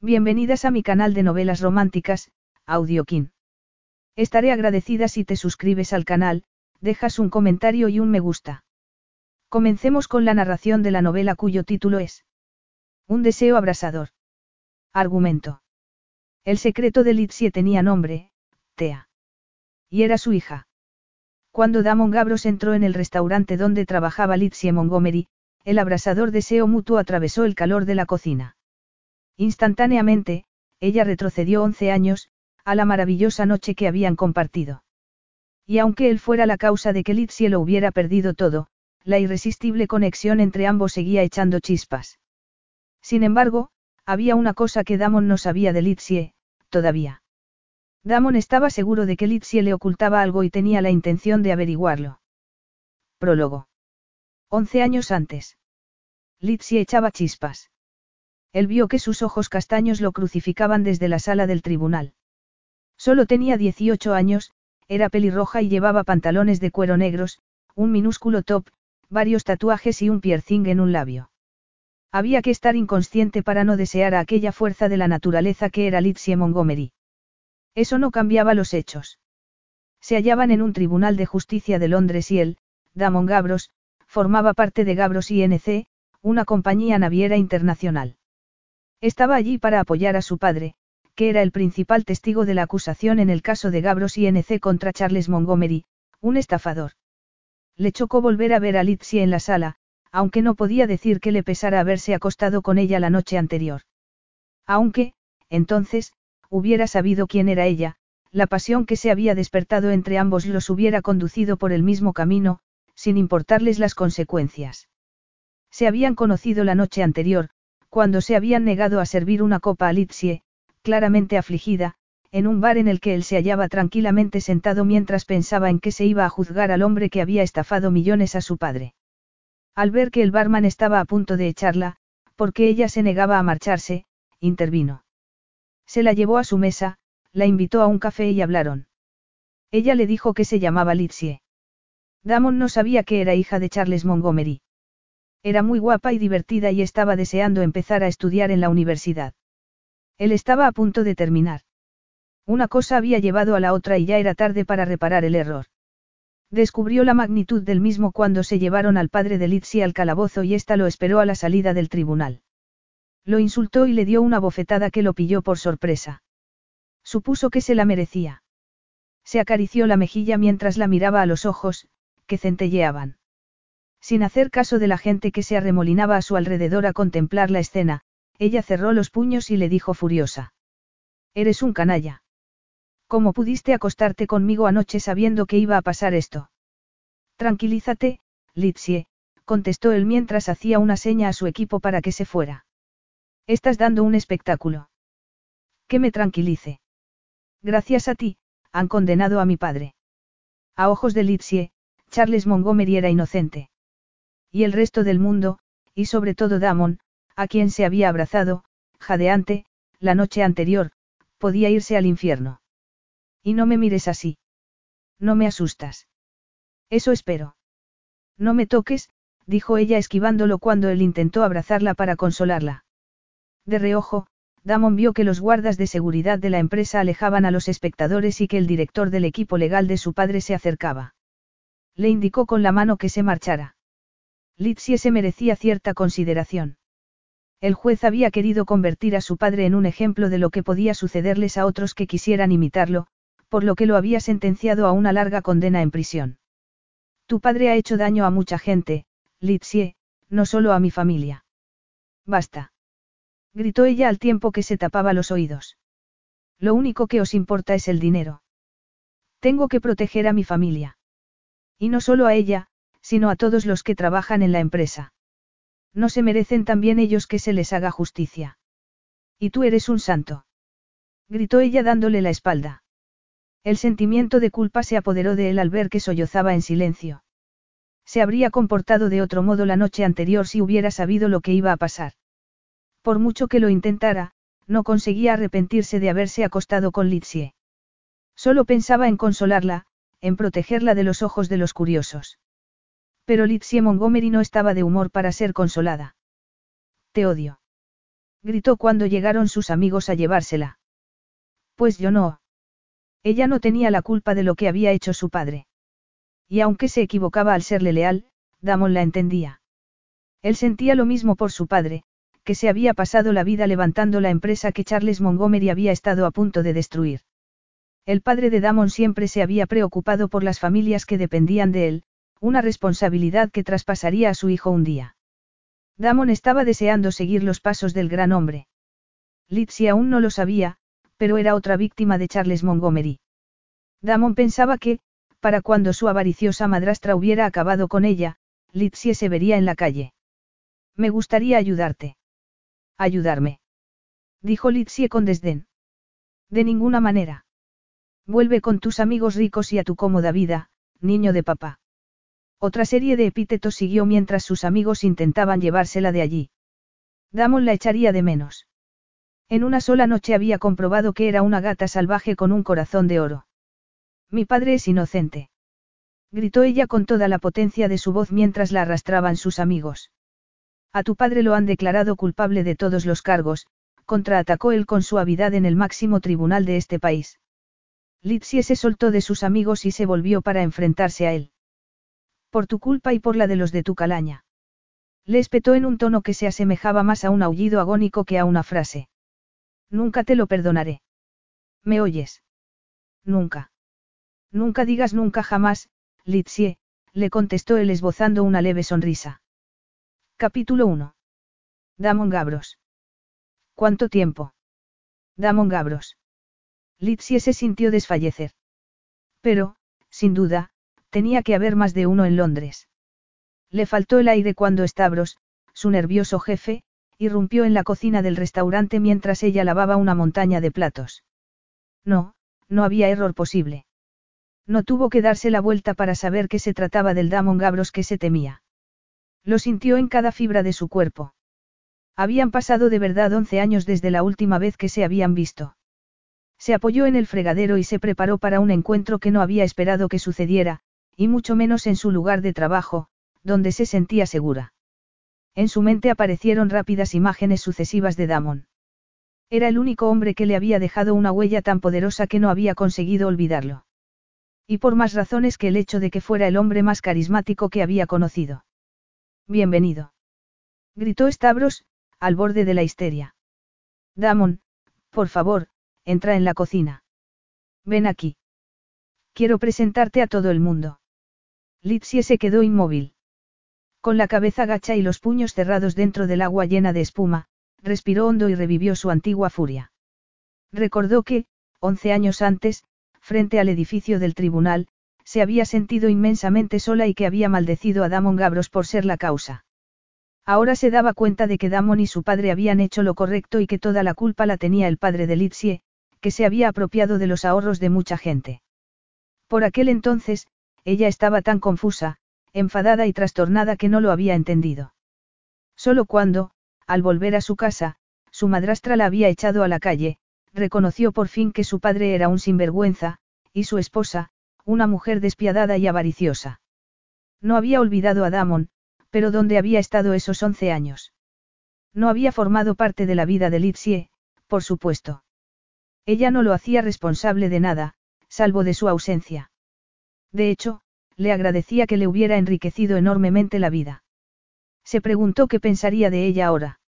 Bienvenidas a mi canal de novelas románticas, Audiokin. Estaré agradecida si te suscribes al canal, dejas un comentario y un me gusta. Comencemos con la narración de la novela cuyo título es Un deseo abrasador. Argumento. El secreto de Litsie tenía nombre, Tea. Y era su hija. Cuando Damon Gabros entró en el restaurante donde trabajaba Litsie Montgomery, el abrasador deseo mutuo atravesó el calor de la cocina. Instantáneamente, ella retrocedió once años, a la maravillosa noche que habían compartido. Y aunque él fuera la causa de que Litzie lo hubiera perdido todo, la irresistible conexión entre ambos seguía echando chispas. Sin embargo, había una cosa que Damon no sabía de Litzie, todavía. Damon estaba seguro de que Litzie le ocultaba algo y tenía la intención de averiguarlo. Prólogo. Once años antes. Litzie echaba chispas. Él vio que sus ojos castaños lo crucificaban desde la sala del tribunal. Solo tenía 18 años, era pelirroja y llevaba pantalones de cuero negros, un minúsculo top, varios tatuajes y un piercing en un labio. Había que estar inconsciente para no desear a aquella fuerza de la naturaleza que era Litsie Montgomery. Eso no cambiaba los hechos. Se hallaban en un tribunal de justicia de Londres y él, Damon Gabros, formaba parte de Gabros INC, una compañía naviera internacional. Estaba allí para apoyar a su padre, que era el principal testigo de la acusación en el caso de Gabros INC contra Charles Montgomery, un estafador. Le chocó volver a ver a Litsie en la sala, aunque no podía decir que le pesara haberse acostado con ella la noche anterior. Aunque, entonces, hubiera sabido quién era ella, la pasión que se había despertado entre ambos los hubiera conducido por el mismo camino, sin importarles las consecuencias. Se habían conocido la noche anterior, cuando se habían negado a servir una copa a Litsie, claramente afligida, en un bar en el que él se hallaba tranquilamente sentado mientras pensaba en que se iba a juzgar al hombre que había estafado millones a su padre. Al ver que el barman estaba a punto de echarla, porque ella se negaba a marcharse, intervino. Se la llevó a su mesa, la invitó a un café y hablaron. Ella le dijo que se llamaba Litsie. Damon no sabía que era hija de Charles Montgomery. Era muy guapa y divertida y estaba deseando empezar a estudiar en la universidad. Él estaba a punto de terminar. Una cosa había llevado a la otra y ya era tarde para reparar el error. Descubrió la magnitud del mismo cuando se llevaron al padre de Litsi al calabozo y ésta lo esperó a la salida del tribunal. Lo insultó y le dio una bofetada que lo pilló por sorpresa. Supuso que se la merecía. Se acarició la mejilla mientras la miraba a los ojos, que centelleaban. Sin hacer caso de la gente que se arremolinaba a su alrededor a contemplar la escena, ella cerró los puños y le dijo furiosa. Eres un canalla. ¿Cómo pudiste acostarte conmigo anoche sabiendo que iba a pasar esto? Tranquilízate, Litsie, contestó él mientras hacía una seña a su equipo para que se fuera. Estás dando un espectáculo. Que me tranquilice. Gracias a ti, han condenado a mi padre. A ojos de Litsie, Charles Montgomery era inocente. Y el resto del mundo, y sobre todo Damon, a quien se había abrazado, jadeante, la noche anterior, podía irse al infierno. Y no me mires así. No me asustas. Eso espero. No me toques, dijo ella esquivándolo cuando él intentó abrazarla para consolarla. De reojo, Damon vio que los guardas de seguridad de la empresa alejaban a los espectadores y que el director del equipo legal de su padre se acercaba. Le indicó con la mano que se marchara. Litsie se merecía cierta consideración. El juez había querido convertir a su padre en un ejemplo de lo que podía sucederles a otros que quisieran imitarlo, por lo que lo había sentenciado a una larga condena en prisión. Tu padre ha hecho daño a mucha gente, Litsie, no solo a mi familia. Basta. Gritó ella al tiempo que se tapaba los oídos. Lo único que os importa es el dinero. Tengo que proteger a mi familia. Y no solo a ella, sino a todos los que trabajan en la empresa. No se merecen también ellos que se les haga justicia. Y tú eres un santo. Gritó ella dándole la espalda. El sentimiento de culpa se apoderó de él al ver que sollozaba en silencio. Se habría comportado de otro modo la noche anterior si hubiera sabido lo que iba a pasar. Por mucho que lo intentara, no conseguía arrepentirse de haberse acostado con Litsie. Solo pensaba en consolarla, en protegerla de los ojos de los curiosos. Pero Litsie Montgomery no estaba de humor para ser consolada. Te odio. Gritó cuando llegaron sus amigos a llevársela. Pues yo no. Ella no tenía la culpa de lo que había hecho su padre. Y aunque se equivocaba al serle leal, Damon la entendía. Él sentía lo mismo por su padre, que se había pasado la vida levantando la empresa que Charles Montgomery había estado a punto de destruir. El padre de Damon siempre se había preocupado por las familias que dependían de él, una responsabilidad que traspasaría a su hijo un día. Damon estaba deseando seguir los pasos del gran hombre. Litsi aún no lo sabía, pero era otra víctima de Charles Montgomery. Damon pensaba que, para cuando su avariciosa madrastra hubiera acabado con ella, Litsie se vería en la calle. Me gustaría ayudarte. Ayudarme. Dijo Litsie con desdén. De ninguna manera. Vuelve con tus amigos ricos y a tu cómoda vida, niño de papá. Otra serie de epítetos siguió mientras sus amigos intentaban llevársela de allí. Damon la echaría de menos. En una sola noche había comprobado que era una gata salvaje con un corazón de oro. Mi padre es inocente. Gritó ella con toda la potencia de su voz mientras la arrastraban sus amigos. A tu padre lo han declarado culpable de todos los cargos, contraatacó él con suavidad en el máximo tribunal de este país. Litsie se soltó de sus amigos y se volvió para enfrentarse a él. Por tu culpa y por la de los de tu calaña. Le espetó en un tono que se asemejaba más a un aullido agónico que a una frase. Nunca te lo perdonaré. ¿Me oyes? Nunca. Nunca digas nunca jamás, Litsie, le contestó él esbozando una leve sonrisa. Capítulo 1. Damon Gabros. ¿Cuánto tiempo? Damon Gabros. Litsie se sintió desfallecer. Pero, sin duda, tenía que haber más de uno en Londres. Le faltó el aire cuando Stavros, su nervioso jefe, irrumpió en la cocina del restaurante mientras ella lavaba una montaña de platos. No, no había error posible. No tuvo que darse la vuelta para saber que se trataba del Damon Gabros que se temía. Lo sintió en cada fibra de su cuerpo. Habían pasado de verdad once años desde la última vez que se habían visto. Se apoyó en el fregadero y se preparó para un encuentro que no había esperado que sucediera, y mucho menos en su lugar de trabajo, donde se sentía segura. En su mente aparecieron rápidas imágenes sucesivas de Damon. Era el único hombre que le había dejado una huella tan poderosa que no había conseguido olvidarlo. Y por más razones que el hecho de que fuera el hombre más carismático que había conocido. Bienvenido. Gritó Stavros, al borde de la histeria. Damon, por favor, entra en la cocina. Ven aquí. Quiero presentarte a todo el mundo. Litsie se quedó inmóvil. Con la cabeza gacha y los puños cerrados dentro del agua llena de espuma, respiró hondo y revivió su antigua furia. Recordó que, once años antes, frente al edificio del tribunal, se había sentido inmensamente sola y que había maldecido a Damon Gabros por ser la causa. Ahora se daba cuenta de que Damon y su padre habían hecho lo correcto y que toda la culpa la tenía el padre de Litsie, que se había apropiado de los ahorros de mucha gente. Por aquel entonces, ella estaba tan confusa, enfadada y trastornada que no lo había entendido. Solo cuando, al volver a su casa, su madrastra la había echado a la calle, reconoció por fin que su padre era un sinvergüenza, y su esposa, una mujer despiadada y avariciosa. No había olvidado a Damon, pero ¿dónde había estado esos once años? No había formado parte de la vida de Litsie, por supuesto. Ella no lo hacía responsable de nada, salvo de su ausencia. De hecho, le agradecía que le hubiera enriquecido enormemente la vida. Se preguntó qué pensaría de ella ahora.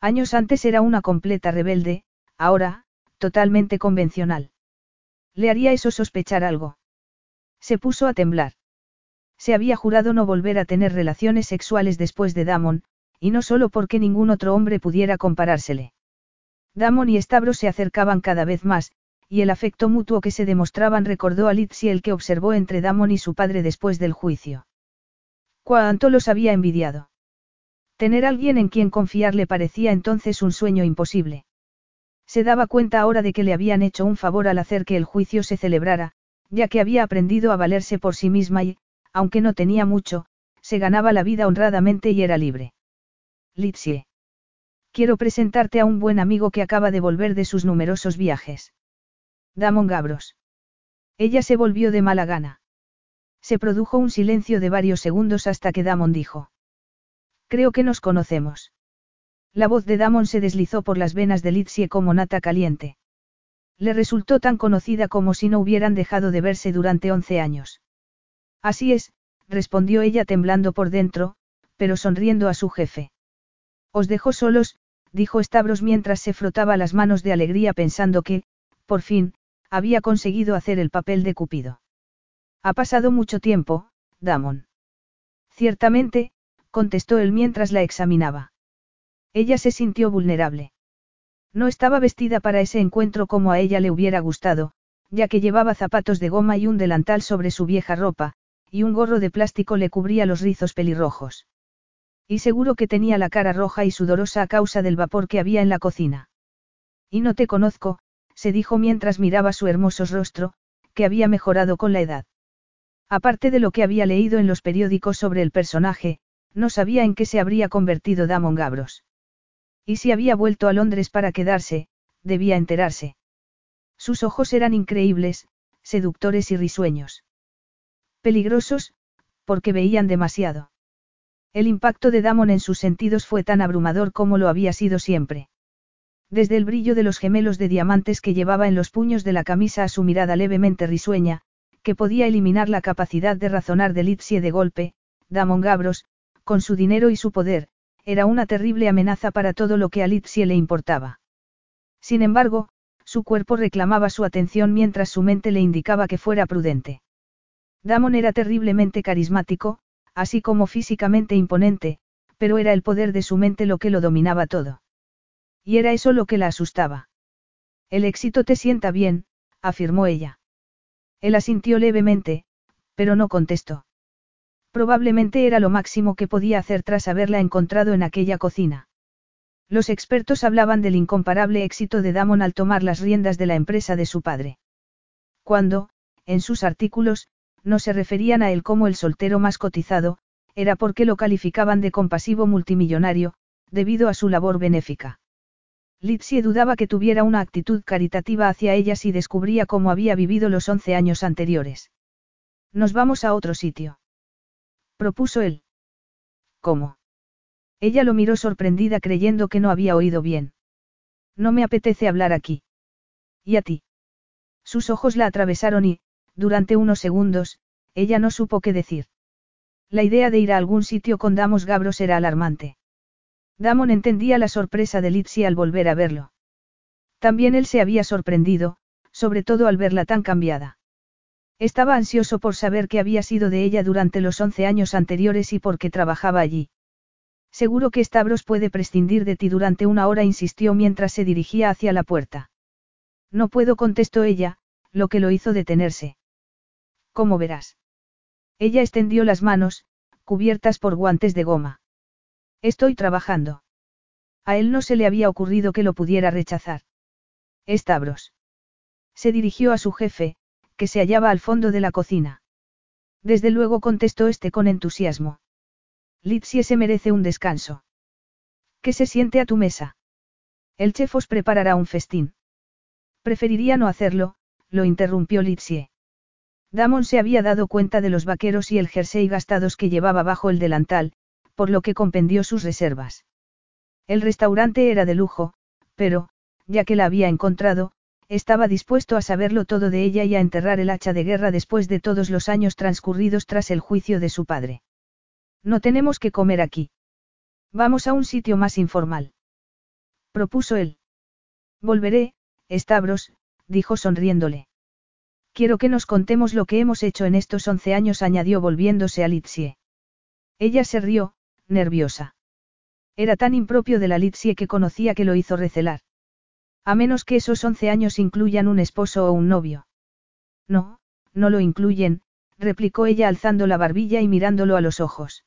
Años antes era una completa rebelde, ahora, totalmente convencional. ¿Le haría eso sospechar algo? Se puso a temblar. Se había jurado no volver a tener relaciones sexuales después de Damon, y no solo porque ningún otro hombre pudiera comparársele. Damon y Stavros se acercaban cada vez más, y el afecto mutuo que se demostraban recordó a Litsi el que observó entre Damon y su padre después del juicio. Cuánto los había envidiado. Tener alguien en quien confiar le parecía entonces un sueño imposible. Se daba cuenta ahora de que le habían hecho un favor al hacer que el juicio se celebrara, ya que había aprendido a valerse por sí misma y, aunque no tenía mucho, se ganaba la vida honradamente y era libre. Litsie. Quiero presentarte a un buen amigo que acaba de volver de sus numerosos viajes. Damon Gabros. Ella se volvió de mala gana. Se produjo un silencio de varios segundos hasta que Damon dijo. Creo que nos conocemos. La voz de Damon se deslizó por las venas de Litsie como nata caliente. Le resultó tan conocida como si no hubieran dejado de verse durante once años. Así es, respondió ella temblando por dentro, pero sonriendo a su jefe. Os dejo solos, dijo Stavros mientras se frotaba las manos de alegría pensando que, por fin, había conseguido hacer el papel de Cupido. Ha pasado mucho tiempo, Damon. Ciertamente, contestó él mientras la examinaba. Ella se sintió vulnerable. No estaba vestida para ese encuentro como a ella le hubiera gustado, ya que llevaba zapatos de goma y un delantal sobre su vieja ropa, y un gorro de plástico le cubría los rizos pelirrojos. Y seguro que tenía la cara roja y sudorosa a causa del vapor que había en la cocina. Y no te conozco, se dijo mientras miraba su hermoso rostro, que había mejorado con la edad. Aparte de lo que había leído en los periódicos sobre el personaje, no sabía en qué se habría convertido Damon Gabros. Y si había vuelto a Londres para quedarse, debía enterarse. Sus ojos eran increíbles, seductores y risueños. Peligrosos, porque veían demasiado. El impacto de Damon en sus sentidos fue tan abrumador como lo había sido siempre. Desde el brillo de los gemelos de diamantes que llevaba en los puños de la camisa a su mirada levemente risueña, que podía eliminar la capacidad de razonar de Litsie de golpe, Damon Gabros, con su dinero y su poder, era una terrible amenaza para todo lo que a Litsie le importaba. Sin embargo, su cuerpo reclamaba su atención mientras su mente le indicaba que fuera prudente. Damon era terriblemente carismático, así como físicamente imponente, pero era el poder de su mente lo que lo dominaba todo. Y era eso lo que la asustaba. El éxito te sienta bien, afirmó ella. Él asintió levemente, pero no contestó. Probablemente era lo máximo que podía hacer tras haberla encontrado en aquella cocina. Los expertos hablaban del incomparable éxito de Damon al tomar las riendas de la empresa de su padre. Cuando, en sus artículos, no se referían a él como el soltero más cotizado, era porque lo calificaban de compasivo multimillonario, debido a su labor benéfica. Litsie dudaba que tuviera una actitud caritativa hacia ella si descubría cómo había vivido los once años anteriores. Nos vamos a otro sitio propuso él. ¿Cómo? Ella lo miró sorprendida creyendo que no había oído bien. No me apetece hablar aquí. ¿Y a ti? Sus ojos la atravesaron y, durante unos segundos, ella no supo qué decir. La idea de ir a algún sitio con Damos Gabros era alarmante. Damon entendía la sorpresa de Litsi al volver a verlo. También él se había sorprendido, sobre todo al verla tan cambiada. Estaba ansioso por saber qué había sido de ella durante los once años anteriores y por qué trabajaba allí. Seguro que Stavros puede prescindir de ti durante una hora, insistió mientras se dirigía hacia la puerta. No puedo, contestó ella, lo que lo hizo detenerse. ¿Cómo verás? Ella extendió las manos, cubiertas por guantes de goma. Estoy trabajando. A él no se le había ocurrido que lo pudiera rechazar. Stavros. Se dirigió a su jefe, que se hallaba al fondo de la cocina. Desde luego contestó este con entusiasmo. Litsie se merece un descanso. Que se siente a tu mesa. El chef os preparará un festín. Preferiría no hacerlo, lo interrumpió Litsie. Damon se había dado cuenta de los vaqueros y el jersey gastados que llevaba bajo el delantal, por lo que compendió sus reservas. El restaurante era de lujo, pero, ya que la había encontrado, estaba dispuesto a saberlo todo de ella y a enterrar el hacha de guerra después de todos los años transcurridos tras el juicio de su padre. No tenemos que comer aquí. Vamos a un sitio más informal. Propuso él. Volveré, Stavros, dijo sonriéndole. Quiero que nos contemos lo que hemos hecho en estos once años, añadió volviéndose a Litsie. Ella se rió, nerviosa. Era tan impropio de la Litsie que conocía que lo hizo recelar. A menos que esos once años incluyan un esposo o un novio. No, no lo incluyen, replicó ella alzando la barbilla y mirándolo a los ojos.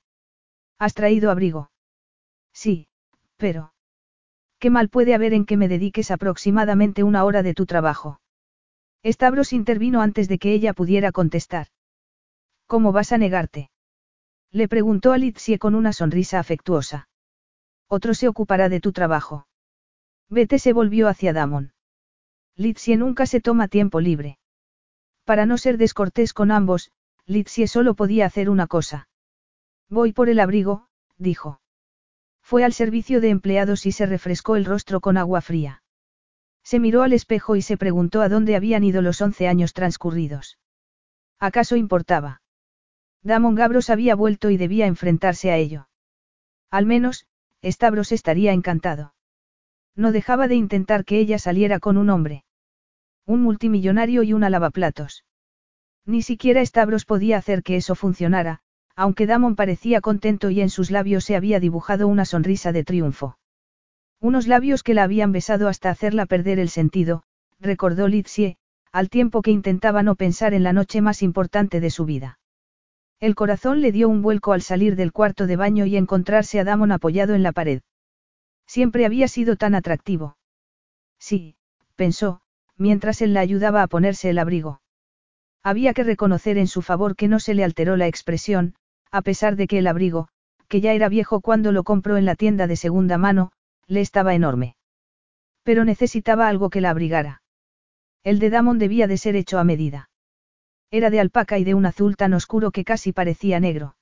¿Has traído abrigo? Sí, pero... ¿Qué mal puede haber en que me dediques aproximadamente una hora de tu trabajo? Stavros intervino antes de que ella pudiera contestar. ¿Cómo vas a negarte? Le preguntó a Litsie con una sonrisa afectuosa. Otro se ocupará de tu trabajo. Vete se volvió hacia Damon. Litsie nunca se toma tiempo libre. Para no ser descortés con ambos, Litsie solo podía hacer una cosa. Voy por el abrigo, dijo. Fue al servicio de empleados y se refrescó el rostro con agua fría. Se miró al espejo y se preguntó a dónde habían ido los once años transcurridos. ¿Acaso importaba? Damon Gabros había vuelto y debía enfrentarse a ello. Al menos, Stavros estaría encantado. No dejaba de intentar que ella saliera con un hombre. Un multimillonario y una lavaplatos. Ni siquiera Stavros podía hacer que eso funcionara, aunque Damon parecía contento y en sus labios se había dibujado una sonrisa de triunfo. Unos labios que la habían besado hasta hacerla perder el sentido, recordó Litsie, al tiempo que intentaba no pensar en la noche más importante de su vida. El corazón le dio un vuelco al salir del cuarto de baño y encontrarse a Damon apoyado en la pared. Siempre había sido tan atractivo. Sí, pensó, mientras él la ayudaba a ponerse el abrigo. Había que reconocer en su favor que no se le alteró la expresión, a pesar de que el abrigo, que ya era viejo cuando lo compró en la tienda de segunda mano, le estaba enorme. Pero necesitaba algo que la abrigara. El de Damon debía de ser hecho a medida. Era de alpaca y de un azul tan oscuro que casi parecía negro.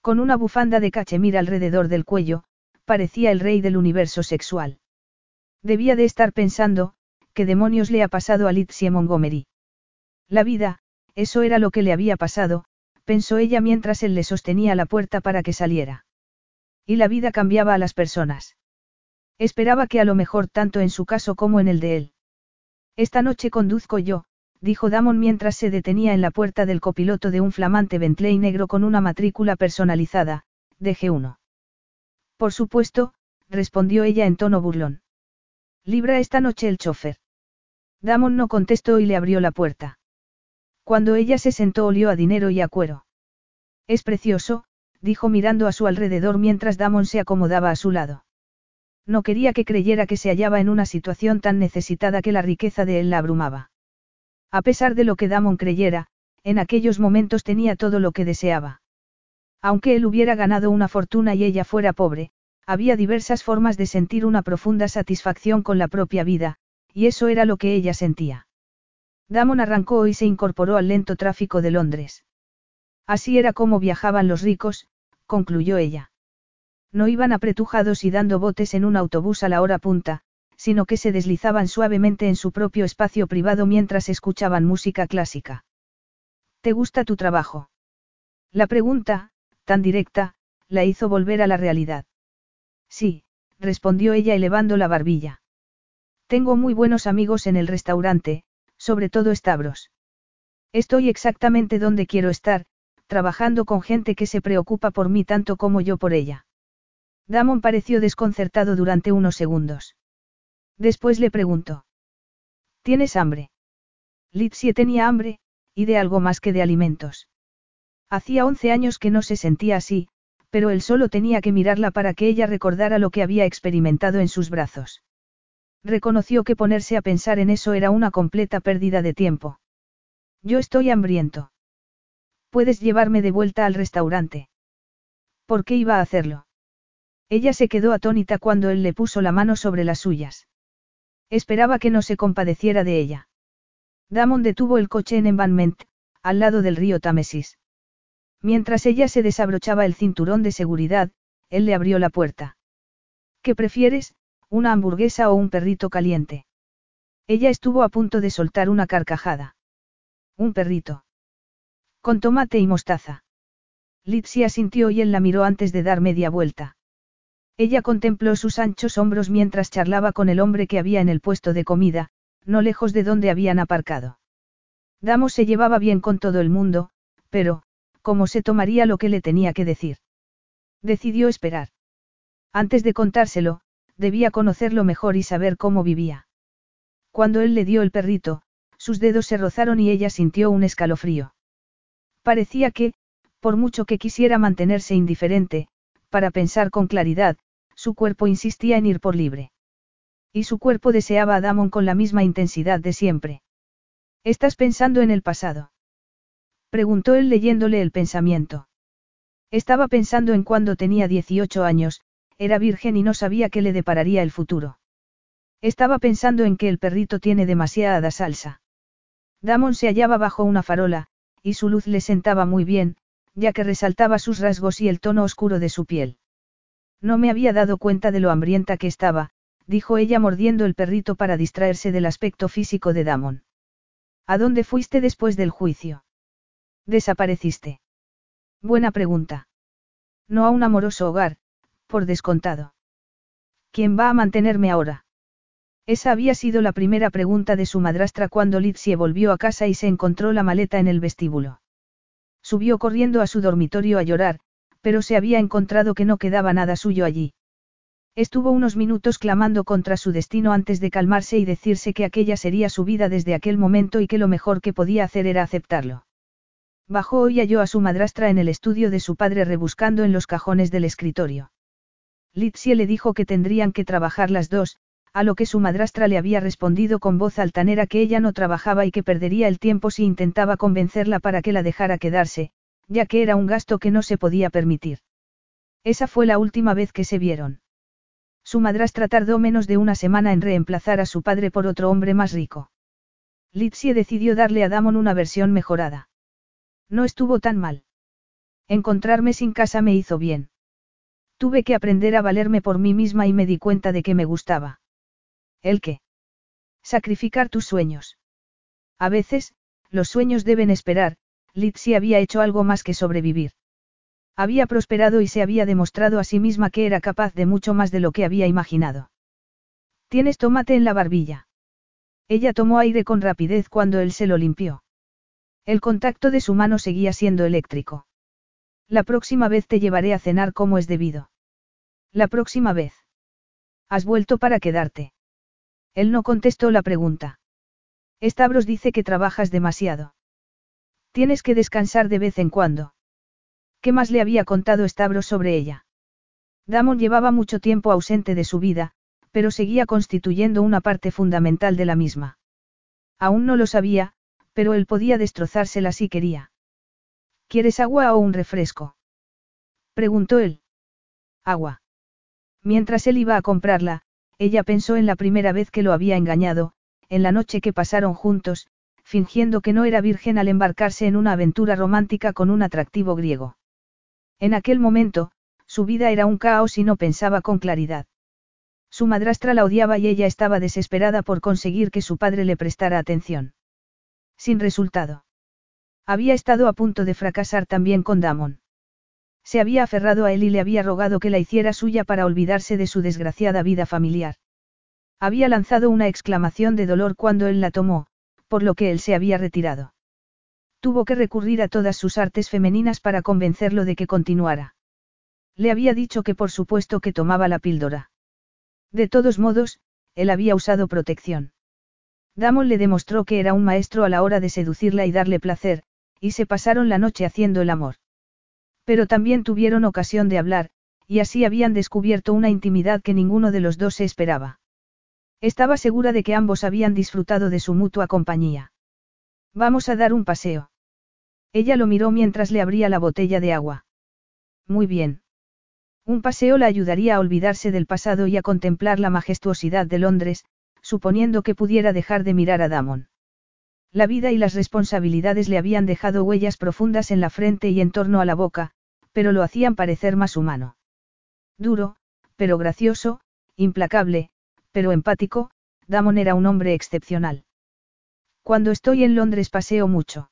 Con una bufanda de cachemir alrededor del cuello, parecía el rey del universo sexual. Debía de estar pensando, ¿qué demonios le ha pasado a Litsie Montgomery? La vida, eso era lo que le había pasado, pensó ella mientras él le sostenía la puerta para que saliera. Y la vida cambiaba a las personas. Esperaba que a lo mejor tanto en su caso como en el de él. Esta noche conduzco yo, dijo Damon mientras se detenía en la puerta del copiloto de un flamante Bentley negro con una matrícula personalizada, DG1. Por supuesto, respondió ella en tono burlón. Libra esta noche el chofer. Damon no contestó y le abrió la puerta. Cuando ella se sentó olió a dinero y a cuero. Es precioso, dijo mirando a su alrededor mientras Damon se acomodaba a su lado. No quería que creyera que se hallaba en una situación tan necesitada que la riqueza de él la abrumaba. A pesar de lo que Damon creyera, en aquellos momentos tenía todo lo que deseaba. Aunque él hubiera ganado una fortuna y ella fuera pobre, había diversas formas de sentir una profunda satisfacción con la propia vida, y eso era lo que ella sentía. Damon arrancó y se incorporó al lento tráfico de Londres. Así era como viajaban los ricos, concluyó ella. No iban apretujados y dando botes en un autobús a la hora punta, sino que se deslizaban suavemente en su propio espacio privado mientras escuchaban música clásica. ¿Te gusta tu trabajo? La pregunta, tan directa, la hizo volver a la realidad. Sí, respondió ella elevando la barbilla. Tengo muy buenos amigos en el restaurante, sobre todo Stavros. Estoy exactamente donde quiero estar, trabajando con gente que se preocupa por mí tanto como yo por ella. Damon pareció desconcertado durante unos segundos. Después le preguntó. ¿Tienes hambre? Litsie tenía hambre, y de algo más que de alimentos. Hacía once años que no se sentía así, pero él solo tenía que mirarla para que ella recordara lo que había experimentado en sus brazos. Reconoció que ponerse a pensar en eso era una completa pérdida de tiempo. Yo estoy hambriento. Puedes llevarme de vuelta al restaurante. ¿Por qué iba a hacerlo? Ella se quedó atónita cuando él le puso la mano sobre las suyas. Esperaba que no se compadeciera de ella. Damon detuvo el coche en Embankment, al lado del río Támesis. Mientras ella se desabrochaba el cinturón de seguridad, él le abrió la puerta. ¿Qué prefieres, una hamburguesa o un perrito caliente? Ella estuvo a punto de soltar una carcajada. Un perrito. Con tomate y mostaza. Litsia sintió y él la miró antes de dar media vuelta. Ella contempló sus anchos hombros mientras charlaba con el hombre que había en el puesto de comida, no lejos de donde habían aparcado. Damos se llevaba bien con todo el mundo, pero, ¿cómo se tomaría lo que le tenía que decir? Decidió esperar. Antes de contárselo, debía conocerlo mejor y saber cómo vivía. Cuando él le dio el perrito, sus dedos se rozaron y ella sintió un escalofrío. Parecía que, por mucho que quisiera mantenerse indiferente, para pensar con claridad, su cuerpo insistía en ir por libre. Y su cuerpo deseaba a Damon con la misma intensidad de siempre. ¿Estás pensando en el pasado? Preguntó él leyéndole el pensamiento. Estaba pensando en cuando tenía 18 años, era virgen y no sabía qué le depararía el futuro. Estaba pensando en que el perrito tiene demasiada salsa. Damon se hallaba bajo una farola, y su luz le sentaba muy bien, ya que resaltaba sus rasgos y el tono oscuro de su piel. No me había dado cuenta de lo hambrienta que estaba, dijo ella mordiendo el perrito para distraerse del aspecto físico de Damon. ¿A dónde fuiste después del juicio? Desapareciste. Buena pregunta. No a un amoroso hogar, por descontado. ¿Quién va a mantenerme ahora? Esa había sido la primera pregunta de su madrastra cuando Lizzie volvió a casa y se encontró la maleta en el vestíbulo. Subió corriendo a su dormitorio a llorar, pero se había encontrado que no quedaba nada suyo allí. Estuvo unos minutos clamando contra su destino antes de calmarse y decirse que aquella sería su vida desde aquel momento y que lo mejor que podía hacer era aceptarlo. Bajó y halló a su madrastra en el estudio de su padre rebuscando en los cajones del escritorio. Litzie le dijo que tendrían que trabajar las dos, a lo que su madrastra le había respondido con voz altanera que ella no trabajaba y que perdería el tiempo si intentaba convencerla para que la dejara quedarse, ya que era un gasto que no se podía permitir. Esa fue la última vez que se vieron. Su madrastra tardó menos de una semana en reemplazar a su padre por otro hombre más rico. Litzie decidió darle a Damon una versión mejorada. No estuvo tan mal. Encontrarme sin casa me hizo bien. Tuve que aprender a valerme por mí misma y me di cuenta de que me gustaba. ¿El qué? Sacrificar tus sueños. A veces, los sueños deben esperar, Litsi había hecho algo más que sobrevivir. Había prosperado y se había demostrado a sí misma que era capaz de mucho más de lo que había imaginado. ¿Tienes tomate en la barbilla? Ella tomó aire con rapidez cuando él se lo limpió. El contacto de su mano seguía siendo eléctrico. La próxima vez te llevaré a cenar como es debido. La próxima vez. Has vuelto para quedarte. Él no contestó la pregunta. Stavros dice que trabajas demasiado. Tienes que descansar de vez en cuando. ¿Qué más le había contado Stavros sobre ella? Damon llevaba mucho tiempo ausente de su vida, pero seguía constituyendo una parte fundamental de la misma. Aún no lo sabía, pero él podía destrozársela si quería. ¿Quieres agua o un refresco? preguntó él. Agua. Mientras él iba a comprarla, ella pensó en la primera vez que lo había engañado, en la noche que pasaron juntos, fingiendo que no era virgen al embarcarse en una aventura romántica con un atractivo griego. En aquel momento, su vida era un caos y no pensaba con claridad. Su madrastra la odiaba y ella estaba desesperada por conseguir que su padre le prestara atención. Sin resultado. Había estado a punto de fracasar también con Damon. Se había aferrado a él y le había rogado que la hiciera suya para olvidarse de su desgraciada vida familiar. Había lanzado una exclamación de dolor cuando él la tomó, por lo que él se había retirado. Tuvo que recurrir a todas sus artes femeninas para convencerlo de que continuara. Le había dicho que por supuesto que tomaba la píldora. De todos modos, él había usado protección. Damon le demostró que era un maestro a la hora de seducirla y darle placer, y se pasaron la noche haciendo el amor. Pero también tuvieron ocasión de hablar, y así habían descubierto una intimidad que ninguno de los dos se esperaba. Estaba segura de que ambos habían disfrutado de su mutua compañía. Vamos a dar un paseo. Ella lo miró mientras le abría la botella de agua. Muy bien. Un paseo la ayudaría a olvidarse del pasado y a contemplar la majestuosidad de Londres, suponiendo que pudiera dejar de mirar a Damon. La vida y las responsabilidades le habían dejado huellas profundas en la frente y en torno a la boca, pero lo hacían parecer más humano. Duro, pero gracioso, implacable, pero empático, Damon era un hombre excepcional. Cuando estoy en Londres paseo mucho.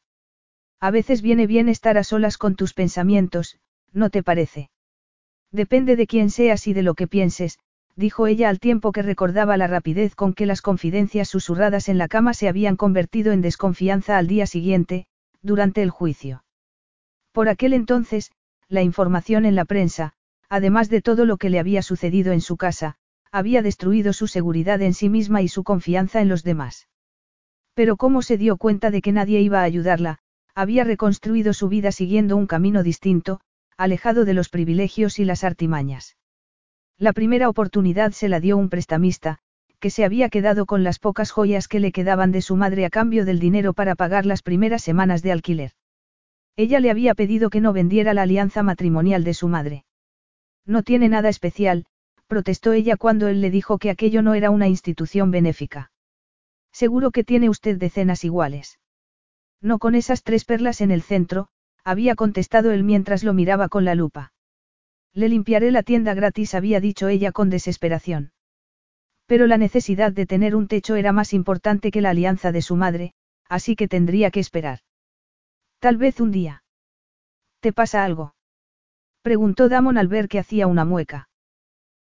A veces viene bien estar a solas con tus pensamientos, ¿no te parece? Depende de quién seas y de lo que pienses, dijo ella al tiempo que recordaba la rapidez con que las confidencias susurradas en la cama se habían convertido en desconfianza al día siguiente, durante el juicio. Por aquel entonces, la información en la prensa, además de todo lo que le había sucedido en su casa, había destruido su seguridad en sí misma y su confianza en los demás. Pero cómo se dio cuenta de que nadie iba a ayudarla, había reconstruido su vida siguiendo un camino distinto, alejado de los privilegios y las artimañas. La primera oportunidad se la dio un prestamista, que se había quedado con las pocas joyas que le quedaban de su madre a cambio del dinero para pagar las primeras semanas de alquiler. Ella le había pedido que no vendiera la alianza matrimonial de su madre. No tiene nada especial, protestó ella cuando él le dijo que aquello no era una institución benéfica. Seguro que tiene usted decenas iguales. No con esas tres perlas en el centro, había contestado él mientras lo miraba con la lupa. Le limpiaré la tienda gratis, había dicho ella con desesperación. Pero la necesidad de tener un techo era más importante que la alianza de su madre, así que tendría que esperar. Tal vez un día. ¿Te pasa algo? Preguntó Damon al ver que hacía una mueca.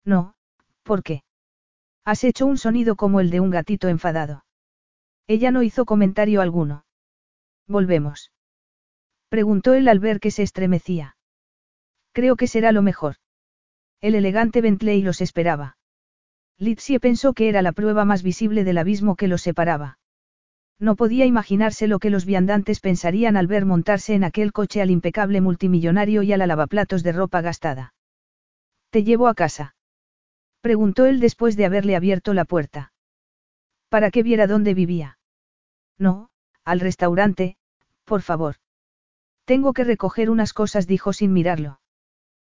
No, ¿por qué? Has hecho un sonido como el de un gatito enfadado. Ella no hizo comentario alguno. Volvemos. Preguntó él al ver que se estremecía. Creo que será lo mejor. El elegante Bentley los esperaba. Litsie pensó que era la prueba más visible del abismo que los separaba. No podía imaginarse lo que los viandantes pensarían al ver montarse en aquel coche al impecable multimillonario y a la lavaplatos de ropa gastada. ¿Te llevo a casa? Preguntó él después de haberle abierto la puerta. Para que viera dónde vivía. No, al restaurante, por favor. Tengo que recoger unas cosas, dijo sin mirarlo.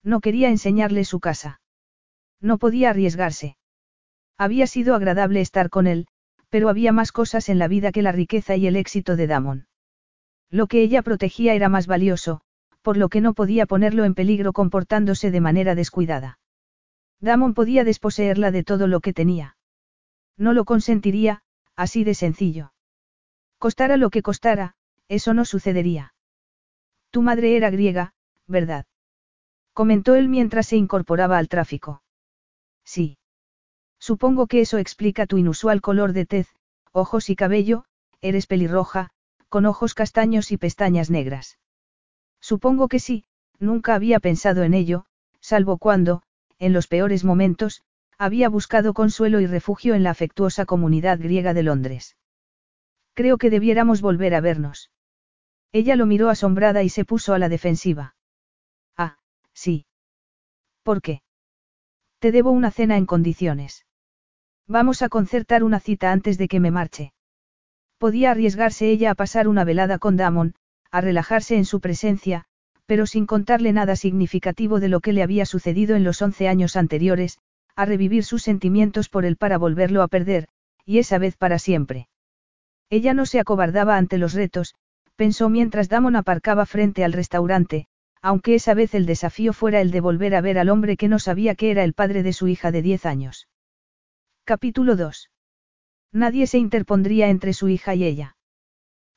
No quería enseñarle su casa. No podía arriesgarse. Había sido agradable estar con él, pero había más cosas en la vida que la riqueza y el éxito de Damon. Lo que ella protegía era más valioso, por lo que no podía ponerlo en peligro comportándose de manera descuidada. Damon podía desposeerla de todo lo que tenía. No lo consentiría, así de sencillo. Costara lo que costara, eso no sucedería. Tu madre era griega, ¿verdad? Comentó él mientras se incorporaba al tráfico. Sí. Supongo que eso explica tu inusual color de tez, ojos y cabello, eres pelirroja, con ojos castaños y pestañas negras. Supongo que sí, nunca había pensado en ello, salvo cuando, en los peores momentos, había buscado consuelo y refugio en la afectuosa comunidad griega de Londres. Creo que debiéramos volver a vernos. Ella lo miró asombrada y se puso a la defensiva. Sí. ¿Por qué? Te debo una cena en condiciones. Vamos a concertar una cita antes de que me marche. Podía arriesgarse ella a pasar una velada con Damon, a relajarse en su presencia, pero sin contarle nada significativo de lo que le había sucedido en los once años anteriores, a revivir sus sentimientos por él para volverlo a perder, y esa vez para siempre. Ella no se acobardaba ante los retos, pensó mientras Damon aparcaba frente al restaurante, aunque esa vez el desafío fuera el de volver a ver al hombre que no sabía que era el padre de su hija de diez años. Capítulo 2. Nadie se interpondría entre su hija y ella.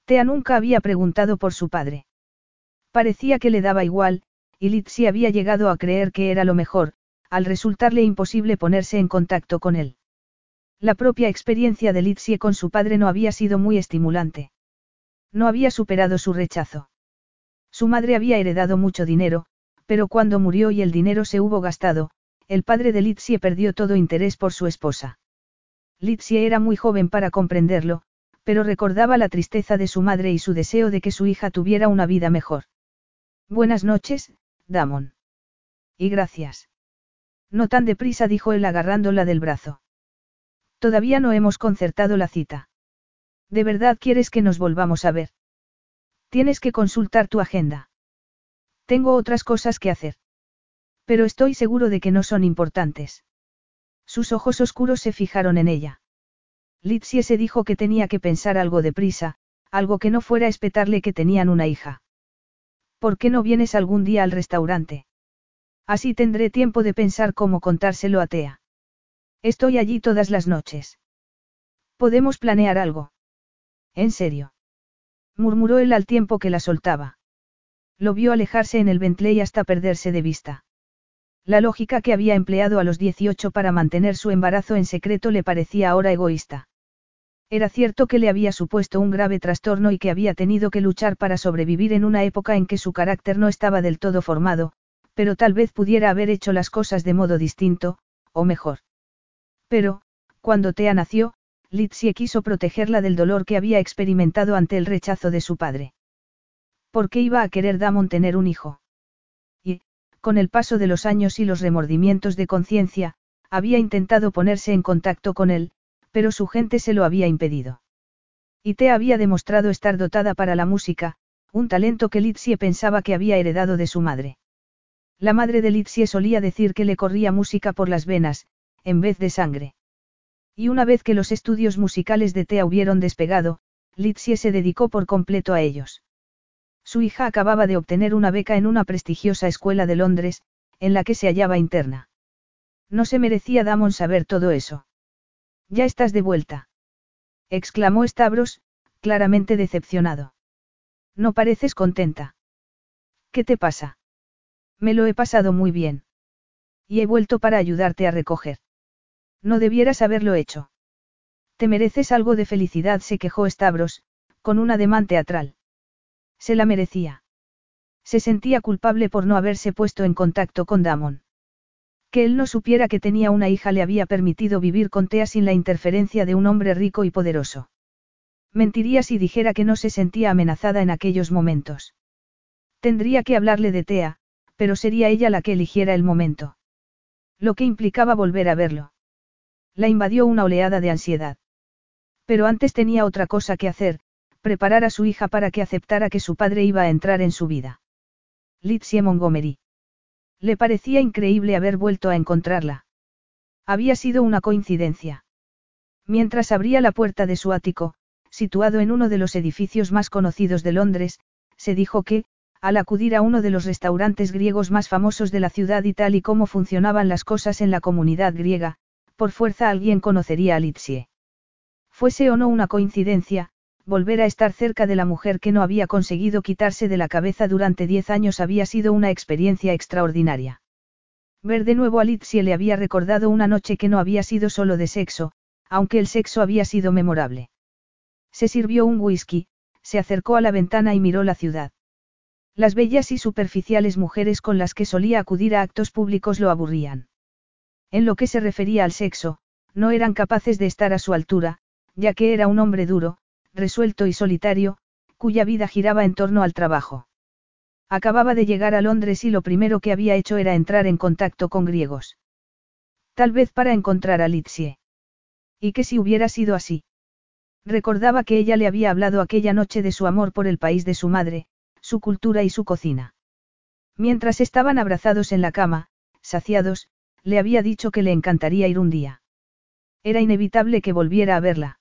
Tea nunca había preguntado por su padre. Parecía que le daba igual, y Litsi había llegado a creer que era lo mejor, al resultarle imposible ponerse en contacto con él. La propia experiencia de Litsie con su padre no había sido muy estimulante. No había superado su rechazo. Su madre había heredado mucho dinero, pero cuando murió y el dinero se hubo gastado, el padre de Litsie perdió todo interés por su esposa. Litsie era muy joven para comprenderlo, pero recordaba la tristeza de su madre y su deseo de que su hija tuviera una vida mejor. Buenas noches, Damon. Y gracias. No tan deprisa, dijo él agarrándola del brazo. Todavía no hemos concertado la cita. ¿De verdad quieres que nos volvamos a ver? Tienes que consultar tu agenda. Tengo otras cosas que hacer. Pero estoy seguro de que no son importantes. Sus ojos oscuros se fijaron en ella. Litsie se dijo que tenía que pensar algo deprisa, algo que no fuera espetarle que tenían una hija. ¿Por qué no vienes algún día al restaurante? Así tendré tiempo de pensar cómo contárselo a Tea. Estoy allí todas las noches. Podemos planear algo. ¿En serio? murmuró él al tiempo que la soltaba. Lo vio alejarse en el Bentley hasta perderse de vista. La lógica que había empleado a los 18 para mantener su embarazo en secreto le parecía ahora egoísta. Era cierto que le había supuesto un grave trastorno y que había tenido que luchar para sobrevivir en una época en que su carácter no estaba del todo formado, pero tal vez pudiera haber hecho las cosas de modo distinto, o mejor. Pero, cuando Tea nació, Litsie quiso protegerla del dolor que había experimentado ante el rechazo de su padre. ¿Por qué iba a querer Damon tener un hijo? Y, con el paso de los años y los remordimientos de conciencia, había intentado ponerse en contacto con él, pero su gente se lo había impedido. Y había demostrado estar dotada para la música, un talento que Litsie pensaba que había heredado de su madre. La madre de Litsie solía decir que le corría música por las venas, en vez de sangre. Y una vez que los estudios musicales de Tea hubieron despegado, Litsie se dedicó por completo a ellos. Su hija acababa de obtener una beca en una prestigiosa escuela de Londres, en la que se hallaba interna. No se merecía Damon saber todo eso. Ya estás de vuelta. exclamó Stavros, claramente decepcionado. No pareces contenta. ¿Qué te pasa? Me lo he pasado muy bien. Y he vuelto para ayudarte a recoger. No debieras haberlo hecho. Te mereces algo de felicidad, se quejó Stavros, con un ademán teatral. Se la merecía. Se sentía culpable por no haberse puesto en contacto con Damon. Que él no supiera que tenía una hija le había permitido vivir con Tea sin la interferencia de un hombre rico y poderoso. Mentiría si dijera que no se sentía amenazada en aquellos momentos. Tendría que hablarle de Tea, pero sería ella la que eligiera el momento. Lo que implicaba volver a verlo. La invadió una oleada de ansiedad. Pero antes tenía otra cosa que hacer, preparar a su hija para que aceptara que su padre iba a entrar en su vida. Litsie Montgomery. Le parecía increíble haber vuelto a encontrarla. Había sido una coincidencia. Mientras abría la puerta de su ático, situado en uno de los edificios más conocidos de Londres, se dijo que, al acudir a uno de los restaurantes griegos más famosos de la ciudad y tal y como funcionaban las cosas en la comunidad griega, por fuerza alguien conocería a Litsie. Fuese o no una coincidencia, volver a estar cerca de la mujer que no había conseguido quitarse de la cabeza durante diez años había sido una experiencia extraordinaria. Ver de nuevo a Litsie le había recordado una noche que no había sido solo de sexo, aunque el sexo había sido memorable. Se sirvió un whisky, se acercó a la ventana y miró la ciudad. Las bellas y superficiales mujeres con las que solía acudir a actos públicos lo aburrían. En lo que se refería al sexo, no eran capaces de estar a su altura, ya que era un hombre duro, resuelto y solitario, cuya vida giraba en torno al trabajo. Acababa de llegar a Londres y lo primero que había hecho era entrar en contacto con griegos. Tal vez para encontrar a Litsie. Y que si hubiera sido así. Recordaba que ella le había hablado aquella noche de su amor por el país de su madre, su cultura y su cocina. Mientras estaban abrazados en la cama, saciados, le había dicho que le encantaría ir un día. Era inevitable que volviera a verla.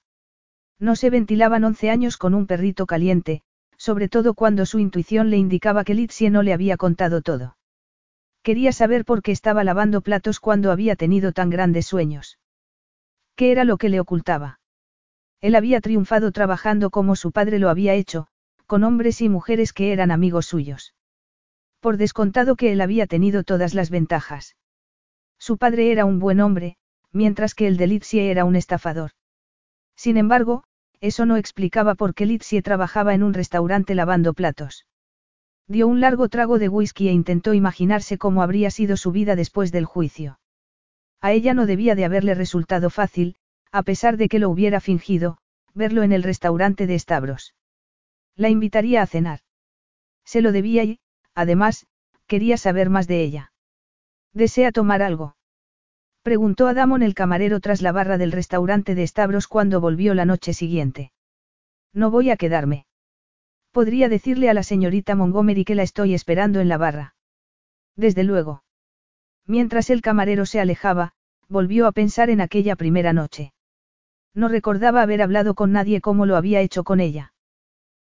No se ventilaban once años con un perrito caliente, sobre todo cuando su intuición le indicaba que Litsie no le había contado todo. Quería saber por qué estaba lavando platos cuando había tenido tan grandes sueños. ¿Qué era lo que le ocultaba? Él había triunfado trabajando como su padre lo había hecho, con hombres y mujeres que eran amigos suyos. Por descontado que él había tenido todas las ventajas. Su padre era un buen hombre, mientras que el de Litsie era un estafador. Sin embargo, eso no explicaba por qué Litsie trabajaba en un restaurante lavando platos. Dio un largo trago de whisky e intentó imaginarse cómo habría sido su vida después del juicio. A ella no debía de haberle resultado fácil, a pesar de que lo hubiera fingido, verlo en el restaurante de Stavros. La invitaría a cenar. Se lo debía y, además, quería saber más de ella. ¿Desea tomar algo? Preguntó a Damon el camarero tras la barra del restaurante de Stavros cuando volvió la noche siguiente. No voy a quedarme. Podría decirle a la señorita Montgomery que la estoy esperando en la barra. Desde luego. Mientras el camarero se alejaba, volvió a pensar en aquella primera noche. No recordaba haber hablado con nadie como lo había hecho con ella.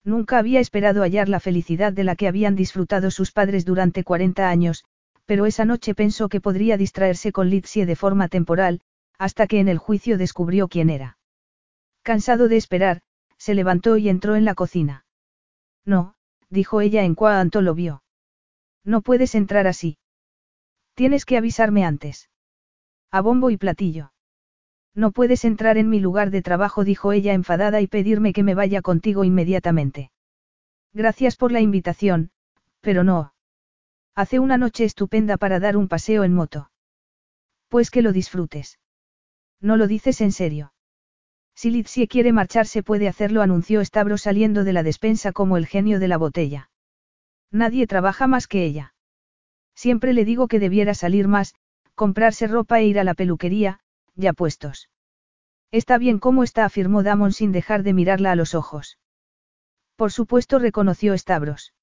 Nunca había esperado hallar la felicidad de la que habían disfrutado sus padres durante 40 años, pero esa noche pensó que podría distraerse con Litsie de forma temporal, hasta que en el juicio descubrió quién era. Cansado de esperar, se levantó y entró en la cocina. No, dijo ella en cuanto lo vio. No puedes entrar así. Tienes que avisarme antes. A bombo y platillo. No puedes entrar en mi lugar de trabajo, dijo ella enfadada y pedirme que me vaya contigo inmediatamente. Gracias por la invitación, pero no. Hace una noche estupenda para dar un paseo en moto. Pues que lo disfrutes. No lo dices en serio. Si Litsie quiere marcharse puede hacerlo, anunció Stavro saliendo de la despensa como el genio de la botella. Nadie trabaja más que ella. Siempre le digo que debiera salir más, comprarse ropa e ir a la peluquería, ya puestos. Está bien como está, afirmó Damon sin dejar de mirarla a los ojos. Por supuesto, reconoció Stavros.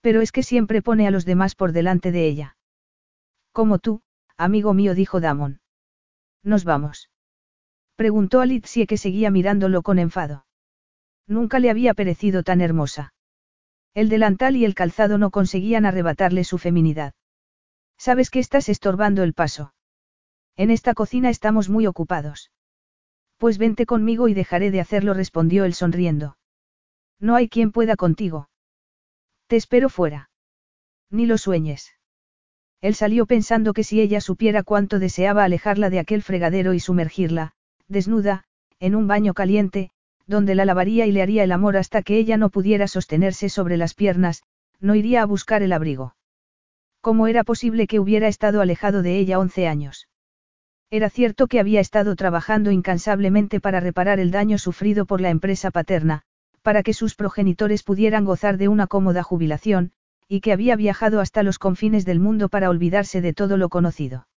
Pero es que siempre pone a los demás por delante de ella. Como tú, amigo mío, dijo Damon. Nos vamos. Preguntó a Litsie que seguía mirándolo con enfado. Nunca le había parecido tan hermosa. El delantal y el calzado no conseguían arrebatarle su feminidad. Sabes que estás estorbando el paso. En esta cocina estamos muy ocupados. Pues vente conmigo y dejaré de hacerlo, respondió él sonriendo. No hay quien pueda contigo. Te espero fuera. Ni lo sueñes. Él salió pensando que si ella supiera cuánto deseaba alejarla de aquel fregadero y sumergirla, desnuda, en un baño caliente, donde la lavaría y le haría el amor hasta que ella no pudiera sostenerse sobre las piernas, no iría a buscar el abrigo. ¿Cómo era posible que hubiera estado alejado de ella once años? Era cierto que había estado trabajando incansablemente para reparar el daño sufrido por la empresa paterna, para que sus progenitores pudieran gozar de una cómoda jubilación, y que había viajado hasta los confines del mundo para olvidarse de todo lo conocido.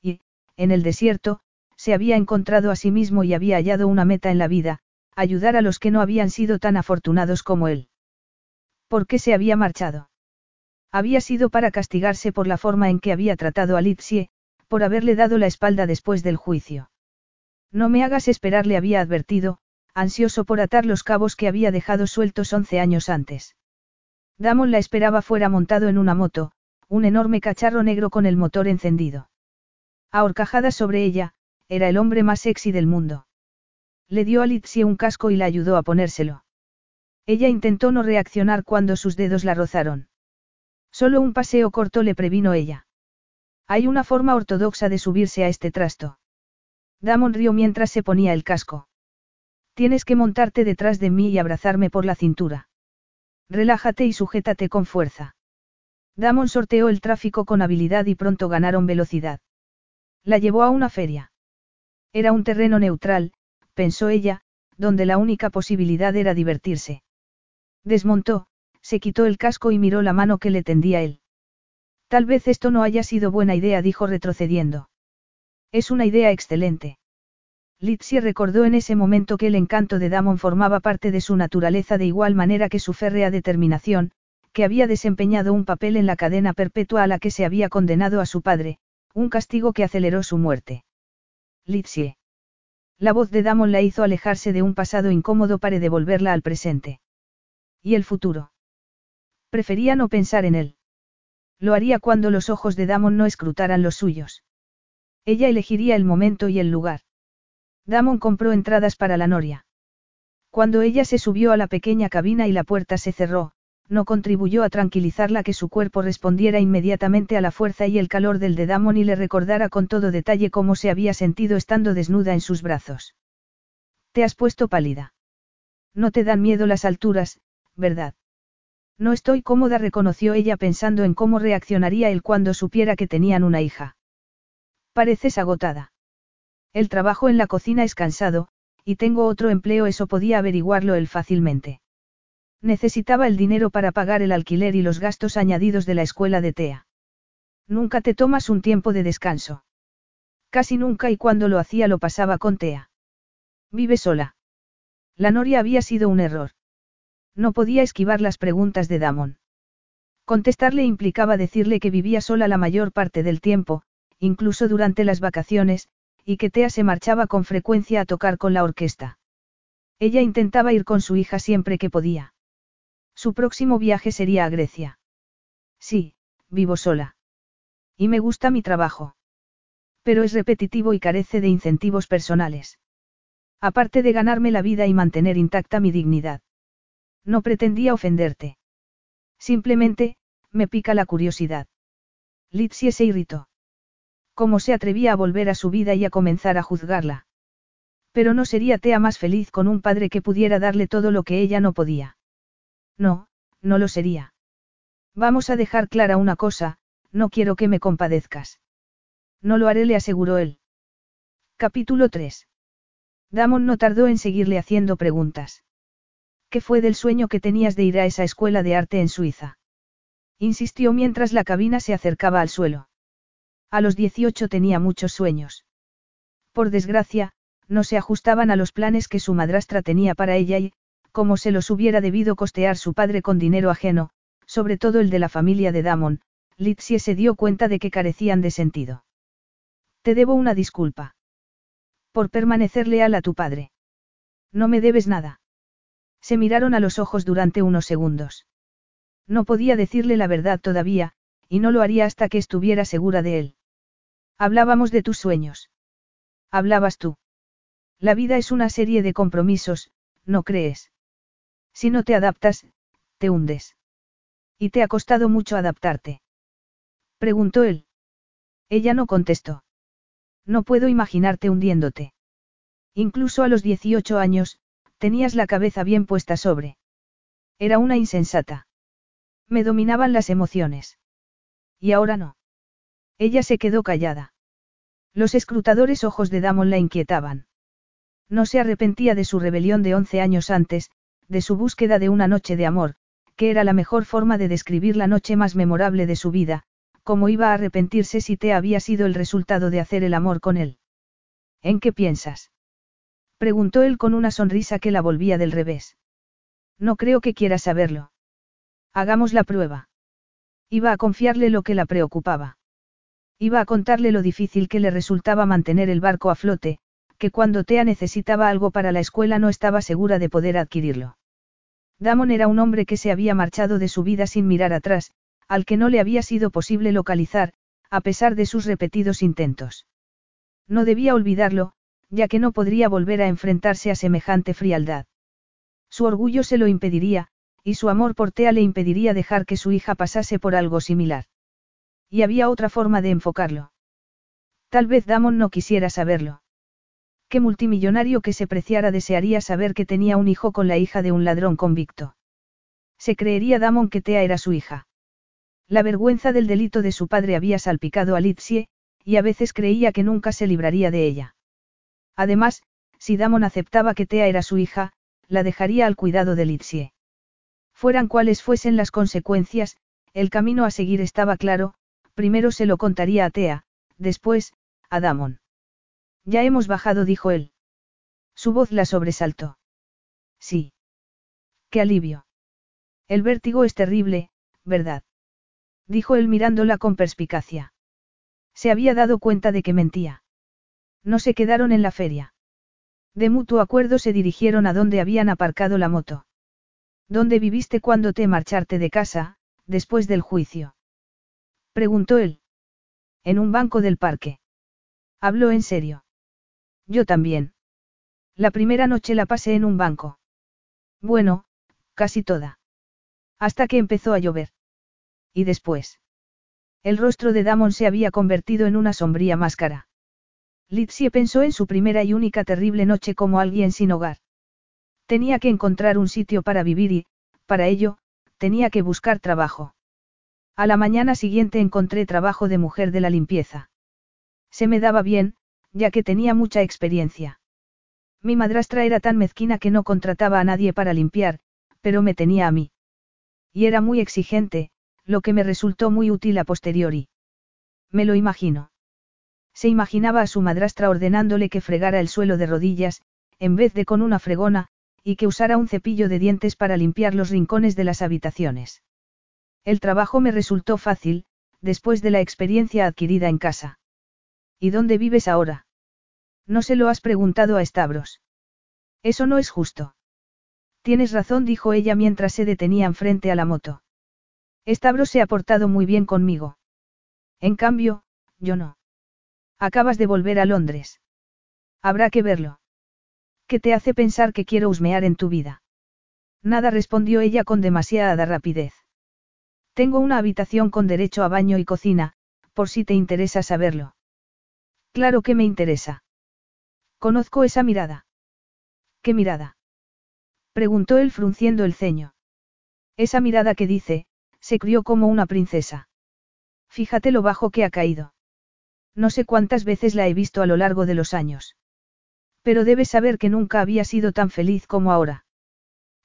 Y, en el desierto, se había encontrado a sí mismo y había hallado una meta en la vida, ayudar a los que no habían sido tan afortunados como él. ¿Por qué se había marchado? Había sido para castigarse por la forma en que había tratado a Lipsie, por haberle dado la espalda después del juicio. No me hagas esperar, le había advertido, ansioso por atar los cabos que había dejado sueltos once años antes. Damon la esperaba fuera montado en una moto, un enorme cacharro negro con el motor encendido. Ahorcajada sobre ella, era el hombre más sexy del mundo. Le dio a Litsie un casco y la ayudó a ponérselo. Ella intentó no reaccionar cuando sus dedos la rozaron. Solo un paseo corto le previno ella. Hay una forma ortodoxa de subirse a este trasto. Damon rió mientras se ponía el casco. Tienes que montarte detrás de mí y abrazarme por la cintura. Relájate y sujétate con fuerza. Damon sorteó el tráfico con habilidad y pronto ganaron velocidad. La llevó a una feria. Era un terreno neutral, pensó ella, donde la única posibilidad era divertirse. Desmontó, se quitó el casco y miró la mano que le tendía él. Tal vez esto no haya sido buena idea, dijo retrocediendo. Es una idea excelente. Litsi recordó en ese momento que el encanto de Damon formaba parte de su naturaleza de igual manera que su férrea determinación, que había desempeñado un papel en la cadena perpetua a la que se había condenado a su padre, un castigo que aceleró su muerte. Litsie. La voz de Damon la hizo alejarse de un pasado incómodo para devolverla al presente. ¿Y el futuro? Prefería no pensar en él. Lo haría cuando los ojos de Damon no escrutaran los suyos. Ella elegiría el momento y el lugar. Damon compró entradas para la noria. Cuando ella se subió a la pequeña cabina y la puerta se cerró, no contribuyó a tranquilizarla que su cuerpo respondiera inmediatamente a la fuerza y el calor del de Damon y le recordara con todo detalle cómo se había sentido estando desnuda en sus brazos. Te has puesto pálida. No te dan miedo las alturas, ¿verdad? No estoy cómoda, reconoció ella pensando en cómo reaccionaría él cuando supiera que tenían una hija. Pareces agotada. El trabajo en la cocina es cansado, y tengo otro empleo, eso podía averiguarlo él fácilmente. Necesitaba el dinero para pagar el alquiler y los gastos añadidos de la escuela de TEA. Nunca te tomas un tiempo de descanso. Casi nunca y cuando lo hacía lo pasaba con Tea. Vive sola. La noria había sido un error. No podía esquivar las preguntas de Damon. Contestarle implicaba decirle que vivía sola la mayor parte del tiempo, incluso durante las vacaciones, y que Tea se marchaba con frecuencia a tocar con la orquesta. Ella intentaba ir con su hija siempre que podía. Su próximo viaje sería a Grecia. Sí, vivo sola. Y me gusta mi trabajo. Pero es repetitivo y carece de incentivos personales. Aparte de ganarme la vida y mantener intacta mi dignidad. No pretendía ofenderte. Simplemente, me pica la curiosidad. Litsie se irritó. ¿Cómo se atrevía a volver a su vida y a comenzar a juzgarla? Pero no sería Tea más feliz con un padre que pudiera darle todo lo que ella no podía. No, no lo sería. Vamos a dejar clara una cosa, no quiero que me compadezcas. No lo haré, le aseguró él. Capítulo 3. Damon no tardó en seguirle haciendo preguntas. ¿Qué fue del sueño que tenías de ir a esa escuela de arte en Suiza? Insistió mientras la cabina se acercaba al suelo. A los 18 tenía muchos sueños. Por desgracia, no se ajustaban a los planes que su madrastra tenía para ella y, como se los hubiera debido costear su padre con dinero ajeno, sobre todo el de la familia de Damon, Litsie se dio cuenta de que carecían de sentido. Te debo una disculpa. Por permanecer leal a tu padre. No me debes nada. Se miraron a los ojos durante unos segundos. No podía decirle la verdad todavía, y no lo haría hasta que estuviera segura de él. Hablábamos de tus sueños. Hablabas tú. La vida es una serie de compromisos, ¿no crees? Si no te adaptas, te hundes. ¿Y te ha costado mucho adaptarte? Preguntó él. Ella no contestó. No puedo imaginarte hundiéndote. Incluso a los 18 años, tenías la cabeza bien puesta sobre. Era una insensata. Me dominaban las emociones. Y ahora no. Ella se quedó callada. Los escrutadores ojos de Damon la inquietaban. No se arrepentía de su rebelión de once años antes, de su búsqueda de una noche de amor, que era la mejor forma de describir la noche más memorable de su vida, como iba a arrepentirse si te había sido el resultado de hacer el amor con él. ¿En qué piensas? Preguntó él con una sonrisa que la volvía del revés. No creo que quiera saberlo. Hagamos la prueba. Iba a confiarle lo que la preocupaba. Iba a contarle lo difícil que le resultaba mantener el barco a flote, que cuando Tea necesitaba algo para la escuela no estaba segura de poder adquirirlo. Damon era un hombre que se había marchado de su vida sin mirar atrás, al que no le había sido posible localizar, a pesar de sus repetidos intentos. No debía olvidarlo, ya que no podría volver a enfrentarse a semejante frialdad. Su orgullo se lo impediría, y su amor por Tea le impediría dejar que su hija pasase por algo similar. Y había otra forma de enfocarlo. Tal vez Damon no quisiera saberlo. ¿Qué multimillonario que se preciara desearía saber que tenía un hijo con la hija de un ladrón convicto? Se creería Damon que Tea era su hija. La vergüenza del delito de su padre había salpicado a Litsie, y a veces creía que nunca se libraría de ella. Además, si Damon aceptaba que Tea era su hija, la dejaría al cuidado de Litsie. Fueran cuales fuesen las consecuencias, el camino a seguir estaba claro, primero se lo contaría a Tea, después, a Damon. Ya hemos bajado, dijo él. Su voz la sobresaltó. Sí. Qué alivio. El vértigo es terrible, ¿verdad? Dijo él mirándola con perspicacia. Se había dado cuenta de que mentía. No se quedaron en la feria. De mutuo acuerdo se dirigieron a donde habían aparcado la moto. ¿Dónde viviste cuando te marcharte de casa, después del juicio? Preguntó él. En un banco del parque. Habló en serio. Yo también. La primera noche la pasé en un banco. Bueno, casi toda. Hasta que empezó a llover. ¿Y después? El rostro de Damon se había convertido en una sombría máscara. Litsie pensó en su primera y única terrible noche como alguien sin hogar. Tenía que encontrar un sitio para vivir y, para ello, tenía que buscar trabajo. A la mañana siguiente encontré trabajo de mujer de la limpieza. Se me daba bien, ya que tenía mucha experiencia. Mi madrastra era tan mezquina que no contrataba a nadie para limpiar, pero me tenía a mí. Y era muy exigente, lo que me resultó muy útil a posteriori. Me lo imagino. Se imaginaba a su madrastra ordenándole que fregara el suelo de rodillas, en vez de con una fregona, y que usara un cepillo de dientes para limpiar los rincones de las habitaciones. El trabajo me resultó fácil, después de la experiencia adquirida en casa. ¿Y dónde vives ahora? No se lo has preguntado a Stavros. Eso no es justo. Tienes razón, dijo ella mientras se detenían frente a la moto. Stavros se ha portado muy bien conmigo. En cambio, yo no. Acabas de volver a Londres. Habrá que verlo. ¿Qué te hace pensar que quiero husmear en tu vida? Nada respondió ella con demasiada rapidez. Tengo una habitación con derecho a baño y cocina, por si te interesa saberlo. Claro que me interesa. Conozco esa mirada. ¿Qué mirada? Preguntó él frunciendo el ceño. Esa mirada que dice, se crió como una princesa. Fíjate lo bajo que ha caído. No sé cuántas veces la he visto a lo largo de los años. Pero debes saber que nunca había sido tan feliz como ahora.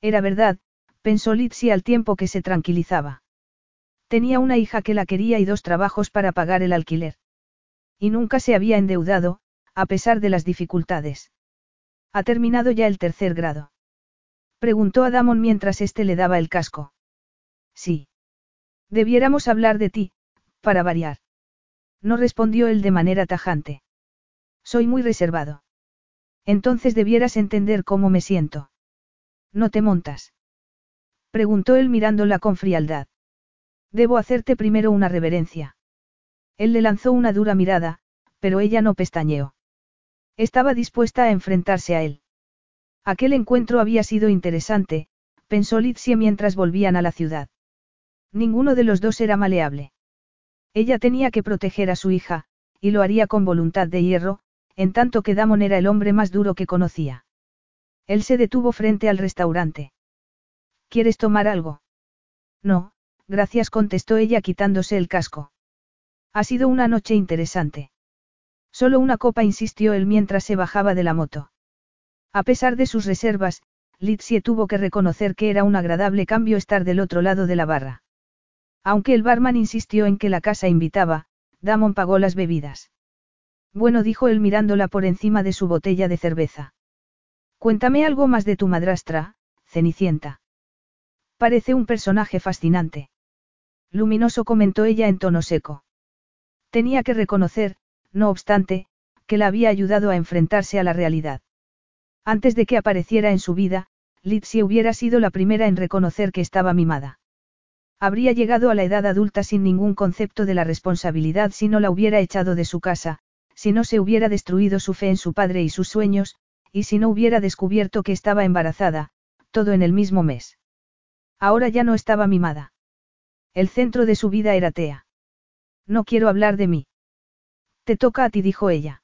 Era verdad, pensó Litsi al tiempo que se tranquilizaba. Tenía una hija que la quería y dos trabajos para pagar el alquiler. Y nunca se había endeudado, a pesar de las dificultades. ¿Ha terminado ya el tercer grado? Preguntó a Damon mientras éste le daba el casco. Sí. Debiéramos hablar de ti, para variar. No respondió él de manera tajante. Soy muy reservado. Entonces debieras entender cómo me siento. ¿No te montas? Preguntó él mirándola con frialdad. Debo hacerte primero una reverencia. Él le lanzó una dura mirada, pero ella no pestañeó. Estaba dispuesta a enfrentarse a él. Aquel encuentro había sido interesante, pensó Litsie mientras volvían a la ciudad. Ninguno de los dos era maleable. Ella tenía que proteger a su hija, y lo haría con voluntad de hierro, en tanto que Damon era el hombre más duro que conocía. Él se detuvo frente al restaurante. ¿Quieres tomar algo? No, gracias contestó ella quitándose el casco. Ha sido una noche interesante. Solo una copa insistió él mientras se bajaba de la moto. A pesar de sus reservas, Litsie tuvo que reconocer que era un agradable cambio estar del otro lado de la barra. Aunque el barman insistió en que la casa invitaba, Damon pagó las bebidas. Bueno, dijo él mirándola por encima de su botella de cerveza. Cuéntame algo más de tu madrastra, Cenicienta. Parece un personaje fascinante. Luminoso comentó ella en tono seco. Tenía que reconocer, no obstante, que la había ayudado a enfrentarse a la realidad. Antes de que apareciera en su vida, Litsi hubiera sido la primera en reconocer que estaba mimada. Habría llegado a la edad adulta sin ningún concepto de la responsabilidad si no la hubiera echado de su casa, si no se hubiera destruido su fe en su padre y sus sueños, y si no hubiera descubierto que estaba embarazada, todo en el mismo mes. Ahora ya no estaba mimada. El centro de su vida era Tea. No quiero hablar de mí. Te toca a ti, dijo ella.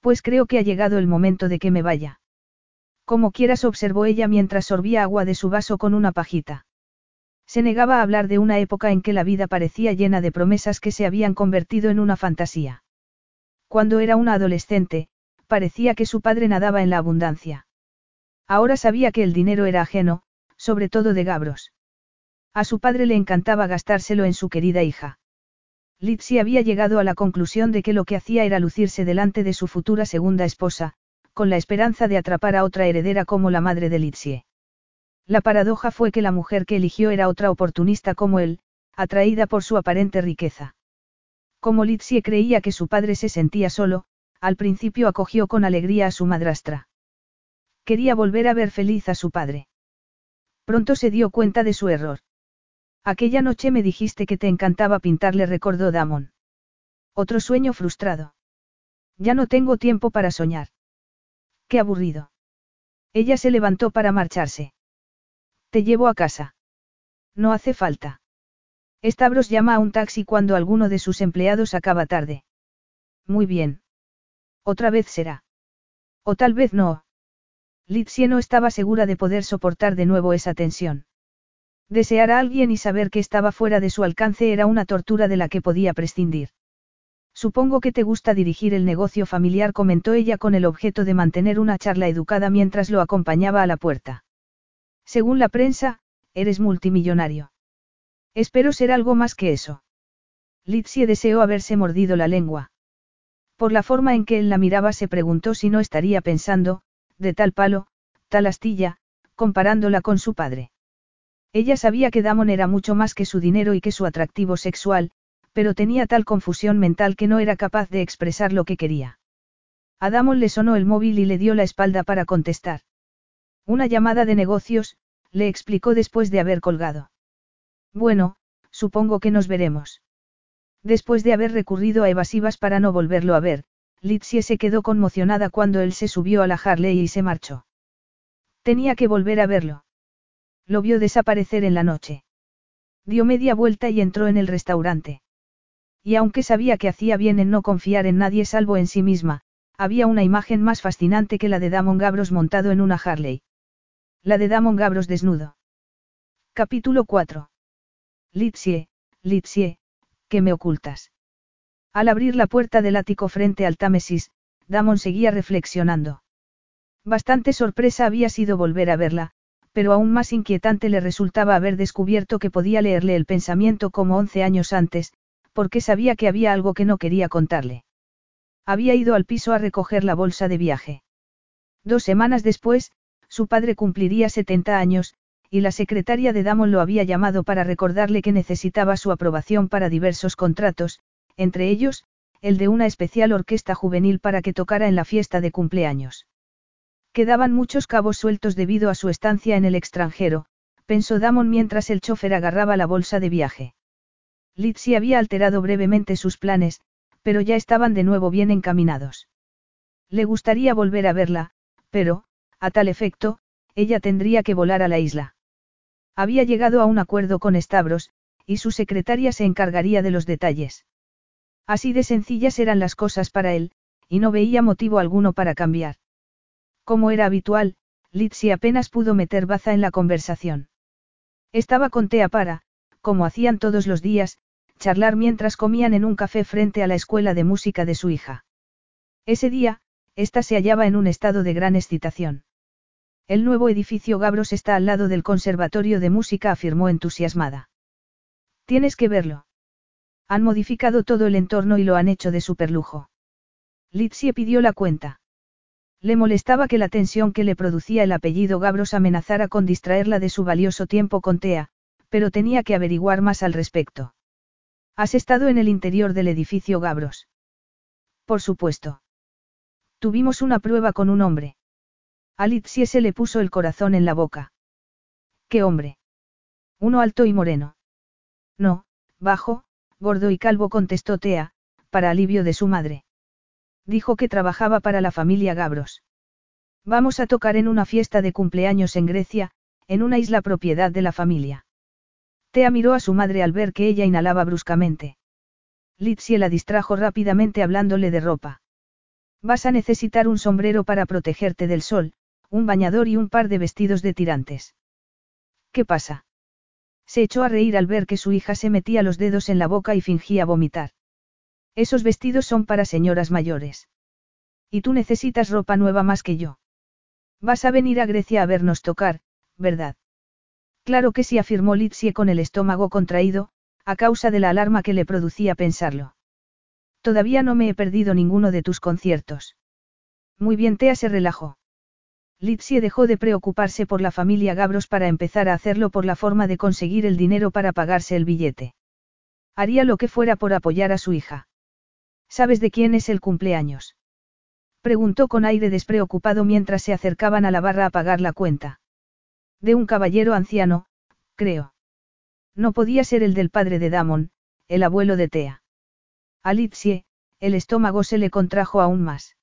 Pues creo que ha llegado el momento de que me vaya. Como quieras, observó ella mientras sorbía agua de su vaso con una pajita. Se negaba a hablar de una época en que la vida parecía llena de promesas que se habían convertido en una fantasía. Cuando era una adolescente, parecía que su padre nadaba en la abundancia. Ahora sabía que el dinero era ajeno, sobre todo de Gabros. A su padre le encantaba gastárselo en su querida hija. Litsi había llegado a la conclusión de que lo que hacía era lucirse delante de su futura segunda esposa, con la esperanza de atrapar a otra heredera como la madre de Litsie. La paradoja fue que la mujer que eligió era otra oportunista como él, atraída por su aparente riqueza. Como Litsie creía que su padre se sentía solo, al principio acogió con alegría a su madrastra. Quería volver a ver feliz a su padre. Pronto se dio cuenta de su error. Aquella noche me dijiste que te encantaba pintarle, recordó Damon. Otro sueño frustrado. Ya no tengo tiempo para soñar. Qué aburrido. Ella se levantó para marcharse. Te llevo a casa. No hace falta. Stavros llama a un taxi cuando alguno de sus empleados acaba tarde. Muy bien. Otra vez será. O tal vez no. Litsie no estaba segura de poder soportar de nuevo esa tensión. Desear a alguien y saber que estaba fuera de su alcance era una tortura de la que podía prescindir. Supongo que te gusta dirigir el negocio familiar, comentó ella con el objeto de mantener una charla educada mientras lo acompañaba a la puerta. Según la prensa, eres multimillonario. Espero ser algo más que eso. Litsie deseó haberse mordido la lengua. Por la forma en que él la miraba se preguntó si no estaría pensando, de tal palo, tal astilla, comparándola con su padre. Ella sabía que Damon era mucho más que su dinero y que su atractivo sexual, pero tenía tal confusión mental que no era capaz de expresar lo que quería. A Damon le sonó el móvil y le dio la espalda para contestar. Una llamada de negocios, le explicó después de haber colgado. Bueno, supongo que nos veremos. Después de haber recurrido a evasivas para no volverlo a ver, Litsie se quedó conmocionada cuando él se subió a la Harley y se marchó. Tenía que volver a verlo. Lo vio desaparecer en la noche. Dio media vuelta y entró en el restaurante. Y aunque sabía que hacía bien en no confiar en nadie salvo en sí misma, había una imagen más fascinante que la de Damon Gabros montado en una Harley. La de Damon Gabros desnudo. Capítulo 4. Litsie, Litsie, ¿qué me ocultas? Al abrir la puerta del ático frente al Támesis, Damon seguía reflexionando. Bastante sorpresa había sido volver a verla, pero aún más inquietante le resultaba haber descubierto que podía leerle el pensamiento como once años antes, porque sabía que había algo que no quería contarle. Había ido al piso a recoger la bolsa de viaje. Dos semanas después, su padre cumpliría 70 años, y la secretaria de Damon lo había llamado para recordarle que necesitaba su aprobación para diversos contratos, entre ellos, el de una especial orquesta juvenil para que tocara en la fiesta de cumpleaños. Quedaban muchos cabos sueltos debido a su estancia en el extranjero, pensó Damon mientras el chofer agarraba la bolsa de viaje. Litsi había alterado brevemente sus planes, pero ya estaban de nuevo bien encaminados. Le gustaría volver a verla, pero, a tal efecto, ella tendría que volar a la isla. Había llegado a un acuerdo con Stavros, y su secretaria se encargaría de los detalles. Así de sencillas eran las cosas para él, y no veía motivo alguno para cambiar. Como era habitual, Litsi apenas pudo meter baza en la conversación. Estaba con Tea para, como hacían todos los días, charlar mientras comían en un café frente a la escuela de música de su hija. Ese día, ésta se hallaba en un estado de gran excitación. El nuevo edificio Gabros está al lado del Conservatorio de Música, afirmó entusiasmada. Tienes que verlo. Han modificado todo el entorno y lo han hecho de superlujo. Litsie pidió la cuenta. Le molestaba que la tensión que le producía el apellido Gabros amenazara con distraerla de su valioso tiempo con Tea, pero tenía que averiguar más al respecto. ¿Has estado en el interior del edificio Gabros? Por supuesto. Tuvimos una prueba con un hombre. A se le puso el corazón en la boca. ¿Qué hombre? Uno alto y moreno. No, bajo, gordo y calvo contestó Tea, para alivio de su madre. Dijo que trabajaba para la familia Gabros. Vamos a tocar en una fiesta de cumpleaños en Grecia, en una isla propiedad de la familia. Tea miró a su madre al ver que ella inhalaba bruscamente. Litsie la distrajo rápidamente hablándole de ropa. Vas a necesitar un sombrero para protegerte del sol, un bañador y un par de vestidos de tirantes. ¿Qué pasa? Se echó a reír al ver que su hija se metía los dedos en la boca y fingía vomitar. Esos vestidos son para señoras mayores. Y tú necesitas ropa nueva más que yo. Vas a venir a Grecia a vernos tocar, ¿verdad? Claro que sí, afirmó Litsie con el estómago contraído, a causa de la alarma que le producía pensarlo. Todavía no me he perdido ninguno de tus conciertos. Muy bien, Tea se relajó. Litsie dejó de preocuparse por la familia Gabros para empezar a hacerlo por la forma de conseguir el dinero para pagarse el billete. Haría lo que fuera por apoyar a su hija. ¿Sabes de quién es el cumpleaños? Preguntó con aire despreocupado mientras se acercaban a la barra a pagar la cuenta. De un caballero anciano, creo. No podía ser el del padre de Damon, el abuelo de Tea. A el estómago se le contrajo aún más.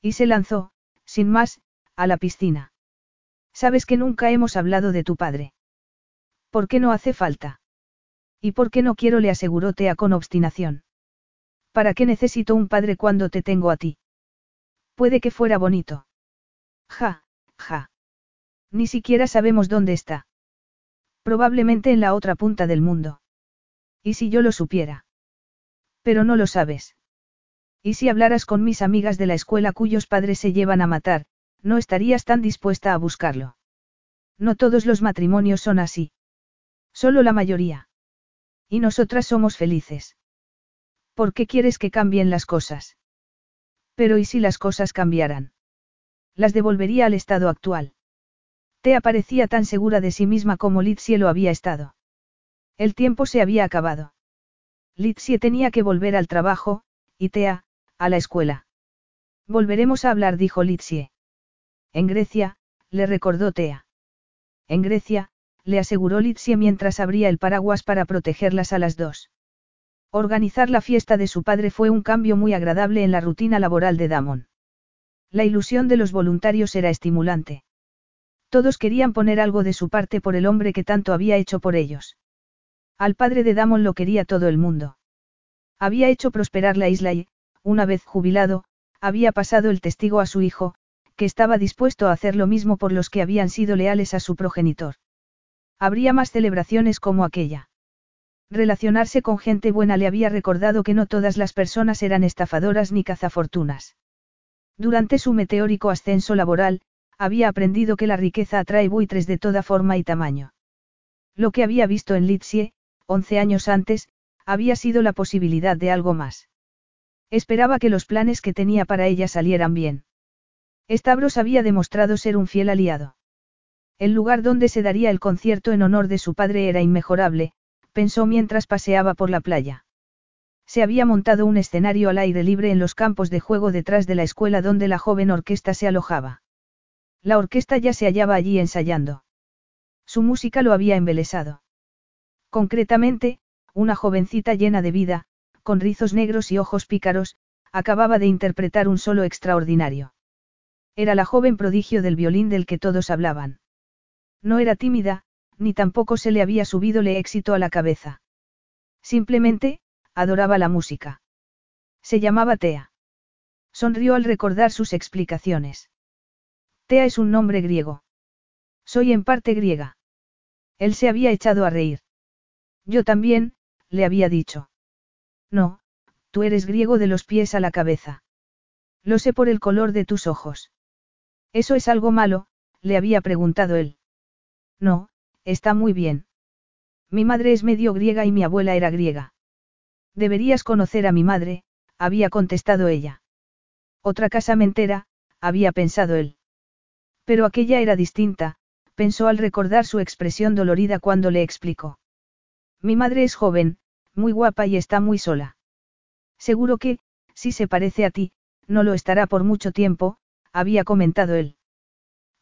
Y se lanzó, sin más, a la piscina. Sabes que nunca hemos hablado de tu padre. ¿Por qué no hace falta? ¿Y por qué no quiero? le aseguró Tea con obstinación. ¿Para qué necesito un padre cuando te tengo a ti? Puede que fuera bonito. Ja, ja. Ni siquiera sabemos dónde está. Probablemente en la otra punta del mundo. ¿Y si yo lo supiera? Pero no lo sabes. ¿Y si hablaras con mis amigas de la escuela cuyos padres se llevan a matar, no estarías tan dispuesta a buscarlo. No todos los matrimonios son así. Solo la mayoría. Y nosotras somos felices. ¿Por qué quieres que cambien las cosas? Pero ¿y si las cosas cambiaran? Las devolvería al estado actual. Tea parecía tan segura de sí misma como Litsie lo había estado. El tiempo se había acabado. Litsie tenía que volver al trabajo, y Tea, a la escuela. Volveremos a hablar, dijo Litsie. En Grecia, le recordó Tea. En Grecia, le aseguró Litsie mientras abría el paraguas para protegerlas a las dos. Organizar la fiesta de su padre fue un cambio muy agradable en la rutina laboral de Damon. La ilusión de los voluntarios era estimulante. Todos querían poner algo de su parte por el hombre que tanto había hecho por ellos. Al padre de Damon lo quería todo el mundo. Había hecho prosperar la isla y, una vez jubilado, había pasado el testigo a su hijo, que estaba dispuesto a hacer lo mismo por los que habían sido leales a su progenitor. Habría más celebraciones como aquella. Relacionarse con gente buena le había recordado que no todas las personas eran estafadoras ni cazafortunas. Durante su meteórico ascenso laboral, había aprendido que la riqueza atrae buitres de toda forma y tamaño. Lo que había visto en Litsie, once años antes, había sido la posibilidad de algo más. Esperaba que los planes que tenía para ella salieran bien. Stavros había demostrado ser un fiel aliado. El lugar donde se daría el concierto en honor de su padre era inmejorable, pensó mientras paseaba por la playa. Se había montado un escenario al aire libre en los campos de juego detrás de la escuela donde la joven orquesta se alojaba. La orquesta ya se hallaba allí ensayando. Su música lo había embelesado. Concretamente, una jovencita llena de vida, con rizos negros y ojos pícaros, acababa de interpretar un solo extraordinario. Era la joven prodigio del violín del que todos hablaban. No era tímida, ni tampoco se le había subido le éxito a la cabeza. Simplemente, adoraba la música. Se llamaba Tea. Sonrió al recordar sus explicaciones. Tea es un nombre griego. Soy en parte griega. Él se había echado a reír. Yo también, le había dicho. No, tú eres griego de los pies a la cabeza. Lo sé por el color de tus ojos. ¿Eso es algo malo? le había preguntado él. No, está muy bien. Mi madre es medio griega y mi abuela era griega. Deberías conocer a mi madre, había contestado ella. Otra casamentera, había pensado él. Pero aquella era distinta, pensó al recordar su expresión dolorida cuando le explicó. Mi madre es joven, muy guapa y está muy sola. Seguro que, si se parece a ti, no lo estará por mucho tiempo, había comentado él.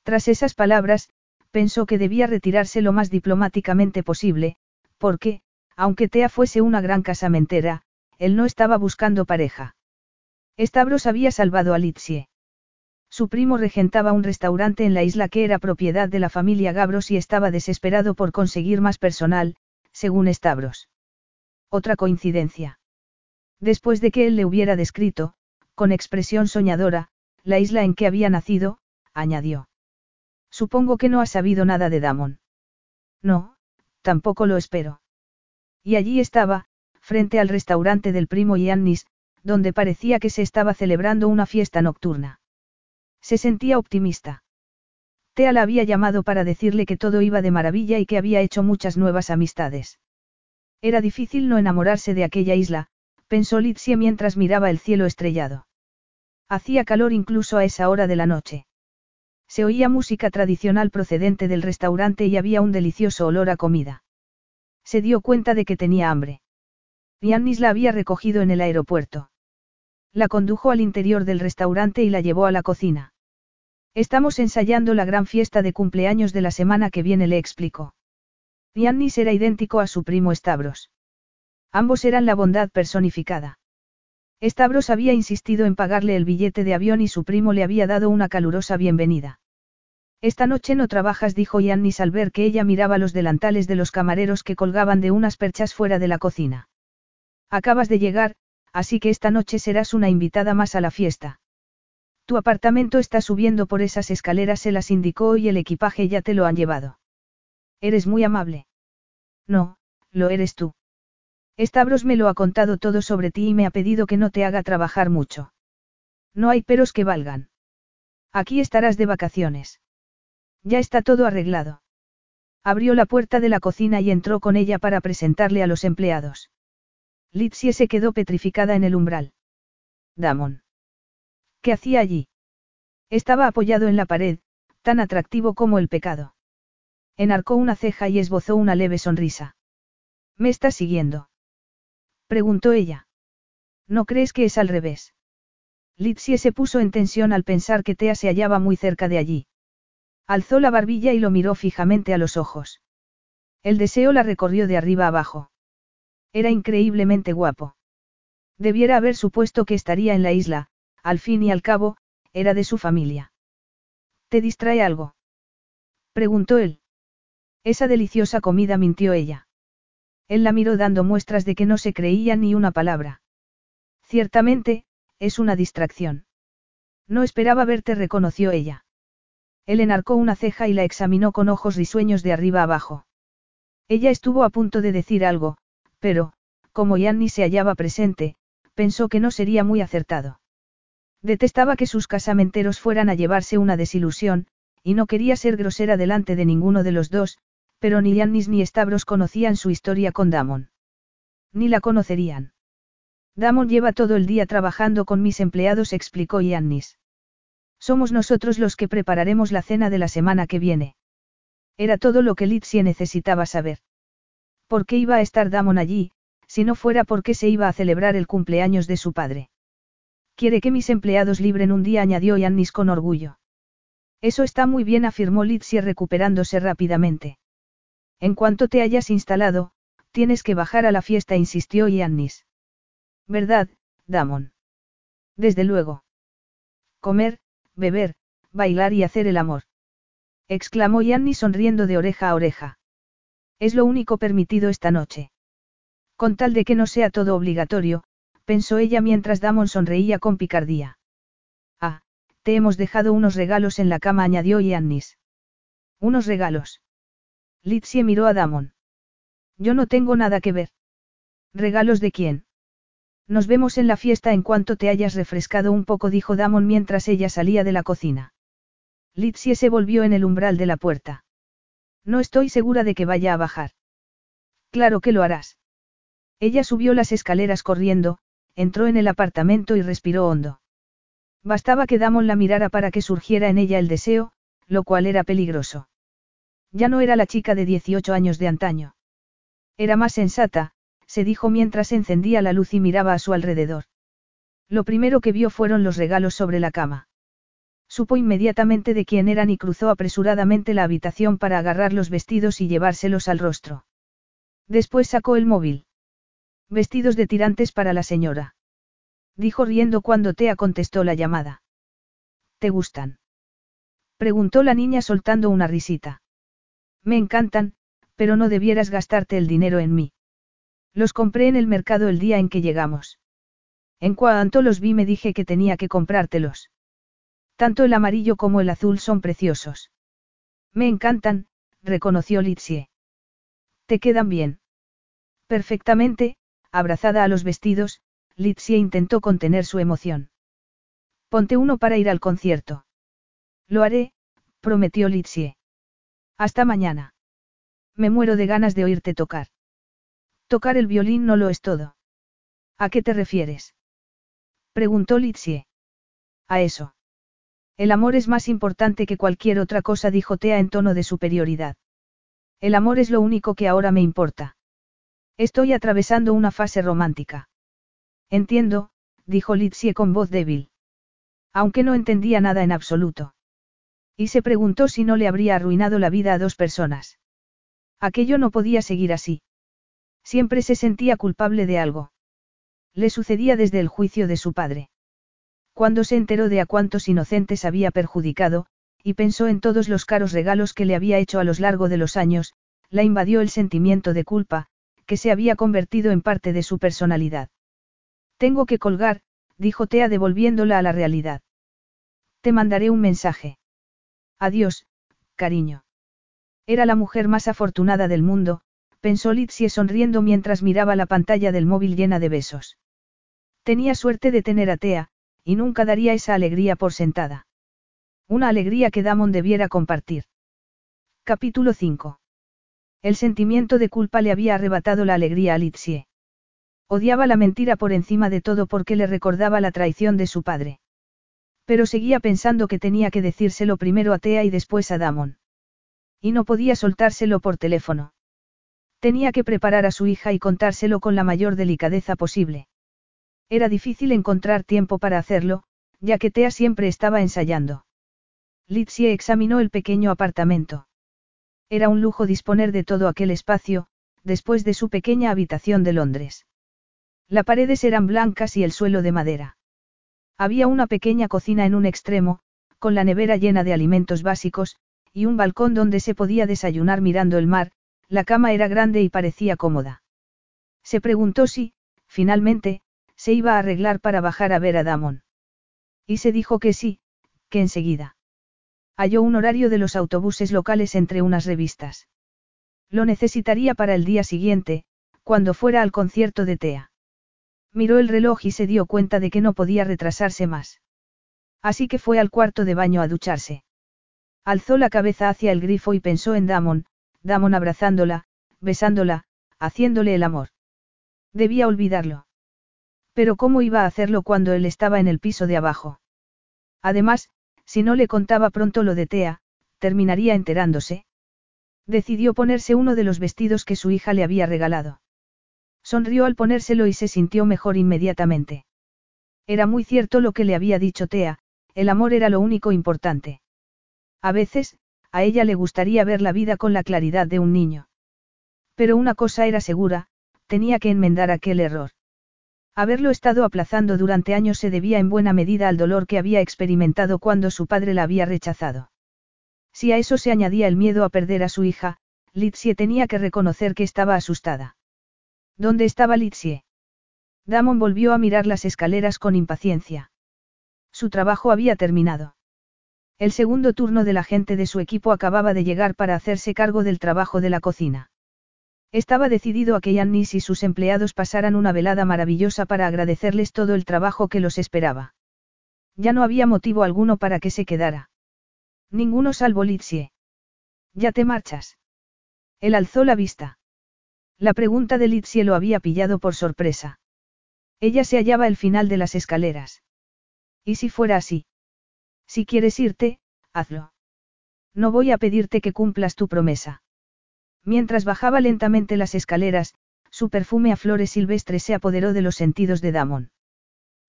Tras esas palabras, pensó que debía retirarse lo más diplomáticamente posible, porque, aunque Tea fuese una gran casamentera, él no estaba buscando pareja. Stavros había salvado a Litsie. Su primo regentaba un restaurante en la isla que era propiedad de la familia Gabros y estaba desesperado por conseguir más personal, según Stavros. Otra coincidencia. Después de que él le hubiera descrito, con expresión soñadora, la isla en que había nacido, añadió. Supongo que no has sabido nada de Damon. No, tampoco lo espero. Y allí estaba, frente al restaurante del primo Yannis, donde parecía que se estaba celebrando una fiesta nocturna. Se sentía optimista. Tea la había llamado para decirle que todo iba de maravilla y que había hecho muchas nuevas amistades. Era difícil no enamorarse de aquella isla, pensó Litsia mientras miraba el cielo estrellado. Hacía calor incluso a esa hora de la noche. Se oía música tradicional procedente del restaurante y había un delicioso olor a comida. Se dio cuenta de que tenía hambre. Yannis la había recogido en el aeropuerto. La condujo al interior del restaurante y la llevó a la cocina. Estamos ensayando la gran fiesta de cumpleaños de la semana que viene, le explicó. Yannis era idéntico a su primo Stavros. Ambos eran la bondad personificada. Stavros había insistido en pagarle el billete de avión y su primo le había dado una calurosa bienvenida. Esta noche no trabajas, dijo Yannis al ver que ella miraba los delantales de los camareros que colgaban de unas perchas fuera de la cocina. Acabas de llegar, así que esta noche serás una invitada más a la fiesta. Tu apartamento está subiendo por esas escaleras, se las indicó y el equipaje ya te lo han llevado. Eres muy amable. No, lo eres tú. Stavros me lo ha contado todo sobre ti y me ha pedido que no te haga trabajar mucho. No hay peros que valgan. Aquí estarás de vacaciones. Ya está todo arreglado. Abrió la puerta de la cocina y entró con ella para presentarle a los empleados. Litsie se quedó petrificada en el umbral. Damon. ¿Qué hacía allí? Estaba apoyado en la pared, tan atractivo como el pecado. Enarcó una ceja y esbozó una leve sonrisa. ¿Me estás siguiendo? Preguntó ella. ¿No crees que es al revés? Litsie se puso en tensión al pensar que Tea se hallaba muy cerca de allí. Alzó la barbilla y lo miró fijamente a los ojos. El deseo la recorrió de arriba abajo. Era increíblemente guapo. Debiera haber supuesto que estaría en la isla, al fin y al cabo, era de su familia. ¿Te distrae algo? Preguntó él. Esa deliciosa comida mintió ella. Él la miró dando muestras de que no se creía ni una palabra. Ciertamente, es una distracción. No esperaba verte, reconoció ella. Él enarcó una ceja y la examinó con ojos risueños de arriba abajo. Ella estuvo a punto de decir algo, pero, como Yanni se hallaba presente, pensó que no sería muy acertado. Detestaba que sus casamenteros fueran a llevarse una desilusión, y no quería ser grosera delante de ninguno de los dos, pero ni Yannis ni Stavros conocían su historia con Damon. Ni la conocerían. Damon lleva todo el día trabajando con mis empleados, explicó Yannis. Somos nosotros los que prepararemos la cena de la semana que viene. Era todo lo que Litsie necesitaba saber. ¿Por qué iba a estar Damon allí, si no fuera porque se iba a celebrar el cumpleaños de su padre? Quiere que mis empleados libren un día, añadió Yannis con orgullo. Eso está muy bien, afirmó Litsie recuperándose rápidamente. En cuanto te hayas instalado, tienes que bajar a la fiesta, insistió Yannis. ¿Verdad, Damon? Desde luego. Comer, beber, bailar y hacer el amor. Exclamó Yanni sonriendo de oreja a oreja. Es lo único permitido esta noche. Con tal de que no sea todo obligatorio, pensó ella mientras Damon sonreía con picardía. Ah, te hemos dejado unos regalos en la cama, añadió Yannis. ¿Unos regalos? Litsie miró a Damon. Yo no tengo nada que ver. ¿Regalos de quién? Nos vemos en la fiesta en cuanto te hayas refrescado un poco, dijo Damon mientras ella salía de la cocina. Litsie se volvió en el umbral de la puerta. No estoy segura de que vaya a bajar. Claro que lo harás. Ella subió las escaleras corriendo, entró en el apartamento y respiró hondo. Bastaba que Damon la mirara para que surgiera en ella el deseo, lo cual era peligroso. Ya no era la chica de 18 años de antaño. Era más sensata, se dijo mientras encendía la luz y miraba a su alrededor. Lo primero que vio fueron los regalos sobre la cama. Supo inmediatamente de quién eran y cruzó apresuradamente la habitación para agarrar los vestidos y llevárselos al rostro. Después sacó el móvil. Vestidos de tirantes para la señora. Dijo riendo cuando Tea contestó la llamada. ¿Te gustan? Preguntó la niña soltando una risita. Me encantan, pero no debieras gastarte el dinero en mí. Los compré en el mercado el día en que llegamos. En cuanto los vi me dije que tenía que comprártelos. Tanto el amarillo como el azul son preciosos. Me encantan, reconoció Litsie. ¿Te quedan bien? Perfectamente, abrazada a los vestidos, Litsie intentó contener su emoción. Ponte uno para ir al concierto. Lo haré, prometió Litsie. Hasta mañana. Me muero de ganas de oírte tocar. Tocar el violín no lo es todo. ¿A qué te refieres? Preguntó Litsie. A eso. El amor es más importante que cualquier otra cosa, dijo Tea en tono de superioridad. El amor es lo único que ahora me importa. Estoy atravesando una fase romántica. Entiendo, dijo Litsie con voz débil. Aunque no entendía nada en absoluto. Y se preguntó si no le habría arruinado la vida a dos personas. Aquello no podía seguir así. Siempre se sentía culpable de algo. Le sucedía desde el juicio de su padre. Cuando se enteró de a cuántos inocentes había perjudicado, y pensó en todos los caros regalos que le había hecho a lo largo de los años, la invadió el sentimiento de culpa, que se había convertido en parte de su personalidad. Tengo que colgar, dijo Tea devolviéndola a la realidad. Te mandaré un mensaje. Adiós, cariño. Era la mujer más afortunada del mundo, pensó Litsie sonriendo mientras miraba la pantalla del móvil llena de besos. Tenía suerte de tener a y nunca daría esa alegría por sentada. Una alegría que Damon debiera compartir. Capítulo 5. El sentimiento de culpa le había arrebatado la alegría a Litsie. Odiaba la mentira por encima de todo porque le recordaba la traición de su padre. Pero seguía pensando que tenía que decírselo primero a Tea y después a Damon. Y no podía soltárselo por teléfono. Tenía que preparar a su hija y contárselo con la mayor delicadeza posible. Era difícil encontrar tiempo para hacerlo, ya que Tea siempre estaba ensayando. Litsie examinó el pequeño apartamento. Era un lujo disponer de todo aquel espacio, después de su pequeña habitación de Londres. Las paredes eran blancas y el suelo de madera. Había una pequeña cocina en un extremo, con la nevera llena de alimentos básicos, y un balcón donde se podía desayunar mirando el mar, la cama era grande y parecía cómoda. Se preguntó si, finalmente, se iba a arreglar para bajar a ver a Damon. Y se dijo que sí, que enseguida. Halló un horario de los autobuses locales entre unas revistas. Lo necesitaría para el día siguiente, cuando fuera al concierto de Tea. Miró el reloj y se dio cuenta de que no podía retrasarse más. Así que fue al cuarto de baño a ducharse. Alzó la cabeza hacia el grifo y pensó en Damon, Damon abrazándola, besándola, haciéndole el amor. Debía olvidarlo. Pero ¿cómo iba a hacerlo cuando él estaba en el piso de abajo? Además, si no le contaba pronto lo de Tea, terminaría enterándose. Decidió ponerse uno de los vestidos que su hija le había regalado. Sonrió al ponérselo y se sintió mejor inmediatamente. Era muy cierto lo que le había dicho Tea, el amor era lo único importante. A veces, a ella le gustaría ver la vida con la claridad de un niño. Pero una cosa era segura, tenía que enmendar aquel error. Haberlo estado aplazando durante años se debía en buena medida al dolor que había experimentado cuando su padre la había rechazado. Si a eso se añadía el miedo a perder a su hija, Litsie tenía que reconocer que estaba asustada. ¿Dónde estaba Litsie? Damon volvió a mirar las escaleras con impaciencia. Su trabajo había terminado. El segundo turno de la gente de su equipo acababa de llegar para hacerse cargo del trabajo de la cocina. Estaba decidido a que Yannis y sus empleados pasaran una velada maravillosa para agradecerles todo el trabajo que los esperaba. Ya no había motivo alguno para que se quedara. Ninguno salvo Litsie. ¿Ya te marchas? Él alzó la vista. La pregunta de Litsie lo había pillado por sorpresa. Ella se hallaba al final de las escaleras. ¿Y si fuera así? Si quieres irte, hazlo. No voy a pedirte que cumplas tu promesa. Mientras bajaba lentamente las escaleras, su perfume a flores silvestres se apoderó de los sentidos de Damon.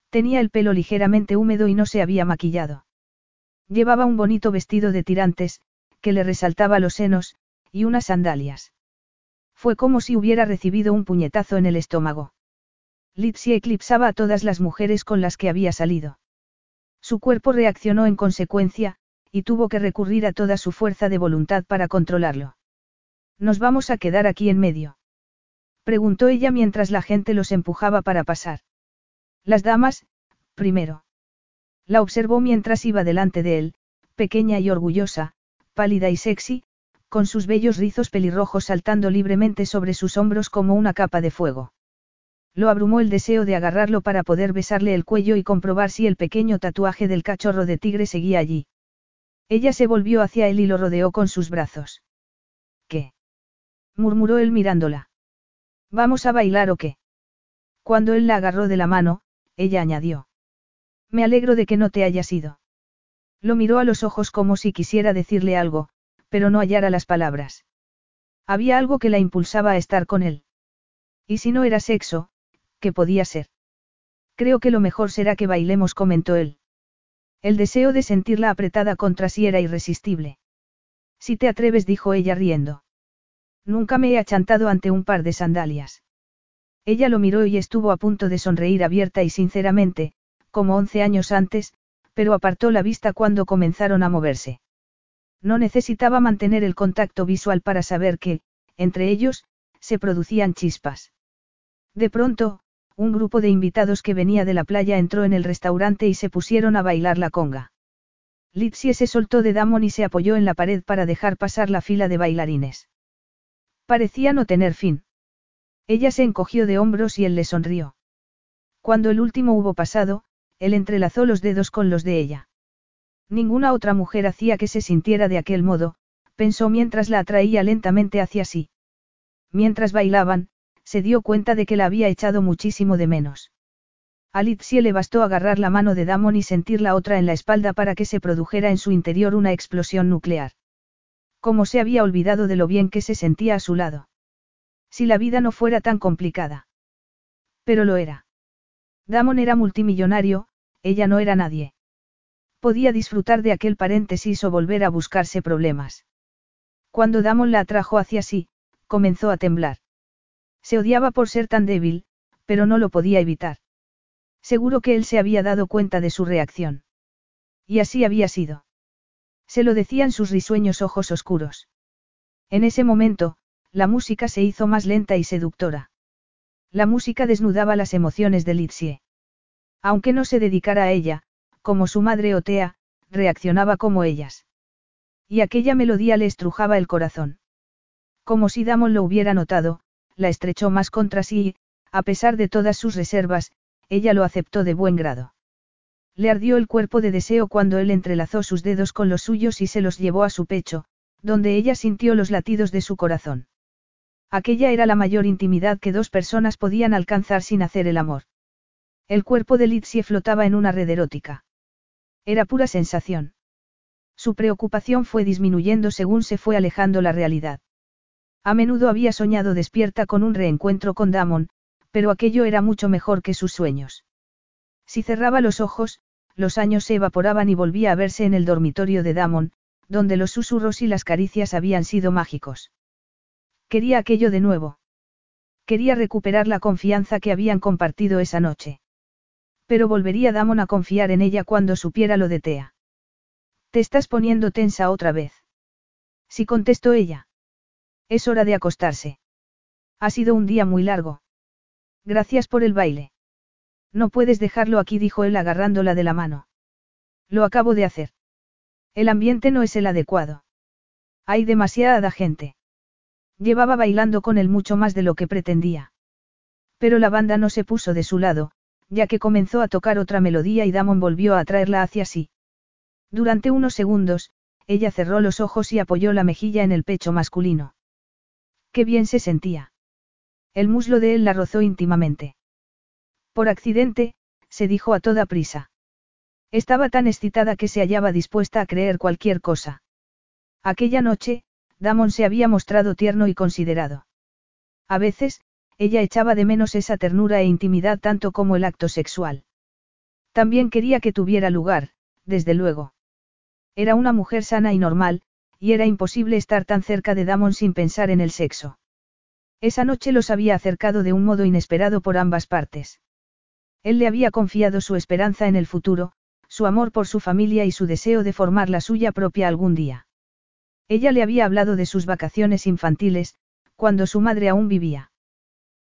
Tenía el pelo ligeramente húmedo y no se había maquillado. Llevaba un bonito vestido de tirantes, que le resaltaba los senos, y unas sandalias. Fue como si hubiera recibido un puñetazo en el estómago. Litsi eclipsaba a todas las mujeres con las que había salido. Su cuerpo reaccionó en consecuencia, y tuvo que recurrir a toda su fuerza de voluntad para controlarlo. ¿Nos vamos a quedar aquí en medio? Preguntó ella mientras la gente los empujaba para pasar. Las damas, primero. La observó mientras iba delante de él, pequeña y orgullosa, pálida y sexy, con sus bellos rizos pelirrojos saltando libremente sobre sus hombros como una capa de fuego. Lo abrumó el deseo de agarrarlo para poder besarle el cuello y comprobar si el pequeño tatuaje del cachorro de tigre seguía allí. Ella se volvió hacia él y lo rodeó con sus brazos. ¿Qué? murmuró él mirándola. ¿Vamos a bailar o qué? Cuando él la agarró de la mano, ella añadió. Me alegro de que no te hayas ido. Lo miró a los ojos como si quisiera decirle algo, pero no hallara las palabras. Había algo que la impulsaba a estar con él. Y si no era sexo, ¿qué podía ser? Creo que lo mejor será que bailemos, comentó él. El deseo de sentirla apretada contra sí era irresistible. Si te atreves, dijo ella riendo. Nunca me he achantado ante un par de sandalias. Ella lo miró y estuvo a punto de sonreír abierta y sinceramente, como once años antes, pero apartó la vista cuando comenzaron a moverse. No necesitaba mantener el contacto visual para saber que, entre ellos, se producían chispas. De pronto, un grupo de invitados que venía de la playa entró en el restaurante y se pusieron a bailar la conga. Litsie se soltó de Damon y se apoyó en la pared para dejar pasar la fila de bailarines. Parecía no tener fin. Ella se encogió de hombros y él le sonrió. Cuando el último hubo pasado, él entrelazó los dedos con los de ella. Ninguna otra mujer hacía que se sintiera de aquel modo, pensó mientras la atraía lentamente hacia sí. Mientras bailaban, se dio cuenta de que la había echado muchísimo de menos. A le bastó agarrar la mano de Damon y sentir la otra en la espalda para que se produjera en su interior una explosión nuclear. Como se había olvidado de lo bien que se sentía a su lado. Si la vida no fuera tan complicada. Pero lo era. Damon era multimillonario, ella no era nadie. Podía disfrutar de aquel paréntesis o volver a buscarse problemas. Cuando Damon la atrajo hacia sí, comenzó a temblar. Se odiaba por ser tan débil, pero no lo podía evitar. Seguro que él se había dado cuenta de su reacción. Y así había sido. Se lo decían sus risueños ojos oscuros. En ese momento, la música se hizo más lenta y seductora. La música desnudaba las emociones de Litsie. Aunque no se dedicara a ella, como su madre Otea, reaccionaba como ellas. Y aquella melodía le estrujaba el corazón. Como si Damon lo hubiera notado, la estrechó más contra sí y, a pesar de todas sus reservas, ella lo aceptó de buen grado. Le ardió el cuerpo de deseo cuando él entrelazó sus dedos con los suyos y se los llevó a su pecho, donde ella sintió los latidos de su corazón. Aquella era la mayor intimidad que dos personas podían alcanzar sin hacer el amor. El cuerpo de Litsie flotaba en una red erótica. Era pura sensación. Su preocupación fue disminuyendo según se fue alejando la realidad. A menudo había soñado despierta con un reencuentro con Damon, pero aquello era mucho mejor que sus sueños. Si cerraba los ojos, los años se evaporaban y volvía a verse en el dormitorio de Damon, donde los susurros y las caricias habían sido mágicos. Quería aquello de nuevo. Quería recuperar la confianza que habían compartido esa noche. Pero volvería Damon a confiar en ella cuando supiera lo de Tea. Te estás poniendo tensa otra vez. Sí contestó ella. Es hora de acostarse. Ha sido un día muy largo. Gracias por el baile. No puedes dejarlo aquí, dijo él agarrándola de la mano. Lo acabo de hacer. El ambiente no es el adecuado. Hay demasiada gente. Llevaba bailando con él mucho más de lo que pretendía. Pero la banda no se puso de su lado, ya que comenzó a tocar otra melodía y Damon volvió a atraerla hacia sí. Durante unos segundos, ella cerró los ojos y apoyó la mejilla en el pecho masculino. Qué bien se sentía. El muslo de él la rozó íntimamente. Por accidente, se dijo a toda prisa. Estaba tan excitada que se hallaba dispuesta a creer cualquier cosa. Aquella noche, Damon se había mostrado tierno y considerado. A veces, ella echaba de menos esa ternura e intimidad tanto como el acto sexual. También quería que tuviera lugar, desde luego. Era una mujer sana y normal, y era imposible estar tan cerca de Damon sin pensar en el sexo. Esa noche los había acercado de un modo inesperado por ambas partes. Él le había confiado su esperanza en el futuro, su amor por su familia y su deseo de formar la suya propia algún día. Ella le había hablado de sus vacaciones infantiles, cuando su madre aún vivía.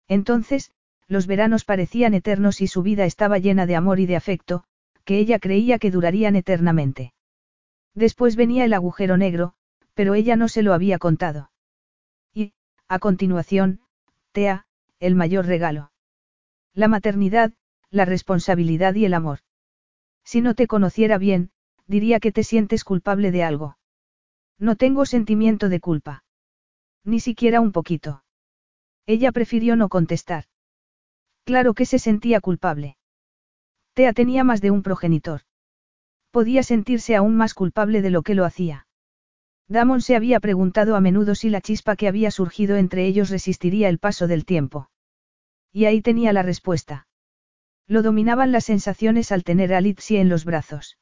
Entonces, los veranos parecían eternos y su vida estaba llena de amor y de afecto, que ella creía que durarían eternamente. Después venía el agujero negro, pero ella no se lo había contado. Y, a continuación, Tea, el mayor regalo. La maternidad, la responsabilidad y el amor. Si no te conociera bien, diría que te sientes culpable de algo. No tengo sentimiento de culpa. Ni siquiera un poquito. Ella prefirió no contestar. Claro que se sentía culpable. Tea tenía más de un progenitor. Podía sentirse aún más culpable de lo que lo hacía. Damon se había preguntado a menudo si la chispa que había surgido entre ellos resistiría el paso del tiempo. Y ahí tenía la respuesta. Lo dominaban las sensaciones al tener a Litsi en los brazos.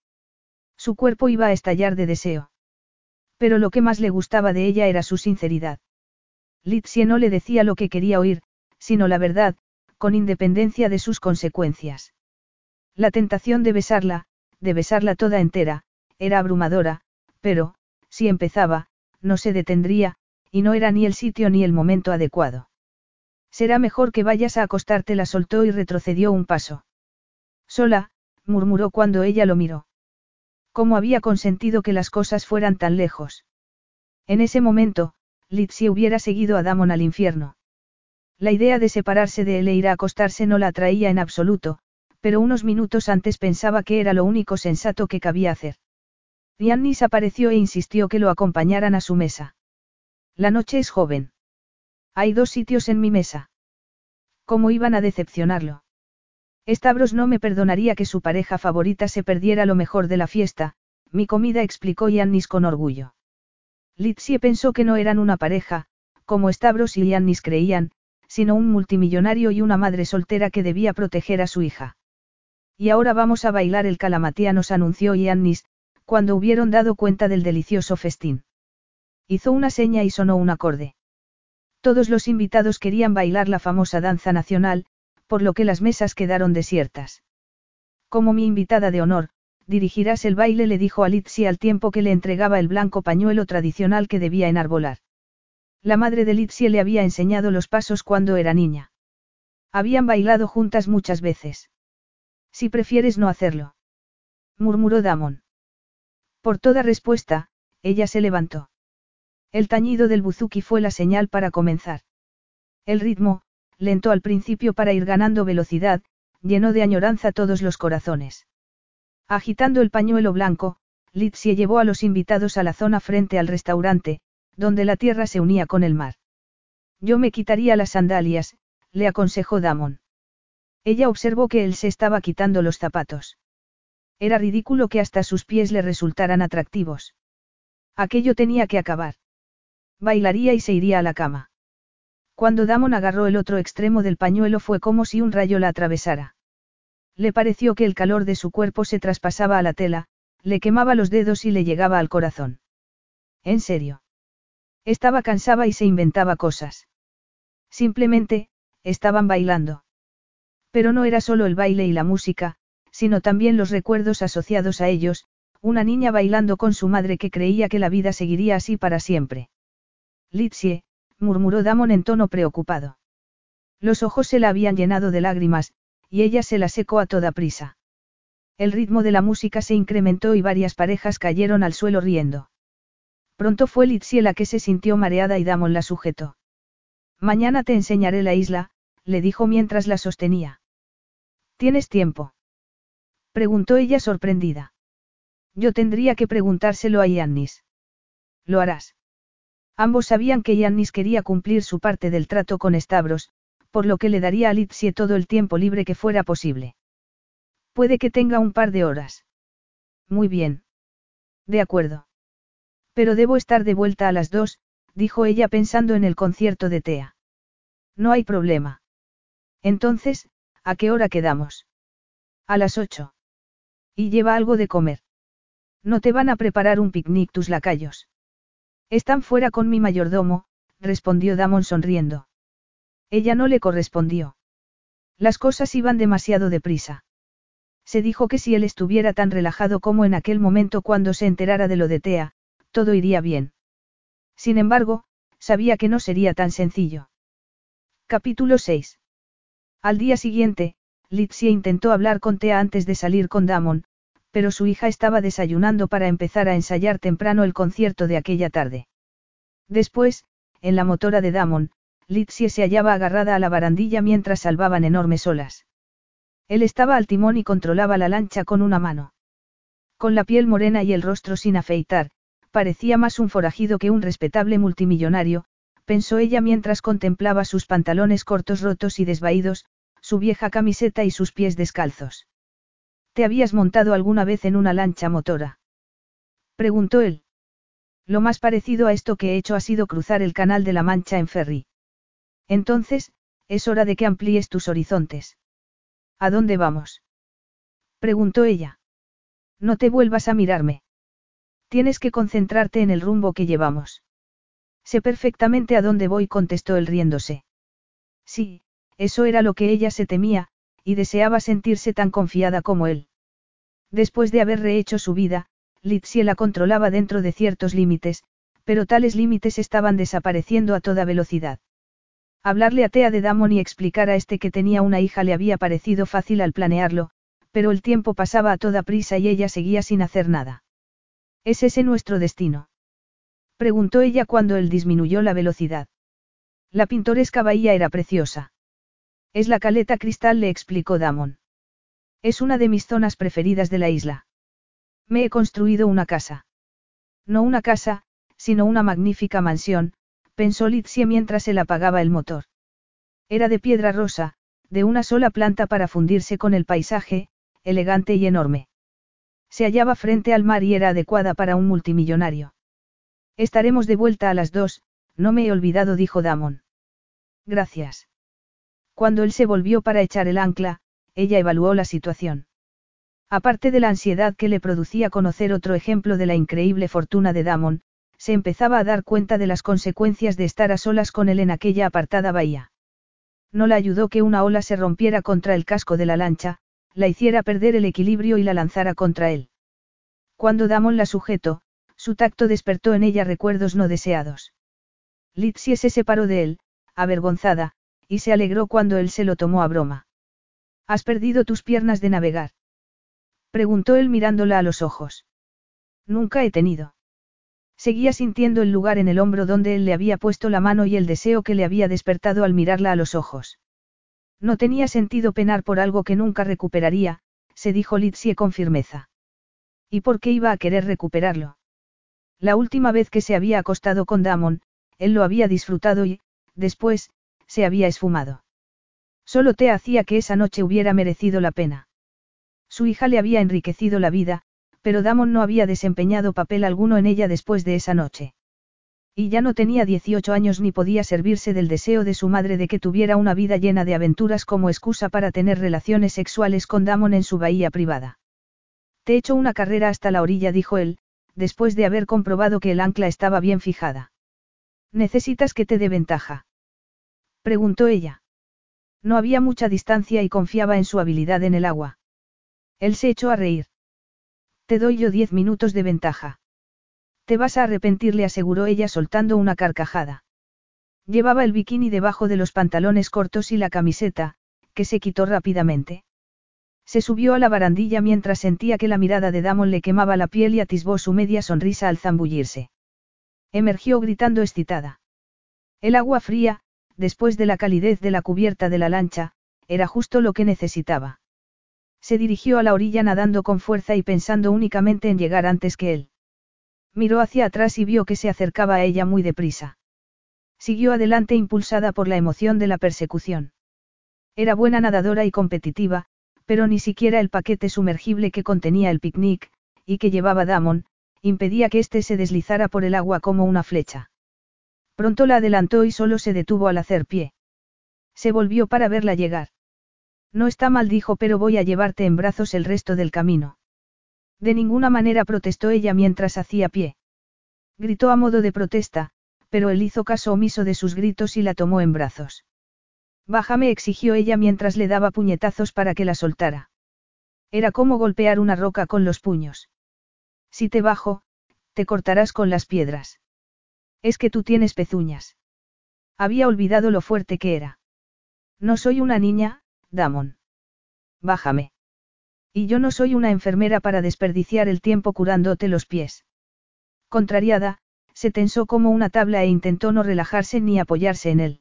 Su cuerpo iba a estallar de deseo. Pero lo que más le gustaba de ella era su sinceridad. Litsie no le decía lo que quería oír, sino la verdad, con independencia de sus consecuencias. La tentación de besarla, de besarla toda entera, era abrumadora, pero, si empezaba, no se detendría, y no era ni el sitio ni el momento adecuado. Será mejor que vayas a acostarte, la soltó y retrocedió un paso. Sola, murmuró cuando ella lo miró. ¿Cómo había consentido que las cosas fueran tan lejos? En ese momento, Litsi hubiera seguido a Damon al infierno. La idea de separarse de él e ir a acostarse no la atraía en absoluto, pero unos minutos antes pensaba que era lo único sensato que cabía hacer. Yannis apareció e insistió que lo acompañaran a su mesa. La noche es joven. Hay dos sitios en mi mesa. ¿Cómo iban a decepcionarlo? Stavros no me perdonaría que su pareja favorita se perdiera lo mejor de la fiesta, mi comida explicó Yannis con orgullo. Litsie pensó que no eran una pareja, como Stavros y Yannis creían, sino un multimillonario y una madre soltera que debía proteger a su hija. Y ahora vamos a bailar el calamatía nos anunció Yannis, cuando hubieron dado cuenta del delicioso festín. Hizo una seña y sonó un acorde. Todos los invitados querían bailar la famosa danza nacional, por lo que las mesas quedaron desiertas. Como mi invitada de honor, dirigirás el baile, le dijo a Litsi al tiempo que le entregaba el blanco pañuelo tradicional que debía enarbolar. La madre de Litsi le había enseñado los pasos cuando era niña. Habían bailado juntas muchas veces. Si prefieres no hacerlo. Murmuró Damon. Por toda respuesta, ella se levantó. El tañido del buzuki fue la señal para comenzar. El ritmo, lento al principio para ir ganando velocidad, llenó de añoranza todos los corazones. Agitando el pañuelo blanco, Litsie llevó a los invitados a la zona frente al restaurante, donde la tierra se unía con el mar. Yo me quitaría las sandalias, le aconsejó Damon. Ella observó que él se estaba quitando los zapatos. Era ridículo que hasta sus pies le resultaran atractivos. Aquello tenía que acabar. Bailaría y se iría a la cama. Cuando Damon agarró el otro extremo del pañuelo fue como si un rayo la atravesara. Le pareció que el calor de su cuerpo se traspasaba a la tela, le quemaba los dedos y le llegaba al corazón. ¿En serio? Estaba cansada y se inventaba cosas. Simplemente, estaban bailando. Pero no era solo el baile y la música, sino también los recuerdos asociados a ellos, una niña bailando con su madre que creía que la vida seguiría así para siempre. Litsie, murmuró Damon en tono preocupado. Los ojos se la habían llenado de lágrimas, y ella se la secó a toda prisa. El ritmo de la música se incrementó y varias parejas cayeron al suelo riendo. Pronto fue Litsie la que se sintió mareada y Damon la sujetó. Mañana te enseñaré la isla, le dijo mientras la sostenía. ¿Tienes tiempo? Preguntó ella sorprendida. Yo tendría que preguntárselo a Yannis. Lo harás. Ambos sabían que Yannis quería cumplir su parte del trato con Stavros, por lo que le daría a Litsie todo el tiempo libre que fuera posible. Puede que tenga un par de horas. Muy bien. De acuerdo. Pero debo estar de vuelta a las dos, dijo ella pensando en el concierto de Tea. No hay problema. Entonces, ¿a qué hora quedamos? A las ocho. Y lleva algo de comer. No te van a preparar un picnic tus lacayos. Están fuera con mi mayordomo, respondió Damon sonriendo. Ella no le correspondió. Las cosas iban demasiado deprisa. Se dijo que si él estuviera tan relajado como en aquel momento cuando se enterara de lo de Tea, todo iría bien. Sin embargo, sabía que no sería tan sencillo. Capítulo 6. Al día siguiente, Litsia intentó hablar con Tea antes de salir con Damon, pero su hija estaba desayunando para empezar a ensayar temprano el concierto de aquella tarde. Después, en la motora de Damon, Litsie se hallaba agarrada a la barandilla mientras salvaban enormes olas. Él estaba al timón y controlaba la lancha con una mano. Con la piel morena y el rostro sin afeitar, parecía más un forajido que un respetable multimillonario, pensó ella mientras contemplaba sus pantalones cortos rotos y desvaídos, su vieja camiseta y sus pies descalzos. ¿Te habías montado alguna vez en una lancha motora? Preguntó él. Lo más parecido a esto que he hecho ha sido cruzar el canal de la Mancha en ferry. Entonces, es hora de que amplíes tus horizontes. ¿A dónde vamos? Preguntó ella. No te vuelvas a mirarme. Tienes que concentrarte en el rumbo que llevamos. Sé perfectamente a dónde voy, contestó él riéndose. Sí, eso era lo que ella se temía, y deseaba sentirse tan confiada como él. Después de haber rehecho su vida, Litsie la controlaba dentro de ciertos límites, pero tales límites estaban desapareciendo a toda velocidad. Hablarle a Tea de Damon y explicar a este que tenía una hija le había parecido fácil al planearlo, pero el tiempo pasaba a toda prisa y ella seguía sin hacer nada. ¿Es ese nuestro destino? Preguntó ella cuando él disminuyó la velocidad. La pintoresca bahía era preciosa. Es la caleta cristal, le explicó Damon. Es una de mis zonas preferidas de la isla. Me he construido una casa. No una casa, sino una magnífica mansión, pensó Litsie mientras él apagaba el motor. Era de piedra rosa, de una sola planta para fundirse con el paisaje, elegante y enorme. Se hallaba frente al mar y era adecuada para un multimillonario. Estaremos de vuelta a las dos, no me he olvidado, dijo Damon. Gracias. Cuando él se volvió para echar el ancla, ella evaluó la situación. Aparte de la ansiedad que le producía conocer otro ejemplo de la increíble fortuna de Damon, se empezaba a dar cuenta de las consecuencias de estar a solas con él en aquella apartada bahía. No la ayudó que una ola se rompiera contra el casco de la lancha, la hiciera perder el equilibrio y la lanzara contra él. Cuando Damon la sujetó, su tacto despertó en ella recuerdos no deseados. Litsie se separó de él, avergonzada, y se alegró cuando él se lo tomó a broma. ¿Has perdido tus piernas de navegar? Preguntó él mirándola a los ojos. Nunca he tenido. Seguía sintiendo el lugar en el hombro donde él le había puesto la mano y el deseo que le había despertado al mirarla a los ojos. No tenía sentido penar por algo que nunca recuperaría, se dijo Litsie con firmeza. ¿Y por qué iba a querer recuperarlo? La última vez que se había acostado con Damon, él lo había disfrutado y, después, se había esfumado. Solo te hacía que esa noche hubiera merecido la pena. Su hija le había enriquecido la vida, pero Damon no había desempeñado papel alguno en ella después de esa noche. Y ya no tenía 18 años ni podía servirse del deseo de su madre de que tuviera una vida llena de aventuras como excusa para tener relaciones sexuales con Damon en su bahía privada. Te he hecho una carrera hasta la orilla, dijo él, después de haber comprobado que el ancla estaba bien fijada. ¿Necesitas que te dé ventaja? Preguntó ella. No había mucha distancia y confiaba en su habilidad en el agua. Él se echó a reír. Te doy yo diez minutos de ventaja. Te vas a arrepentir, le aseguró ella soltando una carcajada. Llevaba el bikini debajo de los pantalones cortos y la camiseta, que se quitó rápidamente. Se subió a la barandilla mientras sentía que la mirada de Damon le quemaba la piel y atisbó su media sonrisa al zambullirse. Emergió gritando excitada. El agua fría, después de la calidez de la cubierta de la lancha, era justo lo que necesitaba. Se dirigió a la orilla nadando con fuerza y pensando únicamente en llegar antes que él. Miró hacia atrás y vio que se acercaba a ella muy deprisa. Siguió adelante impulsada por la emoción de la persecución. Era buena nadadora y competitiva, pero ni siquiera el paquete sumergible que contenía el picnic, y que llevaba Damon, impedía que éste se deslizara por el agua como una flecha. Pronto la adelantó y solo se detuvo al hacer pie. Se volvió para verla llegar. No está mal, dijo, pero voy a llevarte en brazos el resto del camino. De ninguna manera protestó ella mientras hacía pie. Gritó a modo de protesta, pero él hizo caso omiso de sus gritos y la tomó en brazos. Bájame, exigió ella mientras le daba puñetazos para que la soltara. Era como golpear una roca con los puños. Si te bajo, te cortarás con las piedras. Es que tú tienes pezuñas. Había olvidado lo fuerte que era. No soy una niña, Damon. Bájame. Y yo no soy una enfermera para desperdiciar el tiempo curándote los pies. Contrariada, se tensó como una tabla e intentó no relajarse ni apoyarse en él.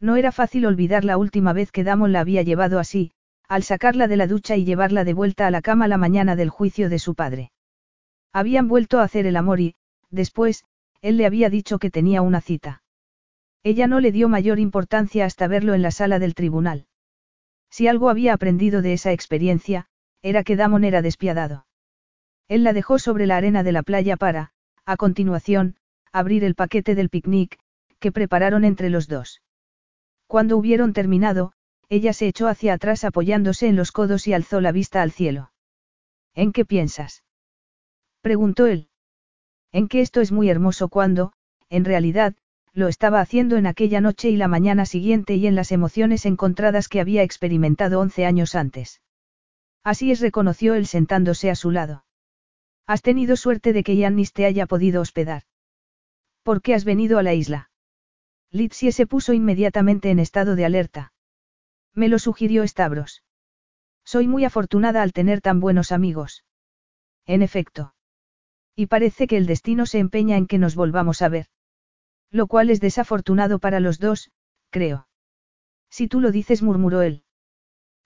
No era fácil olvidar la última vez que Damon la había llevado así, al sacarla de la ducha y llevarla de vuelta a la cama la mañana del juicio de su padre. Habían vuelto a hacer el amor y, después, él le había dicho que tenía una cita. Ella no le dio mayor importancia hasta verlo en la sala del tribunal. Si algo había aprendido de esa experiencia, era que Damon era despiadado. Él la dejó sobre la arena de la playa para, a continuación, abrir el paquete del picnic, que prepararon entre los dos. Cuando hubieron terminado, ella se echó hacia atrás apoyándose en los codos y alzó la vista al cielo. ¿En qué piensas? preguntó él. En que esto es muy hermoso cuando, en realidad, lo estaba haciendo en aquella noche y la mañana siguiente y en las emociones encontradas que había experimentado once años antes. Así es, reconoció él sentándose a su lado. Has tenido suerte de que Yannis te haya podido hospedar. ¿Por qué has venido a la isla? Litsie se puso inmediatamente en estado de alerta. Me lo sugirió Stavros. Soy muy afortunada al tener tan buenos amigos. En efecto. Y parece que el destino se empeña en que nos volvamos a ver. Lo cual es desafortunado para los dos, creo. Si tú lo dices, murmuró él.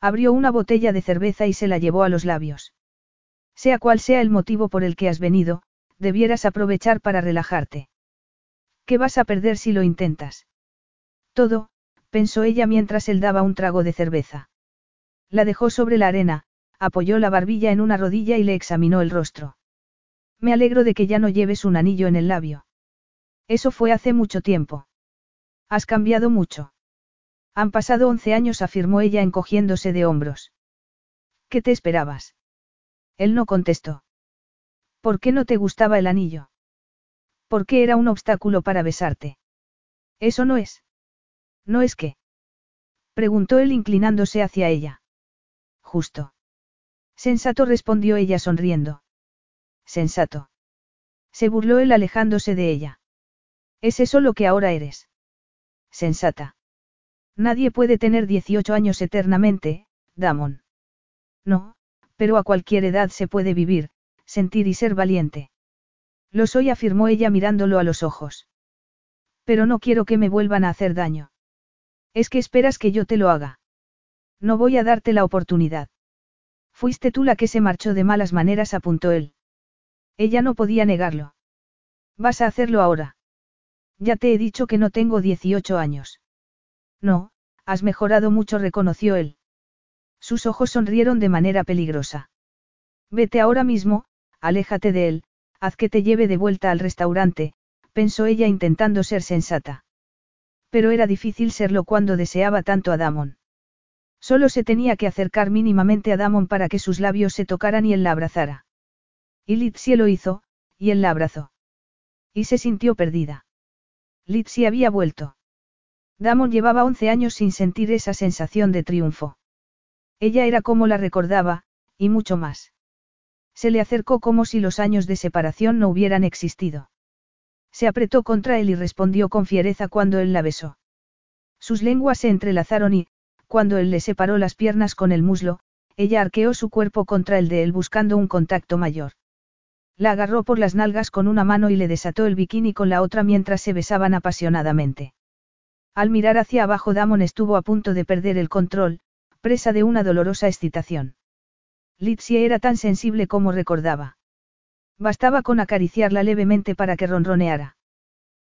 Abrió una botella de cerveza y se la llevó a los labios. Sea cual sea el motivo por el que has venido, debieras aprovechar para relajarte. ¿Qué vas a perder si lo intentas? Todo, pensó ella mientras él daba un trago de cerveza. La dejó sobre la arena, apoyó la barbilla en una rodilla y le examinó el rostro. Me alegro de que ya no lleves un anillo en el labio. Eso fue hace mucho tiempo. Has cambiado mucho. Han pasado once años, afirmó ella encogiéndose de hombros. ¿Qué te esperabas? Él no contestó. ¿Por qué no te gustaba el anillo? ¿Por qué era un obstáculo para besarte? Eso no es. ¿No es qué? Preguntó él inclinándose hacia ella. Justo. Sensato respondió ella sonriendo. Sensato. Se burló él alejándose de ella. ¿Es eso lo que ahora eres? Sensata. Nadie puede tener 18 años eternamente, Damon. No, pero a cualquier edad se puede vivir, sentir y ser valiente. Lo soy, afirmó ella mirándolo a los ojos. Pero no quiero que me vuelvan a hacer daño. Es que esperas que yo te lo haga. No voy a darte la oportunidad. Fuiste tú la que se marchó de malas maneras, apuntó él. Ella no podía negarlo. Vas a hacerlo ahora. Ya te he dicho que no tengo 18 años. No, has mejorado mucho, reconoció él. Sus ojos sonrieron de manera peligrosa. Vete ahora mismo, aléjate de él, haz que te lleve de vuelta al restaurante, pensó ella intentando ser sensata. Pero era difícil serlo cuando deseaba tanto a Damon. Solo se tenía que acercar mínimamente a Damon para que sus labios se tocaran y él la abrazara. Y Litsie lo hizo, y él la abrazó. Y se sintió perdida. Litsie había vuelto. Damon llevaba once años sin sentir esa sensación de triunfo. Ella era como la recordaba, y mucho más. Se le acercó como si los años de separación no hubieran existido. Se apretó contra él y respondió con fiereza cuando él la besó. Sus lenguas se entrelazaron y, cuando él le separó las piernas con el muslo, ella arqueó su cuerpo contra el de él buscando un contacto mayor. La agarró por las nalgas con una mano y le desató el bikini con la otra mientras se besaban apasionadamente. Al mirar hacia abajo Damon estuvo a punto de perder el control, presa de una dolorosa excitación. Litsie era tan sensible como recordaba. Bastaba con acariciarla levemente para que ronroneara.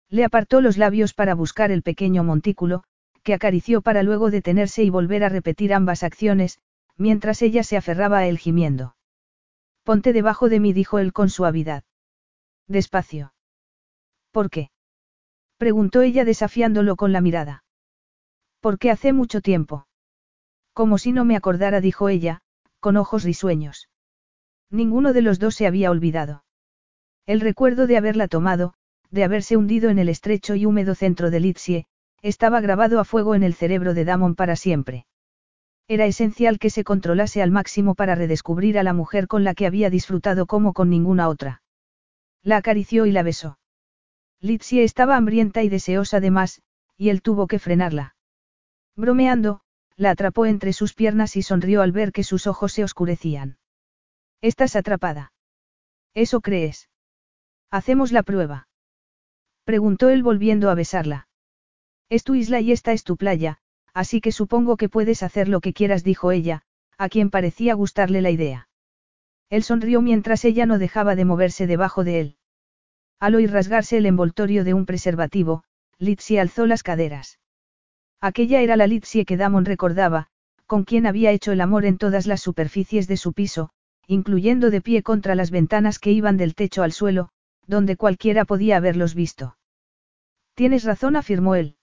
Le apartó los labios para buscar el pequeño montículo, que acarició para luego detenerse y volver a repetir ambas acciones, mientras ella se aferraba a él gimiendo. Ponte debajo de mí, dijo él con suavidad. Despacio. ¿Por qué? preguntó ella desafiándolo con la mirada. Porque hace mucho tiempo. Como si no me acordara, dijo ella, con ojos risueños. Ninguno de los dos se había olvidado. El recuerdo de haberla tomado, de haberse hundido en el estrecho y húmedo centro de Litsie, estaba grabado a fuego en el cerebro de Damon para siempre. Era esencial que se controlase al máximo para redescubrir a la mujer con la que había disfrutado como con ninguna otra. La acarició y la besó. Litsie estaba hambrienta y deseosa de más, y él tuvo que frenarla. Bromeando, la atrapó entre sus piernas y sonrió al ver que sus ojos se oscurecían. Estás atrapada. ¿Eso crees? Hacemos la prueba. Preguntó él volviendo a besarla. Es tu isla y esta es tu playa, así que supongo que puedes hacer lo que quieras, dijo ella, a quien parecía gustarle la idea. Él sonrió mientras ella no dejaba de moverse debajo de él. Al oír rasgarse el envoltorio de un preservativo, Litsie alzó las caderas. Aquella era la Litsie que Damon recordaba, con quien había hecho el amor en todas las superficies de su piso, incluyendo de pie contra las ventanas que iban del techo al suelo, donde cualquiera podía haberlos visto. Tienes razón, afirmó él.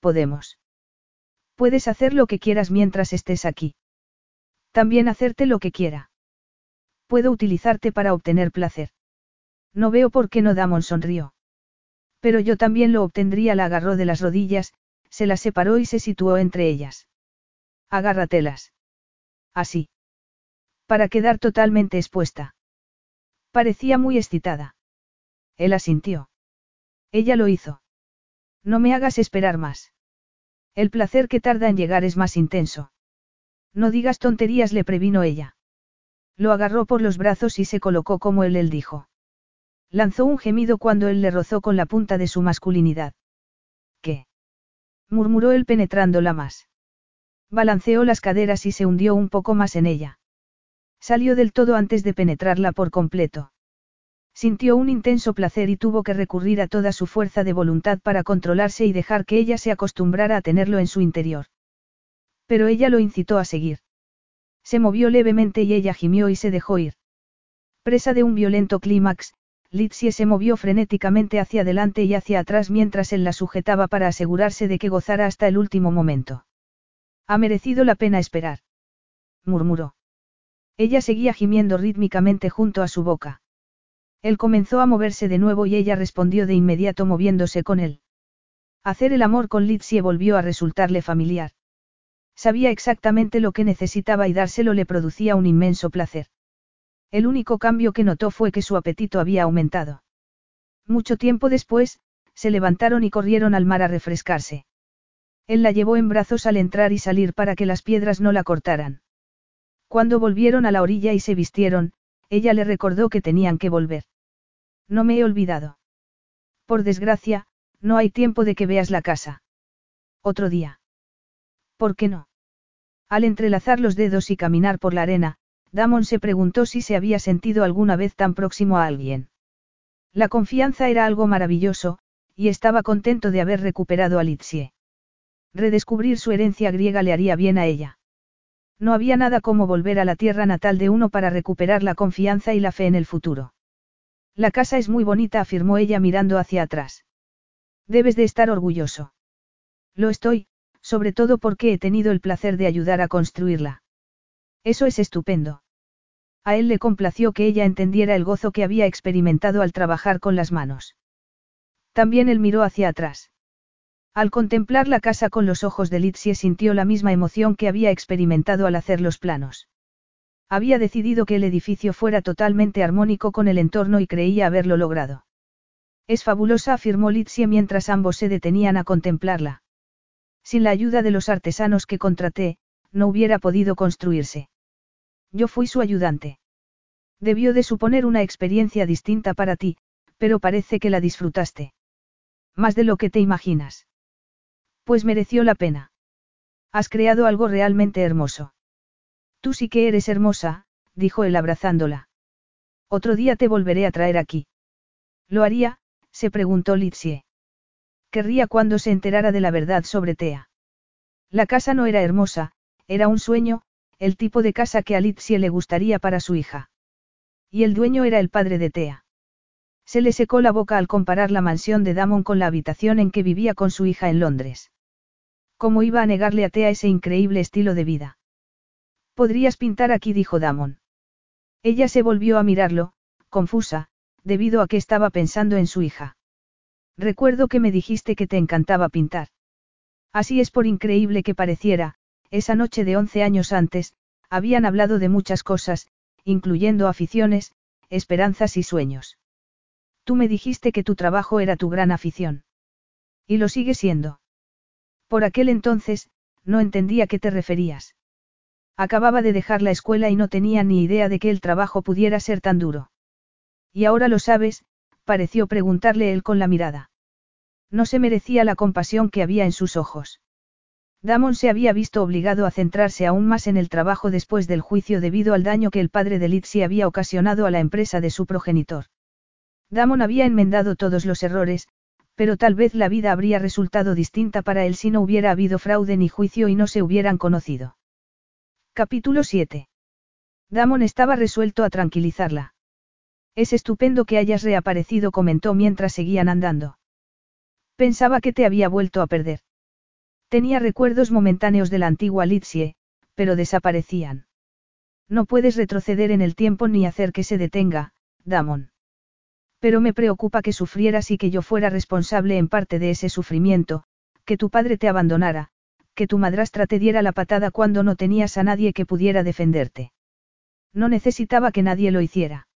Podemos. Puedes hacer lo que quieras mientras estés aquí. También hacerte lo que quiera. Puedo utilizarte para obtener placer. No veo por qué no Damon sonrió. Pero yo también lo obtendría, la agarró de las rodillas, se las separó y se situó entre ellas. Agárratelas. Así. Para quedar totalmente expuesta. Parecía muy excitada. Él asintió. Ella lo hizo. No me hagas esperar más. El placer que tarda en llegar es más intenso. No digas tonterías, le previno ella. Lo agarró por los brazos y se colocó como él él dijo. Lanzó un gemido cuando él le rozó con la punta de su masculinidad. ¿Qué? murmuró él penetrándola más. Balanceó las caderas y se hundió un poco más en ella. Salió del todo antes de penetrarla por completo. Sintió un intenso placer y tuvo que recurrir a toda su fuerza de voluntad para controlarse y dejar que ella se acostumbrara a tenerlo en su interior. Pero ella lo incitó a seguir. Se movió levemente y ella gimió y se dejó ir. Presa de un violento clímax, Litsie se movió frenéticamente hacia adelante y hacia atrás mientras él la sujetaba para asegurarse de que gozara hasta el último momento. Ha merecido la pena esperar. murmuró. Ella seguía gimiendo rítmicamente junto a su boca. Él comenzó a moverse de nuevo y ella respondió de inmediato moviéndose con él. Hacer el amor con Litsie volvió a resultarle familiar. Sabía exactamente lo que necesitaba y dárselo le producía un inmenso placer. El único cambio que notó fue que su apetito había aumentado. Mucho tiempo después, se levantaron y corrieron al mar a refrescarse. Él la llevó en brazos al entrar y salir para que las piedras no la cortaran. Cuando volvieron a la orilla y se vistieron, ella le recordó que tenían que volver. No me he olvidado. Por desgracia, no hay tiempo de que veas la casa. Otro día. ¿Por qué no? Al entrelazar los dedos y caminar por la arena, Damon se preguntó si se había sentido alguna vez tan próximo a alguien. La confianza era algo maravilloso, y estaba contento de haber recuperado a Litsie. Redescubrir su herencia griega le haría bien a ella. No había nada como volver a la tierra natal de uno para recuperar la confianza y la fe en el futuro. La casa es muy bonita, afirmó ella mirando hacia atrás. Debes de estar orgulloso. Lo estoy, sobre todo porque he tenido el placer de ayudar a construirla. Eso es estupendo. A él le complació que ella entendiera el gozo que había experimentado al trabajar con las manos. También él miró hacia atrás. Al contemplar la casa con los ojos de Litsie sintió la misma emoción que había experimentado al hacer los planos. Había decidido que el edificio fuera totalmente armónico con el entorno y creía haberlo logrado. Es fabulosa, afirmó Litsie mientras ambos se detenían a contemplarla. Sin la ayuda de los artesanos que contraté, no hubiera podido construirse. Yo fui su ayudante. Debió de suponer una experiencia distinta para ti, pero parece que la disfrutaste. Más de lo que te imaginas. Pues mereció la pena. Has creado algo realmente hermoso. Tú sí que eres hermosa, dijo él abrazándola. Otro día te volveré a traer aquí. ¿Lo haría? se preguntó Litsie. Querría cuando se enterara de la verdad sobre Tea. La casa no era hermosa, era un sueño, el tipo de casa que a Litsie le gustaría para su hija. Y el dueño era el padre de Tea. Se le secó la boca al comparar la mansión de Damon con la habitación en que vivía con su hija en Londres. ¿Cómo iba a negarle a Tea ese increíble estilo de vida? Podrías pintar aquí, dijo Damon. Ella se volvió a mirarlo, confusa, debido a que estaba pensando en su hija. Recuerdo que me dijiste que te encantaba pintar. Así es por increíble que pareciera, esa noche de once años antes, habían hablado de muchas cosas, incluyendo aficiones, esperanzas y sueños. Tú me dijiste que tu trabajo era tu gran afición. Y lo sigue siendo. Por aquel entonces, no entendía a qué te referías. Acababa de dejar la escuela y no tenía ni idea de que el trabajo pudiera ser tan duro. Y ahora lo sabes, pareció preguntarle él con la mirada. No se merecía la compasión que había en sus ojos. Damon se había visto obligado a centrarse aún más en el trabajo después del juicio debido al daño que el padre de Litsi había ocasionado a la empresa de su progenitor. Damon había enmendado todos los errores, pero tal vez la vida habría resultado distinta para él si no hubiera habido fraude ni juicio y no se hubieran conocido. Capítulo 7. Damon estaba resuelto a tranquilizarla. Es estupendo que hayas reaparecido, comentó mientras seguían andando. Pensaba que te había vuelto a perder. Tenía recuerdos momentáneos de la antigua Litsie, pero desaparecían. No puedes retroceder en el tiempo ni hacer que se detenga, Damon. Pero me preocupa que sufrieras y que yo fuera responsable en parte de ese sufrimiento, que tu padre te abandonara, que tu madrastra te diera la patada cuando no tenías a nadie que pudiera defenderte. No necesitaba que nadie lo hiciera.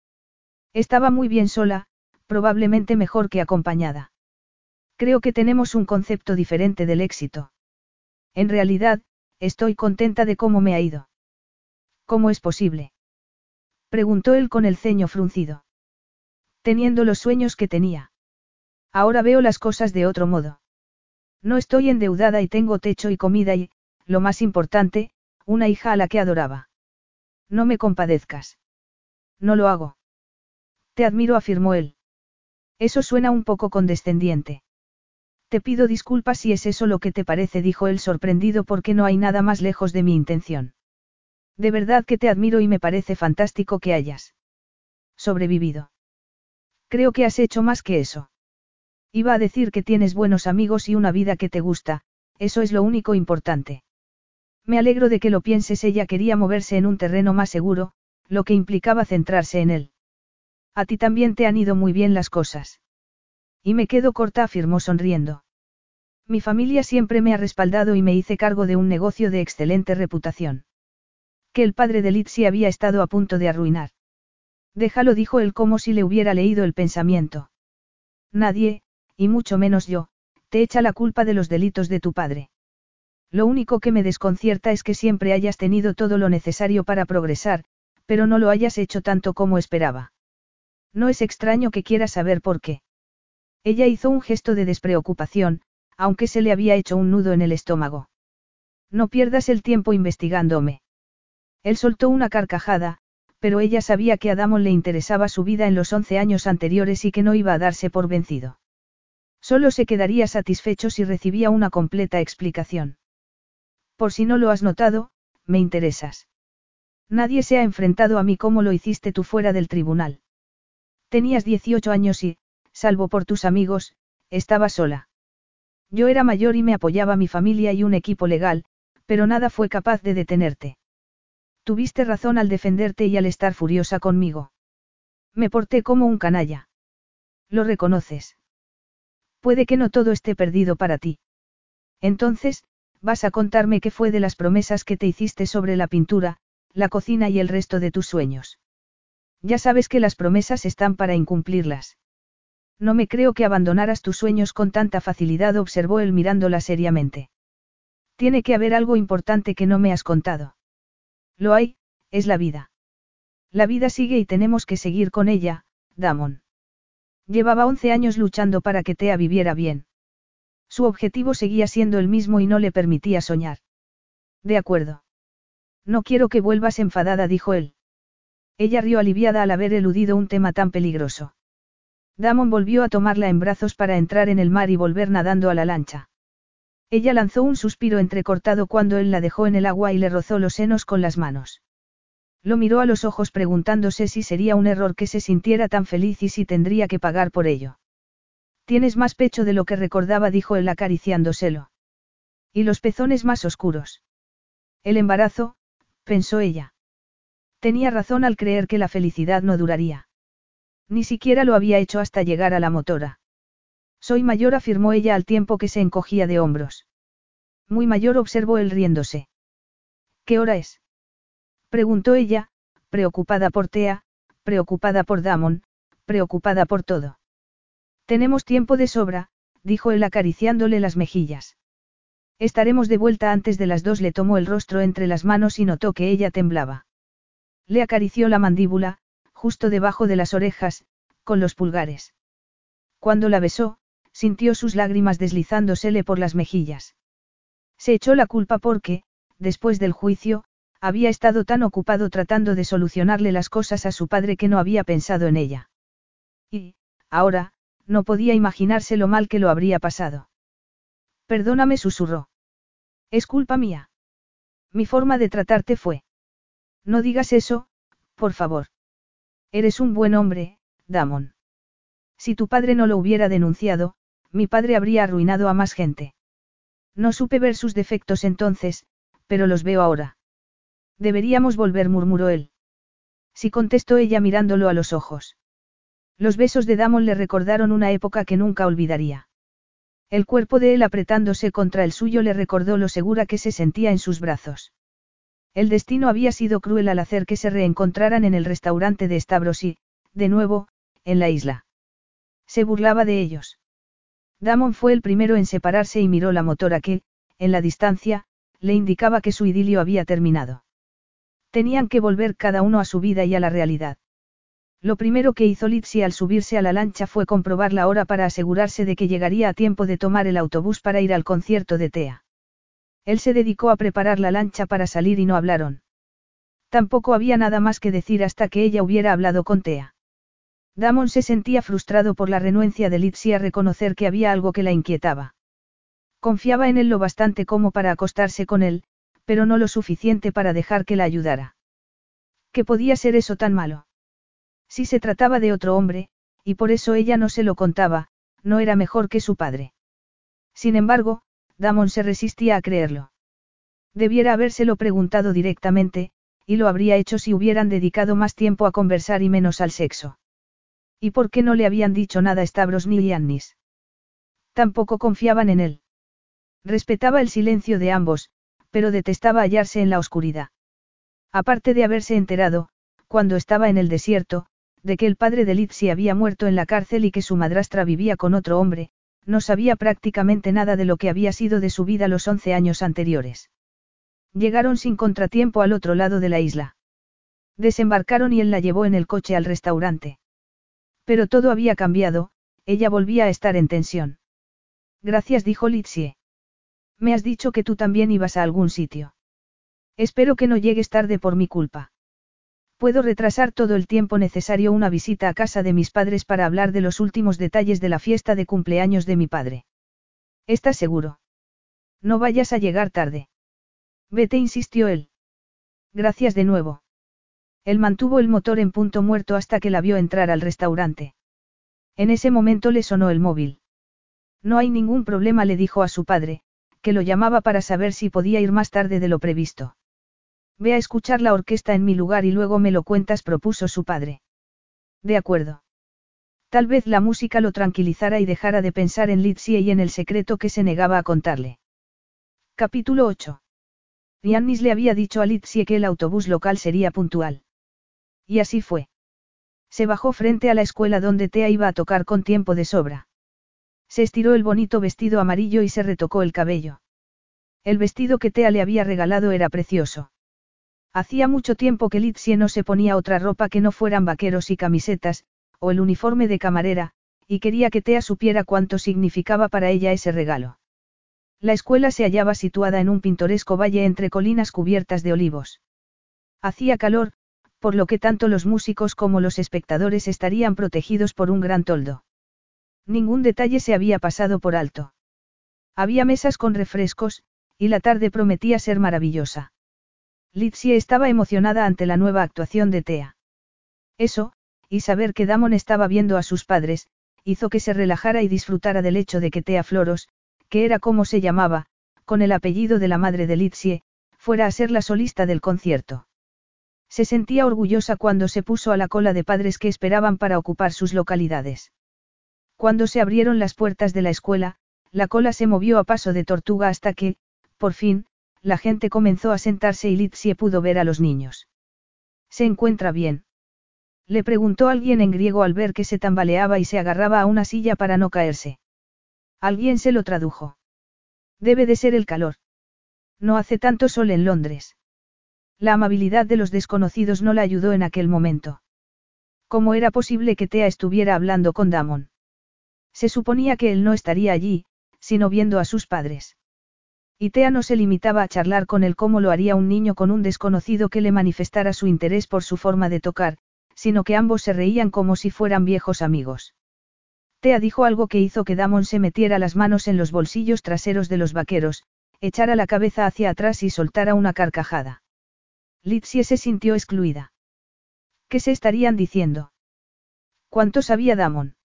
Estaba muy bien sola, probablemente mejor que acompañada. Creo que tenemos un concepto diferente del éxito. En realidad, estoy contenta de cómo me ha ido. ¿Cómo es posible? Preguntó él con el ceño fruncido. Teniendo los sueños que tenía. Ahora veo las cosas de otro modo. No estoy endeudada y tengo techo y comida y, lo más importante, una hija a la que adoraba. No me compadezcas. No lo hago. Te admiro, afirmó él. Eso suena un poco condescendiente. Te pido disculpas si es eso lo que te parece, dijo él sorprendido porque no hay nada más lejos de mi intención. De verdad que te admiro y me parece fantástico que hayas sobrevivido. Creo que has hecho más que eso. Iba a decir que tienes buenos amigos y una vida que te gusta, eso es lo único importante. Me alegro de que lo pienses, ella quería moverse en un terreno más seguro, lo que implicaba centrarse en él. A ti también te han ido muy bien las cosas. Y me quedo corta, afirmó sonriendo. Mi familia siempre me ha respaldado y me hice cargo de un negocio de excelente reputación. Que el padre de Litsi había estado a punto de arruinar. Déjalo, dijo él como si le hubiera leído el pensamiento. Nadie, y mucho menos yo, te echa la culpa de los delitos de tu padre. Lo único que me desconcierta es que siempre hayas tenido todo lo necesario para progresar, pero no lo hayas hecho tanto como esperaba. No es extraño que quieras saber por qué. Ella hizo un gesto de despreocupación, aunque se le había hecho un nudo en el estómago. No pierdas el tiempo investigándome. Él soltó una carcajada, pero ella sabía que a Damon le interesaba su vida en los once años anteriores y que no iba a darse por vencido. Solo se quedaría satisfecho si recibía una completa explicación. Por si no lo has notado, me interesas. Nadie se ha enfrentado a mí como lo hiciste tú fuera del tribunal. Tenías 18 años y, salvo por tus amigos, estaba sola. Yo era mayor y me apoyaba mi familia y un equipo legal, pero nada fue capaz de detenerte. Tuviste razón al defenderte y al estar furiosa conmigo. Me porté como un canalla. Lo reconoces. Puede que no todo esté perdido para ti. Entonces, vas a contarme qué fue de las promesas que te hiciste sobre la pintura, la cocina y el resto de tus sueños. Ya sabes que las promesas están para incumplirlas. No me creo que abandonaras tus sueños con tanta facilidad, observó él mirándola seriamente. Tiene que haber algo importante que no me has contado. Lo hay, es la vida. La vida sigue y tenemos que seguir con ella, Damon. Llevaba once años luchando para que Tea viviera bien. Su objetivo seguía siendo el mismo y no le permitía soñar. De acuerdo. No quiero que vuelvas enfadada, dijo él. Ella rió aliviada al haber eludido un tema tan peligroso. Damon volvió a tomarla en brazos para entrar en el mar y volver nadando a la lancha. Ella lanzó un suspiro entrecortado cuando él la dejó en el agua y le rozó los senos con las manos. Lo miró a los ojos preguntándose si sería un error que se sintiera tan feliz y si tendría que pagar por ello. Tienes más pecho de lo que recordaba, dijo él acariciándoselo. Y los pezones más oscuros. El embarazo, pensó ella. Tenía razón al creer que la felicidad no duraría. Ni siquiera lo había hecho hasta llegar a la motora. Soy mayor, afirmó ella al tiempo que se encogía de hombros. Muy mayor, observó él riéndose. ¿Qué hora es? Preguntó ella, preocupada por Tea, preocupada por Damon, preocupada por todo. Tenemos tiempo de sobra, dijo él acariciándole las mejillas. Estaremos de vuelta antes de las dos, le tomó el rostro entre las manos y notó que ella temblaba. Le acarició la mandíbula, justo debajo de las orejas, con los pulgares. Cuando la besó, sintió sus lágrimas deslizándosele por las mejillas. Se echó la culpa porque, después del juicio, había estado tan ocupado tratando de solucionarle las cosas a su padre que no había pensado en ella. Y, ahora, no podía imaginarse lo mal que lo habría pasado. Perdóname, susurró. Es culpa mía. Mi forma de tratarte fue. No digas eso, por favor. Eres un buen hombre, Damon. Si tu padre no lo hubiera denunciado, mi padre habría arruinado a más gente. No supe ver sus defectos entonces, pero los veo ahora. Deberíamos volver, murmuró él. Sí contestó ella mirándolo a los ojos. Los besos de Damon le recordaron una época que nunca olvidaría. El cuerpo de él apretándose contra el suyo le recordó lo segura que se sentía en sus brazos. El destino había sido cruel al hacer que se reencontraran en el restaurante de Stavros y, de nuevo, en la isla. Se burlaba de ellos. Damon fue el primero en separarse y miró la motora que, en la distancia, le indicaba que su idilio había terminado. Tenían que volver cada uno a su vida y a la realidad. Lo primero que hizo Litsi al subirse a la lancha fue comprobar la hora para asegurarse de que llegaría a tiempo de tomar el autobús para ir al concierto de Tea. Él se dedicó a preparar la lancha para salir y no hablaron. Tampoco había nada más que decir hasta que ella hubiera hablado con Tea. Damon se sentía frustrado por la renuencia de Litsi a reconocer que había algo que la inquietaba. Confiaba en él lo bastante como para acostarse con él, pero no lo suficiente para dejar que la ayudara. ¿Qué podía ser eso tan malo? Si se trataba de otro hombre, y por eso ella no se lo contaba, no era mejor que su padre. Sin embargo, Damon se resistía a creerlo. Debiera habérselo preguntado directamente, y lo habría hecho si hubieran dedicado más tiempo a conversar y menos al sexo. ¿Y por qué no le habían dicho nada Stavros ni Yannis? Tampoco confiaban en él. Respetaba el silencio de ambos, pero detestaba hallarse en la oscuridad. Aparte de haberse enterado, cuando estaba en el desierto, de que el padre de Litsi había muerto en la cárcel y que su madrastra vivía con otro hombre, no sabía prácticamente nada de lo que había sido de su vida los once años anteriores. Llegaron sin contratiempo al otro lado de la isla. Desembarcaron y él la llevó en el coche al restaurante. Pero todo había cambiado, ella volvía a estar en tensión. Gracias, dijo Litsie. Me has dicho que tú también ibas a algún sitio. Espero que no llegues tarde por mi culpa. Puedo retrasar todo el tiempo necesario una visita a casa de mis padres para hablar de los últimos detalles de la fiesta de cumpleaños de mi padre. ¿Estás seguro? No vayas a llegar tarde. Vete, insistió él. Gracias de nuevo. Él mantuvo el motor en punto muerto hasta que la vio entrar al restaurante. En ese momento le sonó el móvil. No hay ningún problema, le dijo a su padre, que lo llamaba para saber si podía ir más tarde de lo previsto. Ve a escuchar la orquesta en mi lugar y luego me lo cuentas, propuso su padre. De acuerdo. Tal vez la música lo tranquilizara y dejara de pensar en Litsie y en el secreto que se negaba a contarle. Capítulo 8. Yannis le había dicho a Litsie que el autobús local sería puntual. Y así fue. Se bajó frente a la escuela donde Tea iba a tocar con tiempo de sobra. Se estiró el bonito vestido amarillo y se retocó el cabello. El vestido que Tea le había regalado era precioso. Hacía mucho tiempo que Litsie no se ponía otra ropa que no fueran vaqueros y camisetas, o el uniforme de camarera, y quería que Tea supiera cuánto significaba para ella ese regalo. La escuela se hallaba situada en un pintoresco valle entre colinas cubiertas de olivos. Hacía calor, por lo que tanto los músicos como los espectadores estarían protegidos por un gran toldo. Ningún detalle se había pasado por alto. Había mesas con refrescos, y la tarde prometía ser maravillosa. Litsie estaba emocionada ante la nueva actuación de Tea. Eso, y saber que Damon estaba viendo a sus padres, hizo que se relajara y disfrutara del hecho de que Tea Floros, que era como se llamaba, con el apellido de la madre de Litsie, fuera a ser la solista del concierto. Se sentía orgullosa cuando se puso a la cola de padres que esperaban para ocupar sus localidades. Cuando se abrieron las puertas de la escuela, la cola se movió a paso de tortuga hasta que, por fin, la gente comenzó a sentarse y Litsie pudo ver a los niños. ¿Se encuentra bien? Le preguntó alguien en griego al ver que se tambaleaba y se agarraba a una silla para no caerse. Alguien se lo tradujo. Debe de ser el calor. No hace tanto sol en Londres. La amabilidad de los desconocidos no la ayudó en aquel momento. ¿Cómo era posible que Tea estuviera hablando con Damon? Se suponía que él no estaría allí, sino viendo a sus padres. Y Tea no se limitaba a charlar con él como lo haría un niño con un desconocido que le manifestara su interés por su forma de tocar, sino que ambos se reían como si fueran viejos amigos. Tea dijo algo que hizo que Damon se metiera las manos en los bolsillos traseros de los vaqueros, echara la cabeza hacia atrás y soltara una carcajada. Litsie se sintió excluida. ¿Qué se estarían diciendo? ¿Cuánto sabía Damon?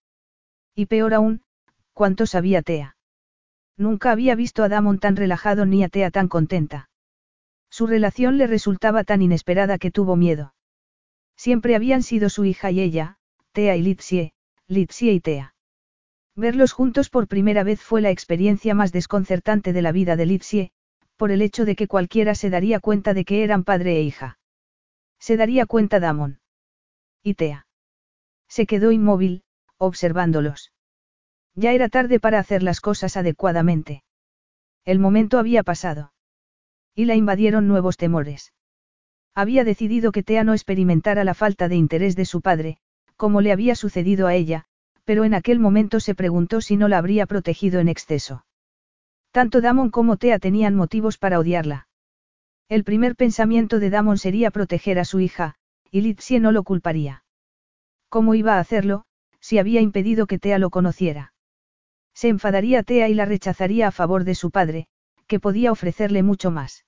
Y peor aún, ¿cuánto sabía Tea? Nunca había visto a Damon tan relajado ni a Tea tan contenta. Su relación le resultaba tan inesperada que tuvo miedo. Siempre habían sido su hija y ella, Tea y Litsie, Litsie y Tea. Verlos juntos por primera vez fue la experiencia más desconcertante de la vida de Litsie, por el hecho de que cualquiera se daría cuenta de que eran padre e hija. Se daría cuenta Damon. Y Tea. Se quedó inmóvil, observándolos. Ya era tarde para hacer las cosas adecuadamente. El momento había pasado. Y la invadieron nuevos temores. Había decidido que Tea no experimentara la falta de interés de su padre, como le había sucedido a ella, pero en aquel momento se preguntó si no la habría protegido en exceso. Tanto Damon como Tea tenían motivos para odiarla. El primer pensamiento de Damon sería proteger a su hija, y Litsie no lo culparía. ¿Cómo iba a hacerlo, si había impedido que Tea lo conociera? Se enfadaría Tea y la rechazaría a favor de su padre, que podía ofrecerle mucho más.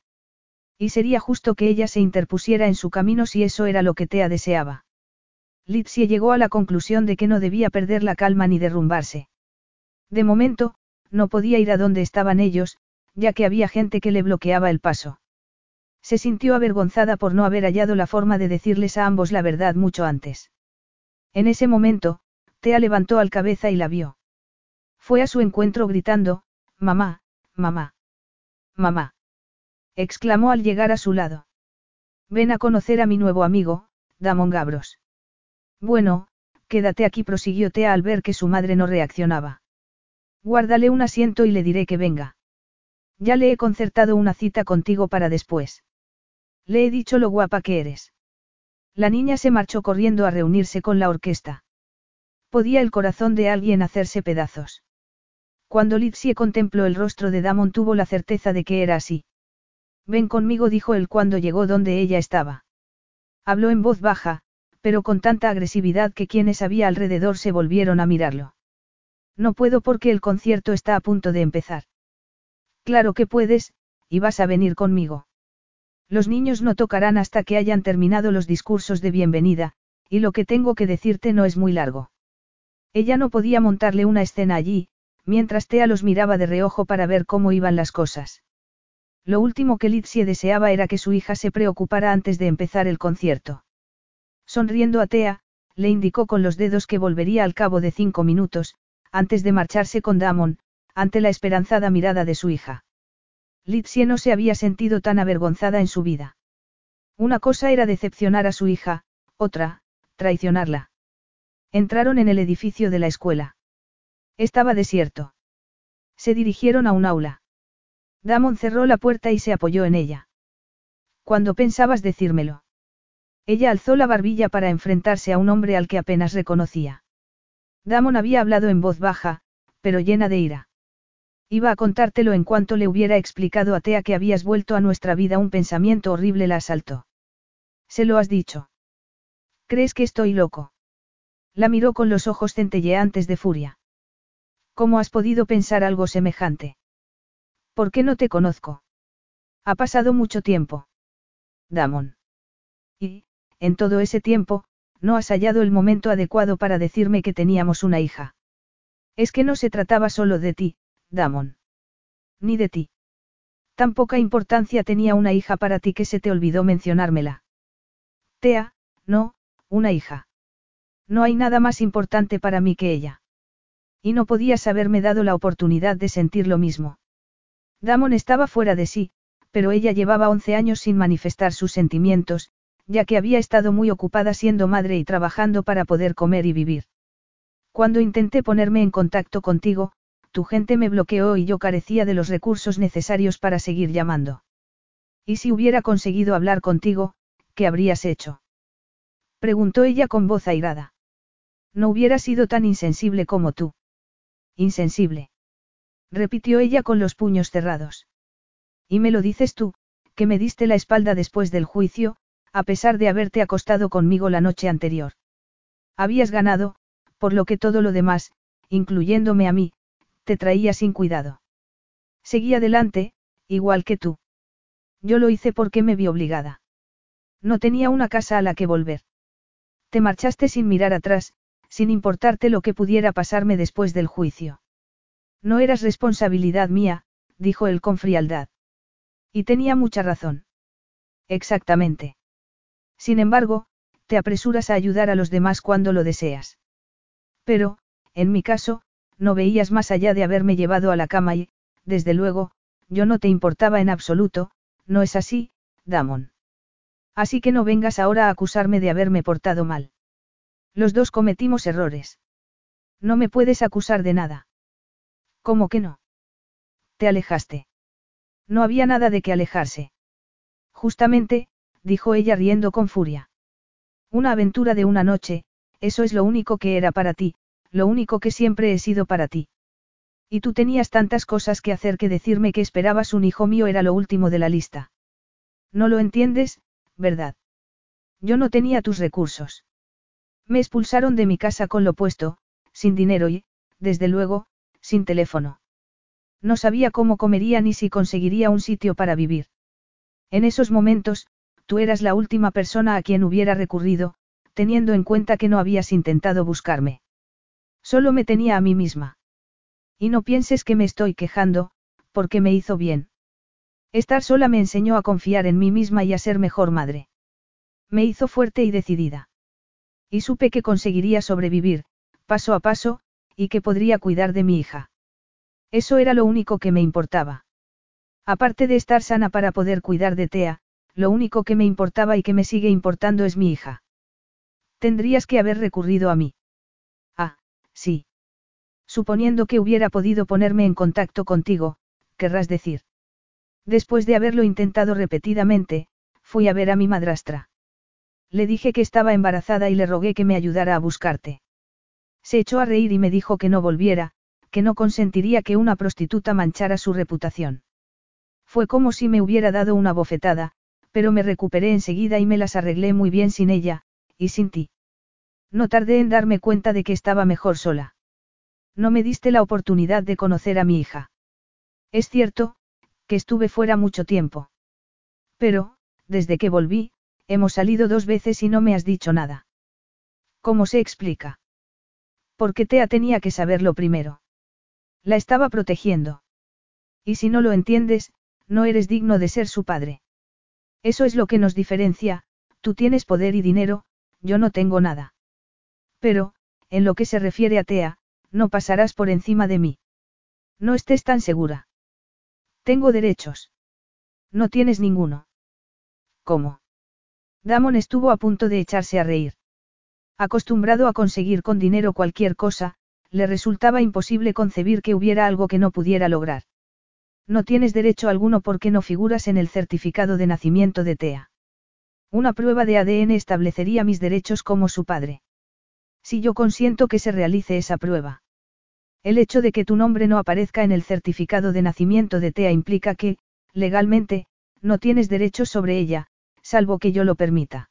Y sería justo que ella se interpusiera en su camino si eso era lo que Tea deseaba. Litsie llegó a la conclusión de que no debía perder la calma ni derrumbarse. De momento, no podía ir a donde estaban ellos, ya que había gente que le bloqueaba el paso. Se sintió avergonzada por no haber hallado la forma de decirles a ambos la verdad mucho antes. En ese momento, Tea levantó al cabeza y la vio. Fue a su encuentro gritando, Mamá, mamá. Mamá. exclamó al llegar a su lado. Ven a conocer a mi nuevo amigo, Damon Gabros. Bueno, quédate aquí, prosiguió Tea al ver que su madre no reaccionaba. Guárdale un asiento y le diré que venga. Ya le he concertado una cita contigo para después. Le he dicho lo guapa que eres. La niña se marchó corriendo a reunirse con la orquesta. Podía el corazón de alguien hacerse pedazos. Cuando Litsie contempló el rostro de Damon tuvo la certeza de que era así. Ven conmigo, dijo él cuando llegó donde ella estaba. Habló en voz baja, pero con tanta agresividad que quienes había alrededor se volvieron a mirarlo. No puedo porque el concierto está a punto de empezar. Claro que puedes, y vas a venir conmigo. Los niños no tocarán hasta que hayan terminado los discursos de bienvenida, y lo que tengo que decirte no es muy largo. Ella no podía montarle una escena allí, mientras Tea los miraba de reojo para ver cómo iban las cosas. Lo último que Litsie deseaba era que su hija se preocupara antes de empezar el concierto. Sonriendo a Tea, le indicó con los dedos que volvería al cabo de cinco minutos, antes de marcharse con Damon, ante la esperanzada mirada de su hija. Litsie no se había sentido tan avergonzada en su vida. Una cosa era decepcionar a su hija, otra, traicionarla. Entraron en el edificio de la escuela. Estaba desierto. Se dirigieron a un aula. Damon cerró la puerta y se apoyó en ella. ¿Cuándo pensabas decírmelo? Ella alzó la barbilla para enfrentarse a un hombre al que apenas reconocía. Damon había hablado en voz baja, pero llena de ira. Iba a contártelo en cuanto le hubiera explicado a Tea que habías vuelto a nuestra vida un pensamiento horrible la asaltó. Se lo has dicho. ¿Crees que estoy loco? La miró con los ojos centelleantes de furia. ¿Cómo has podido pensar algo semejante? ¿Por qué no te conozco? Ha pasado mucho tiempo. Damon. Y, en todo ese tiempo, no has hallado el momento adecuado para decirme que teníamos una hija. Es que no se trataba solo de ti, Damon. Ni de ti. Tan poca importancia tenía una hija para ti que se te olvidó mencionármela. Tea, no, una hija. No hay nada más importante para mí que ella. Y no podías haberme dado la oportunidad de sentir lo mismo. Damon estaba fuera de sí, pero ella llevaba once años sin manifestar sus sentimientos, ya que había estado muy ocupada siendo madre y trabajando para poder comer y vivir. Cuando intenté ponerme en contacto contigo, tu gente me bloqueó y yo carecía de los recursos necesarios para seguir llamando. ¿Y si hubiera conseguido hablar contigo, qué habrías hecho? Preguntó ella con voz airada. No hubiera sido tan insensible como tú. Insensible. Repitió ella con los puños cerrados. Y me lo dices tú, que me diste la espalda después del juicio, a pesar de haberte acostado conmigo la noche anterior. Habías ganado, por lo que todo lo demás, incluyéndome a mí, te traía sin cuidado. Seguí adelante, igual que tú. Yo lo hice porque me vi obligada. No tenía una casa a la que volver. Te marchaste sin mirar atrás, sin importarte lo que pudiera pasarme después del juicio. No eras responsabilidad mía, dijo él con frialdad. Y tenía mucha razón. Exactamente. Sin embargo, te apresuras a ayudar a los demás cuando lo deseas. Pero, en mi caso, no veías más allá de haberme llevado a la cama y, desde luego, yo no te importaba en absoluto, no es así, Damon. Así que no vengas ahora a acusarme de haberme portado mal. Los dos cometimos errores. No me puedes acusar de nada. ¿Cómo que no? Te alejaste. No había nada de que alejarse. Justamente, dijo ella riendo con furia. Una aventura de una noche, eso es lo único que era para ti, lo único que siempre he sido para ti. Y tú tenías tantas cosas que hacer que decirme que esperabas un hijo mío era lo último de la lista. No lo entiendes, ¿verdad? Yo no tenía tus recursos. Me expulsaron de mi casa con lo puesto, sin dinero y, desde luego, sin teléfono. No sabía cómo comería ni si conseguiría un sitio para vivir. En esos momentos, tú eras la última persona a quien hubiera recurrido, teniendo en cuenta que no habías intentado buscarme. Solo me tenía a mí misma. Y no pienses que me estoy quejando, porque me hizo bien. Estar sola me enseñó a confiar en mí misma y a ser mejor madre. Me hizo fuerte y decidida. Y supe que conseguiría sobrevivir, paso a paso, y que podría cuidar de mi hija. Eso era lo único que me importaba. Aparte de estar sana para poder cuidar de Tea, lo único que me importaba y que me sigue importando es mi hija. Tendrías que haber recurrido a mí. Ah, sí. Suponiendo que hubiera podido ponerme en contacto contigo, querrás decir. Después de haberlo intentado repetidamente, fui a ver a mi madrastra. Le dije que estaba embarazada y le rogué que me ayudara a buscarte. Se echó a reír y me dijo que no volviera, que no consentiría que una prostituta manchara su reputación. Fue como si me hubiera dado una bofetada, pero me recuperé enseguida y me las arreglé muy bien sin ella, y sin ti. No tardé en darme cuenta de que estaba mejor sola. No me diste la oportunidad de conocer a mi hija. Es cierto, que estuve fuera mucho tiempo. Pero, desde que volví, hemos salido dos veces y no me has dicho nada. ¿Cómo se explica? Porque Tea tenía que saberlo primero. La estaba protegiendo. Y si no lo entiendes, no eres digno de ser su padre. Eso es lo que nos diferencia, tú tienes poder y dinero, yo no tengo nada. Pero, en lo que se refiere a Tea, no pasarás por encima de mí. No estés tan segura. Tengo derechos. No tienes ninguno. ¿Cómo? Damon estuvo a punto de echarse a reír. Acostumbrado a conseguir con dinero cualquier cosa, le resultaba imposible concebir que hubiera algo que no pudiera lograr. No tienes derecho alguno porque no figuras en el certificado de nacimiento de Tea. Una prueba de ADN establecería mis derechos como su padre. Si yo consiento que se realice esa prueba. El hecho de que tu nombre no aparezca en el certificado de nacimiento de Tea implica que, legalmente, no tienes derechos sobre ella, salvo que yo lo permita.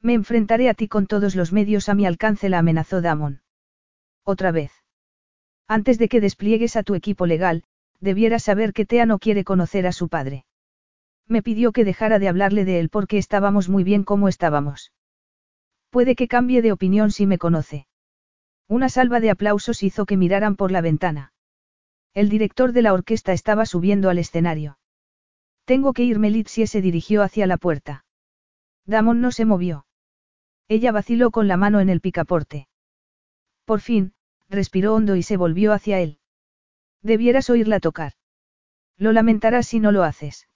Me enfrentaré a ti con todos los medios a mi alcance, la amenazó Damon. Otra vez. Antes de que despliegues a tu equipo legal, debieras saber que Tea no quiere conocer a su padre. Me pidió que dejara de hablarle de él porque estábamos muy bien como estábamos. Puede que cambie de opinión si me conoce. Una salva de aplausos hizo que miraran por la ventana. El director de la orquesta estaba subiendo al escenario. Tengo que irme, Litsie se dirigió hacia la puerta. Damon no se movió. Ella vaciló con la mano en el picaporte. Por fin, respiró hondo y se volvió hacia él. Debieras oírla tocar. Lo lamentarás si no lo haces.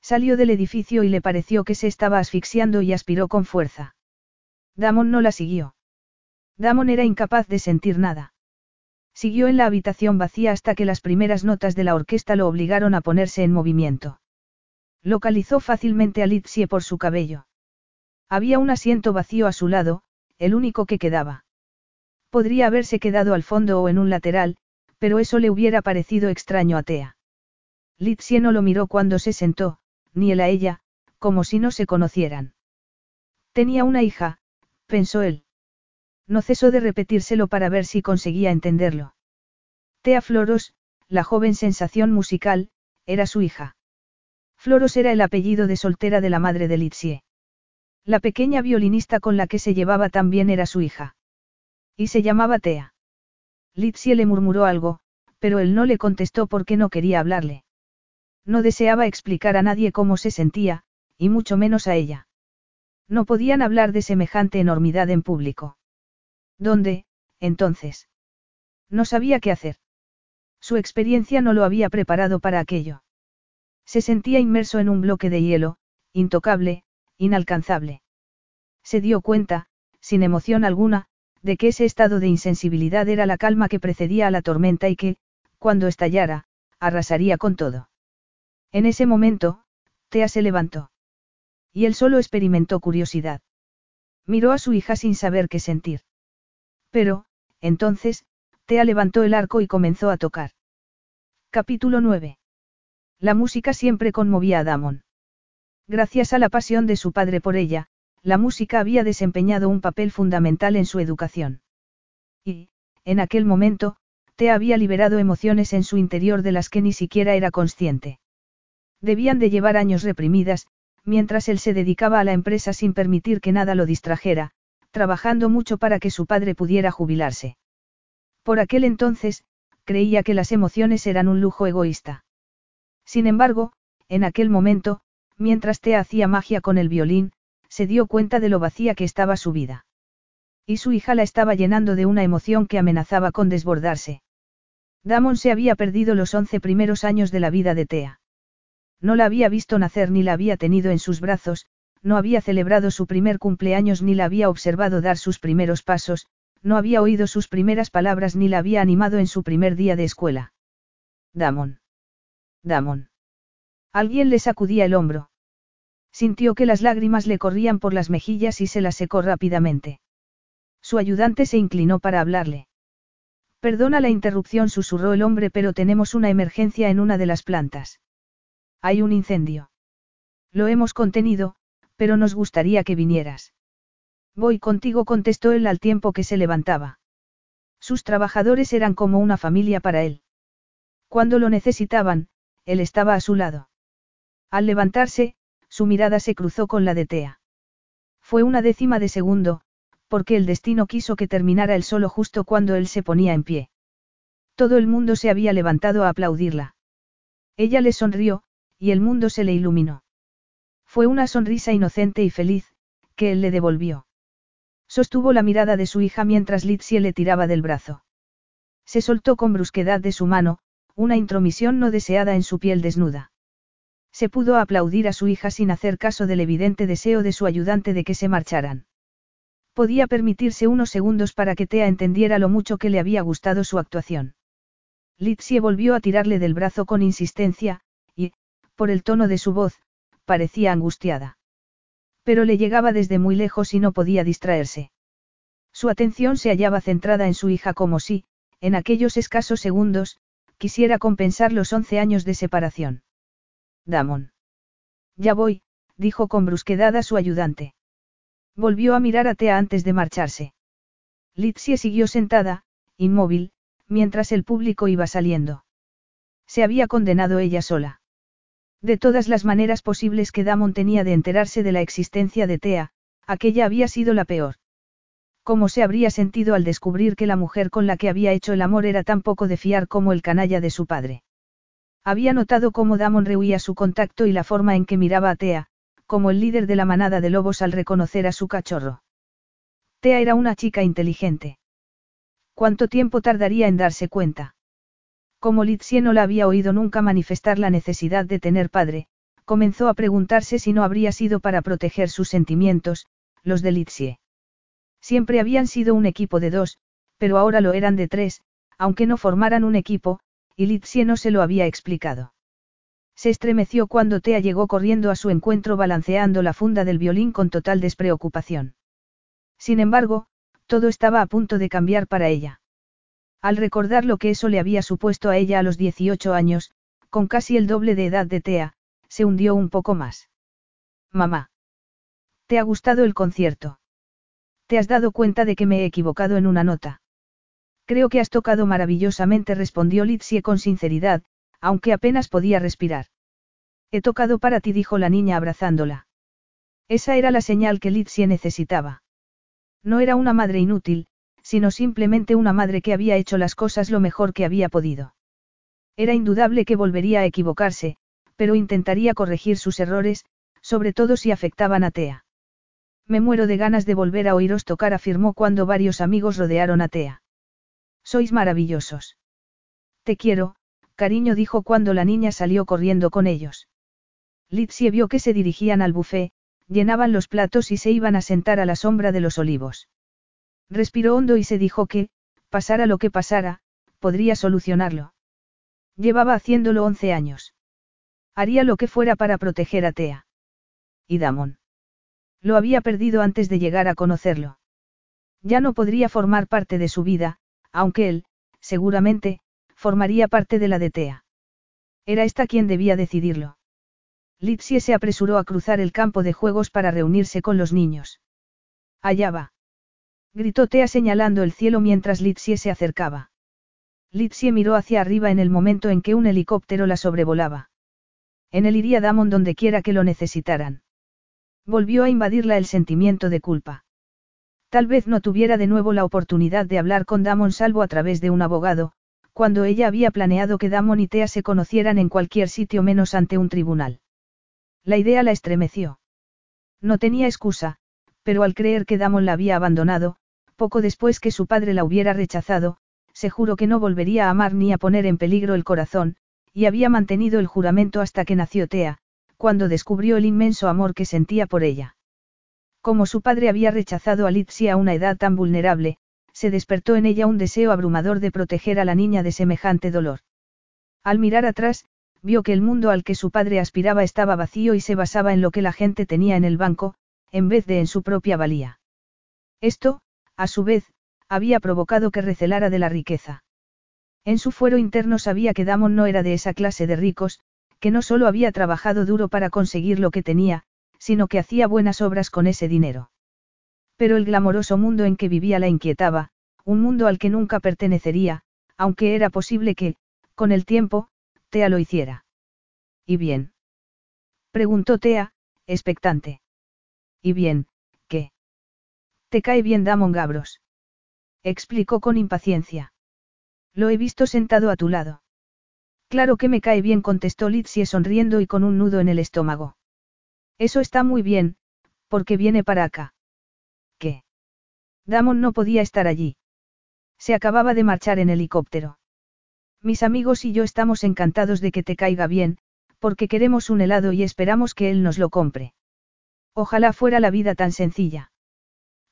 Salió del edificio y le pareció que se estaba asfixiando y aspiró con fuerza. Damon no la siguió. Damon era incapaz de sentir nada. Siguió en la habitación vacía hasta que las primeras notas de la orquesta lo obligaron a ponerse en movimiento. Localizó fácilmente a Litsie por su cabello. Había un asiento vacío a su lado, el único que quedaba. Podría haberse quedado al fondo o en un lateral, pero eso le hubiera parecido extraño a Tea. Litsie no lo miró cuando se sentó, ni él a ella, como si no se conocieran. Tenía una hija, pensó él. No cesó de repetírselo para ver si conseguía entenderlo. Tea Floros, la joven sensación musical, era su hija. Floros era el apellido de soltera de la madre de Litsie. La pequeña violinista con la que se llevaba también era su hija. Y se llamaba Tea. Litsie le murmuró algo, pero él no le contestó porque no quería hablarle. No deseaba explicar a nadie cómo se sentía, y mucho menos a ella. No podían hablar de semejante enormidad en público. ¿Dónde, entonces? No sabía qué hacer. Su experiencia no lo había preparado para aquello. Se sentía inmerso en un bloque de hielo, intocable, inalcanzable. Se dio cuenta, sin emoción alguna, de que ese estado de insensibilidad era la calma que precedía a la tormenta y que, cuando estallara, arrasaría con todo. En ese momento, Tea se levantó. Y él solo experimentó curiosidad. Miró a su hija sin saber qué sentir. Pero, entonces, Tea levantó el arco y comenzó a tocar. Capítulo 9. La música siempre conmovía a Damon. Gracias a la pasión de su padre por ella, la música había desempeñado un papel fundamental en su educación. Y, en aquel momento, Tea había liberado emociones en su interior de las que ni siquiera era consciente. Debían de llevar años reprimidas, mientras él se dedicaba a la empresa sin permitir que nada lo distrajera, trabajando mucho para que su padre pudiera jubilarse. Por aquel entonces, creía que las emociones eran un lujo egoísta. Sin embargo, en aquel momento, mientras Tea hacía magia con el violín, se dio cuenta de lo vacía que estaba su vida. Y su hija la estaba llenando de una emoción que amenazaba con desbordarse. Damon se había perdido los once primeros años de la vida de Tea. No la había visto nacer ni la había tenido en sus brazos, no había celebrado su primer cumpleaños ni la había observado dar sus primeros pasos, no había oído sus primeras palabras ni la había animado en su primer día de escuela. Damon. Damon. Alguien le sacudía el hombro. Sintió que las lágrimas le corrían por las mejillas y se las secó rápidamente. Su ayudante se inclinó para hablarle. Perdona la interrupción, susurró el hombre, pero tenemos una emergencia en una de las plantas. Hay un incendio. Lo hemos contenido, pero nos gustaría que vinieras. Voy contigo, contestó él al tiempo que se levantaba. Sus trabajadores eran como una familia para él. Cuando lo necesitaban, él estaba a su lado. Al levantarse, su mirada se cruzó con la de Tea. Fue una décima de segundo, porque el destino quiso que terminara el solo justo cuando él se ponía en pie. Todo el mundo se había levantado a aplaudirla. Ella le sonrió, y el mundo se le iluminó. Fue una sonrisa inocente y feliz, que él le devolvió. Sostuvo la mirada de su hija mientras Litsie le tiraba del brazo. Se soltó con brusquedad de su mano, una intromisión no deseada en su piel desnuda. Se pudo aplaudir a su hija sin hacer caso del evidente deseo de su ayudante de que se marcharan. Podía permitirse unos segundos para que Tea entendiera lo mucho que le había gustado su actuación. Litsie volvió a tirarle del brazo con insistencia, y, por el tono de su voz, parecía angustiada. Pero le llegaba desde muy lejos y no podía distraerse. Su atención se hallaba centrada en su hija como si, en aquellos escasos segundos, quisiera compensar los once años de separación. Damon. Ya voy, dijo con brusquedad a su ayudante. Volvió a mirar a Tea antes de marcharse. Litsie siguió sentada, inmóvil, mientras el público iba saliendo. Se había condenado ella sola. De todas las maneras posibles que Damon tenía de enterarse de la existencia de Tea, aquella había sido la peor. ¿Cómo se habría sentido al descubrir que la mujer con la que había hecho el amor era tan poco de fiar como el canalla de su padre? Había notado cómo Damon rehuía su contacto y la forma en que miraba a Tea, como el líder de la manada de lobos al reconocer a su cachorro. Tea era una chica inteligente. ¿Cuánto tiempo tardaría en darse cuenta? Como Litsie no la había oído nunca manifestar la necesidad de tener padre, comenzó a preguntarse si no habría sido para proteger sus sentimientos, los de Litsie. Siempre habían sido un equipo de dos, pero ahora lo eran de tres, aunque no formaran un equipo, y Litsie no se lo había explicado. Se estremeció cuando Tea llegó corriendo a su encuentro balanceando la funda del violín con total despreocupación. Sin embargo, todo estaba a punto de cambiar para ella. Al recordar lo que eso le había supuesto a ella a los 18 años, con casi el doble de edad de Tea, se hundió un poco más. Mamá. ¿Te ha gustado el concierto? ¿Te has dado cuenta de que me he equivocado en una nota? Creo que has tocado maravillosamente, respondió Litsie con sinceridad, aunque apenas podía respirar. He tocado para ti, dijo la niña abrazándola. Esa era la señal que Litsie necesitaba. No era una madre inútil, sino simplemente una madre que había hecho las cosas lo mejor que había podido. Era indudable que volvería a equivocarse, pero intentaría corregir sus errores, sobre todo si afectaban a Tea. Me muero de ganas de volver a oíros tocar, afirmó cuando varios amigos rodearon a Tea. Sois maravillosos. Te quiero, cariño dijo cuando la niña salió corriendo con ellos. Litsie vio que se dirigían al buffet, llenaban los platos y se iban a sentar a la sombra de los olivos. Respiró hondo y se dijo que, pasara lo que pasara, podría solucionarlo. Llevaba haciéndolo once años. Haría lo que fuera para proteger a Tea. Y Damon. Lo había perdido antes de llegar a conocerlo. Ya no podría formar parte de su vida, aunque él, seguramente, formaría parte de la de Tea. Era esta quien debía decidirlo. Litsie se apresuró a cruzar el campo de juegos para reunirse con los niños. Allá va. Gritó Tea señalando el cielo mientras Litsie se acercaba. Litsie miró hacia arriba en el momento en que un helicóptero la sobrevolaba. En él iría Damon donde quiera que lo necesitaran. Volvió a invadirla el sentimiento de culpa. Tal vez no tuviera de nuevo la oportunidad de hablar con Damon salvo a través de un abogado, cuando ella había planeado que Damon y Tea se conocieran en cualquier sitio menos ante un tribunal. La idea la estremeció. No tenía excusa, pero al creer que Damon la había abandonado, poco después que su padre la hubiera rechazado, se juró que no volvería a amar ni a poner en peligro el corazón, y había mantenido el juramento hasta que nació Tea, cuando descubrió el inmenso amor que sentía por ella. Como su padre había rechazado a Litsi a una edad tan vulnerable, se despertó en ella un deseo abrumador de proteger a la niña de semejante dolor. Al mirar atrás, vio que el mundo al que su padre aspiraba estaba vacío y se basaba en lo que la gente tenía en el banco, en vez de en su propia valía. Esto, a su vez, había provocado que recelara de la riqueza. En su fuero interno sabía que Damon no era de esa clase de ricos, que no solo había trabajado duro para conseguir lo que tenía, sino que hacía buenas obras con ese dinero. Pero el glamoroso mundo en que vivía la inquietaba, un mundo al que nunca pertenecería, aunque era posible que, con el tiempo, Tea lo hiciera. ¿Y bien? Preguntó Tea, expectante. ¿Y bien, qué? ¿Te cae bien Damon Gabros? Explicó con impaciencia. Lo he visto sentado a tu lado. Claro que me cae bien, contestó Litsie sonriendo y con un nudo en el estómago. Eso está muy bien, porque viene para acá. ¿Qué? Damon no podía estar allí. Se acababa de marchar en helicóptero. Mis amigos y yo estamos encantados de que te caiga bien, porque queremos un helado y esperamos que él nos lo compre. Ojalá fuera la vida tan sencilla.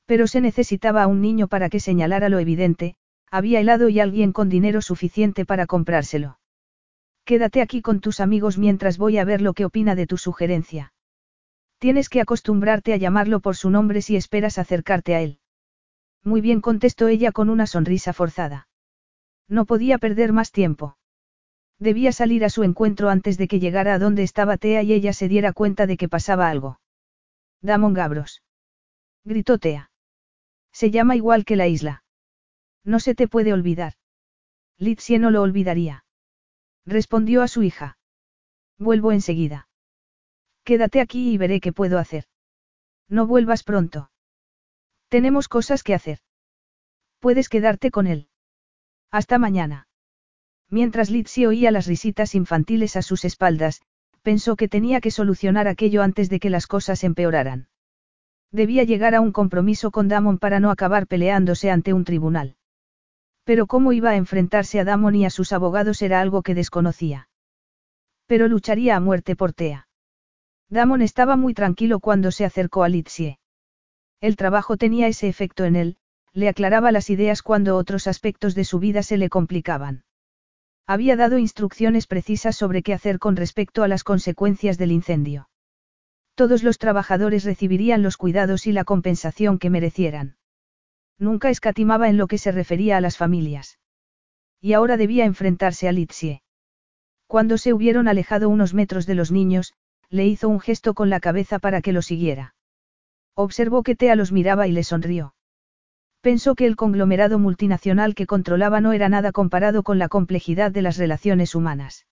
Pero se necesitaba a un niño para que señalara lo evidente, había helado y alguien con dinero suficiente para comprárselo. Quédate aquí con tus amigos mientras voy a ver lo que opina de tu sugerencia. Tienes que acostumbrarte a llamarlo por su nombre si esperas acercarte a él. Muy bien contestó ella con una sonrisa forzada. No podía perder más tiempo. Debía salir a su encuentro antes de que llegara a donde estaba Tea y ella se diera cuenta de que pasaba algo. Damon Gabros. Gritó Tea. Se llama igual que la isla. No se te puede olvidar. Litsie no lo olvidaría. Respondió a su hija. Vuelvo enseguida. Quédate aquí y veré qué puedo hacer. No vuelvas pronto. Tenemos cosas que hacer. Puedes quedarte con él. Hasta mañana. Mientras Litsi oía las risitas infantiles a sus espaldas, pensó que tenía que solucionar aquello antes de que las cosas empeoraran. Debía llegar a un compromiso con Damon para no acabar peleándose ante un tribunal. Pero cómo iba a enfrentarse a Damon y a sus abogados era algo que desconocía. Pero lucharía a muerte por Tea. Damon estaba muy tranquilo cuando se acercó a Litsie. El trabajo tenía ese efecto en él, le aclaraba las ideas cuando otros aspectos de su vida se le complicaban. Había dado instrucciones precisas sobre qué hacer con respecto a las consecuencias del incendio. Todos los trabajadores recibirían los cuidados y la compensación que merecieran. Nunca escatimaba en lo que se refería a las familias. Y ahora debía enfrentarse a Litsie. Cuando se hubieron alejado unos metros de los niños, le hizo un gesto con la cabeza para que lo siguiera. Observó que Tea los miraba y le sonrió. Pensó que el conglomerado multinacional que controlaba no era nada comparado con la complejidad de las relaciones humanas.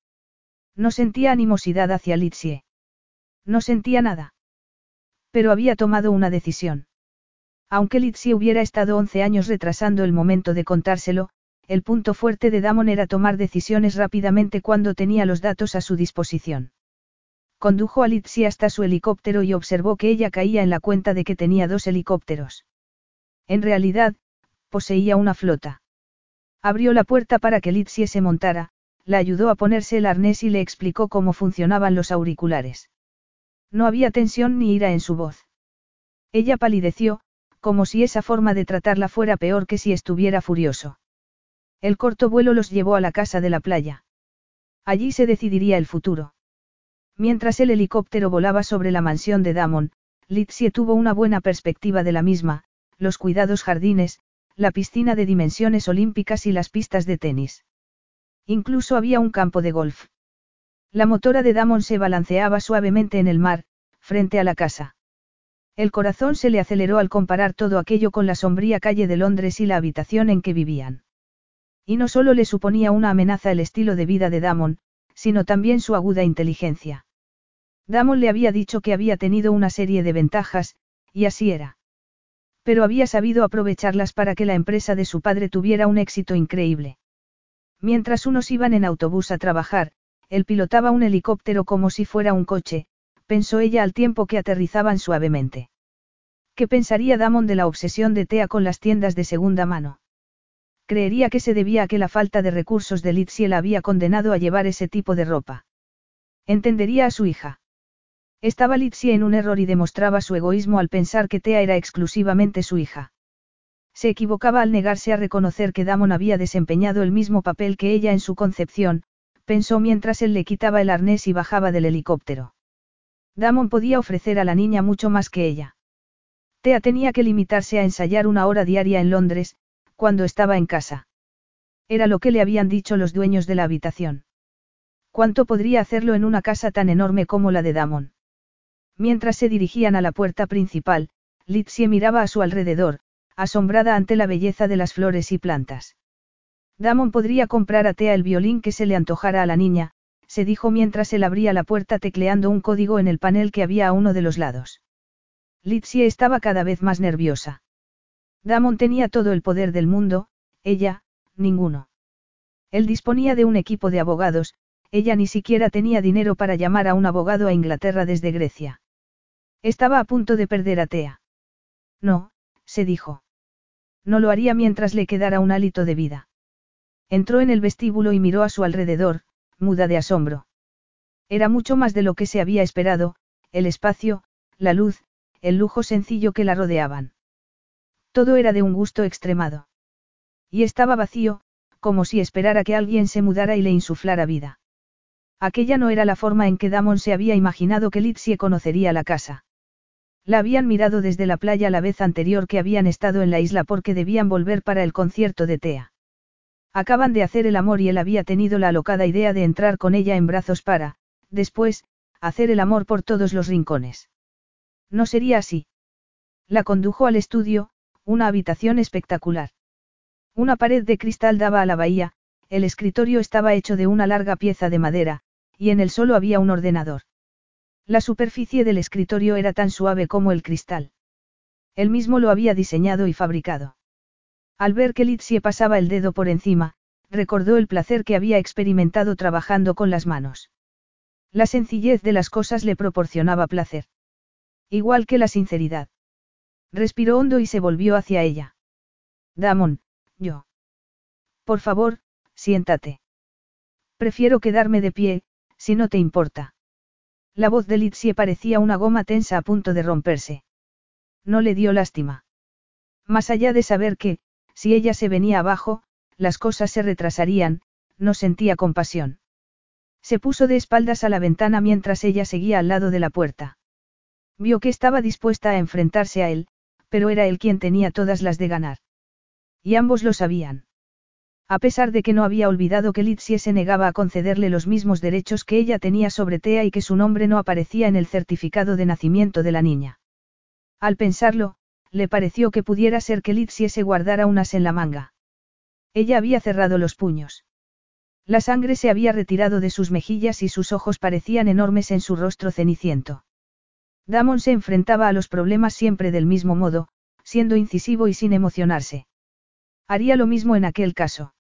No sentía animosidad hacia Litsie. No sentía nada. Pero había tomado una decisión. Aunque Litsie hubiera estado 11 años retrasando el momento de contárselo, el punto fuerte de Damon era tomar decisiones rápidamente cuando tenía los datos a su disposición. Condujo a Litsie hasta su helicóptero y observó que ella caía en la cuenta de que tenía dos helicópteros. En realidad, poseía una flota. Abrió la puerta para que Litsie se montara, la ayudó a ponerse el arnés y le explicó cómo funcionaban los auriculares. No había tensión ni ira en su voz. Ella palideció, como si esa forma de tratarla fuera peor que si estuviera furioso. El corto vuelo los llevó a la casa de la playa. Allí se decidiría el futuro. Mientras el helicóptero volaba sobre la mansión de Damon, Litsie tuvo una buena perspectiva de la misma, los cuidados jardines, la piscina de dimensiones olímpicas y las pistas de tenis. Incluso había un campo de golf. La motora de Damon se balanceaba suavemente en el mar, frente a la casa. El corazón se le aceleró al comparar todo aquello con la sombría calle de Londres y la habitación en que vivían. Y no solo le suponía una amenaza el estilo de vida de Damon, sino también su aguda inteligencia. Damon le había dicho que había tenido una serie de ventajas, y así era. Pero había sabido aprovecharlas para que la empresa de su padre tuviera un éxito increíble. Mientras unos iban en autobús a trabajar, él pilotaba un helicóptero como si fuera un coche, pensó ella al tiempo que aterrizaban suavemente. ¿Qué pensaría Damon de la obsesión de Tea con las tiendas de segunda mano? Creería que se debía a que la falta de recursos de Litzie la había condenado a llevar ese tipo de ropa. Entendería a su hija. Estaba Litzie en un error y demostraba su egoísmo al pensar que Tea era exclusivamente su hija. Se equivocaba al negarse a reconocer que Damon había desempeñado el mismo papel que ella en su concepción, pensó mientras él le quitaba el arnés y bajaba del helicóptero. Damon podía ofrecer a la niña mucho más que ella. Tea tenía que limitarse a ensayar una hora diaria en Londres, cuando estaba en casa. Era lo que le habían dicho los dueños de la habitación. ¿Cuánto podría hacerlo en una casa tan enorme como la de Damon? Mientras se dirigían a la puerta principal, Litsie miraba a su alrededor, asombrada ante la belleza de las flores y plantas. Damon podría comprar a Tea el violín que se le antojara a la niña, se dijo mientras él abría la puerta tecleando un código en el panel que había a uno de los lados. Litsie estaba cada vez más nerviosa. Damon tenía todo el poder del mundo, ella, ninguno. Él disponía de un equipo de abogados, ella ni siquiera tenía dinero para llamar a un abogado a Inglaterra desde Grecia. Estaba a punto de perder a Tea. No, se dijo. No lo haría mientras le quedara un hálito de vida. Entró en el vestíbulo y miró a su alrededor, muda de asombro. Era mucho más de lo que se había esperado, el espacio, la luz, el lujo sencillo que la rodeaban. Todo era de un gusto extremado. Y estaba vacío, como si esperara que alguien se mudara y le insuflara vida. Aquella no era la forma en que Damon se había imaginado que Litsie conocería la casa. La habían mirado desde la playa la vez anterior que habían estado en la isla porque debían volver para el concierto de Tea. Acaban de hacer el amor y él había tenido la alocada idea de entrar con ella en brazos para, después, hacer el amor por todos los rincones. No sería así. La condujo al estudio, una habitación espectacular. Una pared de cristal daba a la bahía, el escritorio estaba hecho de una larga pieza de madera, y en él solo había un ordenador. La superficie del escritorio era tan suave como el cristal. Él mismo lo había diseñado y fabricado. Al ver que Litsie pasaba el dedo por encima, recordó el placer que había experimentado trabajando con las manos. La sencillez de las cosas le proporcionaba placer. Igual que la sinceridad. Respiró hondo y se volvió hacia ella. Damon, yo. Por favor, siéntate. Prefiero quedarme de pie, si no te importa. La voz de Litsie parecía una goma tensa a punto de romperse. No le dio lástima. Más allá de saber que, si ella se venía abajo, las cosas se retrasarían, no sentía compasión. Se puso de espaldas a la ventana mientras ella seguía al lado de la puerta. Vio que estaba dispuesta a enfrentarse a él, pero era él quien tenía todas las de ganar. Y ambos lo sabían. A pesar de que no había olvidado que Litsie se negaba a concederle los mismos derechos que ella tenía sobre Tea y que su nombre no aparecía en el certificado de nacimiento de la niña. Al pensarlo, le pareció que pudiera ser que Litsie se guardara unas en la manga. Ella había cerrado los puños. La sangre se había retirado de sus mejillas y sus ojos parecían enormes en su rostro ceniciento. Damon se enfrentaba a los problemas siempre del mismo modo, siendo incisivo y sin emocionarse. Haría lo mismo en aquel caso.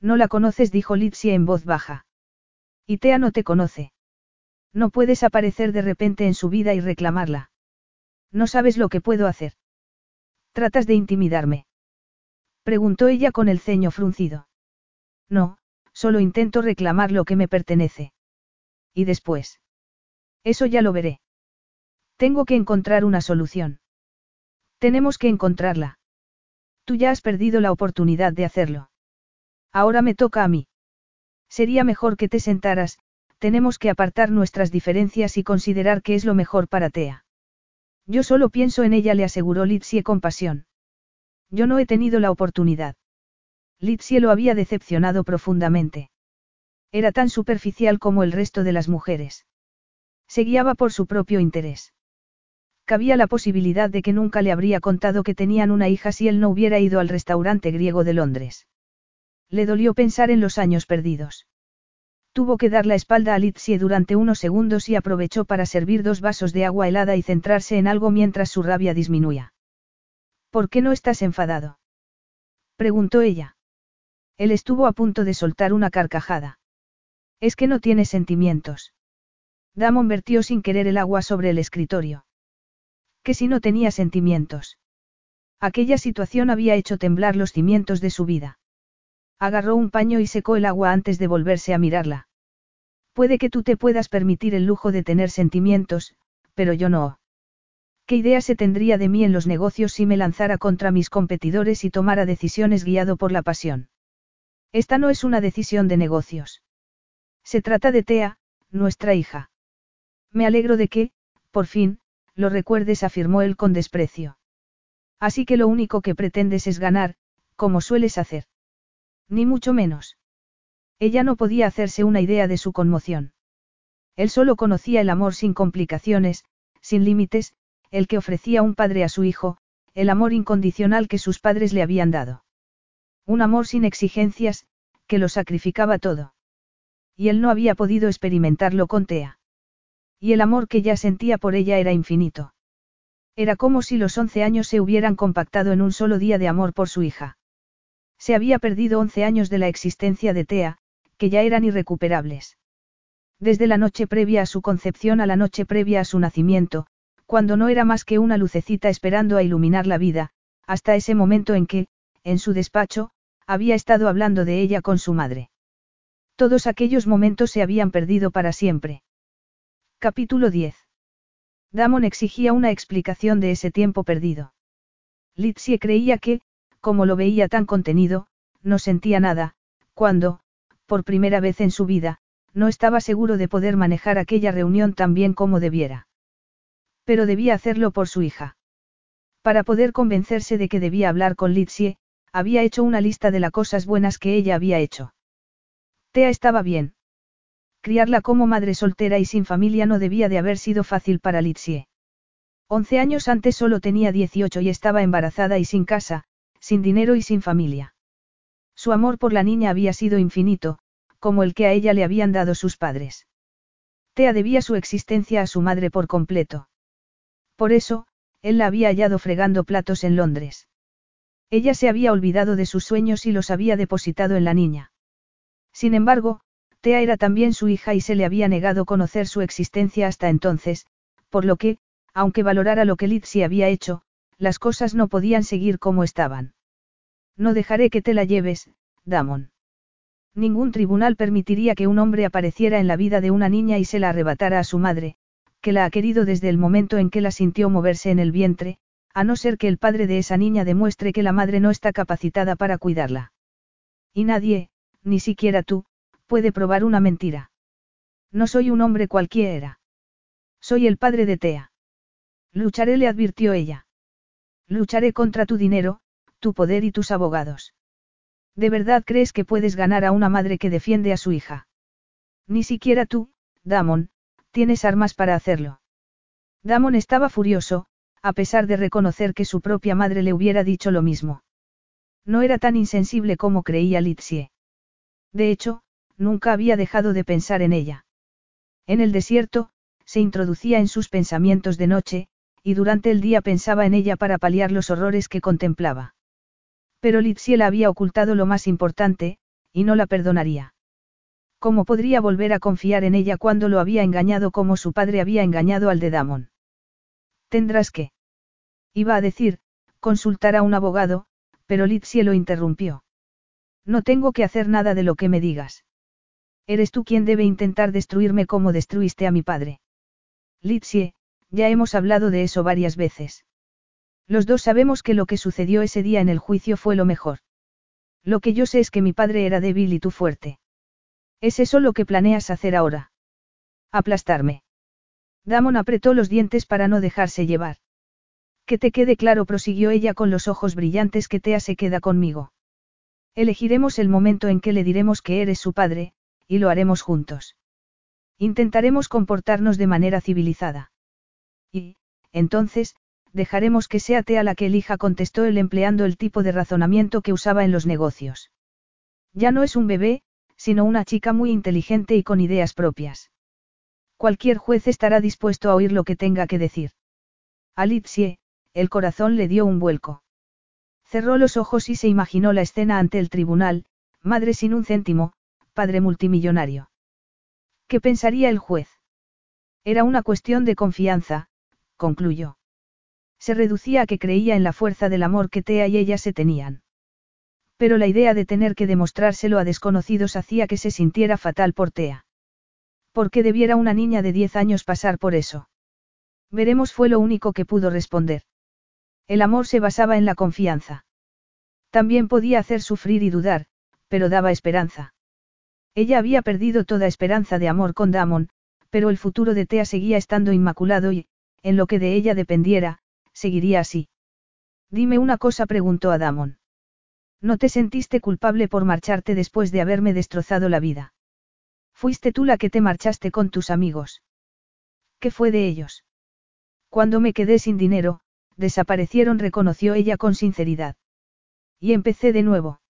No la conoces, dijo Litsia en voz baja. Y no te conoce. No puedes aparecer de repente en su vida y reclamarla. No sabes lo que puedo hacer. ¿Tratas de intimidarme? Preguntó ella con el ceño fruncido. No, solo intento reclamar lo que me pertenece. ¿Y después? Eso ya lo veré. Tengo que encontrar una solución. Tenemos que encontrarla. Tú ya has perdido la oportunidad de hacerlo. Ahora me toca a mí. Sería mejor que te sentaras, tenemos que apartar nuestras diferencias y considerar qué es lo mejor para Tea. Yo solo pienso en ella, le aseguró Litsie con pasión. Yo no he tenido la oportunidad. Litsie lo había decepcionado profundamente. Era tan superficial como el resto de las mujeres. Se guiaba por su propio interés. Cabía la posibilidad de que nunca le habría contado que tenían una hija si él no hubiera ido al restaurante griego de Londres. Le dolió pensar en los años perdidos. Tuvo que dar la espalda a Litsie durante unos segundos y aprovechó para servir dos vasos de agua helada y centrarse en algo mientras su rabia disminuía. ¿Por qué no estás enfadado? preguntó ella. Él estuvo a punto de soltar una carcajada. Es que no tiene sentimientos. Damon vertió sin querer el agua sobre el escritorio que si no tenía sentimientos. Aquella situación había hecho temblar los cimientos de su vida. Agarró un paño y secó el agua antes de volverse a mirarla. Puede que tú te puedas permitir el lujo de tener sentimientos, pero yo no. ¿Qué idea se tendría de mí en los negocios si me lanzara contra mis competidores y tomara decisiones guiado por la pasión? Esta no es una decisión de negocios. Se trata de Tea, nuestra hija. Me alegro de que, por fin, lo recuerdes, afirmó él con desprecio. Así que lo único que pretendes es ganar, como sueles hacer. Ni mucho menos. Ella no podía hacerse una idea de su conmoción. Él solo conocía el amor sin complicaciones, sin límites, el que ofrecía un padre a su hijo, el amor incondicional que sus padres le habían dado. Un amor sin exigencias, que lo sacrificaba todo. Y él no había podido experimentarlo con Tea. Y el amor que ya sentía por ella era infinito. Era como si los once años se hubieran compactado en un solo día de amor por su hija. Se había perdido once años de la existencia de Tea, que ya eran irrecuperables. Desde la noche previa a su concepción a la noche previa a su nacimiento, cuando no era más que una lucecita esperando a iluminar la vida, hasta ese momento en que, en su despacho, había estado hablando de ella con su madre. Todos aquellos momentos se habían perdido para siempre. Capítulo 10. Damon exigía una explicación de ese tiempo perdido. Litsie creía que, como lo veía tan contenido, no sentía nada, cuando, por primera vez en su vida, no estaba seguro de poder manejar aquella reunión tan bien como debiera. Pero debía hacerlo por su hija. Para poder convencerse de que debía hablar con Litsie, había hecho una lista de las cosas buenas que ella había hecho. Tea estaba bien. Criarla como madre soltera y sin familia no debía de haber sido fácil para Litsie. Once años antes solo tenía 18 y estaba embarazada y sin casa, sin dinero y sin familia. Su amor por la niña había sido infinito, como el que a ella le habían dado sus padres. Tea debía su existencia a su madre por completo. Por eso, él la había hallado fregando platos en Londres. Ella se había olvidado de sus sueños y los había depositado en la niña. Sin embargo, Era también su hija y se le había negado conocer su existencia hasta entonces, por lo que, aunque valorara lo que Lizzie había hecho, las cosas no podían seguir como estaban. No dejaré que te la lleves, Damon. Ningún tribunal permitiría que un hombre apareciera en la vida de una niña y se la arrebatara a su madre, que la ha querido desde el momento en que la sintió moverse en el vientre, a no ser que el padre de esa niña demuestre que la madre no está capacitada para cuidarla. Y nadie, ni siquiera tú, puede probar una mentira. No soy un hombre cualquiera. Soy el padre de Tea. Lucharé, le advirtió ella. Lucharé contra tu dinero, tu poder y tus abogados. ¿De verdad crees que puedes ganar a una madre que defiende a su hija? Ni siquiera tú, Damon, tienes armas para hacerlo. Damon estaba furioso, a pesar de reconocer que su propia madre le hubiera dicho lo mismo. No era tan insensible como creía Litsie. De hecho, nunca había dejado de pensar en ella. En el desierto, se introducía en sus pensamientos de noche, y durante el día pensaba en ella para paliar los horrores que contemplaba. Pero Litsie la había ocultado lo más importante, y no la perdonaría. ¿Cómo podría volver a confiar en ella cuando lo había engañado como su padre había engañado al de Damon? Tendrás que. Iba a decir, consultar a un abogado, pero Litsie lo interrumpió. No tengo que hacer nada de lo que me digas. Eres tú quien debe intentar destruirme como destruiste a mi padre. Litsie, ya hemos hablado de eso varias veces. Los dos sabemos que lo que sucedió ese día en el juicio fue lo mejor. Lo que yo sé es que mi padre era débil y tú fuerte. ¿Es eso lo que planeas hacer ahora? Aplastarme. Damon apretó los dientes para no dejarse llevar. Que te quede claro, prosiguió ella con los ojos brillantes que Tea se queda conmigo. Elegiremos el momento en que le diremos que eres su padre, y lo haremos juntos. Intentaremos comportarnos de manera civilizada. Y, entonces, dejaremos que sea Tea la que elija, contestó él empleando el tipo de razonamiento que usaba en los negocios. Ya no es un bebé, sino una chica muy inteligente y con ideas propias. Cualquier juez estará dispuesto a oír lo que tenga que decir. A el corazón le dio un vuelco. Cerró los ojos y se imaginó la escena ante el tribunal, madre sin un céntimo, padre multimillonario. ¿Qué pensaría el juez? Era una cuestión de confianza, concluyó. Se reducía a que creía en la fuerza del amor que Tea y ella se tenían. Pero la idea de tener que demostrárselo a desconocidos hacía que se sintiera fatal por Tea. ¿Por qué debiera una niña de diez años pasar por eso? Veremos fue lo único que pudo responder. El amor se basaba en la confianza. También podía hacer sufrir y dudar, pero daba esperanza. Ella había perdido toda esperanza de amor con Damon, pero el futuro de Tea seguía estando inmaculado y, en lo que de ella dependiera, seguiría así. Dime una cosa, preguntó a Damon. ¿No te sentiste culpable por marcharte después de haberme destrozado la vida? Fuiste tú la que te marchaste con tus amigos. ¿Qué fue de ellos? Cuando me quedé sin dinero, desaparecieron, reconoció ella con sinceridad. Y empecé de nuevo.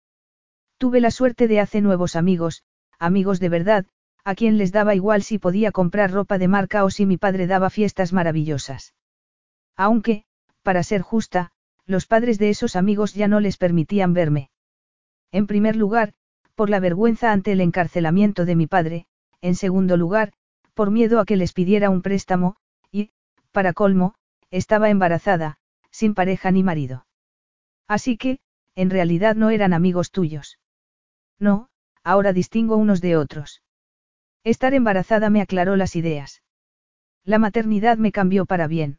Tuve la suerte de hacer nuevos amigos, amigos de verdad, a quien les daba igual si podía comprar ropa de marca o si mi padre daba fiestas maravillosas. Aunque, para ser justa, los padres de esos amigos ya no les permitían verme. En primer lugar, por la vergüenza ante el encarcelamiento de mi padre, en segundo lugar, por miedo a que les pidiera un préstamo, y, para colmo, estaba embarazada, sin pareja ni marido. Así que, en realidad no eran amigos tuyos. No, ahora distingo unos de otros. Estar embarazada me aclaró las ideas. La maternidad me cambió para bien.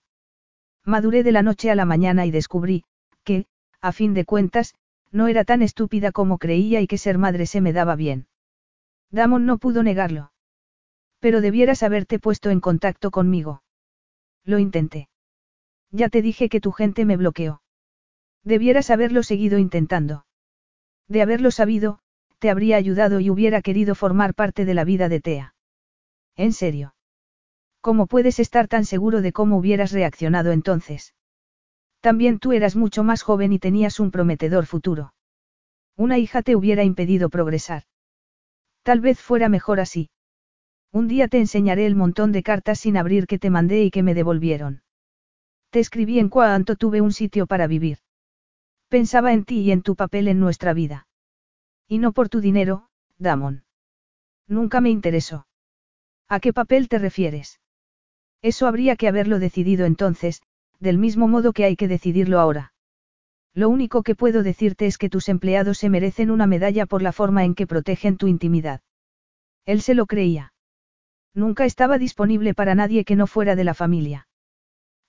Maduré de la noche a la mañana y descubrí, que, a fin de cuentas, no era tan estúpida como creía y que ser madre se me daba bien. Damon no pudo negarlo. Pero debieras haberte puesto en contacto conmigo. Lo intenté. Ya te dije que tu gente me bloqueó. Debieras haberlo seguido intentando. De haberlo sabido, te habría ayudado y hubiera querido formar parte de la vida de Tea. ¿En serio? ¿Cómo puedes estar tan seguro de cómo hubieras reaccionado entonces? También tú eras mucho más joven y tenías un prometedor futuro. Una hija te hubiera impedido progresar. Tal vez fuera mejor así. Un día te enseñaré el montón de cartas sin abrir que te mandé y que me devolvieron. Te escribí en cuanto tuve un sitio para vivir. Pensaba en ti y en tu papel en nuestra vida. Y no por tu dinero, Damon. Nunca me interesó. ¿A qué papel te refieres? Eso habría que haberlo decidido entonces, del mismo modo que hay que decidirlo ahora. Lo único que puedo decirte es que tus empleados se merecen una medalla por la forma en que protegen tu intimidad. Él se lo creía. Nunca estaba disponible para nadie que no fuera de la familia.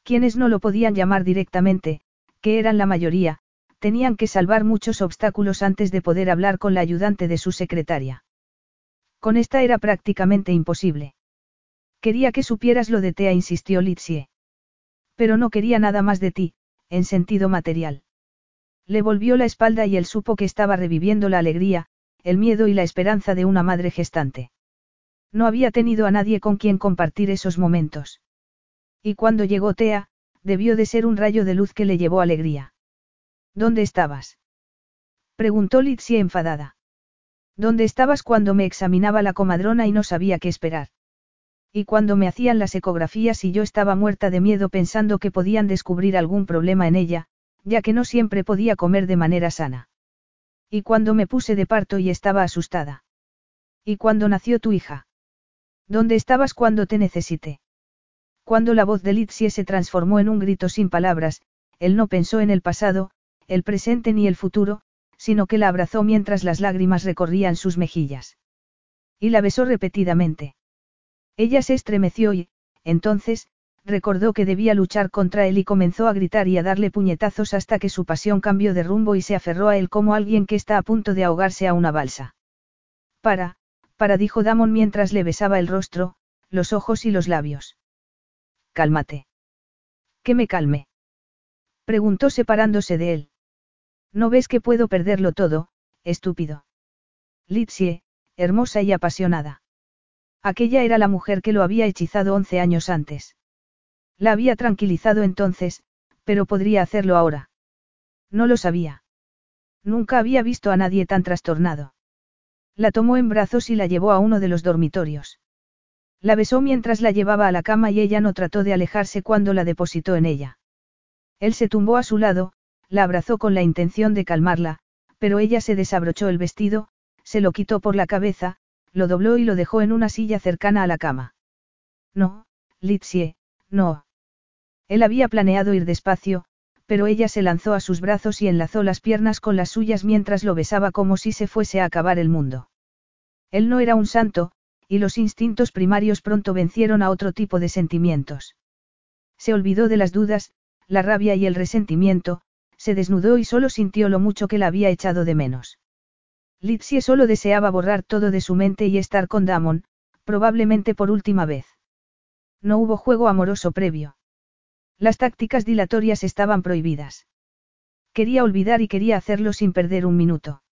Quienes no lo podían llamar directamente, que eran la mayoría, tenían que salvar muchos obstáculos antes de poder hablar con la ayudante de su secretaria. Con esta era prácticamente imposible. Quería que supieras lo de Tea, insistió Litsie. Pero no quería nada más de ti, en sentido material. Le volvió la espalda y él supo que estaba reviviendo la alegría, el miedo y la esperanza de una madre gestante. No había tenido a nadie con quien compartir esos momentos. Y cuando llegó Tea, debió de ser un rayo de luz que le llevó alegría. ¿Dónde estabas? Preguntó Litsi enfadada. ¿Dónde estabas cuando me examinaba la comadrona y no sabía qué esperar? Y cuando me hacían las ecografías y yo estaba muerta de miedo pensando que podían descubrir algún problema en ella, ya que no siempre podía comer de manera sana. Y cuando me puse de parto y estaba asustada. Y cuando nació tu hija. ¿Dónde estabas cuando te necesité? Cuando la voz de Litsie se transformó en un grito sin palabras, él no pensó en el pasado, el presente ni el futuro, sino que la abrazó mientras las lágrimas recorrían sus mejillas. Y la besó repetidamente. Ella se estremeció y, entonces, recordó que debía luchar contra él y comenzó a gritar y a darle puñetazos hasta que su pasión cambió de rumbo y se aferró a él como alguien que está a punto de ahogarse a una balsa. Para, para, dijo Damon mientras le besaba el rostro, los ojos y los labios. Cálmate. Que me calme. Preguntó separándose de él. ¿No ves que puedo perderlo todo, estúpido? Litsie, hermosa y apasionada. Aquella era la mujer que lo había hechizado once años antes. La había tranquilizado entonces, pero podría hacerlo ahora. No lo sabía. Nunca había visto a nadie tan trastornado. La tomó en brazos y la llevó a uno de los dormitorios. La besó mientras la llevaba a la cama y ella no trató de alejarse cuando la depositó en ella. Él se tumbó a su lado, la abrazó con la intención de calmarla, pero ella se desabrochó el vestido, se lo quitó por la cabeza, lo dobló y lo dejó en una silla cercana a la cama. No, Litsie, no. Él había planeado ir despacio, pero ella se lanzó a sus brazos y enlazó las piernas con las suyas mientras lo besaba como si se fuese a acabar el mundo. Él no era un santo, y los instintos primarios pronto vencieron a otro tipo de sentimientos. Se olvidó de las dudas, la rabia y el resentimiento, se desnudó y solo sintió lo mucho que la había echado de menos. Litsie solo deseaba borrar todo de su mente y estar con Damon, probablemente por última vez. No hubo juego amoroso previo. Las tácticas dilatorias estaban prohibidas. Quería olvidar y quería hacerlo sin perder un minuto.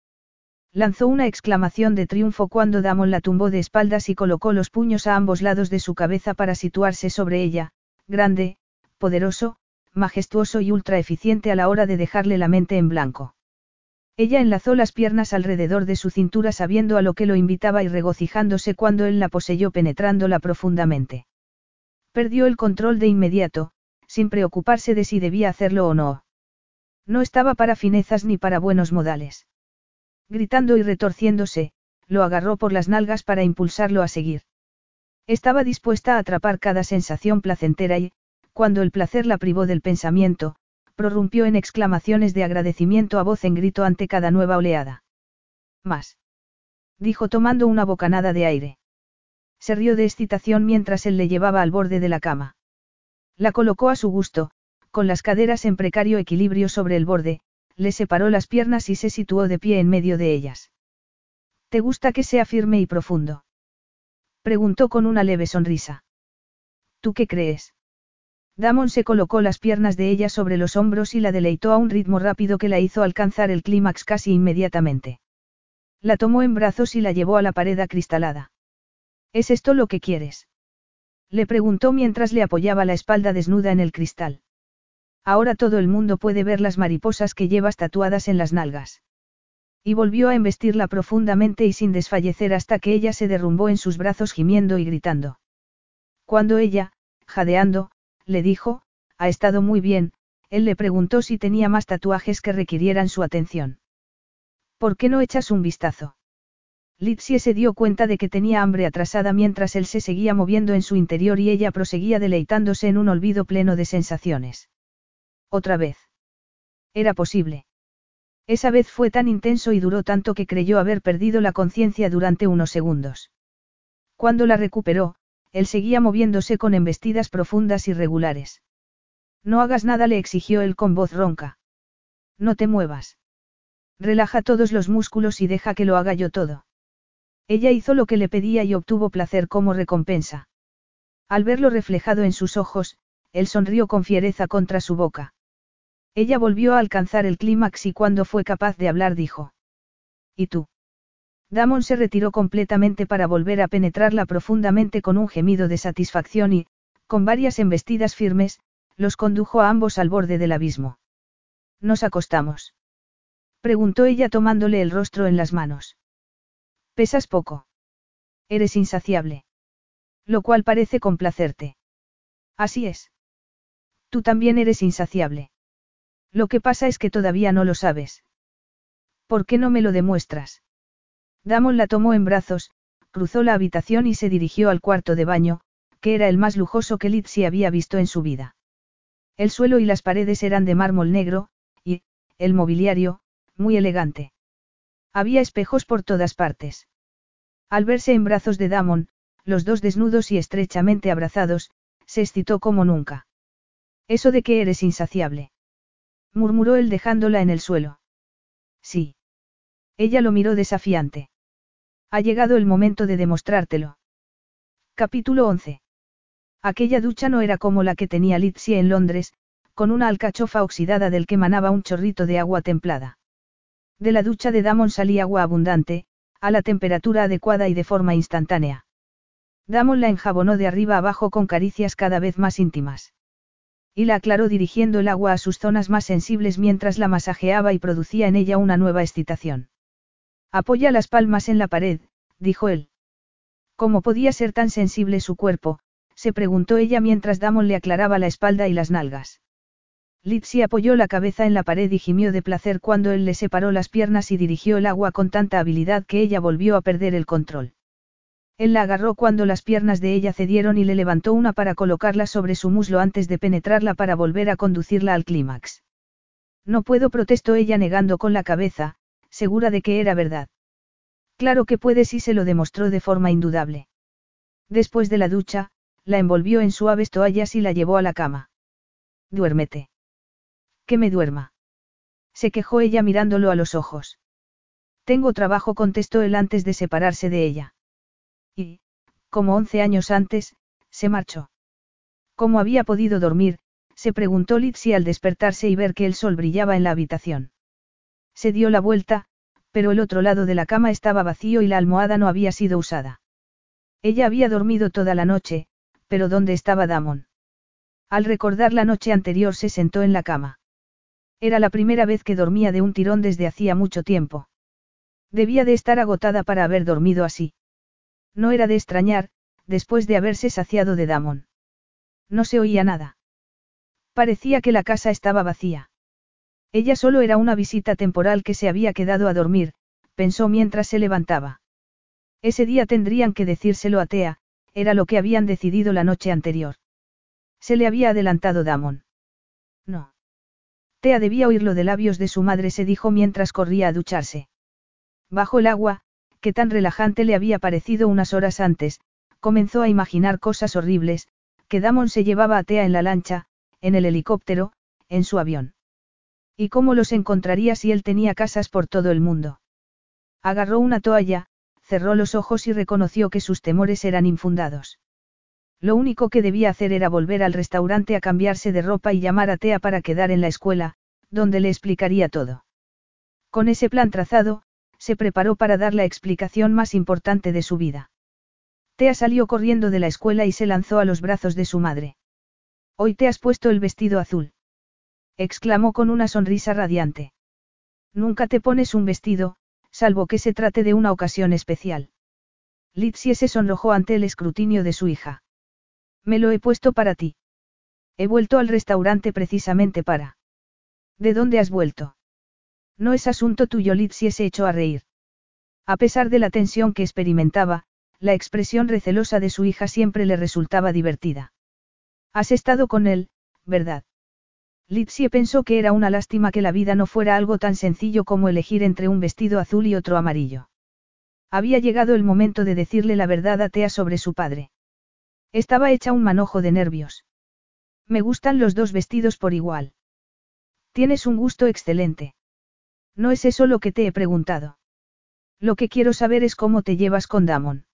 Lanzó una exclamación de triunfo cuando Damon la tumbó de espaldas y colocó los puños a ambos lados de su cabeza para situarse sobre ella, grande, poderoso, majestuoso y ultra eficiente a la hora de dejarle la mente en blanco. Ella enlazó las piernas alrededor de su cintura sabiendo a lo que lo invitaba y regocijándose cuando él la poseyó penetrándola profundamente. Perdió el control de inmediato, sin preocuparse de si debía hacerlo o no. No estaba para finezas ni para buenos modales. Gritando y retorciéndose, lo agarró por las nalgas para impulsarlo a seguir. Estaba dispuesta a atrapar cada sensación placentera y, cuando el placer la privó del pensamiento, prorrumpió en exclamaciones de agradecimiento a voz en grito ante cada nueva oleada. Más. Dijo tomando una bocanada de aire. Se rió de excitación mientras él le llevaba al borde de la cama. La colocó a su gusto, con las caderas en precario equilibrio sobre el borde, le separó las piernas y se situó de pie en medio de ellas. ¿Te gusta que sea firme y profundo? Preguntó con una leve sonrisa. ¿Tú qué crees? Damon se colocó las piernas de ella sobre los hombros y la deleitó a un ritmo rápido que la hizo alcanzar el clímax casi inmediatamente. La tomó en brazos y la llevó a la pared acristalada. ¿Es esto lo que quieres? Le preguntó mientras le apoyaba la espalda desnuda en el cristal. Ahora todo el mundo puede ver las mariposas que llevas tatuadas en las nalgas. Y volvió a embestirla profundamente y sin desfallecer hasta que ella se derrumbó en sus brazos gimiendo y gritando. Cuando ella, jadeando, le dijo, ha estado muy bien, él le preguntó si tenía más tatuajes que requirieran su atención. ¿Por qué no echas un vistazo? Litsie se dio cuenta de que tenía hambre atrasada mientras él se seguía moviendo en su interior y ella proseguía deleitándose en un olvido pleno de sensaciones. Otra vez. Era posible. Esa vez fue tan intenso y duró tanto que creyó haber perdido la conciencia durante unos segundos. Cuando la recuperó, él seguía moviéndose con embestidas profundas y regulares. No hagas nada, le exigió él con voz ronca. No te muevas. Relaja todos los músculos y deja que lo haga yo todo. Ella hizo lo que le pedía y obtuvo placer como recompensa. Al verlo reflejado en sus ojos, él sonrió con fiereza contra su boca. Ella volvió a alcanzar el clímax y cuando fue capaz de hablar dijo. ¿Y tú? Damon se retiró completamente para volver a penetrarla profundamente con un gemido de satisfacción y, con varias embestidas firmes, los condujo a ambos al borde del abismo. ¿Nos acostamos? Preguntó ella tomándole el rostro en las manos. Pesas poco. Eres insaciable. Lo cual parece complacerte. Así es. Tú también eres insaciable. Lo que pasa es que todavía no lo sabes. ¿Por qué no me lo demuestras? Damon la tomó en brazos, cruzó la habitación y se dirigió al cuarto de baño, que era el más lujoso que Lizzie había visto en su vida. El suelo y las paredes eran de mármol negro, y, el mobiliario, muy elegante. Había espejos por todas partes. Al verse en brazos de Damon, los dos desnudos y estrechamente abrazados, se excitó como nunca. Eso de que eres insaciable. murmuró él dejándola en el suelo. Sí. Ella lo miró desafiante. Ha llegado el momento de demostrártelo. Capítulo 11. Aquella ducha no era como la que tenía Litsie en Londres, con una alcachofa oxidada del que manaba un chorrito de agua templada. De la ducha de Damon salía agua abundante, a la temperatura adecuada y de forma instantánea. Damon la enjabonó de arriba abajo con caricias cada vez más íntimas. Y la aclaró dirigiendo el agua a sus zonas más sensibles mientras la masajeaba y producía en ella una nueva excitación. Apoya las palmas en la pared, dijo él. ¿Cómo podía ser tan sensible su cuerpo? se preguntó ella mientras Damon le aclaraba la espalda y las nalgas. Litsi apoyó la cabeza en la pared y gimió de placer cuando él le separó las piernas y dirigió el agua con tanta habilidad que ella volvió a perder el control. Él la agarró cuando las piernas de ella cedieron y le levantó una para colocarla sobre su muslo antes de penetrarla para volver a conducirla al clímax. No puedo, protestó ella negando con la cabeza, segura de que era verdad. Claro que puede si se lo demostró de forma indudable. Después de la ducha, la envolvió en suaves toallas y la llevó a la cama. Duérmete. Que me duerma. Se quejó ella mirándolo a los ojos. Tengo trabajo, contestó él antes de separarse de ella. Y, como once años antes, se marchó. ¿Cómo había podido dormir? se preguntó Litsi al despertarse y ver que el sol brillaba en la habitación. Se dio la vuelta, pero el otro lado de la cama estaba vacío y la almohada no había sido usada. Ella había dormido toda la noche, pero ¿dónde estaba Damon? Al recordar la noche anterior se sentó en la cama. Era la primera vez que dormía de un tirón desde hacía mucho tiempo. Debía de estar agotada para haber dormido así. No era de extrañar, después de haberse saciado de Damon. No se oía nada. Parecía que la casa estaba vacía. Ella solo era una visita temporal que se había quedado a dormir, pensó mientras se levantaba. Ese día tendrían que decírselo a Tea, era lo que habían decidido la noche anterior. Se le había adelantado Damon. No. Tea debía oírlo de labios de su madre, se dijo mientras corría a ducharse. Bajo el agua, que tan relajante le había parecido unas horas antes, comenzó a imaginar cosas horribles, que Damon se llevaba a Tea en la lancha, en el helicóptero, en su avión. ¿Y cómo los encontraría si él tenía casas por todo el mundo? Agarró una toalla, cerró los ojos y reconoció que sus temores eran infundados. Lo único que debía hacer era volver al restaurante a cambiarse de ropa y llamar a Tea para quedar en la escuela, donde le explicaría todo. Con ese plan trazado, se preparó para dar la explicación más importante de su vida. Tea salió corriendo de la escuela y se lanzó a los brazos de su madre. Hoy te has puesto el vestido azul. Exclamó con una sonrisa radiante. Nunca te pones un vestido, salvo que se trate de una ocasión especial. Litsie se sonrojó ante el escrutinio de su hija. Me lo he puesto para ti. He vuelto al restaurante precisamente para. ¿De dónde has vuelto? No es asunto tuyo, Litsie se echó a reír. A pesar de la tensión que experimentaba, la expresión recelosa de su hija siempre le resultaba divertida. Has estado con él, ¿verdad? Litsie pensó que era una lástima que la vida no fuera algo tan sencillo como elegir entre un vestido azul y otro amarillo. Había llegado el momento de decirle la verdad a Tea sobre su padre. Estaba hecha un manojo de nervios. Me gustan los dos vestidos por igual. Tienes un gusto excelente. No es eso lo que te he preguntado. Lo que quiero saber es cómo te llevas con Damon.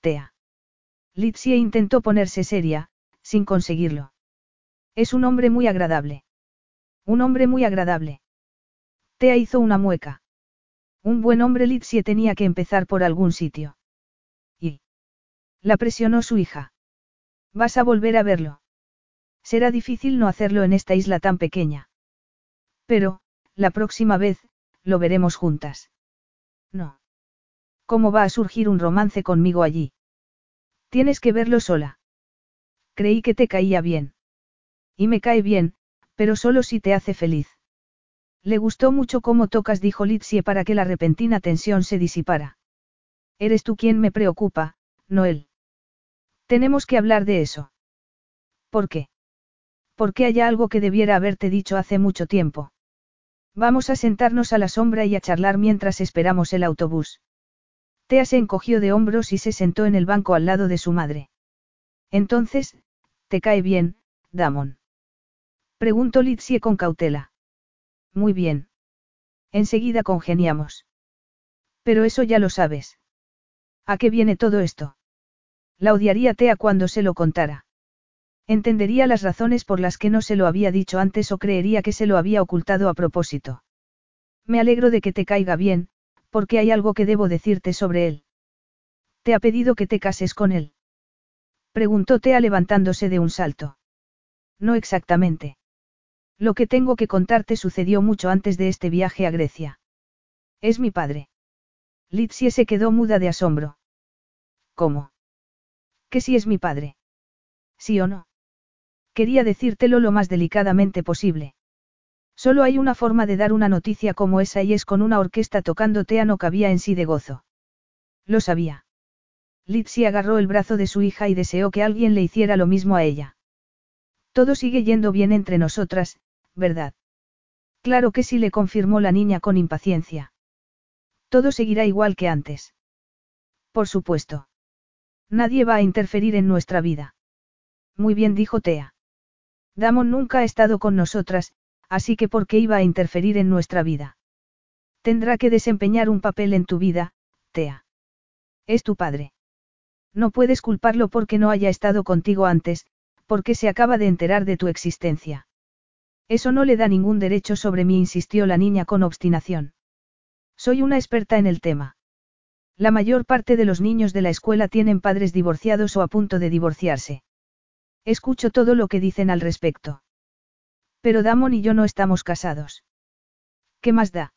Tea. Litsie intentó ponerse seria, sin conseguirlo. Es un hombre muy agradable. Un hombre muy agradable. Tea hizo una mueca. Un buen hombre Litsie tenía que empezar por algún sitio. Y. La presionó su hija. Vas a volver a verlo. Será difícil no hacerlo en esta isla tan pequeña. Pero, la próxima vez, lo veremos juntas. No. ¿Cómo va a surgir un romance conmigo allí? Tienes que verlo sola. Creí que te caía bien. Y me cae bien, pero solo si te hace feliz. Le gustó mucho cómo tocas, dijo Litsie para que la repentina tensión se disipara. Eres tú quien me preocupa, no él. Tenemos que hablar de eso. ¿Por qué? Porque hay algo que debiera haberte dicho hace mucho tiempo. Vamos a sentarnos a la sombra y a charlar mientras esperamos el autobús. Tea se encogió de hombros y se sentó en el banco al lado de su madre. Entonces, ¿te cae bien, Damon? Preguntó Litsie con cautela. Muy bien. Enseguida congeniamos. Pero eso ya lo sabes. ¿A qué viene todo esto? La odiaría Tea cuando se lo contara. Entendería las razones por las que no se lo había dicho antes o creería que se lo había ocultado a propósito. Me alegro de que te caiga bien, porque hay algo que debo decirte sobre él. ¿Te ha pedido que te cases con él? Preguntó Tea levantándose de un salto. No exactamente. Lo que tengo que contarte sucedió mucho antes de este viaje a Grecia. Es mi padre. Litsie se quedó muda de asombro. ¿Cómo? ¿Que si es mi padre? ¿Sí o no? Quería decírtelo lo más delicadamente posible. Solo hay una forma de dar una noticia como esa y es con una orquesta tocando Tea no cabía en sí de gozo. Lo sabía. Litsi agarró el brazo de su hija y deseó que alguien le hiciera lo mismo a ella. Todo sigue yendo bien entre nosotras, ¿verdad? Claro que sí le confirmó la niña con impaciencia. Todo seguirá igual que antes. Por supuesto. Nadie va a interferir en nuestra vida. Muy bien dijo Tea. Damon nunca ha estado con nosotras, así que ¿por qué iba a interferir en nuestra vida? Tendrá que desempeñar un papel en tu vida, Tea. Es tu padre. No puedes culparlo porque no haya estado contigo antes, porque se acaba de enterar de tu existencia. Eso no le da ningún derecho sobre mí, insistió la niña con obstinación. Soy una experta en el tema. La mayor parte de los niños de la escuela tienen padres divorciados o a punto de divorciarse. Escucho todo lo que dicen al respecto. Pero Damon y yo no estamos casados. ¿Qué más da?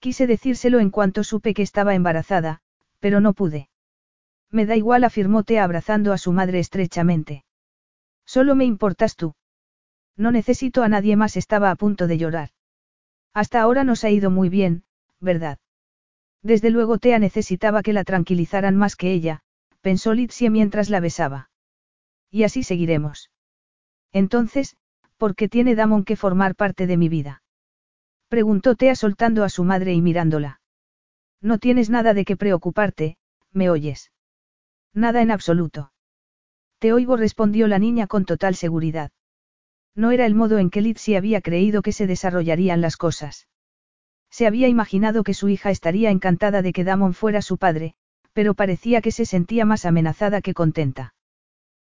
Quise decírselo en cuanto supe que estaba embarazada, pero no pude. Me da igual, afirmó Tea abrazando a su madre estrechamente. Solo me importas tú. No necesito a nadie más, estaba a punto de llorar. Hasta ahora nos ha ido muy bien, ¿verdad? Desde luego Tea necesitaba que la tranquilizaran más que ella, pensó Litsie mientras la besaba. Y así seguiremos. Entonces, ¿Por qué tiene Damon que formar parte de mi vida? Preguntó Tea soltando a su madre y mirándola. No tienes nada de qué preocuparte, ¿me oyes? Nada en absoluto. Te oigo, respondió la niña con total seguridad. No era el modo en que Lizzie había creído que se desarrollarían las cosas. Se había imaginado que su hija estaría encantada de que Damon fuera su padre, pero parecía que se sentía más amenazada que contenta.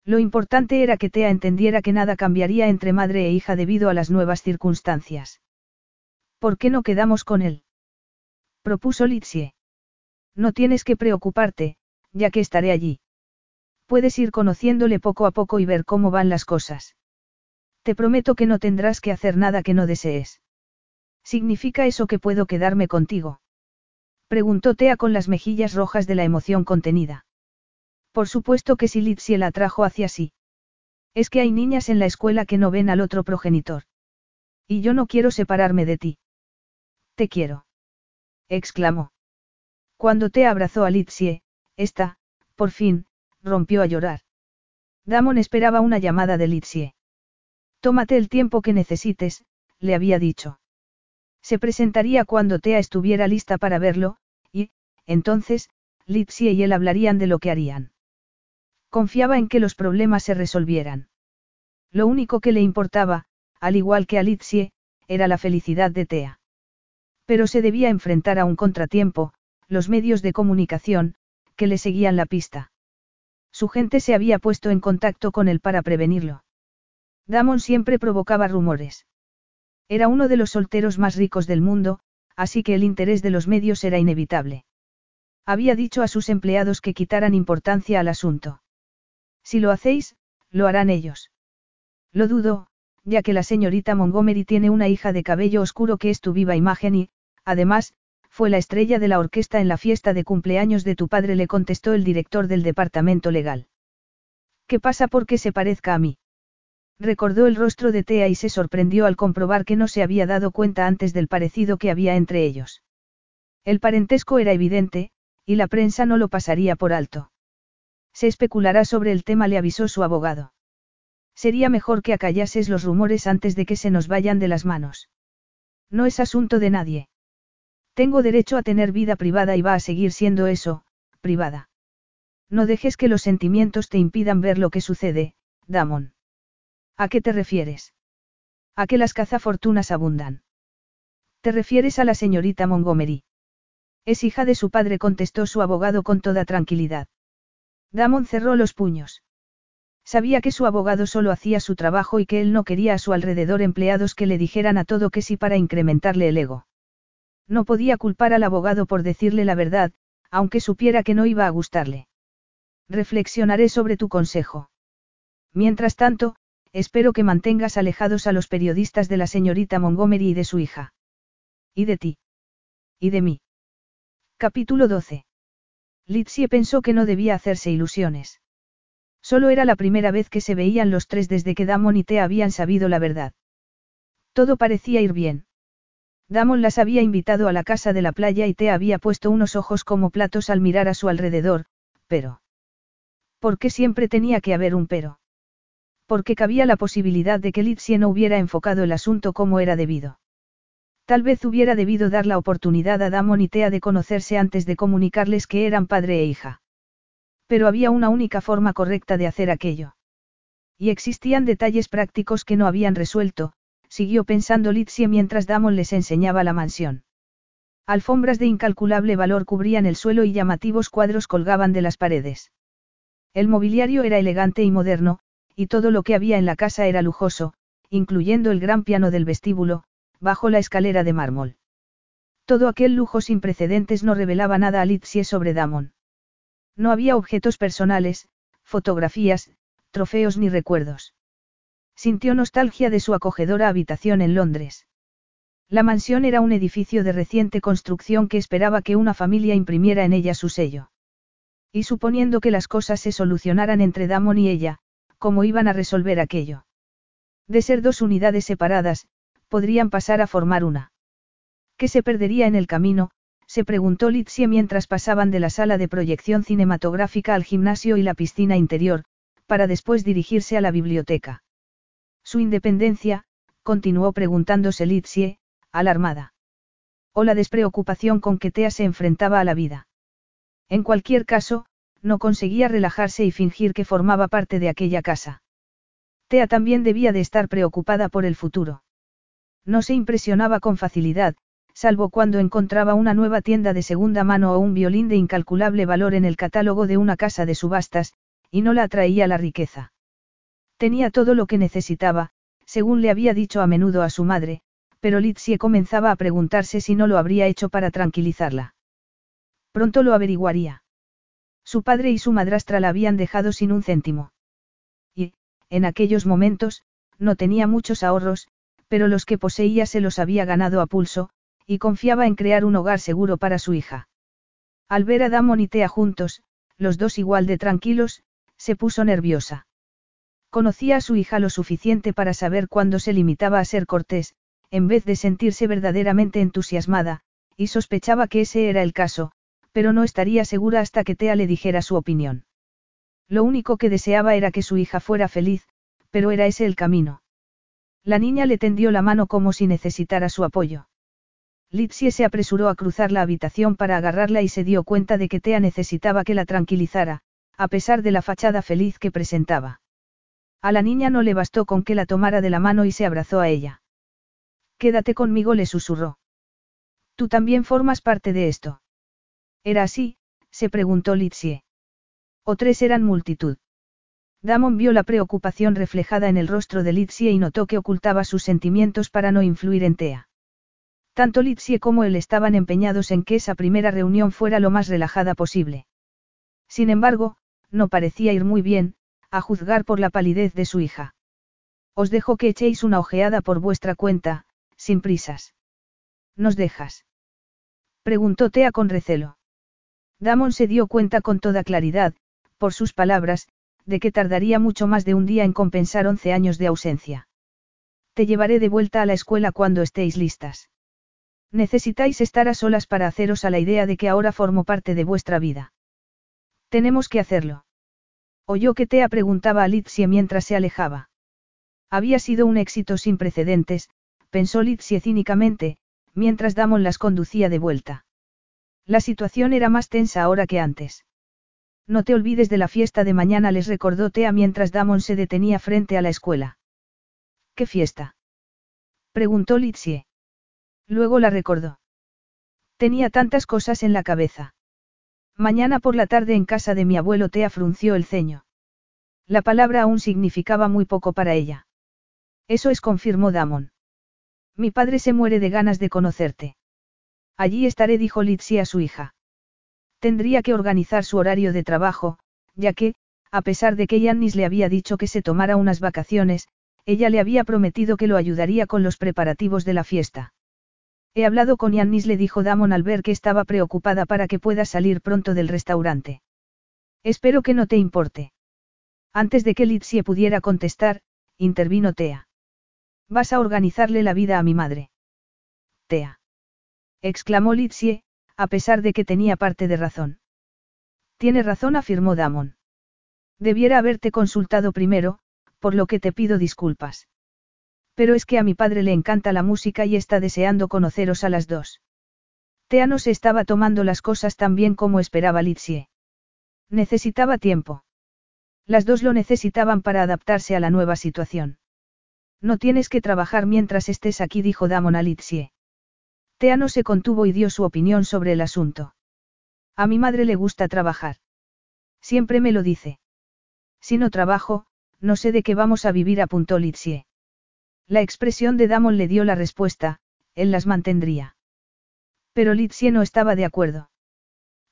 Lo importante era que Tea entendiera que nada cambiaría entre madre e hija debido a las nuevas circunstancias. ¿Por qué no quedamos con él? propuso Litsie. No tienes que preocuparte, ya que estaré allí. Puedes ir conociéndole poco a poco y ver cómo van las cosas. Te prometo que no tendrás que hacer nada que no desees. ¿Significa eso que puedo quedarme contigo? Preguntó Tea con las mejillas rojas de la emoción contenida. Por supuesto que si Litzie la trajo hacia sí. Es que hay niñas en la escuela que no ven al otro progenitor. Y yo no quiero separarme de ti. Te quiero. exclamó. Cuando Tea abrazó a Litzie, esta, por fin, rompió a llorar. Damon esperaba una llamada de Litzie. Tómate el tiempo que necesites, le había dicho. Se presentaría cuando Tea estuviera lista para verlo, y, entonces, Litzie y él hablarían de lo que harían. Confiaba en que los problemas se resolvieran. Lo único que le importaba, al igual que a Litzie, era la felicidad de Tea. Pero se debía enfrentar a un contratiempo, los medios de comunicación, que le seguían la pista. Su gente se había puesto en contacto con él para prevenirlo. Damon siempre provocaba rumores. Era uno de los solteros más ricos del mundo, así que el interés de los medios era inevitable. Había dicho a sus empleados que quitaran importancia al asunto. Si lo hacéis, lo harán ellos. Lo dudo, ya que la señorita Montgomery tiene una hija de cabello oscuro que es tu viva imagen y, además, fue la estrella de la orquesta en la fiesta de cumpleaños de tu padre, le contestó el director del departamento legal. ¿Qué pasa porque se parezca a mí? Recordó el rostro de Tea y se sorprendió al comprobar que no se había dado cuenta antes del parecido que había entre ellos. El parentesco era evidente, y la prensa no lo pasaría por alto. Se especulará sobre el tema, le avisó su abogado. Sería mejor que acallases los rumores antes de que se nos vayan de las manos. No es asunto de nadie. Tengo derecho a tener vida privada y va a seguir siendo eso, privada. No dejes que los sentimientos te impidan ver lo que sucede, Damon. ¿A qué te refieres? A que las cazafortunas abundan. ¿Te refieres a la señorita Montgomery? Es hija de su padre, contestó su abogado con toda tranquilidad. Damon cerró los puños. Sabía que su abogado solo hacía su trabajo y que él no quería a su alrededor empleados que le dijeran a todo que sí para incrementarle el ego. No podía culpar al abogado por decirle la verdad, aunque supiera que no iba a gustarle. Reflexionaré sobre tu consejo. Mientras tanto, espero que mantengas alejados a los periodistas de la señorita Montgomery y de su hija. Y de ti. Y de mí. Capítulo 12. Litzie pensó que no debía hacerse ilusiones. Solo era la primera vez que se veían los tres desde que Damon y Tea habían sabido la verdad. Todo parecía ir bien. Damon las había invitado a la casa de la playa y Tea había puesto unos ojos como platos al mirar a su alrededor, pero... ¿Por qué siempre tenía que haber un pero? Porque cabía la posibilidad de que Litzie no hubiera enfocado el asunto como era debido. Tal vez hubiera debido dar la oportunidad a Damon y Tea de conocerse antes de comunicarles que eran padre e hija. Pero había una única forma correcta de hacer aquello. Y existían detalles prácticos que no habían resuelto, siguió pensando Litzie mientras Damon les enseñaba la mansión. Alfombras de incalculable valor cubrían el suelo y llamativos cuadros colgaban de las paredes. El mobiliario era elegante y moderno, y todo lo que había en la casa era lujoso, incluyendo el gran piano del vestíbulo, bajo la escalera de mármol. Todo aquel lujo sin precedentes no revelaba nada a Litzie sobre Damon. No había objetos personales, fotografías, trofeos ni recuerdos. Sintió nostalgia de su acogedora habitación en Londres. La mansión era un edificio de reciente construcción que esperaba que una familia imprimiera en ella su sello. Y suponiendo que las cosas se solucionaran entre Damon y ella, cómo iban a resolver aquello. De ser dos unidades separadas, podrían pasar a formar una. ¿Qué se perdería en el camino? se preguntó Litzie mientras pasaban de la sala de proyección cinematográfica al gimnasio y la piscina interior, para después dirigirse a la biblioteca. Su independencia, continuó preguntándose Litsie, alarmada. O la despreocupación con que Tea se enfrentaba a la vida. En cualquier caso, no conseguía relajarse y fingir que formaba parte de aquella casa. Tea también debía de estar preocupada por el futuro. No se impresionaba con facilidad, salvo cuando encontraba una nueva tienda de segunda mano o un violín de incalculable valor en el catálogo de una casa de subastas, y no la atraía la riqueza. Tenía todo lo que necesitaba, según le había dicho a menudo a su madre, pero Litsie comenzaba a preguntarse si no lo habría hecho para tranquilizarla. Pronto lo averiguaría. Su padre y su madrastra la habían dejado sin un céntimo. Y, en aquellos momentos, no tenía muchos ahorros, pero los que poseía se los había ganado a pulso, y confiaba en crear un hogar seguro para su hija. Al ver a Damon y Tea juntos, los dos igual de tranquilos, se puso nerviosa. Conocía a su hija lo suficiente para saber cuándo se limitaba a ser cortés, en vez de sentirse verdaderamente entusiasmada, y sospechaba que ese era el caso, pero no estaría segura hasta que Tea le dijera su opinión. Lo único que deseaba era que su hija fuera feliz, pero era ese el camino. La niña le tendió la mano como si necesitara su apoyo. Litsie se apresuró a cruzar la habitación para agarrarla y se dio cuenta de que Tea necesitaba que la tranquilizara, a pesar de la fachada feliz que presentaba. A la niña no le bastó con que la tomara de la mano y se abrazó a ella. Quédate conmigo, le susurró. Tú también formas parte de esto. ¿Era así? se preguntó Litsie. O tres eran multitud. Damon vio la preocupación reflejada en el rostro de Litsie y notó que ocultaba sus sentimientos para no influir en Tea. Tanto Litsie como él estaban empeñados en que esa primera reunión fuera lo más relajada posible. Sin embargo, no parecía ir muy bien, a juzgar por la palidez de su hija. Os dejo que echéis una ojeada por vuestra cuenta, sin prisas. ¿Nos dejas? Preguntó Tea con recelo. Damon se dio cuenta con toda claridad, por sus palabras, de que tardaría mucho más de un día en compensar once años de ausencia. Te llevaré de vuelta a la escuela cuando estéis listas. Necesitáis estar a solas para haceros a la idea de que ahora formo parte de vuestra vida. Tenemos que hacerlo. Oyó que Tea preguntaba a Litsie mientras se alejaba. Había sido un éxito sin precedentes, pensó Litsie cínicamente, mientras Damon las conducía de vuelta. La situación era más tensa ahora que antes. No te olvides de la fiesta de mañana, les recordó Tea mientras Damon se detenía frente a la escuela. ¿Qué fiesta? preguntó Litsie. Luego la recordó. Tenía tantas cosas en la cabeza. Mañana por la tarde en casa de mi abuelo Tea frunció el ceño. La palabra aún significaba muy poco para ella. Eso es, confirmó Damon. Mi padre se muere de ganas de conocerte. Allí estaré, dijo Litsi a su hija. Tendría que organizar su horario de trabajo, ya que, a pesar de que Yannis le había dicho que se tomara unas vacaciones, ella le había prometido que lo ayudaría con los preparativos de la fiesta. He hablado con Yannis, le dijo Damon al ver que estaba preocupada para que pueda salir pronto del restaurante. Espero que no te importe. Antes de que Litsie pudiera contestar, intervino Tea. Vas a organizarle la vida a mi madre. Tea. Exclamó Litsie, a pesar de que tenía parte de razón. Tiene razón, afirmó Damon. Debiera haberte consultado primero, por lo que te pido disculpas. Pero es que a mi padre le encanta la música y está deseando conoceros a las dos. Tea no se estaba tomando las cosas tan bien como esperaba Litsie. Necesitaba tiempo. Las dos lo necesitaban para adaptarse a la nueva situación. No tienes que trabajar mientras estés aquí, dijo Damon a Litsie. Tea no se contuvo y dio su opinión sobre el asunto. A mi madre le gusta trabajar. Siempre me lo dice. Si no trabajo, no sé de qué vamos a vivir, apuntó Litsie. La expresión de Damon le dio la respuesta, él las mantendría. Pero Litsie no estaba de acuerdo.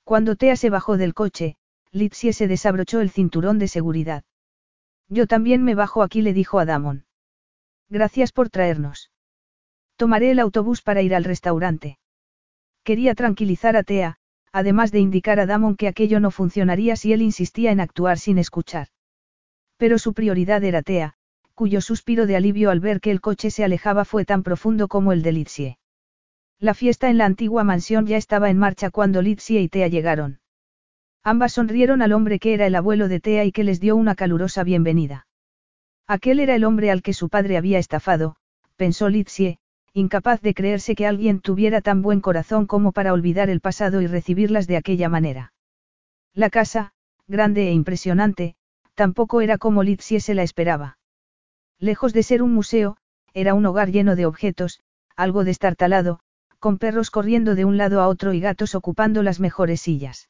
Cuando Tea se bajó del coche, Litsie se desabrochó el cinturón de seguridad. Yo también me bajo aquí, le dijo a Damon. Gracias por traernos. Tomaré el autobús para ir al restaurante. Quería tranquilizar a Tea, además de indicar a Damon que aquello no funcionaría si él insistía en actuar sin escuchar. Pero su prioridad era Tea, cuyo suspiro de alivio al ver que el coche se alejaba fue tan profundo como el de Litsie. La fiesta en la antigua mansión ya estaba en marcha cuando Litsie y Tea llegaron. Ambas sonrieron al hombre que era el abuelo de Tea y que les dio una calurosa bienvenida. Aquel era el hombre al que su padre había estafado, pensó Litsie, incapaz de creerse que alguien tuviera tan buen corazón como para olvidar el pasado y recibirlas de aquella manera. La casa, grande e impresionante, tampoco era como Litsie se la esperaba. Lejos de ser un museo, era un hogar lleno de objetos, algo destartalado, con perros corriendo de un lado a otro y gatos ocupando las mejores sillas.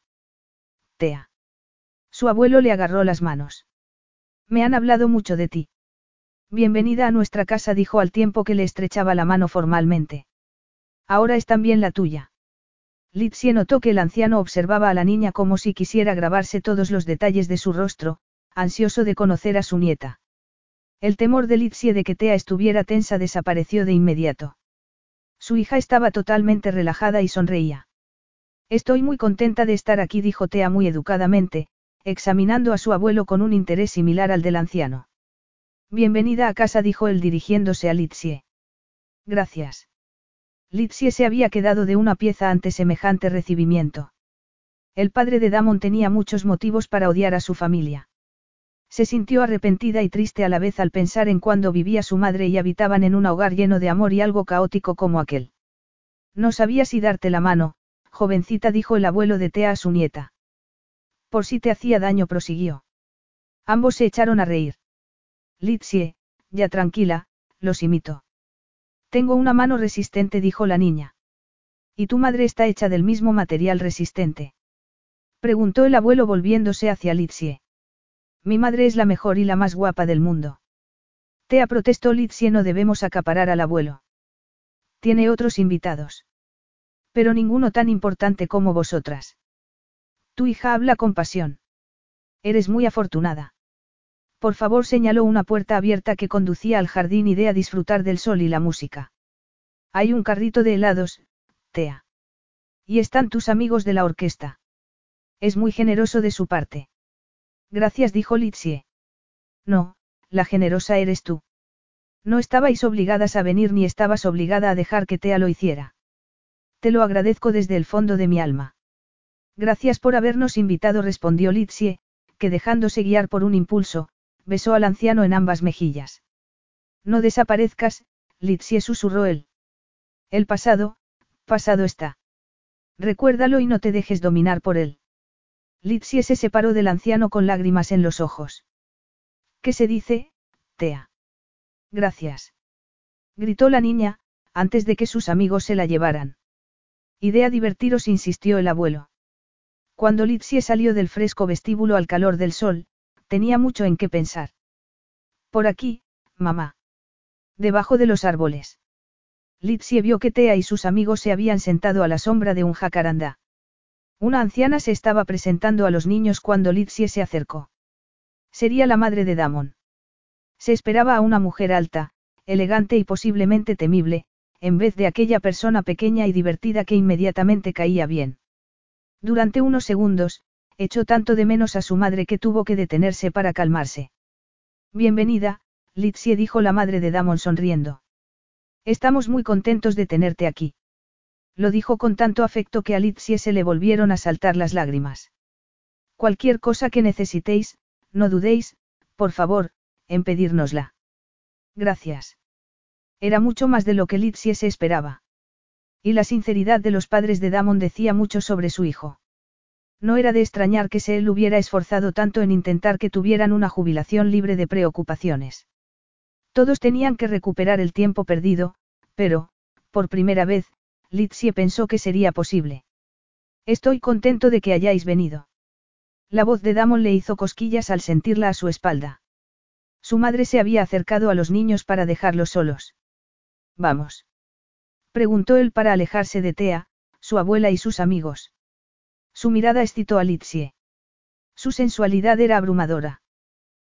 Tea. Su abuelo le agarró las manos. Me han hablado mucho de ti. Bienvenida a nuestra casa, dijo al tiempo que le estrechaba la mano formalmente. Ahora es también la tuya. Litsie notó que el anciano observaba a la niña como si quisiera grabarse todos los detalles de su rostro, ansioso de conocer a su nieta. El temor de Litsie de que Tea estuviera tensa desapareció de inmediato. Su hija estaba totalmente relajada y sonreía. Estoy muy contenta de estar aquí, dijo Tea muy educadamente, examinando a su abuelo con un interés similar al del anciano. Bienvenida a casa, dijo él dirigiéndose a Litsie. Gracias. Litsie se había quedado de una pieza ante semejante recibimiento. El padre de Damon tenía muchos motivos para odiar a su familia. Se sintió arrepentida y triste a la vez al pensar en cuando vivía su madre y habitaban en un hogar lleno de amor y algo caótico como aquel. No sabía si darte la mano, jovencita, dijo el abuelo de Tea a su nieta. Por si te hacía daño, prosiguió. Ambos se echaron a reír. Litsie, ya tranquila, los imitó. Tengo una mano resistente, dijo la niña. ¿Y tu madre está hecha del mismo material resistente? Preguntó el abuelo volviéndose hacia Litsie. Mi madre es la mejor y la más guapa del mundo. Tea protestó Litsie, no debemos acaparar al abuelo. Tiene otros invitados. Pero ninguno tan importante como vosotras. Tu hija habla con pasión. Eres muy afortunada. Por favor señaló una puerta abierta que conducía al jardín y de a disfrutar del sol y la música. Hay un carrito de helados, Tea. Y están tus amigos de la orquesta. Es muy generoso de su parte. Gracias, dijo Litsie. No, la generosa eres tú. No estabais obligadas a venir ni estabas obligada a dejar que Tea lo hiciera. Te lo agradezco desde el fondo de mi alma. Gracias por habernos invitado, respondió Litsie, que dejándose guiar por un impulso, besó al anciano en ambas mejillas. No desaparezcas, Litsie susurró él. El pasado, pasado está. Recuérdalo y no te dejes dominar por él. Litsie se separó del anciano con lágrimas en los ojos. ¿Qué se dice, Tea? Gracias. Gritó la niña, antes de que sus amigos se la llevaran. Idea divertiros, insistió el abuelo. Cuando Litsie salió del fresco vestíbulo al calor del sol, tenía mucho en qué pensar. Por aquí, mamá. Debajo de los árboles. Litsie vio que Tea y sus amigos se habían sentado a la sombra de un jacarandá. Una anciana se estaba presentando a los niños cuando Litsie se acercó. Sería la madre de Damon. Se esperaba a una mujer alta, elegante y posiblemente temible, en vez de aquella persona pequeña y divertida que inmediatamente caía bien. Durante unos segundos, echó tanto de menos a su madre que tuvo que detenerse para calmarse. Bienvenida, Litsie dijo la madre de Damon sonriendo. Estamos muy contentos de tenerte aquí. Lo dijo con tanto afecto que a Litsie se le volvieron a saltar las lágrimas. Cualquier cosa que necesitéis, no dudéis, por favor, en pedírnosla. Gracias. Era mucho más de lo que Litsie se esperaba. Y la sinceridad de los padres de Damon decía mucho sobre su hijo. No era de extrañar que se él hubiera esforzado tanto en intentar que tuvieran una jubilación libre de preocupaciones. Todos tenían que recuperar el tiempo perdido, pero, por primera vez, Litsie pensó que sería posible. Estoy contento de que hayáis venido. La voz de Damon le hizo cosquillas al sentirla a su espalda. Su madre se había acercado a los niños para dejarlos solos. Vamos. Preguntó él para alejarse de Tea, su abuela y sus amigos. Su mirada excitó a Litsie. Su sensualidad era abrumadora.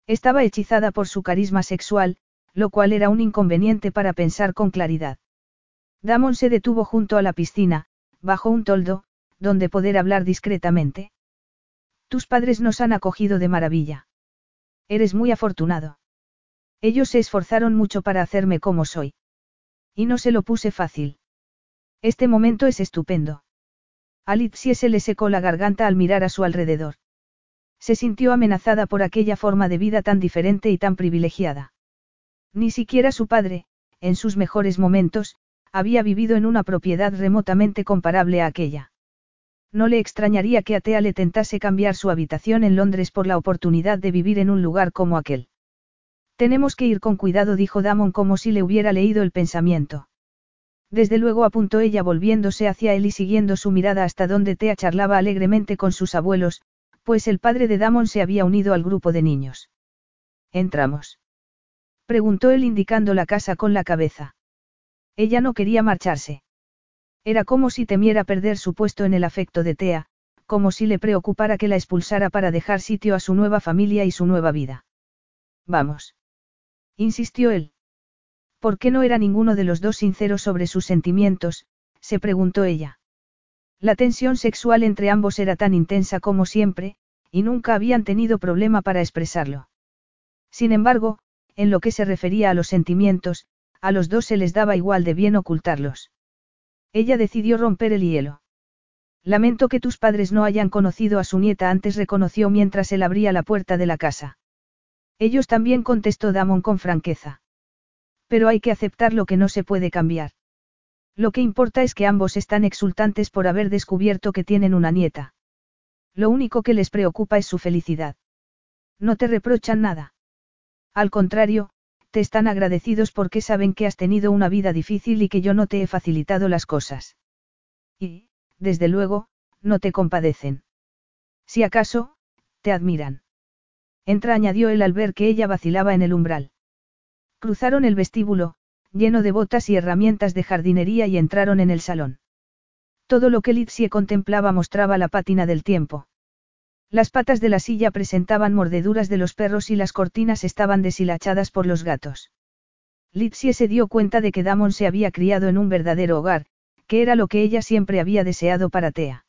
Estaba hechizada por su carisma sexual, lo cual era un inconveniente para pensar con claridad. Damon se detuvo junto a la piscina, bajo un toldo, donde poder hablar discretamente. Tus padres nos han acogido de maravilla. Eres muy afortunado. Ellos se esforzaron mucho para hacerme como soy. Y no se lo puse fácil. Este momento es estupendo. A Litsie se le secó la garganta al mirar a su alrededor. Se sintió amenazada por aquella forma de vida tan diferente y tan privilegiada. Ni siquiera su padre, en sus mejores momentos, había vivido en una propiedad remotamente comparable a aquella. No le extrañaría que Atea le tentase cambiar su habitación en Londres por la oportunidad de vivir en un lugar como aquel. Tenemos que ir con cuidado, dijo Damon como si le hubiera leído el pensamiento. Desde luego apuntó ella volviéndose hacia él y siguiendo su mirada hasta donde Tea charlaba alegremente con sus abuelos, pues el padre de Damon se había unido al grupo de niños. Entramos. Preguntó él indicando la casa con la cabeza. Ella no quería marcharse. Era como si temiera perder su puesto en el afecto de Tea, como si le preocupara que la expulsara para dejar sitio a su nueva familia y su nueva vida. Vamos. Insistió él. ¿Por qué no era ninguno de los dos sincero sobre sus sentimientos? se preguntó ella. La tensión sexual entre ambos era tan intensa como siempre, y nunca habían tenido problema para expresarlo. Sin embargo, en lo que se refería a los sentimientos, a los dos se les daba igual de bien ocultarlos. Ella decidió romper el hielo. Lamento que tus padres no hayan conocido a su nieta antes, reconoció mientras él abría la puerta de la casa. Ellos también contestó Damon con franqueza. Pero hay que aceptar lo que no se puede cambiar. Lo que importa es que ambos están exultantes por haber descubierto que tienen una nieta. Lo único que les preocupa es su felicidad. No te reprochan nada. Al contrario, te están agradecidos porque saben que has tenido una vida difícil y que yo no te he facilitado las cosas. Y, desde luego, no te compadecen. Si acaso, te admiran. Entra, añadió él al ver que ella vacilaba en el umbral. Cruzaron el vestíbulo, lleno de botas y herramientas de jardinería y entraron en el salón. Todo lo que Litsie contemplaba mostraba la pátina del tiempo. Las patas de la silla presentaban mordeduras de los perros y las cortinas estaban deshilachadas por los gatos. Litsie se dio cuenta de que Damon se había criado en un verdadero hogar, que era lo que ella siempre había deseado para Tea.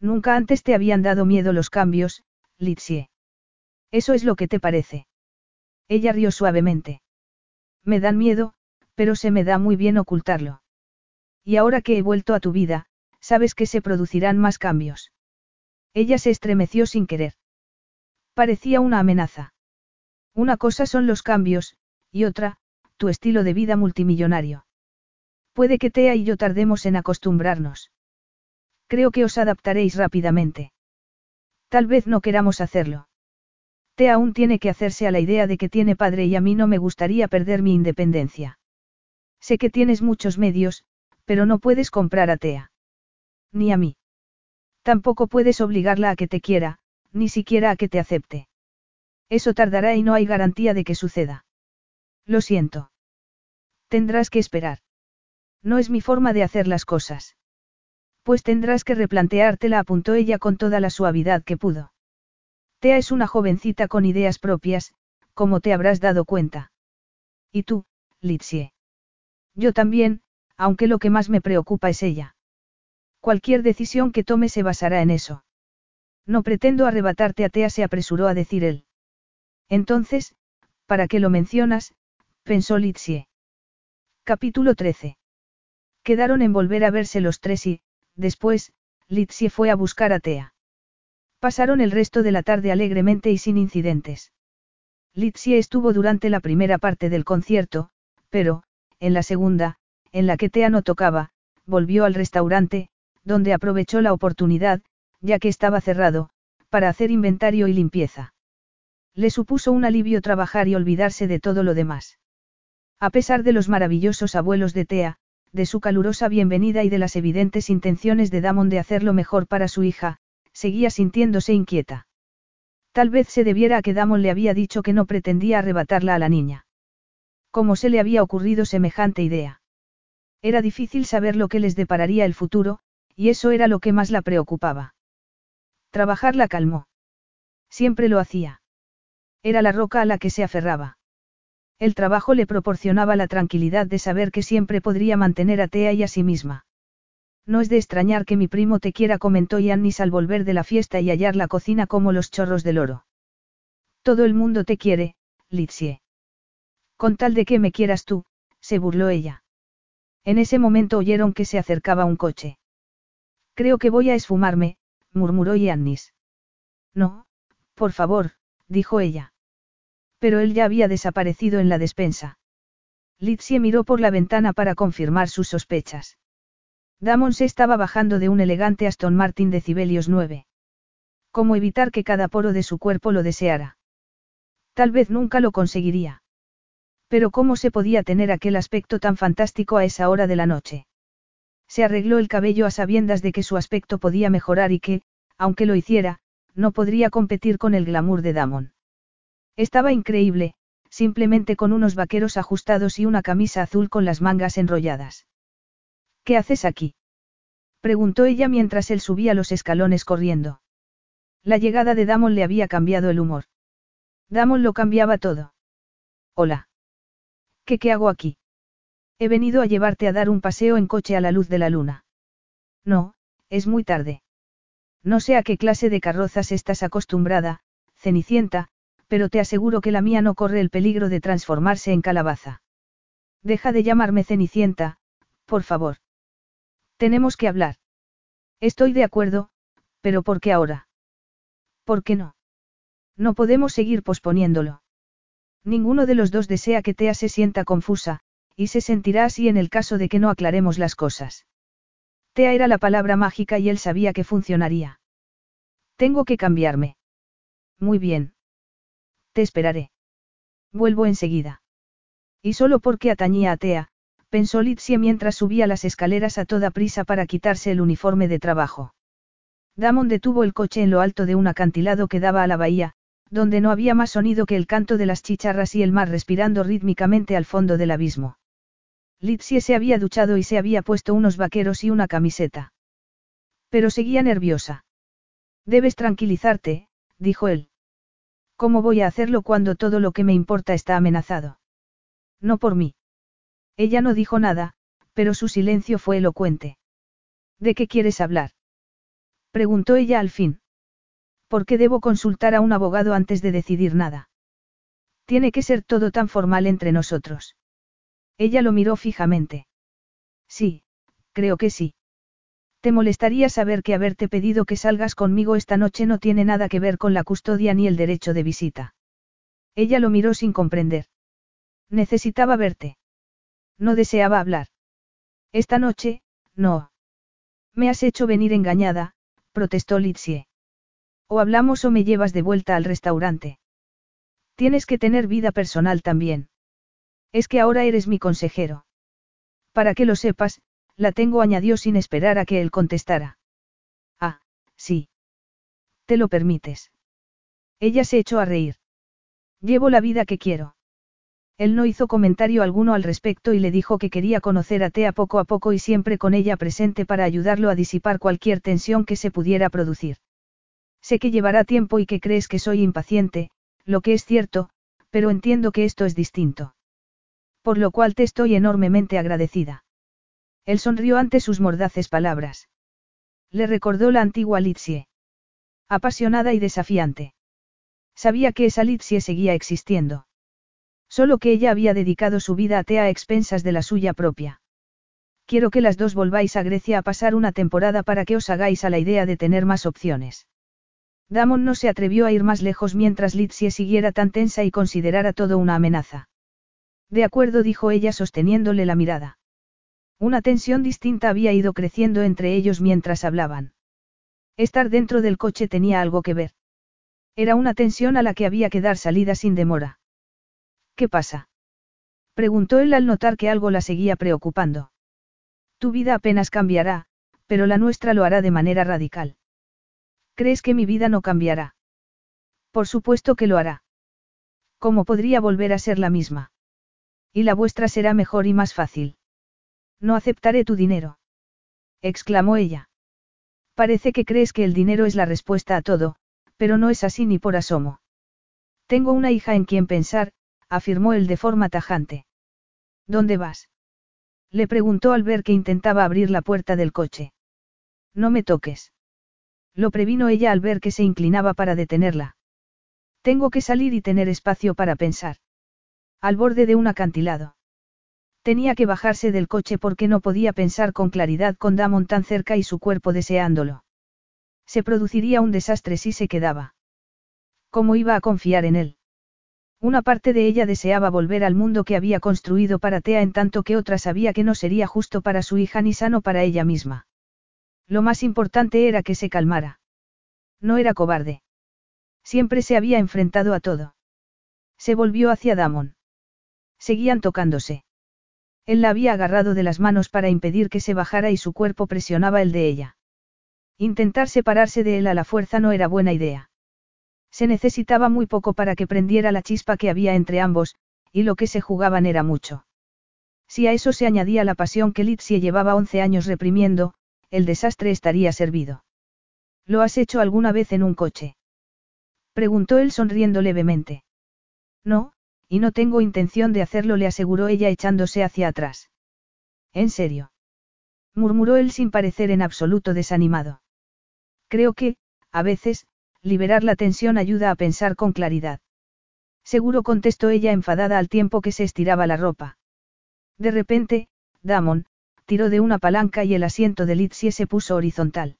Nunca antes te habían dado miedo los cambios, Litsie. Eso es lo que te parece. Ella rió suavemente. Me dan miedo, pero se me da muy bien ocultarlo. Y ahora que he vuelto a tu vida, sabes que se producirán más cambios. Ella se estremeció sin querer. Parecía una amenaza. Una cosa son los cambios, y otra, tu estilo de vida multimillonario. Puede que Tea y yo tardemos en acostumbrarnos. Creo que os adaptaréis rápidamente. Tal vez no queramos hacerlo. Tea aún tiene que hacerse a la idea de que tiene padre y a mí no me gustaría perder mi independencia. Sé que tienes muchos medios, pero no puedes comprar a Tea. Ni a mí. Tampoco puedes obligarla a que te quiera, ni siquiera a que te acepte. Eso tardará y no hay garantía de que suceda. Lo siento. Tendrás que esperar. No es mi forma de hacer las cosas. Pues tendrás que replanteártela, apuntó ella con toda la suavidad que pudo. Tea es una jovencita con ideas propias, como te habrás dado cuenta. ¿Y tú, Litsie? Yo también, aunque lo que más me preocupa es ella. Cualquier decisión que tome se basará en eso. No pretendo arrebatarte a Tea, se apresuró a decir él. Entonces, ¿para qué lo mencionas? pensó Litsie. Capítulo 13. Quedaron en volver a verse los tres y, después, Litsie fue a buscar a Tea. Pasaron el resto de la tarde alegremente y sin incidentes. Litsie estuvo durante la primera parte del concierto, pero, en la segunda, en la que Tea no tocaba, volvió al restaurante, donde aprovechó la oportunidad, ya que estaba cerrado, para hacer inventario y limpieza. Le supuso un alivio trabajar y olvidarse de todo lo demás. A pesar de los maravillosos abuelos de Tea, de su calurosa bienvenida y de las evidentes intenciones de Damon de hacer lo mejor para su hija, seguía sintiéndose inquieta. Tal vez se debiera a que Damon le había dicho que no pretendía arrebatarla a la niña. ¿Cómo se le había ocurrido semejante idea? Era difícil saber lo que les depararía el futuro, y eso era lo que más la preocupaba. Trabajar la calmó. Siempre lo hacía. Era la roca a la que se aferraba. El trabajo le proporcionaba la tranquilidad de saber que siempre podría mantener a Tea y a sí misma. No es de extrañar que mi primo te quiera, comentó Yannis al volver de la fiesta y hallar la cocina como los chorros del oro. Todo el mundo te quiere, Litsie. Con tal de que me quieras tú, se burló ella. En ese momento oyeron que se acercaba un coche. Creo que voy a esfumarme, murmuró Yannis. No, Por favor, dijo ella. Pero él ya había desaparecido en la despensa. Litsie miró por la ventana para confirmar sus sospechas. Damon se estaba bajando de un elegante Aston Martin de Cibelios 9. ¿Cómo evitar que cada poro de su cuerpo lo deseara? Tal vez nunca lo conseguiría. Pero ¿cómo se podía tener aquel aspecto tan fantástico a esa hora de la noche? Se arregló el cabello a sabiendas de que su aspecto podía mejorar y que, aunque lo hiciera, no podría competir con el glamour de Damon. Estaba increíble, simplemente con unos vaqueros ajustados y una camisa azul con las mangas enrolladas. ¿Qué haces aquí? preguntó ella mientras él subía los escalones corriendo. La llegada de Damon le había cambiado el humor. Damon lo cambiaba todo. Hola. ¿Qué qué hago aquí? He venido a llevarte a dar un paseo en coche a la luz de la luna. No, es muy tarde. No sé a qué clase de carrozas estás acostumbrada, Cenicienta, pero te aseguro que la mía no corre el peligro de transformarse en calabaza. Deja de llamarme Cenicienta, por favor. Tenemos que hablar. Estoy de acuerdo, pero ¿por qué ahora? ¿Por qué no? No podemos seguir posponiéndolo. Ninguno de los dos desea que Tea se sienta confusa, y se sentirá así en el caso de que no aclaremos las cosas. Tea era la palabra mágica y él sabía que funcionaría. Tengo que cambiarme. Muy bien. Te esperaré. Vuelvo enseguida. Y solo porque atañía a Tea, pensó Litsie mientras subía las escaleras a toda prisa para quitarse el uniforme de trabajo. Damon detuvo el coche en lo alto de un acantilado que daba a la bahía, donde no había más sonido que el canto de las chicharras y el mar respirando rítmicamente al fondo del abismo. Litsie se había duchado y se había puesto unos vaqueros y una camiseta. Pero seguía nerviosa. Debes tranquilizarte, dijo él. ¿Cómo voy a hacerlo cuando todo lo que me importa está amenazado? No por mí. Ella no dijo nada, pero su silencio fue elocuente. ¿De qué quieres hablar? Preguntó ella al fin. ¿Por qué debo consultar a un abogado antes de decidir nada? Tiene que ser todo tan formal entre nosotros. Ella lo miró fijamente. Sí, creo que sí. ¿Te molestaría saber que haberte pedido que salgas conmigo esta noche no tiene nada que ver con la custodia ni el derecho de visita? Ella lo miró sin comprender. Necesitaba verte. No deseaba hablar. Esta noche, no. Me has hecho venir engañada, protestó Litsie. O hablamos o me llevas de vuelta al restaurante. Tienes que tener vida personal también. Es que ahora eres mi consejero. Para que lo sepas, la tengo añadió sin esperar a que él contestara. Ah, sí. ¿Te lo permites? Ella se echó a reír. Llevo la vida que quiero. Él no hizo comentario alguno al respecto y le dijo que quería conocer a Tea poco a poco y siempre con ella presente para ayudarlo a disipar cualquier tensión que se pudiera producir. Sé que llevará tiempo y que crees que soy impaciente, lo que es cierto, pero entiendo que esto es distinto. Por lo cual te estoy enormemente agradecida. Él sonrió ante sus mordaces palabras. Le recordó la antigua Litsie. Apasionada y desafiante. Sabía que esa Litsie seguía existiendo. Solo que ella había dedicado su vida a Tea a expensas de la suya propia. Quiero que las dos volváis a Grecia a pasar una temporada para que os hagáis a la idea de tener más opciones. Damon no se atrevió a ir más lejos mientras Litsie siguiera tan tensa y considerara todo una amenaza. De acuerdo, dijo ella sosteniéndole la mirada. Una tensión distinta había ido creciendo entre ellos mientras hablaban. Estar dentro del coche tenía algo que ver. Era una tensión a la que había que dar salida sin demora. ¿Qué pasa? Preguntó él al notar que algo la seguía preocupando. Tu vida apenas cambiará, pero la nuestra lo hará de manera radical. ¿Crees que mi vida no cambiará? Por supuesto que lo hará. ¿Cómo podría volver a ser la misma? Y la vuestra será mejor y más fácil. No aceptaré tu dinero. exclamó ella. Parece que crees que el dinero es la respuesta a todo, pero no es así ni por asomo. Tengo una hija en quien pensar, afirmó él de forma tajante. ¿Dónde vas? Le preguntó al ver que intentaba abrir la puerta del coche. No me toques. Lo previno ella al ver que se inclinaba para detenerla. Tengo que salir y tener espacio para pensar. Al borde de un acantilado. Tenía que bajarse del coche porque no podía pensar con claridad con Damon tan cerca y su cuerpo deseándolo. Se produciría un desastre si se quedaba. ¿Cómo iba a confiar en él? Una parte de ella deseaba volver al mundo que había construido para Tea en tanto que otra sabía que no sería justo para su hija ni sano para ella misma. Lo más importante era que se calmara. No era cobarde. Siempre se había enfrentado a todo. Se volvió hacia Damon. Seguían tocándose. Él la había agarrado de las manos para impedir que se bajara y su cuerpo presionaba el de ella. Intentar separarse de él a la fuerza no era buena idea. Se necesitaba muy poco para que prendiera la chispa que había entre ambos, y lo que se jugaban era mucho. Si a eso se añadía la pasión que Litsie llevaba once años reprimiendo, el desastre estaría servido. ¿Lo has hecho alguna vez en un coche? Preguntó él sonriendo levemente. No, y no tengo intención de hacerlo, le aseguró ella echándose hacia atrás. ¿En serio? murmuró él sin parecer en absoluto desanimado. Creo que, a veces, liberar la tensión ayuda a pensar con claridad. Seguro contestó ella enfadada al tiempo que se estiraba la ropa. De repente, Damon, tiró de una palanca y el asiento de Litsie se puso horizontal.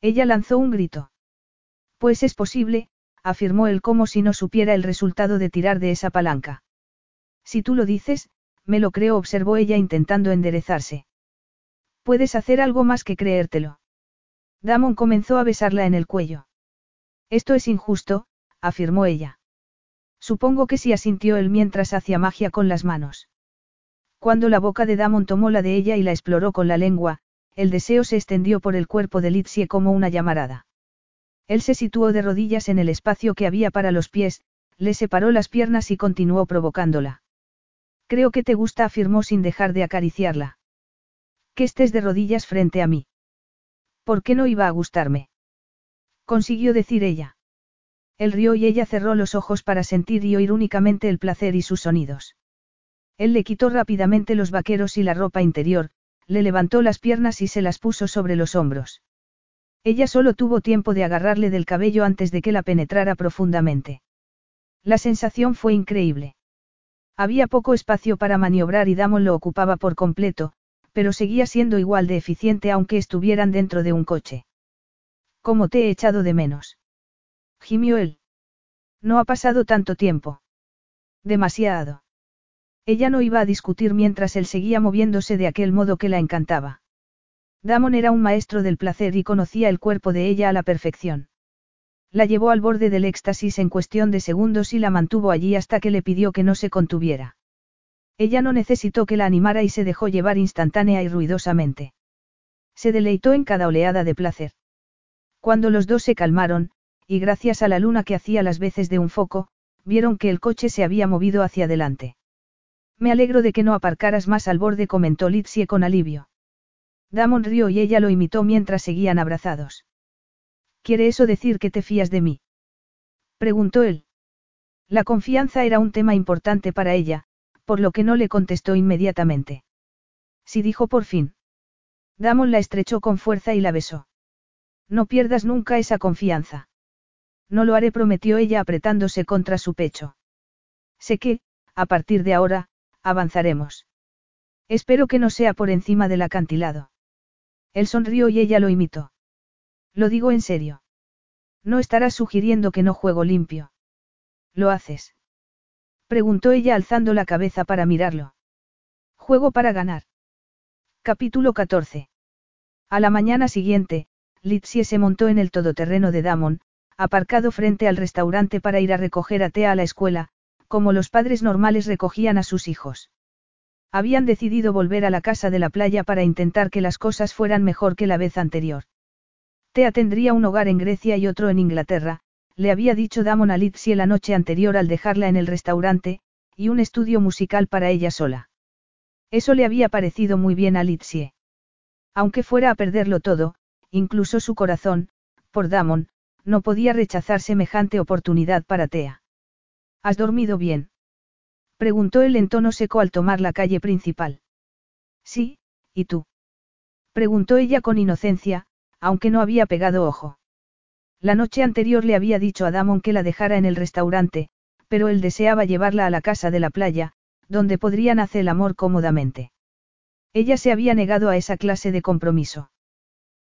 Ella lanzó un grito. Pues es posible, afirmó él como si no supiera el resultado de tirar de esa palanca. Si tú lo dices, me lo creo, observó ella intentando enderezarse. Puedes hacer algo más que creértelo. Damon comenzó a besarla en el cuello. Esto es injusto, afirmó ella. Supongo que sí asintió él mientras hacía magia con las manos. Cuando la boca de Damon tomó la de ella y la exploró con la lengua, el deseo se extendió por el cuerpo de Litsie como una llamarada. Él se situó de rodillas en el espacio que había para los pies, le separó las piernas y continuó provocándola. Creo que te gusta, afirmó sin dejar de acariciarla. Que estés de rodillas frente a mí. ¿Por qué no iba a gustarme? Consiguió decir ella. Él rió y ella cerró los ojos para sentir y oír únicamente el placer y sus sonidos. Él le quitó rápidamente los vaqueros y la ropa interior, le levantó las piernas y se las puso sobre los hombros. Ella solo tuvo tiempo de agarrarle del cabello antes de que la penetrara profundamente. La sensación fue increíble. Había poco espacio para maniobrar y Damon lo ocupaba por completo, pero seguía siendo igual de eficiente aunque estuvieran dentro de un coche. ¿Cómo te he echado de menos? Gimió él. No ha pasado tanto tiempo. Demasiado. Ella no iba a discutir mientras él seguía moviéndose de aquel modo que la encantaba. Damon era un maestro del placer y conocía el cuerpo de ella a la perfección. La llevó al borde del éxtasis en cuestión de segundos y la mantuvo allí hasta que le pidió que no se contuviera. Ella no necesitó que la animara y se dejó llevar instantánea y ruidosamente. Se deleitó en cada oleada de placer. Cuando los dos se calmaron, y gracias a la luna que hacía las veces de un foco, vieron que el coche se había movido hacia adelante. Me alegro de que no aparcaras más al borde, comentó Litsie con alivio. Damon rió y ella lo imitó mientras seguían abrazados. ¿Quiere eso decir que te fías de mí? Preguntó él. La confianza era un tema importante para ella, por lo que no le contestó inmediatamente. Sí dijo por fin. Damon la estrechó con fuerza y la besó. No pierdas nunca esa confianza. No lo haré, prometió ella apretándose contra su pecho. Sé que, a partir de ahora, avanzaremos. Espero que no sea por encima del acantilado. Él sonrió y ella lo imitó. Lo digo en serio. No estarás sugiriendo que no juego limpio. ¿Lo haces? Preguntó ella alzando la cabeza para mirarlo. Juego para ganar. Capítulo 14. A la mañana siguiente, Litsie se montó en el todoterreno de Damon, aparcado frente al restaurante para ir a recoger a Tea a la escuela, como los padres normales recogían a sus hijos. Habían decidido volver a la casa de la playa para intentar que las cosas fueran mejor que la vez anterior. Tea tendría un hogar en Grecia y otro en Inglaterra, le había dicho Damon a Litsie la noche anterior al dejarla en el restaurante, y un estudio musical para ella sola. Eso le había parecido muy bien a Litsie. Aunque fuera a perderlo todo, incluso su corazón, por Damon, no podía rechazar semejante oportunidad para Tea. ¿Has dormido bien? Preguntó él en tono seco al tomar la calle principal. Sí, ¿y tú? Preguntó ella con inocencia, aunque no había pegado ojo. La noche anterior le había dicho a Damon que la dejara en el restaurante, pero él deseaba llevarla a la casa de la playa, donde podrían hacer el amor cómodamente. Ella se había negado a esa clase de compromiso.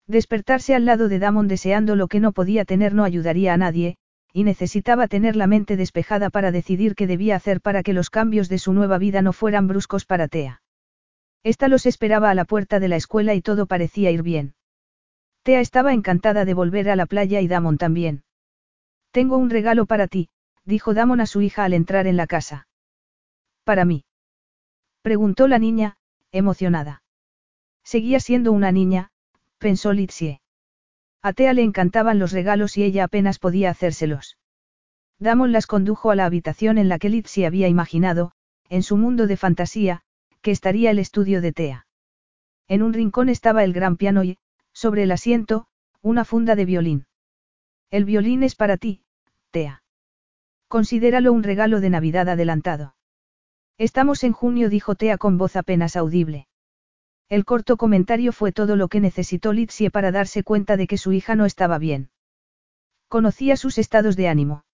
Despertarse al lado de Damon deseando lo que no podía tener no ayudaría a nadie, y necesitaba tener la mente despejada para decidir qué debía hacer para que los cambios de su nueva vida no fueran bruscos para Tea. Esta los esperaba a la puerta de la escuela y todo parecía ir bien. Tea estaba encantada de volver a la playa y Damon también. Tengo un regalo para ti, dijo Damon a su hija al entrar en la casa. ¿Para mí? Preguntó la niña, emocionada. Seguía siendo una niña, pensó Litsie. A Tea le encantaban los regalos y ella apenas podía hacérselos. Damon las condujo a la habitación en la que Litsie había imaginado, en su mundo de fantasía, que estaría el estudio de Tea. En un rincón estaba el gran piano y, sobre el asiento, una funda de violín. El violín es para ti, Tea. Considéralo un regalo de Navidad adelantado. Estamos en junio, dijo Tea con voz apenas audible. El corto comentario fue todo lo que necesitó Litsie para darse cuenta de que su hija no estaba bien. Conocía sus estados de ánimo.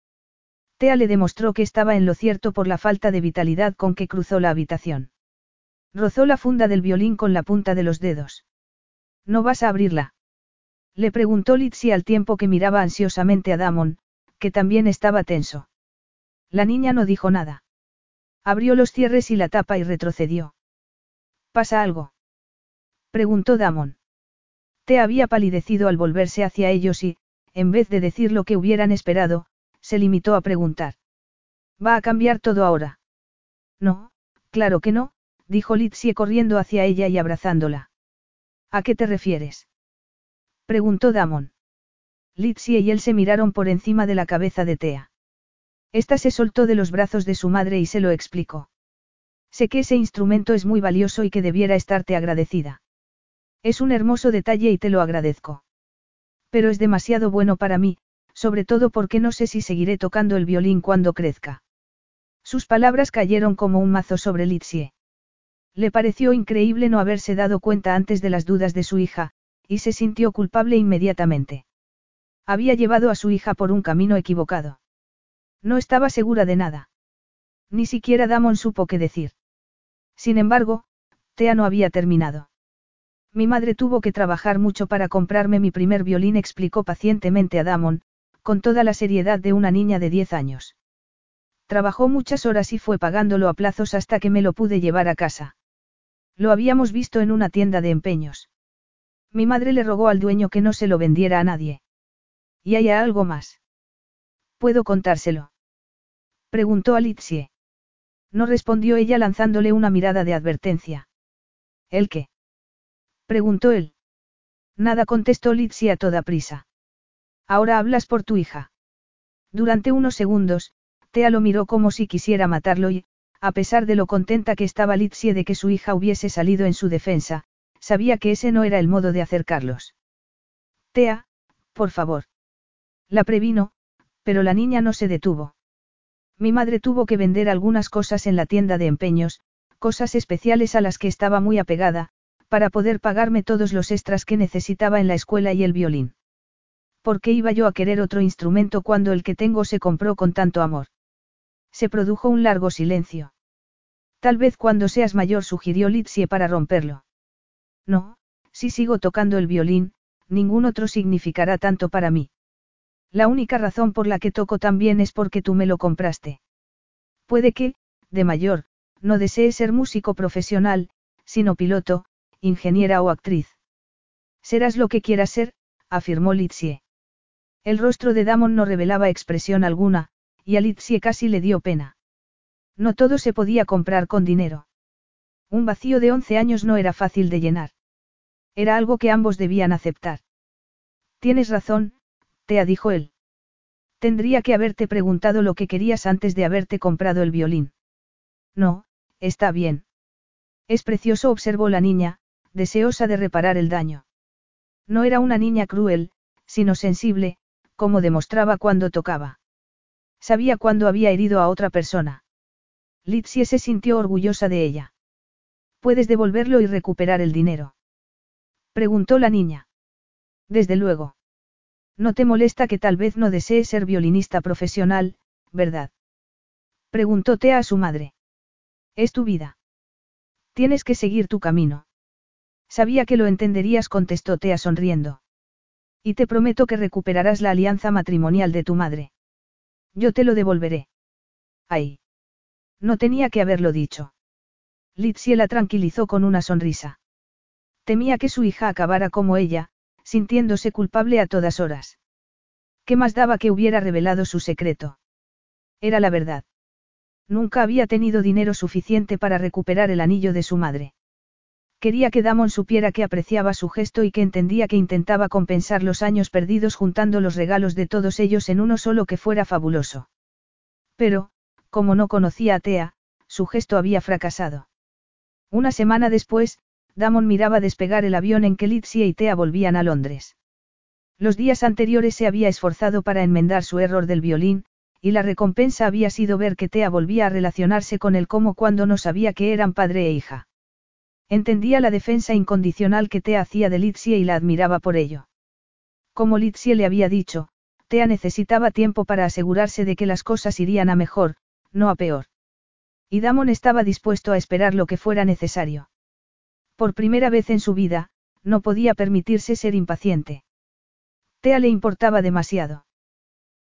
Tea le demostró que estaba en lo cierto por la falta de vitalidad con que cruzó la habitación. Rozó la funda del violín con la punta de los dedos. ¿No vas a abrirla? Le preguntó Litsie al tiempo que miraba ansiosamente a Damon, que también estaba tenso. La niña no dijo nada. Abrió los cierres y la tapa y retrocedió. ¿Pasa algo? Preguntó Damon. Te había palidecido al volverse hacia ellos y, en vez de decir lo que hubieran esperado, se limitó a preguntar. ¿Va a cambiar todo ahora? No, claro que no, dijo Litsie corriendo hacia ella y abrazándola. ¿A qué te refieres? preguntó Damon. Litsie y él se miraron por encima de la cabeza de Tea. Esta se soltó de los brazos de su madre y se lo explicó. Sé que ese instrumento es muy valioso y que debiera estarte agradecida. Es un hermoso detalle y te lo agradezco. Pero es demasiado bueno para mí, sobre todo porque no sé si seguiré tocando el violín cuando crezca. Sus palabras cayeron como un mazo sobre Litsie. Le pareció increíble no haberse dado cuenta antes de las dudas de su hija, y se sintió culpable inmediatamente. Había llevado a su hija por un camino equivocado. No estaba segura de nada. Ni siquiera Damon supo qué decir. Sin embargo, Tea no había terminado. Mi madre tuvo que trabajar mucho para comprarme mi primer violín, explicó pacientemente a Damon, con toda la seriedad de una niña de 10 años. Trabajó muchas horas y fue pagándolo a plazos hasta que me lo pude llevar a casa. Lo habíamos visto en una tienda de empeños. Mi madre le rogó al dueño que no se lo vendiera a nadie. ¿Y hay algo más? ¿Puedo contárselo? Preguntó Alicia. No respondió ella lanzándole una mirada de advertencia. ¿El qué? Preguntó él. Nada contestó Alicia a toda prisa. Ahora hablas por tu hija. Durante unos segundos, Tea lo miró como si quisiera matarlo y, a pesar de lo contenta que estaba Litsie de que su hija hubiese salido en su defensa, sabía que ese no era el modo de acercarlos. Tea, por favor. La previno, pero la niña no se detuvo. Mi madre tuvo que vender algunas cosas en la tienda de empeños, cosas especiales a las que estaba muy apegada, para poder pagarme todos los extras que necesitaba en la escuela y el violín. ¿Por qué iba yo a querer otro instrumento cuando el que tengo se compró con tanto amor? Se produjo un largo silencio. Tal vez cuando seas mayor sugirió Litsie para romperlo. No, si sigo tocando el violín, ningún otro significará tanto para mí. La única razón por la que toco tan bien es porque tú me lo compraste. Puede que, de mayor, no desee ser músico profesional, sino piloto, ingeniera o actriz. Serás lo que quieras ser, afirmó Litsie. El rostro de Damon no revelaba expresión alguna, y a Litsie casi le dio pena. No todo se podía comprar con dinero. Un vacío de once años no era fácil de llenar. Era algo que ambos debían aceptar. Tienes razón, Tea dijo él. Tendría que haberte preguntado lo que querías antes de haberte comprado el violín. No, está bien. Es precioso, observó la niña, deseosa de reparar el daño. No era una niña cruel, sino sensible, como demostraba cuando tocaba. Sabía cuándo había herido a otra persona. Litsie se sintió orgullosa de ella. ¿Puedes devolverlo y recuperar el dinero? Preguntó la niña. Desde luego. No te molesta que tal vez no desee ser violinista profesional, ¿verdad? Preguntó Tea a su madre. Es tu vida. Tienes que seguir tu camino. Sabía que lo entenderías, contestó Tea sonriendo. Y te prometo que recuperarás la alianza matrimonial de tu madre. Yo te lo devolveré. Ay. No tenía que haberlo dicho. Litsie la tranquilizó con una sonrisa. Temía que su hija acabara como ella, sintiéndose culpable a todas horas. ¿Qué más daba que hubiera revelado su secreto? Era la verdad. Nunca había tenido dinero suficiente para recuperar el anillo de su madre. Quería que Damon supiera que apreciaba su gesto y que entendía que intentaba compensar los años perdidos juntando los regalos de todos ellos en uno solo que fuera fabuloso. Pero, como no conocía a Tea, su gesto había fracasado. Una semana después, Damon miraba despegar el avión en que Lizzie y Tea volvían a Londres. Los días anteriores se había esforzado para enmendar su error del violín, y la recompensa había sido ver que Tea volvía a relacionarse con él como cuando no sabía que eran padre e hija. Entendía la defensa incondicional que Tea hacía de Lizzie y la admiraba por ello. Como Lizzie le había dicho, Tea necesitaba tiempo para asegurarse de que las cosas irían a mejor, no a peor. Y Damon estaba dispuesto a esperar lo que fuera necesario. Por primera vez en su vida, no podía permitirse ser impaciente. Tea le importaba demasiado.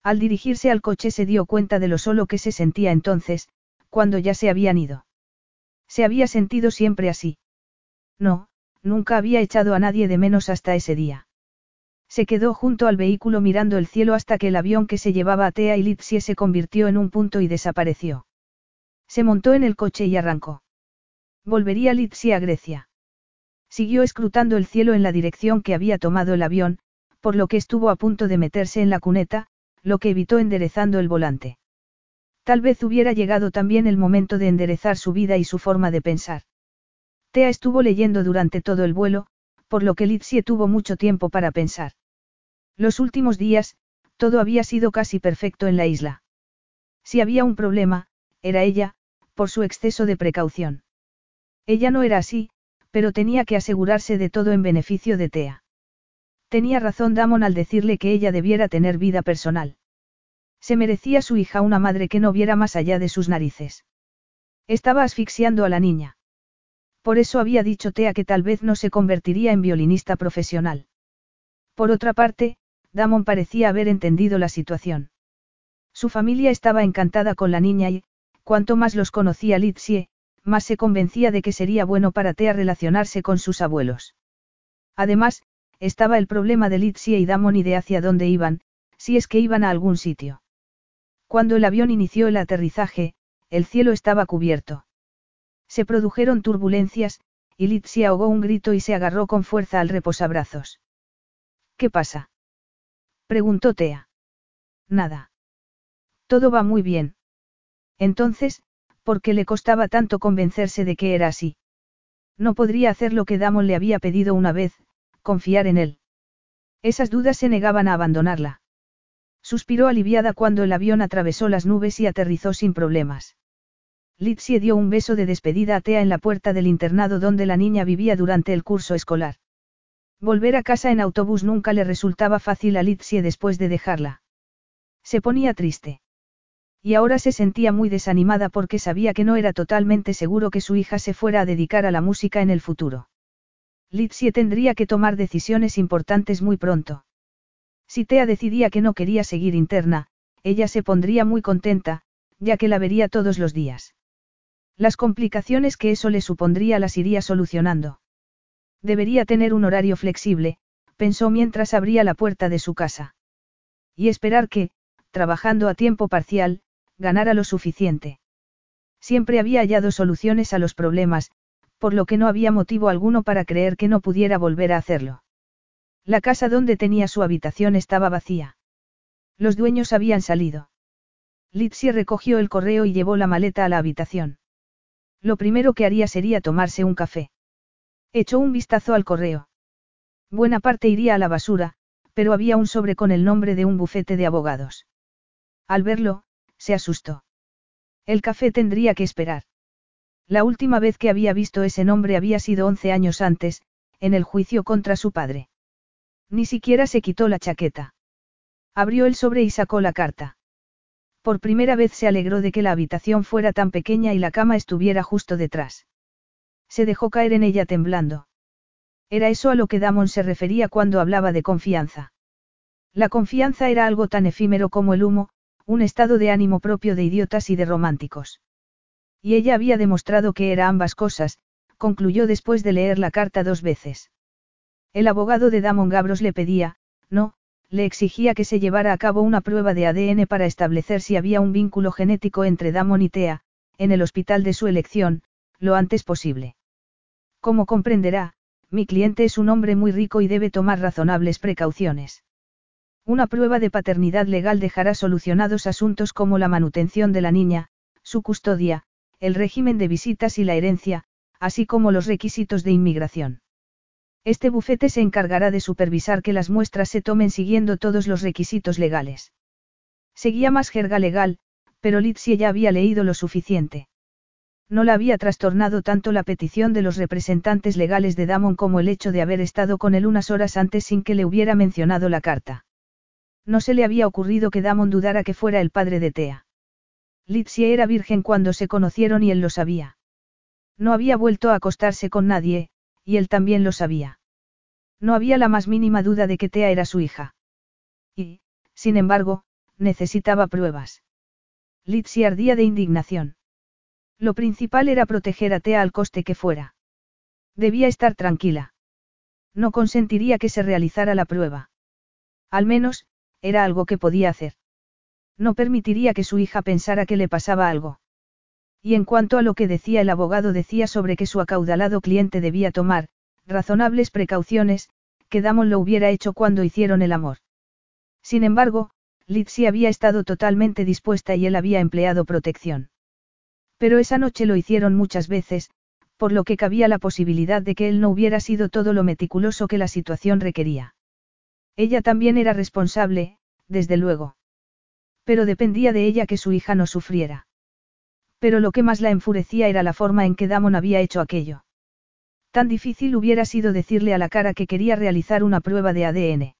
Al dirigirse al coche se dio cuenta de lo solo que se sentía entonces, cuando ya se habían ido. Se había sentido siempre así. No, nunca había echado a nadie de menos hasta ese día. Se quedó junto al vehículo mirando el cielo hasta que el avión que se llevaba a Tea y Lipsie se convirtió en un punto y desapareció. Se montó en el coche y arrancó. Volvería Lipsie a Grecia. Siguió escrutando el cielo en la dirección que había tomado el avión, por lo que estuvo a punto de meterse en la cuneta, lo que evitó enderezando el volante. Tal vez hubiera llegado también el momento de enderezar su vida y su forma de pensar. Tea estuvo leyendo durante todo el vuelo, por lo que Lizzie tuvo mucho tiempo para pensar. Los últimos días, todo había sido casi perfecto en la isla. Si había un problema, era ella, por su exceso de precaución. Ella no era así, pero tenía que asegurarse de todo en beneficio de Tea. Tenía razón Damon al decirle que ella debiera tener vida personal. Se merecía su hija una madre que no viera más allá de sus narices. Estaba asfixiando a la niña. Por eso había dicho Tea que tal vez no se convertiría en violinista profesional. Por otra parte, Damon parecía haber entendido la situación. Su familia estaba encantada con la niña y, cuanto más los conocía Litsie, más se convencía de que sería bueno para Tea relacionarse con sus abuelos. Además, estaba el problema de Litsie y Damon y de hacia dónde iban, si es que iban a algún sitio. Cuando el avión inició el aterrizaje, el cielo estaba cubierto. Se produjeron turbulencias, y Litsie ahogó un grito y se agarró con fuerza al reposabrazos. ¿Qué pasa? preguntó Tea. Nada. Todo va muy bien. Entonces, ¿por qué le costaba tanto convencerse de que era así? No podría hacer lo que Damon le había pedido una vez, confiar en él. Esas dudas se negaban a abandonarla. Suspiró aliviada cuando el avión atravesó las nubes y aterrizó sin problemas. Litsie dio un beso de despedida a Tea en la puerta del internado donde la niña vivía durante el curso escolar. Volver a casa en autobús nunca le resultaba fácil a Litsie después de dejarla. Se ponía triste. Y ahora se sentía muy desanimada porque sabía que no era totalmente seguro que su hija se fuera a dedicar a la música en el futuro. Litsie tendría que tomar decisiones importantes muy pronto. Si Tea decidía que no quería seguir interna, ella se pondría muy contenta, ya que la vería todos los días. Las complicaciones que eso le supondría las iría solucionando. Debería tener un horario flexible, pensó mientras abría la puerta de su casa. Y esperar que, trabajando a tiempo parcial, ganara lo suficiente. Siempre había hallado soluciones a los problemas, por lo que no había motivo alguno para creer que no pudiera volver a hacerlo. La casa donde tenía su habitación estaba vacía. Los dueños habían salido. Litsi recogió el correo y llevó la maleta a la habitación. Lo primero que haría sería tomarse un café. Echó un vistazo al correo. Buena parte iría a la basura, pero había un sobre con el nombre de un bufete de abogados. Al verlo, se asustó. El café tendría que esperar. La última vez que había visto ese nombre había sido once años antes, en el juicio contra su padre. Ni siquiera se quitó la chaqueta. Abrió el sobre y sacó la carta. Por primera vez se alegró de que la habitación fuera tan pequeña y la cama estuviera justo detrás. Se dejó caer en ella temblando. Era eso a lo que Damon se refería cuando hablaba de confianza. La confianza era algo tan efímero como el humo, un estado de ánimo propio de idiotas y de románticos. Y ella había demostrado que era ambas cosas, concluyó después de leer la carta dos veces. El abogado de Damon Gabros le pedía, no, le exigía que se llevara a cabo una prueba de ADN para establecer si había un vínculo genético entre Damon y Tea, en el hospital de su elección, lo antes posible. Como comprenderá, mi cliente es un hombre muy rico y debe tomar razonables precauciones. Una prueba de paternidad legal dejará solucionados asuntos como la manutención de la niña, su custodia, el régimen de visitas y la herencia, así como los requisitos de inmigración. Este bufete se encargará de supervisar que las muestras se tomen siguiendo todos los requisitos legales. Seguía más jerga legal, pero Litsi ya había leído lo suficiente. No la había trastornado tanto la petición de los representantes legales de Damon como el hecho de haber estado con él unas horas antes sin que le hubiera mencionado la carta. No se le había ocurrido que Damon dudara que fuera el padre de Thea. Litsie era virgen cuando se conocieron y él lo sabía. No había vuelto a acostarse con nadie, y él también lo sabía. No había la más mínima duda de que Thea era su hija. Y, sin embargo, necesitaba pruebas. Litsie ardía de indignación. Lo principal era proteger a Tea al coste que fuera. Debía estar tranquila. No consentiría que se realizara la prueba. Al menos, era algo que podía hacer. No permitiría que su hija pensara que le pasaba algo. Y en cuanto a lo que decía el abogado decía sobre que su acaudalado cliente debía tomar, razonables precauciones, que Damon lo hubiera hecho cuando hicieron el amor. Sin embargo, Lizzie había estado totalmente dispuesta y él había empleado protección. Pero esa noche lo hicieron muchas veces, por lo que cabía la posibilidad de que él no hubiera sido todo lo meticuloso que la situación requería. Ella también era responsable, desde luego. Pero dependía de ella que su hija no sufriera. Pero lo que más la enfurecía era la forma en que Damon había hecho aquello. Tan difícil hubiera sido decirle a la cara que quería realizar una prueba de ADN.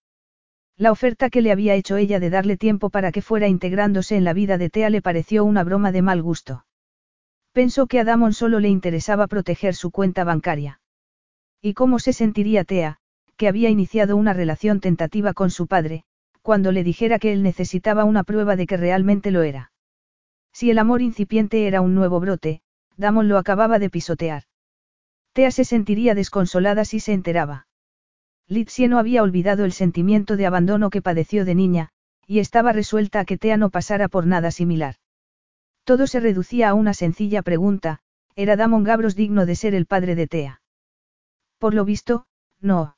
La oferta que le había hecho ella de darle tiempo para que fuera integrándose en la vida de Tea le pareció una broma de mal gusto. Pensó que a Damon solo le interesaba proteger su cuenta bancaria. ¿Y cómo se sentiría Tea, que había iniciado una relación tentativa con su padre, cuando le dijera que él necesitaba una prueba de que realmente lo era? Si el amor incipiente era un nuevo brote, Damon lo acababa de pisotear. Tea se sentiría desconsolada si se enteraba. Litsie no había olvidado el sentimiento de abandono que padeció de niña, y estaba resuelta a que Tea no pasara por nada similar. Todo se reducía a una sencilla pregunta, ¿era Damon Gabros digno de ser el padre de Tea? Por lo visto, no.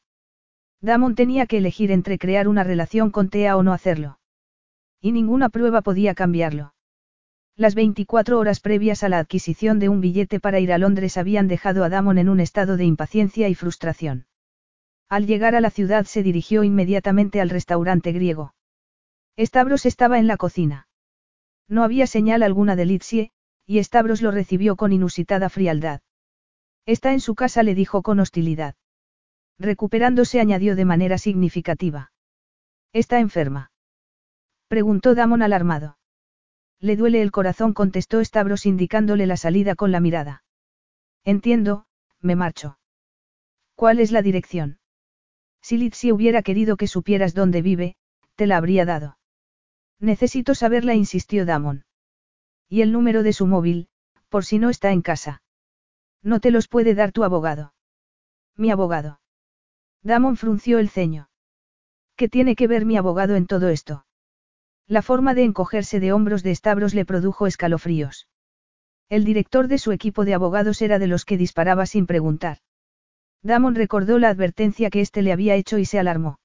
Damon tenía que elegir entre crear una relación con Tea o no hacerlo. Y ninguna prueba podía cambiarlo. Las 24 horas previas a la adquisición de un billete para ir a Londres habían dejado a Damon en un estado de impaciencia y frustración. Al llegar a la ciudad se dirigió inmediatamente al restaurante griego. Stavros estaba en la cocina. No había señal alguna de Litsie, y Stavros lo recibió con inusitada frialdad. Está en su casa, le dijo con hostilidad. Recuperándose añadió de manera significativa. ¿Está enferma? Preguntó Damon alarmado. Le duele el corazón, contestó Stavros indicándole la salida con la mirada. Entiendo, me marcho. ¿Cuál es la dirección? Si Litsie hubiera querido que supieras dónde vive, te la habría dado. Necesito saberla, insistió Damon. Y el número de su móvil, por si no está en casa. No te los puede dar tu abogado. Mi abogado. Damon frunció el ceño. ¿Qué tiene que ver mi abogado en todo esto? La forma de encogerse de hombros de Stavros le produjo escalofríos. El director de su equipo de abogados era de los que disparaba sin preguntar. Damon recordó la advertencia que éste le había hecho y se alarmó.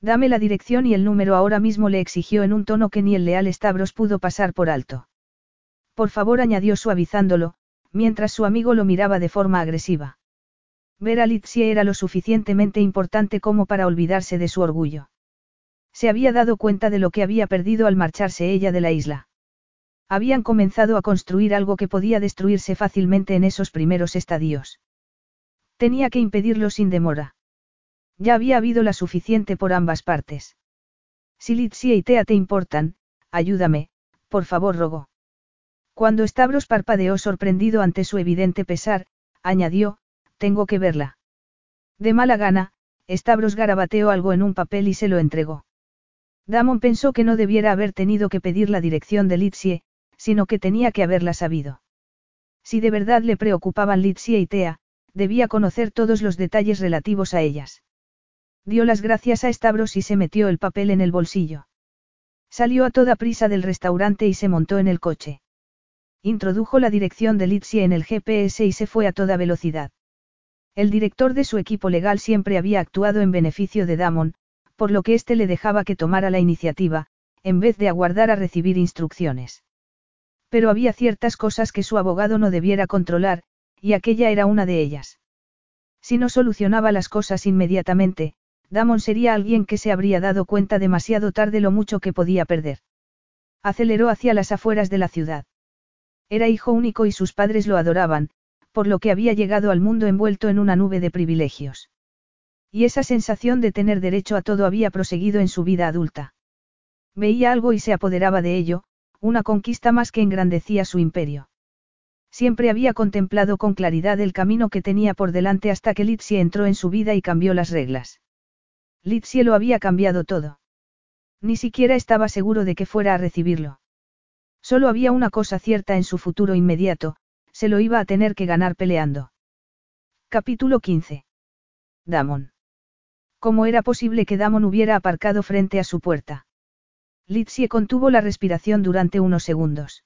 Dame la dirección y el número ahora mismo le exigió en un tono que ni el leal Stavros pudo pasar por alto. Por favor, añadió suavizándolo, mientras su amigo lo miraba de forma agresiva. Ver a Litsie era lo suficientemente importante como para olvidarse de su orgullo. Se había dado cuenta de lo que había perdido al marcharse ella de la isla. Habían comenzado a construir algo que podía destruirse fácilmente en esos primeros estadios. Tenía que impedirlo sin demora. Ya había habido la suficiente por ambas partes. Si Litsia y Tea te importan, ayúdame, por favor, rogó. Cuando Stavros parpadeó sorprendido ante su evidente pesar, añadió, tengo que verla. De mala gana, Stavros garabateó algo en un papel y se lo entregó. Damon pensó que no debiera haber tenido que pedir la dirección de Litsie, sino que tenía que haberla sabido. Si de verdad le preocupaban Litsie y Tea, debía conocer todos los detalles relativos a ellas. Dio las gracias a Stavros y se metió el papel en el bolsillo. Salió a toda prisa del restaurante y se montó en el coche. Introdujo la dirección de Litsie en el GPS y se fue a toda velocidad. El director de su equipo legal siempre había actuado en beneficio de Damon, por lo que éste le dejaba que tomara la iniciativa, en vez de aguardar a recibir instrucciones. Pero había ciertas cosas que su abogado no debiera controlar, y aquella era una de ellas. Si no solucionaba las cosas inmediatamente, Damon sería alguien que se habría dado cuenta demasiado tarde lo mucho que podía perder. Aceleró hacia las afueras de la ciudad. Era hijo único y sus padres lo adoraban, por lo que había llegado al mundo envuelto en una nube de privilegios. Y esa sensación de tener derecho a todo había proseguido en su vida adulta. Veía algo y se apoderaba de ello, una conquista más que engrandecía su imperio. Siempre había contemplado con claridad el camino que tenía por delante hasta que Litsie entró en su vida y cambió las reglas. Litsie lo había cambiado todo. Ni siquiera estaba seguro de que fuera a recibirlo. Solo había una cosa cierta en su futuro inmediato, se lo iba a tener que ganar peleando. Capítulo 15. Damon. ¿Cómo era posible que Damon hubiera aparcado frente a su puerta? Litsie contuvo la respiración durante unos segundos.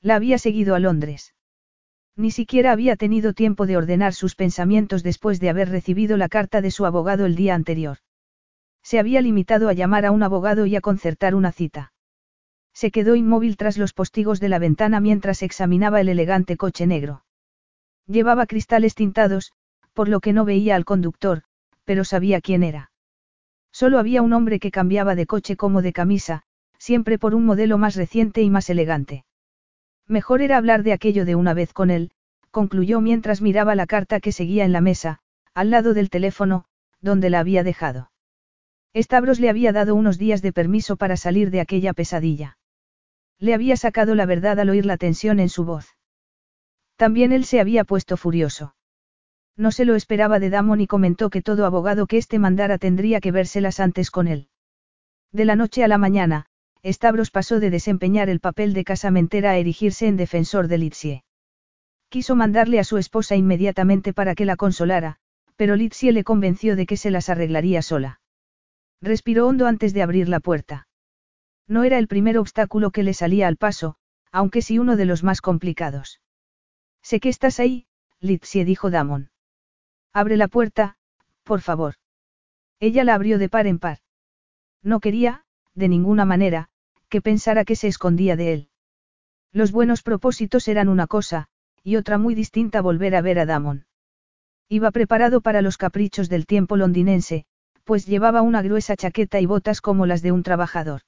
La había seguido a Londres. Ni siquiera había tenido tiempo de ordenar sus pensamientos después de haber recibido la carta de su abogado el día anterior. Se había limitado a llamar a un abogado y a concertar una cita. Se quedó inmóvil tras los postigos de la ventana mientras examinaba el elegante coche negro. Llevaba cristales tintados, por lo que no veía al conductor, pero sabía quién era. Solo había un hombre que cambiaba de coche como de camisa, siempre por un modelo más reciente y más elegante. Mejor era hablar de aquello de una vez con él, concluyó mientras miraba la carta que seguía en la mesa, al lado del teléfono, donde la había dejado. Stavros le había dado unos días de permiso para salir de aquella pesadilla. Le había sacado la verdad al oír la tensión en su voz. También él se había puesto furioso. No se lo esperaba de Damon y comentó que todo abogado que éste mandara tendría que vérselas antes con él. De la noche a la mañana, Stavros pasó de desempeñar el papel de casamentera a erigirse en defensor de Litsie. Quiso mandarle a su esposa inmediatamente para que la consolara, pero Litsie le convenció de que se las arreglaría sola. Respiró hondo antes de abrir la puerta. No era el primer obstáculo que le salía al paso, aunque sí uno de los más complicados. Sé que estás ahí, Litsie dijo Damon. Abre la puerta, por favor. Ella la abrió de par en par. No quería, de ninguna manera, que pensara que se escondía de él. Los buenos propósitos eran una cosa, y otra muy distinta volver a ver a Damon. Iba preparado para los caprichos del tiempo londinense, pues llevaba una gruesa chaqueta y botas como las de un trabajador.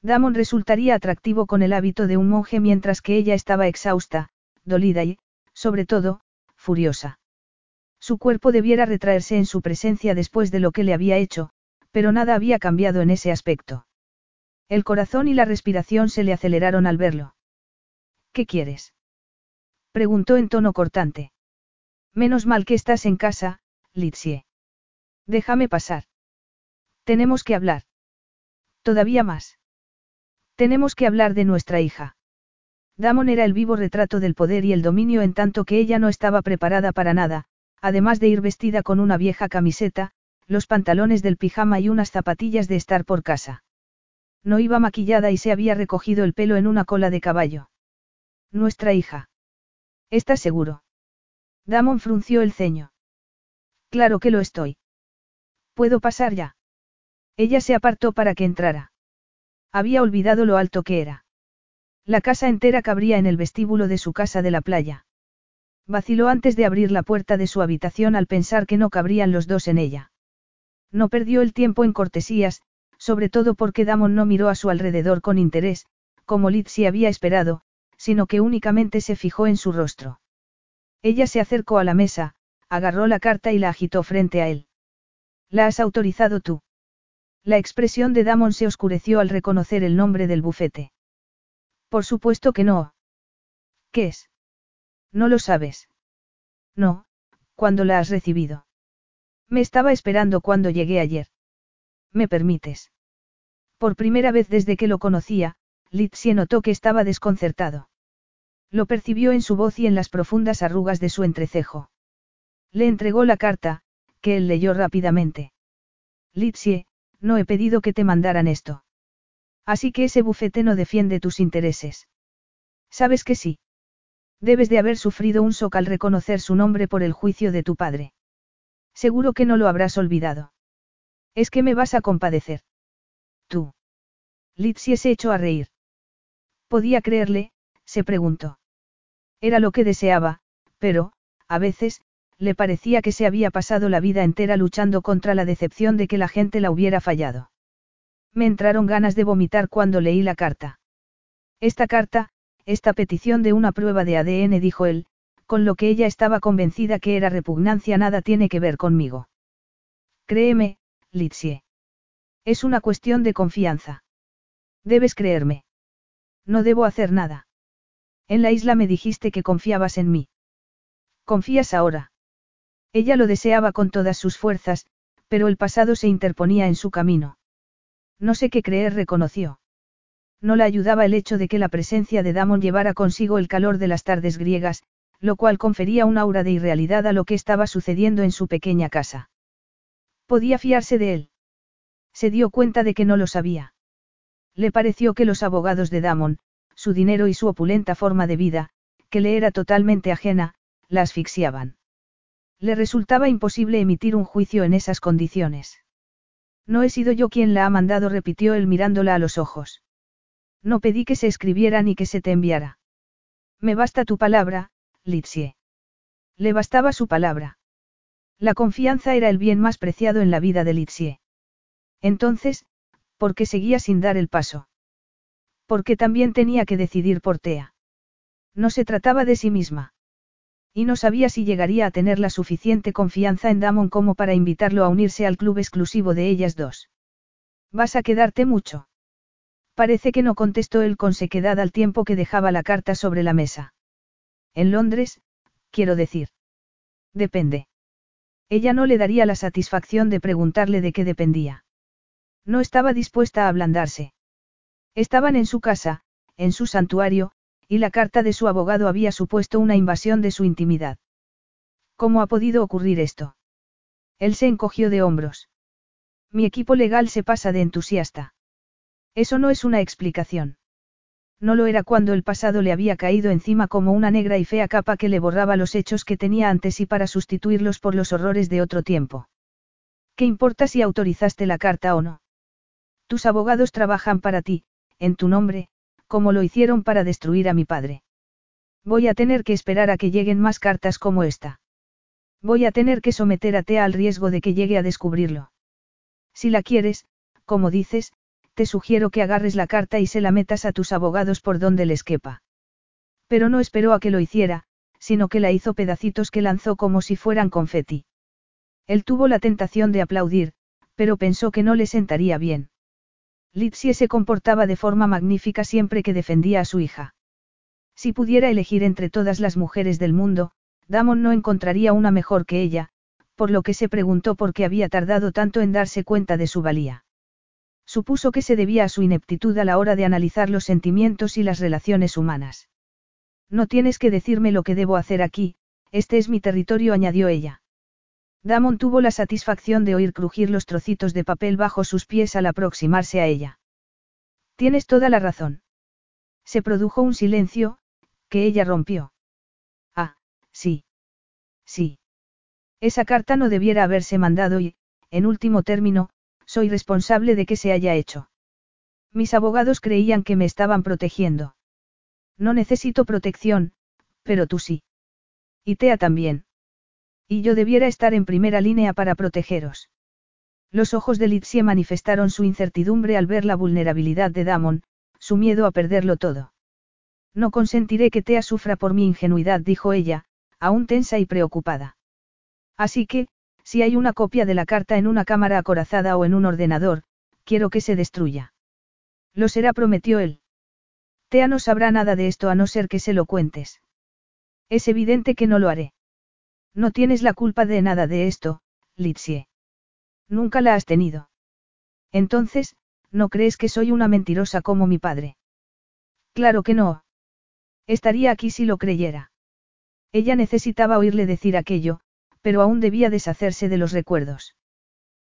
Damon resultaría atractivo con el hábito de un monje mientras que ella estaba exhausta, dolida y, sobre todo, furiosa. Su cuerpo debiera retraerse en su presencia después de lo que le había hecho, pero nada había cambiado en ese aspecto. El corazón y la respiración se le aceleraron al verlo. ¿Qué quieres? Preguntó en tono cortante. Menos mal que estás en casa, Litsie. Déjame pasar. Tenemos que hablar. Todavía más. Tenemos que hablar de nuestra hija. Damon era el vivo retrato del poder y el dominio en tanto que ella no estaba preparada para nada, además de ir vestida con una vieja camiseta, los pantalones del pijama y unas zapatillas de estar por casa. No iba maquillada y se había recogido el pelo en una cola de caballo. Nuestra hija. ¿Estás seguro? Damon frunció el ceño. Claro que lo estoy. ¿Puedo pasar ya? Ella se apartó para que entrara. Había olvidado lo alto que era. La casa entera cabría en el vestíbulo de su casa de la playa. Vaciló antes de abrir la puerta de su habitación al pensar que no cabrían los dos en ella. No perdió el tiempo en cortesías, sobre todo porque Damon no miró a su alrededor con interés, como Litsi había esperado, sino que únicamente se fijó en su rostro. Ella se acercó a la mesa, agarró la carta y la agitó frente a él. ¿La has autorizado tú? La expresión de Damon se oscureció al reconocer el nombre del bufete. Por supuesto que no. ¿Qué es? No lo sabes. No, ¿cuándo la has recibido? Me estaba esperando cuando llegué ayer. ¿Me permites? Por primera vez desde que lo conocía, Litsie notó que estaba desconcertado. Lo percibió en su voz y en las profundas arrugas de su entrecejo. Le entregó la carta, que él leyó rápidamente. Litsie, no he pedido que te mandaran esto. Así que ese bufete no defiende tus intereses. Sabes que sí. Debes de haber sufrido un shock al reconocer su nombre por el juicio de tu padre. Seguro que no lo habrás olvidado. Es que me vas a compadecer. Tú. Litsie se echó a reír. ¿Podía creerle? se preguntó. Era lo que deseaba, pero, a veces, le parecía que se había pasado la vida entera luchando contra la decepción de que la gente la hubiera fallado. Me entraron ganas de vomitar cuando leí la carta. Esta carta, esta petición de una prueba de ADN, dijo él, con lo que ella estaba convencida que era repugnancia, nada tiene que ver conmigo. Créeme, Litsie. Es una cuestión de confianza. Debes creerme. No debo hacer nada. En la isla me dijiste que confiabas en mí. ¿Confías ahora? Ella lo deseaba con todas sus fuerzas, pero el pasado se interponía en su camino. No sé qué creer, reconoció. No la ayudaba el hecho de que la presencia de Damon llevara consigo el calor de las tardes griegas, lo cual confería un aura de irrealidad a lo que estaba sucediendo en su pequeña casa. Podía fiarse de él. Se dio cuenta de que no lo sabía. Le pareció que los abogados de Damon, su dinero y su opulenta forma de vida, que le era totalmente ajena, la asfixiaban. Le resultaba imposible emitir un juicio en esas condiciones. No he sido yo quien la ha mandado, repitió él mirándola a los ojos. No pedí que se escribiera ni que se te enviara. Me basta tu palabra, Litsie. Le bastaba su palabra. La confianza era el bien más preciado en la vida de Litsie. Entonces, ¿por qué seguía sin dar el paso? Porque también tenía que decidir por Tea. No se trataba de sí misma. Y no sabía si llegaría a tener la suficiente confianza en Damon como para invitarlo a unirse al club exclusivo de ellas dos. ¿Vas a quedarte mucho? Parece que no contestó él con sequedad al tiempo que dejaba la carta sobre la mesa. En Londres, quiero decir. Depende. Ella no le daría la satisfacción de preguntarle de qué dependía. No estaba dispuesta a ablandarse. Estaban en su casa, en su santuario, y la carta de su abogado había supuesto una invasión de su intimidad. ¿Cómo ha podido ocurrir esto? Él se encogió de hombros. Mi equipo legal se pasa de entusiasta. Eso no es una explicación. No lo era cuando el pasado le había caído encima como una negra y fea capa que le borraba los hechos que tenía antes y para sustituirlos por los horrores de otro tiempo. ¿Qué importa si autorizaste la carta o no? Tus abogados trabajan para ti, en tu nombre, como lo hicieron para destruir a mi padre. Voy a tener que esperar a que lleguen más cartas como esta. Voy a tener que someter a Tea al riesgo de que llegue a descubrirlo. Si la quieres, como dices, te sugiero que agarres la carta y se la metas a tus abogados por donde les quepa. Pero no esperó a que lo hiciera, sino que la hizo pedacitos que lanzó como si fueran confeti. Él tuvo la tentación de aplaudir, pero pensó que no le sentaría bien. Litsie se comportaba de forma magnífica siempre que defendía a su hija. Si pudiera elegir entre todas las mujeres del mundo, Damon no encontraría una mejor que ella, por lo que se preguntó por qué había tardado tanto en darse cuenta de su valía. Supuso que se debía a su ineptitud a la hora de analizar los sentimientos y las relaciones humanas. No tienes que decirme lo que debo hacer aquí, este es mi territorio, añadió ella. Damon tuvo la satisfacción de oír crujir los trocitos de papel bajo sus pies al aproximarse a ella. Tienes toda la razón. Se produjo un silencio, que ella rompió. Ah, sí. Sí. Esa carta no debiera haberse mandado y, en último término, soy responsable de que se haya hecho. Mis abogados creían que me estaban protegiendo. No necesito protección, pero tú sí. Y Tea también. Y yo debiera estar en primera línea para protegeros. Los ojos de Litsie manifestaron su incertidumbre al ver la vulnerabilidad de Damon, su miedo a perderlo todo. No consentiré que Tea sufra por mi ingenuidad, dijo ella, aún tensa y preocupada. Así que, si hay una copia de la carta en una cámara acorazada o en un ordenador, quiero que se destruya. Lo será, prometió él. Tea no sabrá nada de esto a no ser que se lo cuentes. Es evidente que no lo haré. No tienes la culpa de nada de esto, Litsie. Nunca la has tenido. Entonces, ¿no crees que soy una mentirosa como mi padre? Claro que no. Estaría aquí si lo creyera. Ella necesitaba oírle decir aquello, pero aún debía deshacerse de los recuerdos.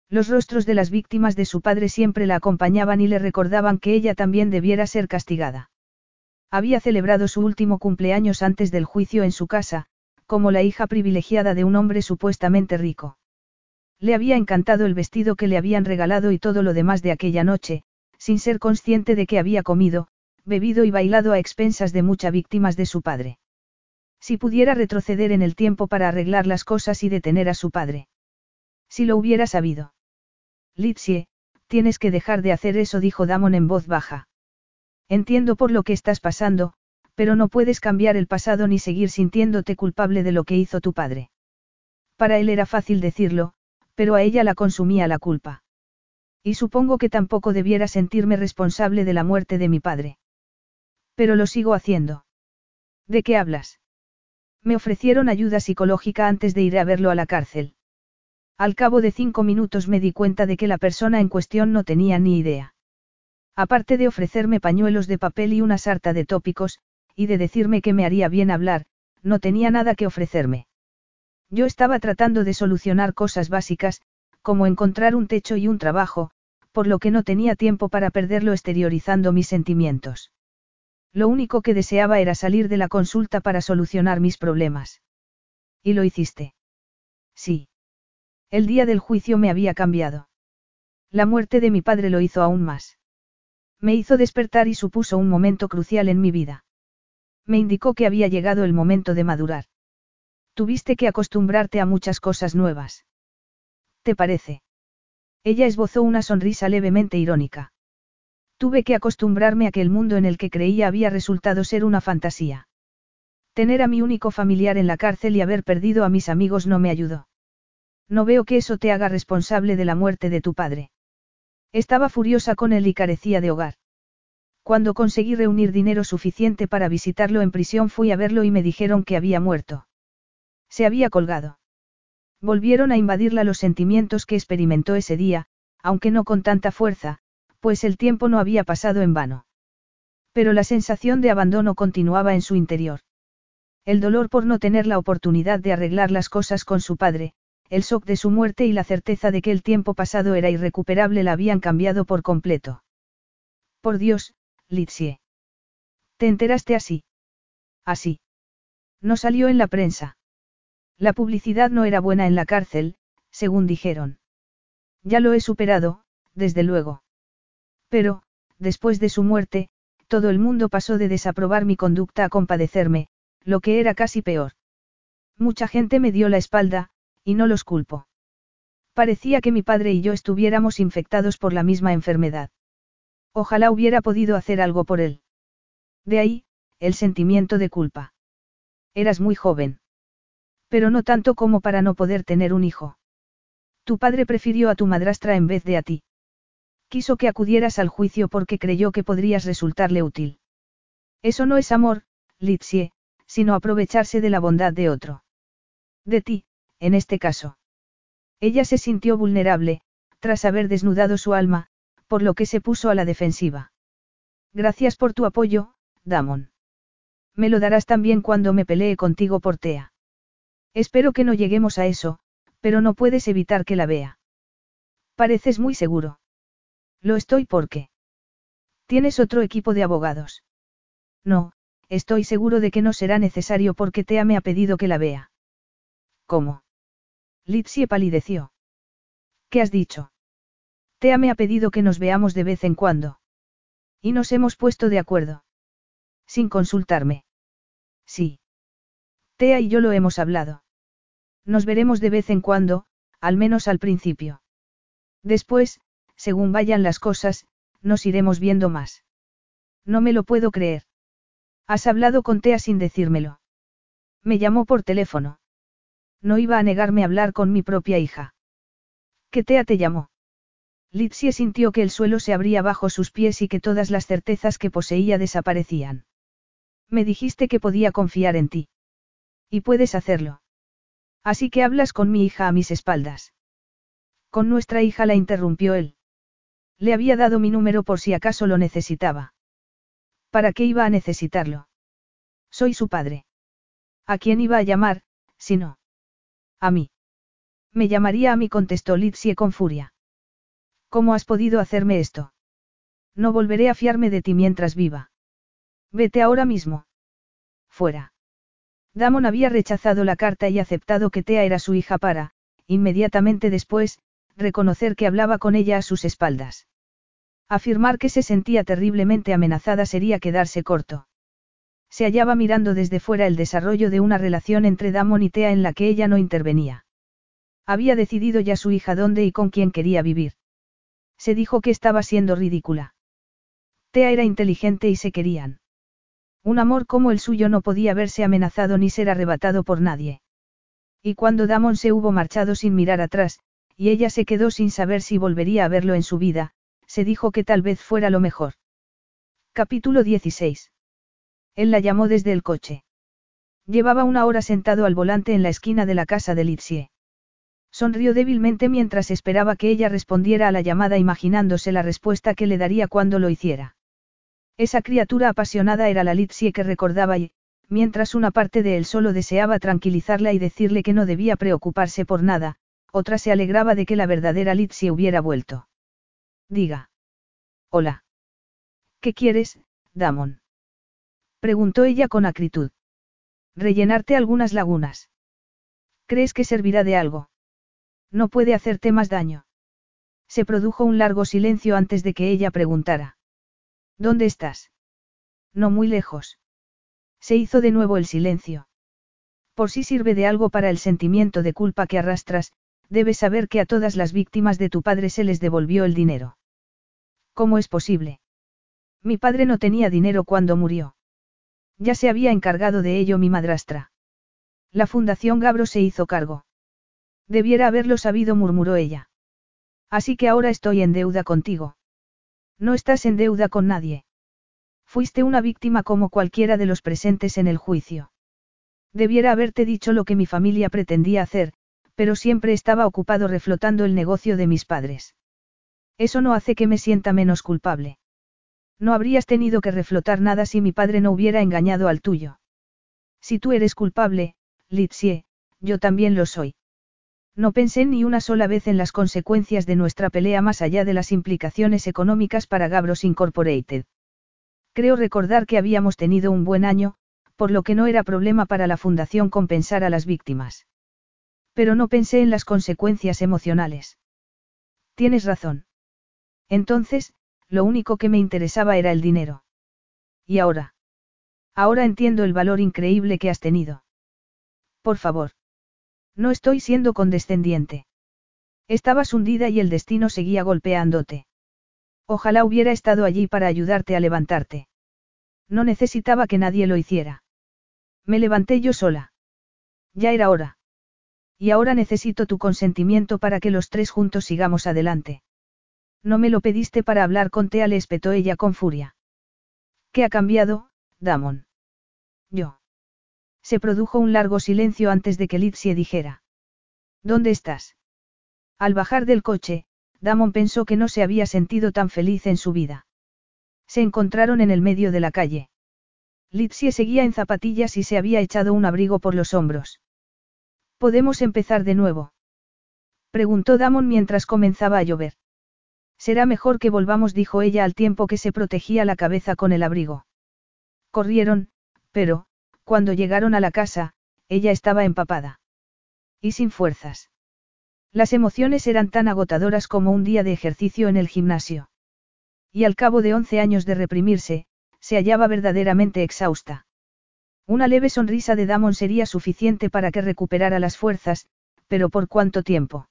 Los rostros de las víctimas de su padre siempre la acompañaban y le recordaban que ella también debiera ser castigada. Había celebrado su último cumpleaños antes del juicio en su casa, como la hija privilegiada de un hombre supuestamente rico. Le había encantado el vestido que le habían regalado y todo lo demás de aquella noche, sin ser consciente de que había comido, bebido y bailado a expensas de muchas víctimas de su padre. Si pudiera retroceder en el tiempo para arreglar las cosas y detener a su padre. Si lo hubiera sabido. Litsie, tienes que dejar de hacer eso, dijo Damon en voz baja. Entiendo por lo que estás pasando, pero no puedes cambiar el pasado ni seguir sintiéndote culpable de lo que hizo tu padre. Para él era fácil decirlo, pero a ella la consumía la culpa. Y supongo que tampoco debiera sentirme responsable de la muerte de mi padre. Pero lo sigo haciendo. ¿De qué hablas? Me ofrecieron ayuda psicológica antes de ir a verlo a la cárcel. Al cabo de cinco minutos me di cuenta de que la persona en cuestión no tenía ni idea. Aparte de ofrecerme pañuelos de papel y una sarta de tópicos, y de decirme que me haría bien hablar, no tenía nada que ofrecerme. Yo estaba tratando de solucionar cosas básicas, como encontrar un techo y un trabajo, por lo que no tenía tiempo para perderlo exteriorizando mis sentimientos. Lo único que deseaba era salir de la consulta para solucionar mis problemas. ¿Y lo hiciste? Sí. El día del juicio me había cambiado. La muerte de mi padre lo hizo aún más. Me hizo despertar y supuso un momento crucial en mi vida. Me indicó que había llegado el momento de madurar. Tuviste que acostumbrarte a muchas cosas nuevas. ¿Te parece? Ella esbozó una sonrisa levemente irónica. Tuve que acostumbrarme a que el mundo en el que creía había resultado ser una fantasía. Tener a mi único familiar en la cárcel y haber perdido a mis amigos no me ayudó. No veo que eso te haga responsable de la muerte de tu padre. Estaba furiosa con él y carecía de hogar. Cuando conseguí reunir dinero suficiente para visitarlo en prisión fui a verlo y me dijeron que había muerto. Se había colgado. Volvieron a invadirla los sentimientos que experimentó ese día, aunque no con tanta fuerza, pues el tiempo no había pasado en vano. Pero la sensación de abandono continuaba en su interior. El dolor por no tener la oportunidad de arreglar las cosas con su padre, el shock de su muerte y la certeza de que el tiempo pasado era irrecuperable la habían cambiado por completo. Por Dios, Litsie. ¿Te enteraste así? Así. No salió en la prensa. La publicidad no era buena en la cárcel, según dijeron. Ya lo he superado, desde luego. Pero, después de su muerte, todo el mundo pasó de desaprobar mi conducta a compadecerme, lo que era casi peor. Mucha gente me dio la espalda, y no los culpo. Parecía que mi padre y yo estuviéramos infectados por la misma enfermedad. Ojalá hubiera podido hacer algo por él. De ahí, el sentimiento de culpa. Eras muy joven. Pero no tanto como para no poder tener un hijo. Tu padre prefirió a tu madrastra en vez de a ti. Quiso que acudieras al juicio porque creyó que podrías resultarle útil. Eso no es amor, Litsie, sino aprovecharse de la bondad de otro. De ti, en este caso. Ella se sintió vulnerable, tras haber desnudado su alma, por lo que se puso a la defensiva. Gracias por tu apoyo, Damon. Me lo darás también cuando me pelee contigo por Tea. Espero que no lleguemos a eso, pero no puedes evitar que la vea. Pareces muy seguro. Lo estoy porque. ¿Tienes otro equipo de abogados? No, estoy seguro de que no será necesario porque Tea me ha pedido que la vea. ¿Cómo? Litsie palideció. ¿Qué has dicho? Tea me ha pedido que nos veamos de vez en cuando. Y nos hemos puesto de acuerdo. Sin consultarme. Sí. Tea y yo lo hemos hablado. Nos veremos de vez en cuando, al menos al principio. Después, según vayan las cosas, nos iremos viendo más. No me lo puedo creer. Has hablado con Tea sin decírmelo. Me llamó por teléfono. No iba a negarme a hablar con mi propia hija. ¿Qué Tea te llamó? Litsie sintió que el suelo se abría bajo sus pies y que todas las certezas que poseía desaparecían. Me dijiste que podía confiar en ti. Y puedes hacerlo. Así que hablas con mi hija a mis espaldas. Con nuestra hija la interrumpió él. Le había dado mi número por si acaso lo necesitaba. ¿Para qué iba a necesitarlo? Soy su padre. ¿A quién iba a llamar, si no? A mí. Me llamaría a mí, contestó Litsie con furia. ¿Cómo has podido hacerme esto? No volveré a fiarme de ti mientras viva. Vete ahora mismo. Fuera. Damon había rechazado la carta y aceptado que Tea era su hija para, inmediatamente después, reconocer que hablaba con ella a sus espaldas. Afirmar que se sentía terriblemente amenazada sería quedarse corto. Se hallaba mirando desde fuera el desarrollo de una relación entre Damon y Tea en la que ella no intervenía. Había decidido ya su hija dónde y con quién quería vivir. Se dijo que estaba siendo ridícula. Tea era inteligente y se querían. Un amor como el suyo no podía verse amenazado ni ser arrebatado por nadie. Y cuando Damon se hubo marchado sin mirar atrás, y ella se quedó sin saber si volvería a verlo en su vida, se dijo que tal vez fuera lo mejor. Capítulo 16. Él la llamó desde el coche. Llevaba una hora sentado al volante en la esquina de la casa de Litsie. Sonrió débilmente mientras esperaba que ella respondiera a la llamada imaginándose la respuesta que le daría cuando lo hiciera. Esa criatura apasionada era la Litsie que recordaba y, mientras una parte de él solo deseaba tranquilizarla y decirle que no debía preocuparse por nada, otra se alegraba de que la verdadera Litsie hubiera vuelto. Diga. Hola. ¿Qué quieres, Damon? Preguntó ella con acritud. Rellenarte algunas lagunas. ¿Crees que servirá de algo? No puede hacerte más daño. Se produjo un largo silencio antes de que ella preguntara. ¿Dónde estás? No muy lejos. Se hizo de nuevo el silencio. Por si sirve de algo para el sentimiento de culpa que arrastras, debes saber que a todas las víctimas de tu padre se les devolvió el dinero. ¿Cómo es posible? Mi padre no tenía dinero cuando murió. Ya se había encargado de ello mi madrastra. La Fundación Gabro se hizo cargo. Debiera haberlo sabido, murmuró ella. Así que ahora estoy en deuda contigo. No estás en deuda con nadie. Fuiste una víctima como cualquiera de los presentes en el juicio. Debiera haberte dicho lo que mi familia pretendía hacer, pero siempre estaba ocupado reflotando el negocio de mis padres. Eso no hace que me sienta menos culpable. No habrías tenido que reflotar nada si mi padre no hubiera engañado al tuyo. Si tú eres culpable, Litsie, yo también lo soy. No pensé ni una sola vez en las consecuencias de nuestra pelea más allá de las implicaciones económicas para Gabros Incorporated. Creo recordar que habíamos tenido un buen año, por lo que no era problema para la fundación compensar a las víctimas. Pero no pensé en las consecuencias emocionales. Tienes razón. Entonces, lo único que me interesaba era el dinero. ¿Y ahora? Ahora entiendo el valor increíble que has tenido. Por favor. No estoy siendo condescendiente. Estabas hundida y el destino seguía golpeándote. Ojalá hubiera estado allí para ayudarte a levantarte. No necesitaba que nadie lo hiciera. Me levanté yo sola. Ya era hora. Y ahora necesito tu consentimiento para que los tres juntos sigamos adelante. No me lo pediste para hablar con Tea, le espetó ella con furia. ¿Qué ha cambiado, Damon? Yo. Se produjo un largo silencio antes de que Litsie dijera. ¿Dónde estás? Al bajar del coche, Damon pensó que no se había sentido tan feliz en su vida. Se encontraron en el medio de la calle. Litsie seguía en zapatillas y se había echado un abrigo por los hombros. ¿Podemos empezar de nuevo? Preguntó Damon mientras comenzaba a llover. Será mejor que volvamos, dijo ella al tiempo que se protegía la cabeza con el abrigo. Corrieron, pero, cuando llegaron a la casa, ella estaba empapada. Y sin fuerzas. Las emociones eran tan agotadoras como un día de ejercicio en el gimnasio. Y al cabo de once años de reprimirse, se hallaba verdaderamente exhausta. Una leve sonrisa de Damon sería suficiente para que recuperara las fuerzas, pero ¿por cuánto tiempo?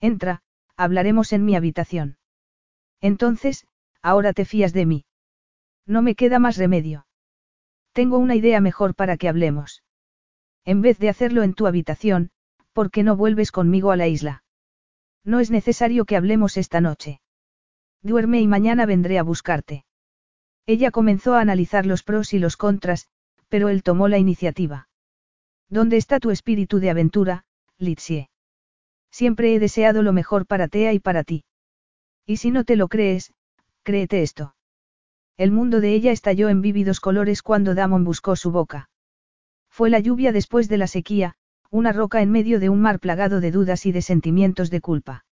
Entra, hablaremos en mi habitación. Entonces, ahora te fías de mí. No me queda más remedio. Tengo una idea mejor para que hablemos. En vez de hacerlo en tu habitación, ¿por qué no vuelves conmigo a la isla? No es necesario que hablemos esta noche. Duerme y mañana vendré a buscarte. Ella comenzó a analizar los pros y los contras, pero él tomó la iniciativa. ¿Dónde está tu espíritu de aventura, Litsie? Siempre he deseado lo mejor para Tea y para ti. Y si no te lo crees, créete esto. El mundo de ella estalló en vívidos colores cuando Damon buscó su boca. Fue la lluvia después de la sequía, una roca en medio de un mar plagado de dudas y de sentimientos de culpa.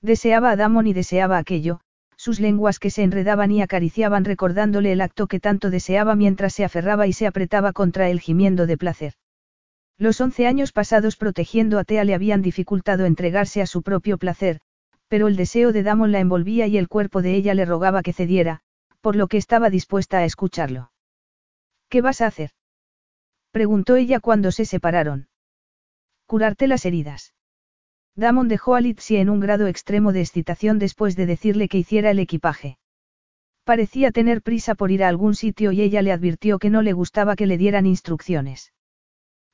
Deseaba a Damon y deseaba aquello, sus lenguas que se enredaban y acariciaban recordándole el acto que tanto deseaba mientras se aferraba y se apretaba contra él gimiendo de placer. Los once años pasados protegiendo a Tea le habían dificultado entregarse a su propio placer, pero el deseo de Damon la envolvía y el cuerpo de ella le rogaba que cediera, por lo que estaba dispuesta a escucharlo. ¿Qué vas a hacer? preguntó ella cuando se separaron. Curarte las heridas. Damon dejó a Litsi en un grado extremo de excitación después de decirle que hiciera el equipaje. Parecía tener prisa por ir a algún sitio y ella le advirtió que no le gustaba que le dieran instrucciones.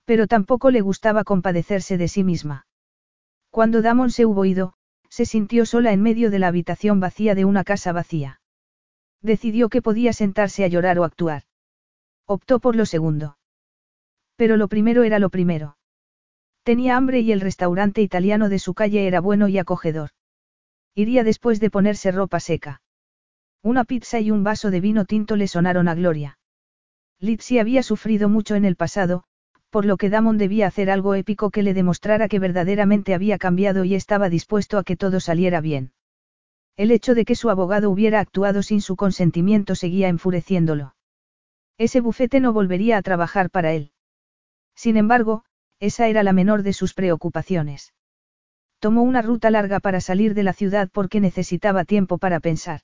Pero tampoco le gustaba compadecerse de sí misma. Cuando Damon se hubo ido, se sintió sola en medio de la habitación vacía de una casa vacía. Decidió que podía sentarse a llorar o actuar. Optó por lo segundo. Pero lo primero era lo primero. Tenía hambre y el restaurante italiano de su calle era bueno y acogedor. Iría después de ponerse ropa seca. Una pizza y un vaso de vino tinto le sonaron a gloria. Litsi había sufrido mucho en el pasado, por lo que Damon debía hacer algo épico que le demostrara que verdaderamente había cambiado y estaba dispuesto a que todo saliera bien. El hecho de que su abogado hubiera actuado sin su consentimiento seguía enfureciéndolo. Ese bufete no volvería a trabajar para él. Sin embargo, esa era la menor de sus preocupaciones. Tomó una ruta larga para salir de la ciudad porque necesitaba tiempo para pensar.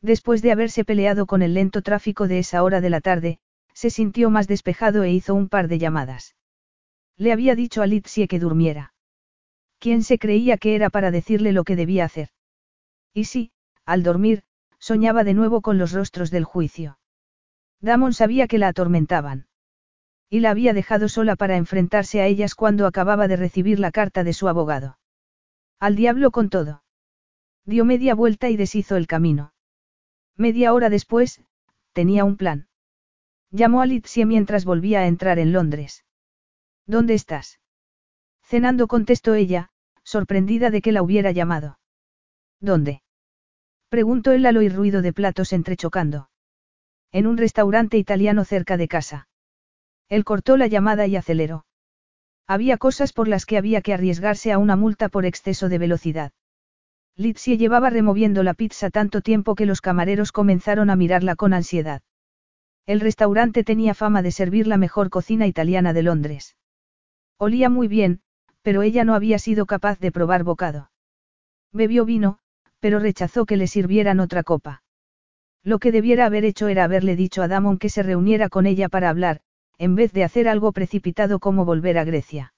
Después de haberse peleado con el lento tráfico de esa hora de la tarde, se sintió más despejado e hizo un par de llamadas. Le había dicho a Litsie que durmiera. ¿Quién se creía que era para decirle lo que debía hacer? Y sí, al dormir, soñaba de nuevo con los rostros del juicio. Damon sabía que la atormentaban y la había dejado sola para enfrentarse a ellas cuando acababa de recibir la carta de su abogado. Al diablo con todo. Dio media vuelta y deshizo el camino. Media hora después, tenía un plan. Llamó a Litsie mientras volvía a entrar en Londres. ¿Dónde estás? Cenando contestó ella, sorprendida de que la hubiera llamado. ¿Dónde? Preguntó él al oír ruido de platos entrechocando. En un restaurante italiano cerca de casa. Él cortó la llamada y aceleró. Había cosas por las que había que arriesgarse a una multa por exceso de velocidad. Litsie llevaba removiendo la pizza tanto tiempo que los camareros comenzaron a mirarla con ansiedad. El restaurante tenía fama de servir la mejor cocina italiana de Londres. Olía muy bien, pero ella no había sido capaz de probar bocado. Bebió vino, pero rechazó que le sirvieran otra copa. Lo que debiera haber hecho era haberle dicho a Damon que se reuniera con ella para hablar, en vez de hacer algo precipitado como volver a Grecia.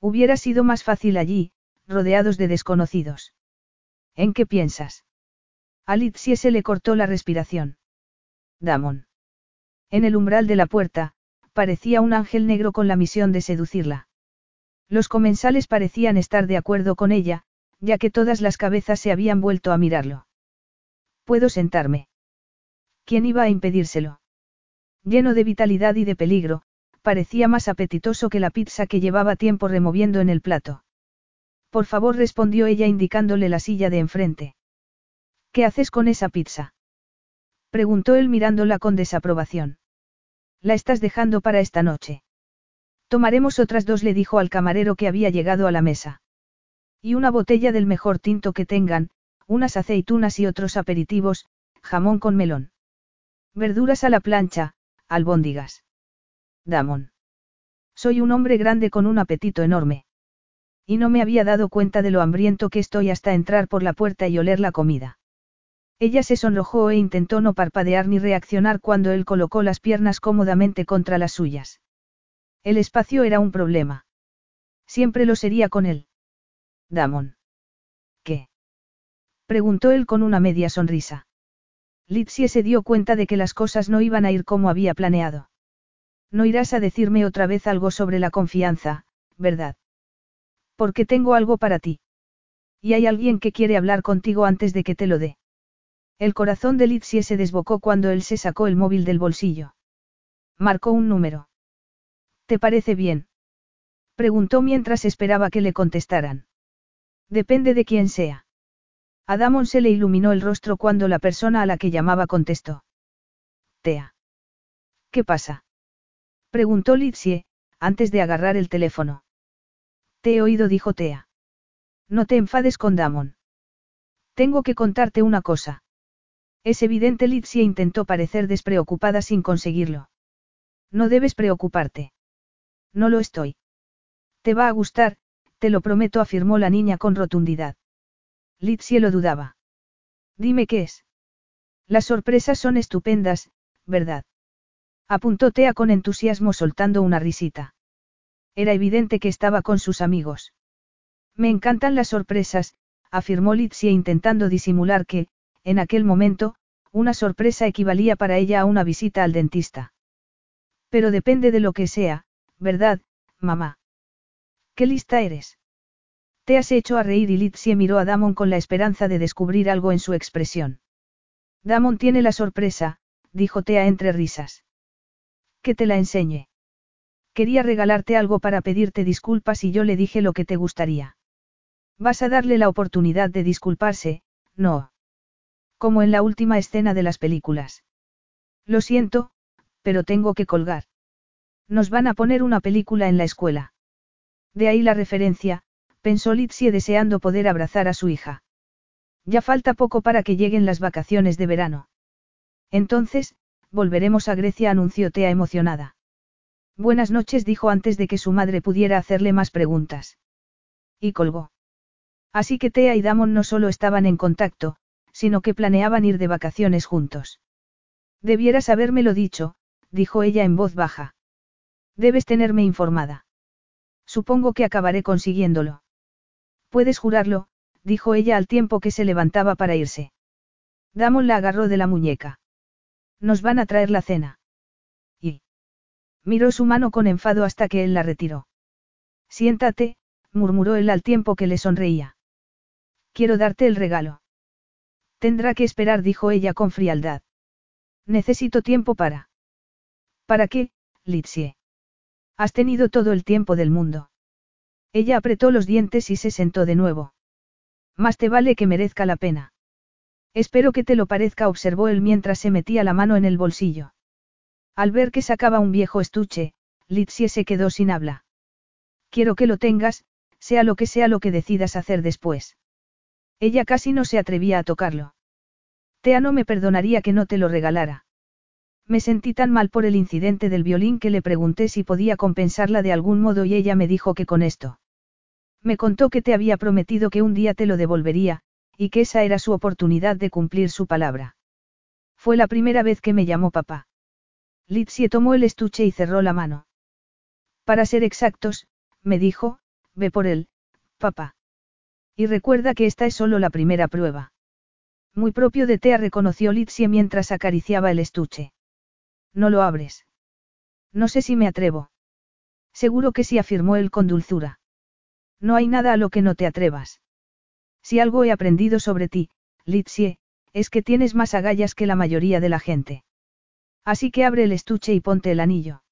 Hubiera sido más fácil allí, rodeados de desconocidos. ¿En qué piensas? A se le cortó la respiración. Damon. En el umbral de la puerta, parecía un ángel negro con la misión de seducirla. Los comensales parecían estar de acuerdo con ella, ya que todas las cabezas se habían vuelto a mirarlo. ¿Puedo sentarme? ¿Quién iba a impedírselo? Lleno de vitalidad y de peligro, parecía más apetitoso que la pizza que llevaba tiempo removiendo en el plato. Por favor, respondió ella indicándole la silla de enfrente. ¿Qué haces con esa pizza? preguntó él mirándola con desaprobación. La estás dejando para esta noche. Tomaremos otras dos, le dijo al camarero que había llegado a la mesa. Y una botella del mejor tinto que tengan, unas aceitunas y otros aperitivos, jamón con melón. Verduras a la plancha, albóndigas. Damon. Soy un hombre grande con un apetito enorme. Y no me había dado cuenta de lo hambriento que estoy hasta entrar por la puerta y oler la comida. Ella se sonrojó e intentó no parpadear ni reaccionar cuando él colocó las piernas cómodamente contra las suyas. El espacio era un problema. Siempre lo sería con él. Damon. ¿Qué? preguntó él con una media sonrisa. Litsie se dio cuenta de que las cosas no iban a ir como había planeado. No irás a decirme otra vez algo sobre la confianza, ¿verdad? Porque tengo algo para ti. Y hay alguien que quiere hablar contigo antes de que te lo dé. El corazón de Litsie se desbocó cuando él se sacó el móvil del bolsillo. Marcó un número. ¿Te parece bien? Preguntó mientras esperaba que le contestaran. Depende de quién sea. A Damon se le iluminó el rostro cuando la persona a la que llamaba contestó. Tea. ¿Qué pasa? Preguntó Litsie, antes de agarrar el teléfono. Te he oído, dijo Tea. No te enfades con Damon. Tengo que contarte una cosa. Es evidente, Litsie intentó parecer despreocupada sin conseguirlo. No debes preocuparte. No lo estoy. Te va a gustar, te lo prometo, afirmó la niña con rotundidad. Litsie lo dudaba. Dime qué es. Las sorpresas son estupendas, ¿verdad? Apuntó Tea con entusiasmo soltando una risita. Era evidente que estaba con sus amigos. Me encantan las sorpresas, afirmó Litsie intentando disimular que, en aquel momento, una sorpresa equivalía para ella a una visita al dentista. Pero depende de lo que sea, ¿verdad, mamá? ¿Qué lista eres? Te has hecho a reír y Litsie miró a Damon con la esperanza de descubrir algo en su expresión. Damon tiene la sorpresa, dijo Tea entre risas. Que te la enseñe. Quería regalarte algo para pedirte disculpas y yo le dije lo que te gustaría. Vas a darle la oportunidad de disculparse, no. Como en la última escena de las películas. Lo siento, pero tengo que colgar. Nos van a poner una película en la escuela. De ahí la referencia, pensó Litsie deseando poder abrazar a su hija. Ya falta poco para que lleguen las vacaciones de verano. Entonces, volveremos a Grecia, anunció Tea emocionada. Buenas noches, dijo antes de que su madre pudiera hacerle más preguntas. Y colgó. Así que Tea y Damon no solo estaban en contacto, sino que planeaban ir de vacaciones juntos. Debieras habérmelo dicho, dijo ella en voz baja. Debes tenerme informada. Supongo que acabaré consiguiéndolo. Puedes jurarlo, dijo ella al tiempo que se levantaba para irse. Damon la agarró de la muñeca. Nos van a traer la cena. Y. Miró su mano con enfado hasta que él la retiró. Siéntate, murmuró él al tiempo que le sonreía. Quiero darte el regalo. Tendrá que esperar, dijo ella con frialdad. Necesito tiempo para. ¿Para qué, Litsie? Has tenido todo el tiempo del mundo. Ella apretó los dientes y se sentó de nuevo. Más te vale que merezca la pena. Espero que te lo parezca, observó él mientras se metía la mano en el bolsillo. Al ver que sacaba un viejo estuche, Litsie se quedó sin habla. Quiero que lo tengas, sea lo que sea lo que decidas hacer después. Ella casi no se atrevía a tocarlo. Tea no me perdonaría que no te lo regalara. Me sentí tan mal por el incidente del violín que le pregunté si podía compensarla de algún modo y ella me dijo que con esto. Me contó que te había prometido que un día te lo devolvería, y que esa era su oportunidad de cumplir su palabra. Fue la primera vez que me llamó papá. Litsie tomó el estuche y cerró la mano. Para ser exactos, me dijo, ve por él, papá. Y recuerda que esta es solo la primera prueba. Muy propio de Tea reconoció Litsie mientras acariciaba el estuche. No lo abres. No sé si me atrevo. Seguro que sí, afirmó él con dulzura. No hay nada a lo que no te atrevas. Si algo he aprendido sobre ti, Litsie, es que tienes más agallas que la mayoría de la gente. Así que abre el estuche y ponte el anillo.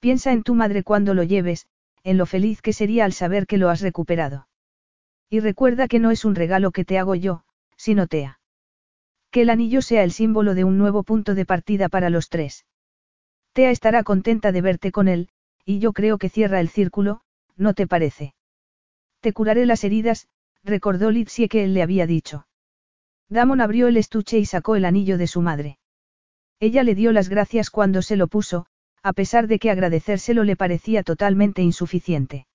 Piensa en tu madre cuando lo lleves, en lo feliz que sería al saber que lo has recuperado. Y recuerda que no es un regalo que te hago yo, sino Tea. Que el anillo sea el símbolo de un nuevo punto de partida para los tres. Tea estará contenta de verte con él, y yo creo que cierra el círculo, ¿no te parece? Te curaré las heridas, recordó Litsie que él le había dicho. Damon abrió el estuche y sacó el anillo de su madre. Ella le dio las gracias cuando se lo puso, a pesar de que agradecérselo le parecía totalmente insuficiente.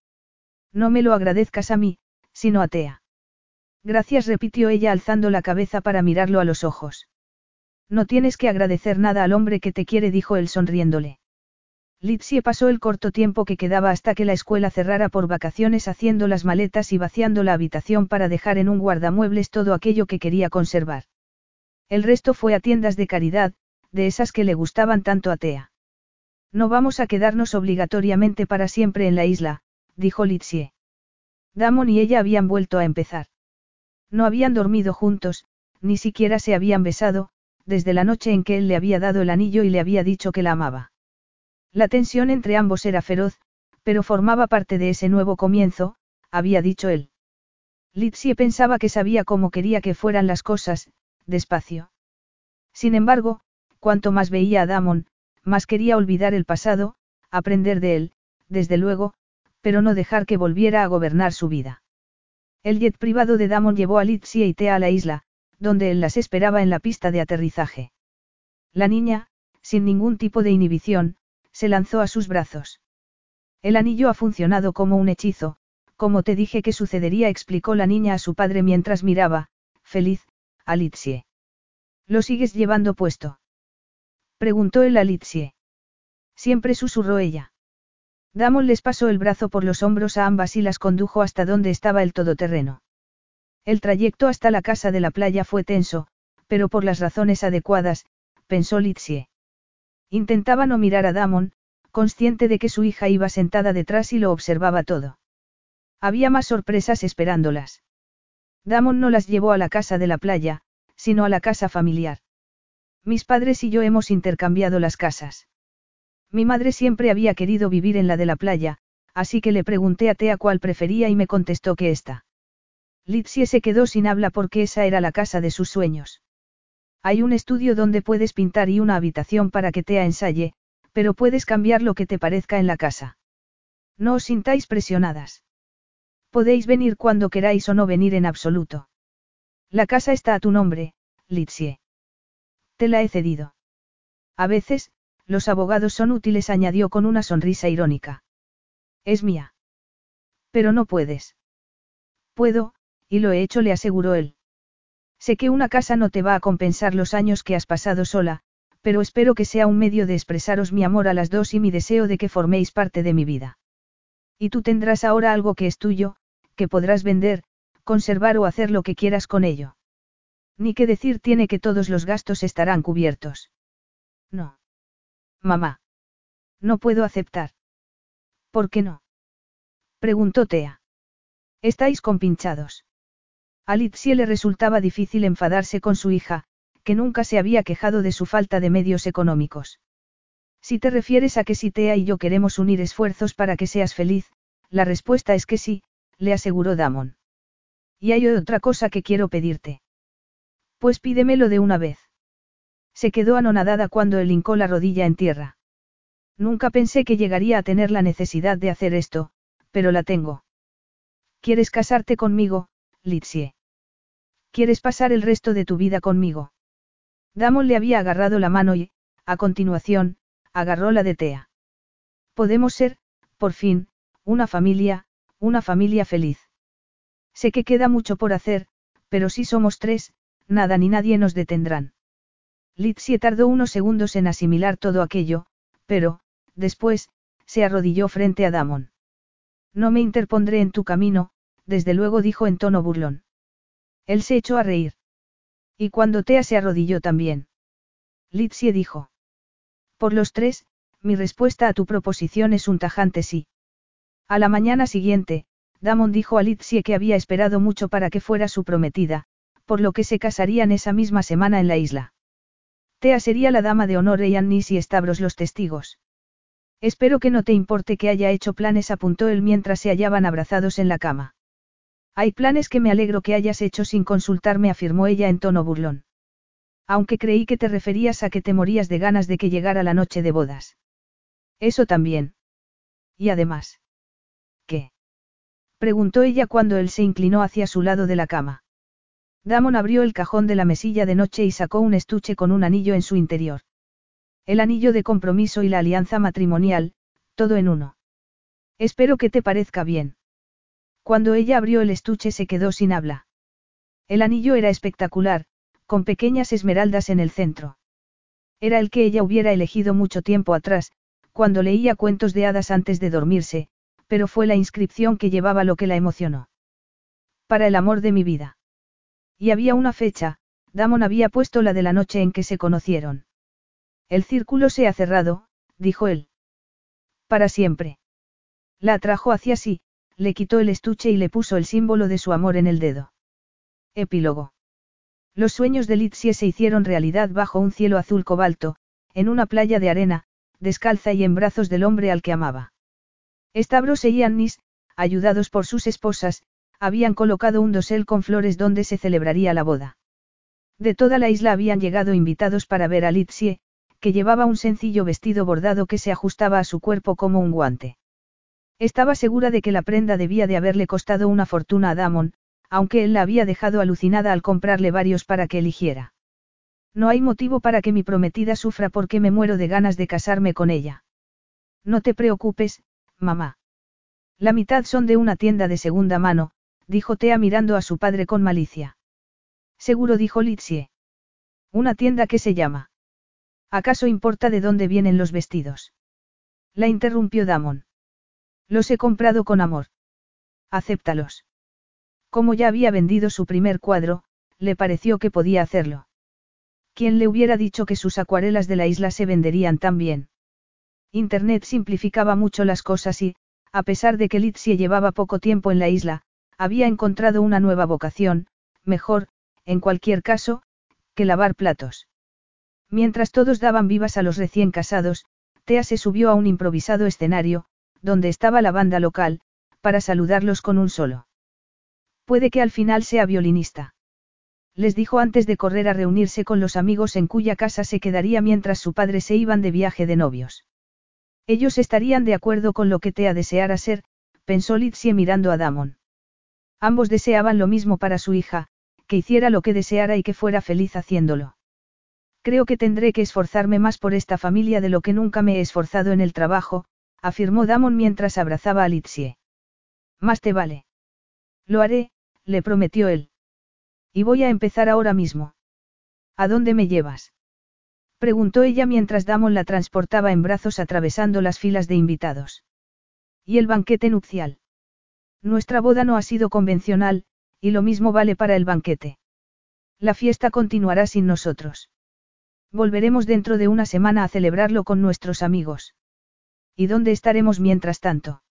No me lo agradezcas a mí, sino a Tea. Gracias, repitió ella alzando la cabeza para mirarlo a los ojos. No tienes que agradecer nada al hombre que te quiere, dijo él sonriéndole. Litsie pasó el corto tiempo que quedaba hasta que la escuela cerrara por vacaciones haciendo las maletas y vaciando la habitación para dejar en un guardamuebles todo aquello que quería conservar. El resto fue a tiendas de caridad, de esas que le gustaban tanto a Tea. No vamos a quedarnos obligatoriamente para siempre en la isla, dijo Litsie. Damon y ella habían vuelto a empezar. No habían dormido juntos, ni siquiera se habían besado, desde la noche en que él le había dado el anillo y le había dicho que la amaba. La tensión entre ambos era feroz, pero formaba parte de ese nuevo comienzo, había dicho él. Litsie pensaba que sabía cómo quería que fueran las cosas, despacio. Sin embargo, cuanto más veía a Damon, más quería olvidar el pasado, aprender de él, desde luego, pero no dejar que volviera a gobernar su vida. El jet privado de Damon llevó a Litsie y Tea a la isla, donde él las esperaba en la pista de aterrizaje. La niña, sin ningún tipo de inhibición, se lanzó a sus brazos. El anillo ha funcionado como un hechizo, como te dije que sucedería, explicó la niña a su padre mientras miraba, feliz, a Litsie. ¿Lo sigues llevando puesto? Preguntó él a Litsie. Siempre susurró ella. Damon les pasó el brazo por los hombros a ambas y las condujo hasta donde estaba el todoterreno. El trayecto hasta la casa de la playa fue tenso, pero por las razones adecuadas, pensó Litsie. Intentaba no mirar a Damon, consciente de que su hija iba sentada detrás y lo observaba todo. Había más sorpresas esperándolas. Damon no las llevó a la casa de la playa, sino a la casa familiar. Mis padres y yo hemos intercambiado las casas. Mi madre siempre había querido vivir en la de la playa, así que le pregunté a Tea cuál prefería y me contestó que esta. Litsie se quedó sin habla porque esa era la casa de sus sueños. Hay un estudio donde puedes pintar y una habitación para que Tea ensaye, pero puedes cambiar lo que te parezca en la casa. No os sintáis presionadas. Podéis venir cuando queráis o no venir en absoluto. La casa está a tu nombre, Litsie. Te la he cedido. A veces, los abogados son útiles, añadió con una sonrisa irónica. Es mía. Pero no puedes. Puedo, y lo he hecho, le aseguró él. Sé que una casa no te va a compensar los años que has pasado sola, pero espero que sea un medio de expresaros mi amor a las dos y mi deseo de que forméis parte de mi vida. Y tú tendrás ahora algo que es tuyo, que podrás vender, conservar o hacer lo que quieras con ello. Ni que decir tiene que todos los gastos estarán cubiertos. No. Mamá. No puedo aceptar. ¿Por qué no? Preguntó Tea. Estáis compinchados. A Litsie le resultaba difícil enfadarse con su hija, que nunca se había quejado de su falta de medios económicos. Si te refieres a que si Tea y yo queremos unir esfuerzos para que seas feliz, la respuesta es que sí, le aseguró Damon. Y hay otra cosa que quiero pedirte. Pues pídemelo de una vez. Se quedó anonadada cuando él hincó la rodilla en tierra. Nunca pensé que llegaría a tener la necesidad de hacer esto, pero la tengo. ¿Quieres casarte conmigo, Litsie? ¿Quieres pasar el resto de tu vida conmigo? Damon le había agarrado la mano y, a continuación, agarró la de Tea. Podemos ser, por fin, una familia, una familia feliz. Sé que queda mucho por hacer, pero si somos tres, nada ni nadie nos detendrán. Litsie tardó unos segundos en asimilar todo aquello, pero, después, se arrodilló frente a Damon. No me interpondré en tu camino, desde luego dijo en tono burlón. Él se echó a reír. Y cuando Tea se arrodilló también. Litsie dijo. Por los tres, mi respuesta a tu proposición es un tajante sí. A la mañana siguiente, Damon dijo a Litsie que había esperado mucho para que fuera su prometida, por lo que se casarían esa misma semana en la isla. Tea sería la dama de honor y Annis y Stavros los testigos. Espero que no te importe que haya hecho planes, apuntó él mientras se hallaban abrazados en la cama. Hay planes que me alegro que hayas hecho sin consultarme, afirmó ella en tono burlón. Aunque creí que te referías a que te morías de ganas de que llegara la noche de bodas. Eso también. Y además. ¿Qué? preguntó ella cuando él se inclinó hacia su lado de la cama. Damon abrió el cajón de la mesilla de noche y sacó un estuche con un anillo en su interior. El anillo de compromiso y la alianza matrimonial, todo en uno. Espero que te parezca bien. Cuando ella abrió el estuche se quedó sin habla. El anillo era espectacular, con pequeñas esmeraldas en el centro. Era el que ella hubiera elegido mucho tiempo atrás, cuando leía cuentos de hadas antes de dormirse, pero fue la inscripción que llevaba lo que la emocionó. Para el amor de mi vida. Y había una fecha, Damon había puesto la de la noche en que se conocieron. El círculo se ha cerrado, dijo él. Para siempre. La atrajo hacia sí, le quitó el estuche y le puso el símbolo de su amor en el dedo. Epílogo. Los sueños de Litsie se hicieron realidad bajo un cielo azul cobalto, en una playa de arena, descalza y en brazos del hombre al que amaba. Stavros y Annis, ayudados por sus esposas, Habían colocado un dosel con flores donde se celebraría la boda. De toda la isla habían llegado invitados para ver a Litsie, que llevaba un sencillo vestido bordado que se ajustaba a su cuerpo como un guante. Estaba segura de que la prenda debía de haberle costado una fortuna a Damon, aunque él la había dejado alucinada al comprarle varios para que eligiera. No hay motivo para que mi prometida sufra porque me muero de ganas de casarme con ella. No te preocupes, mamá. La mitad son de una tienda de segunda mano, dijo Tea mirando a su padre con malicia. Seguro dijo Litsie. Una tienda que se llama. ¿Acaso importa de dónde vienen los vestidos? La interrumpió Damon. Los he comprado con amor. Acéptalos. Como ya había vendido su primer cuadro, le pareció que podía hacerlo. ¿Quién le hubiera dicho que sus acuarelas de la isla se venderían tan bien? Internet simplificaba mucho las cosas y, a pesar de que Litsie llevaba poco tiempo en la isla, había encontrado una nueva vocación, mejor, en cualquier caso, que lavar platos. Mientras todos daban vivas a los recién casados, Tea se subió a un improvisado escenario, donde estaba la banda local, para saludarlos con un solo. Puede que al final sea violinista. Les dijo antes de correr a reunirse con los amigos en cuya casa se quedaría mientras su padre se iban de viaje de novios. Ellos estarían de acuerdo con lo que Tea deseara ser, pensó Litsie mirando a Damon. Ambos deseaban lo mismo para su hija, que hiciera lo que deseara y que fuera feliz haciéndolo. Creo que tendré que esforzarme más por esta familia de lo que nunca me he esforzado en el trabajo, afirmó Damon mientras abrazaba a Litsie. Más te vale. Lo haré, le prometió él. Y voy a empezar ahora mismo. ¿A dónde me llevas? Preguntó ella mientras Damon la transportaba en brazos atravesando las filas de invitados. ¿Y el banquete nupcial? Nuestra boda no ha sido convencional, y lo mismo vale para el banquete. La fiesta continuará sin nosotros. Volveremos dentro de una semana a celebrarlo con nuestros amigos. ¿Y dónde estaremos mientras tanto?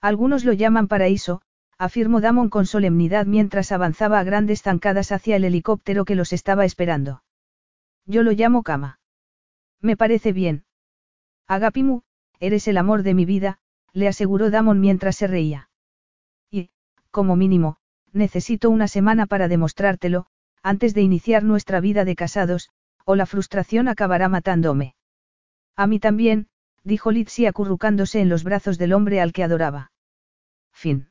Algunos lo llaman paraíso, afirmó Damon con solemnidad mientras avanzaba a grandes zancadas hacia el helicóptero que los estaba esperando. Yo lo llamo cama. Me parece bien. Agapimu, eres el amor de mi vida, le aseguró Damon mientras se reía. Como mínimo, necesito una semana para demostrártelo, antes de iniciar nuestra vida de casados, o la frustración acabará matándome. A mí también, dijo Litsi acurrucándose en los brazos del hombre al que adoraba. Fin.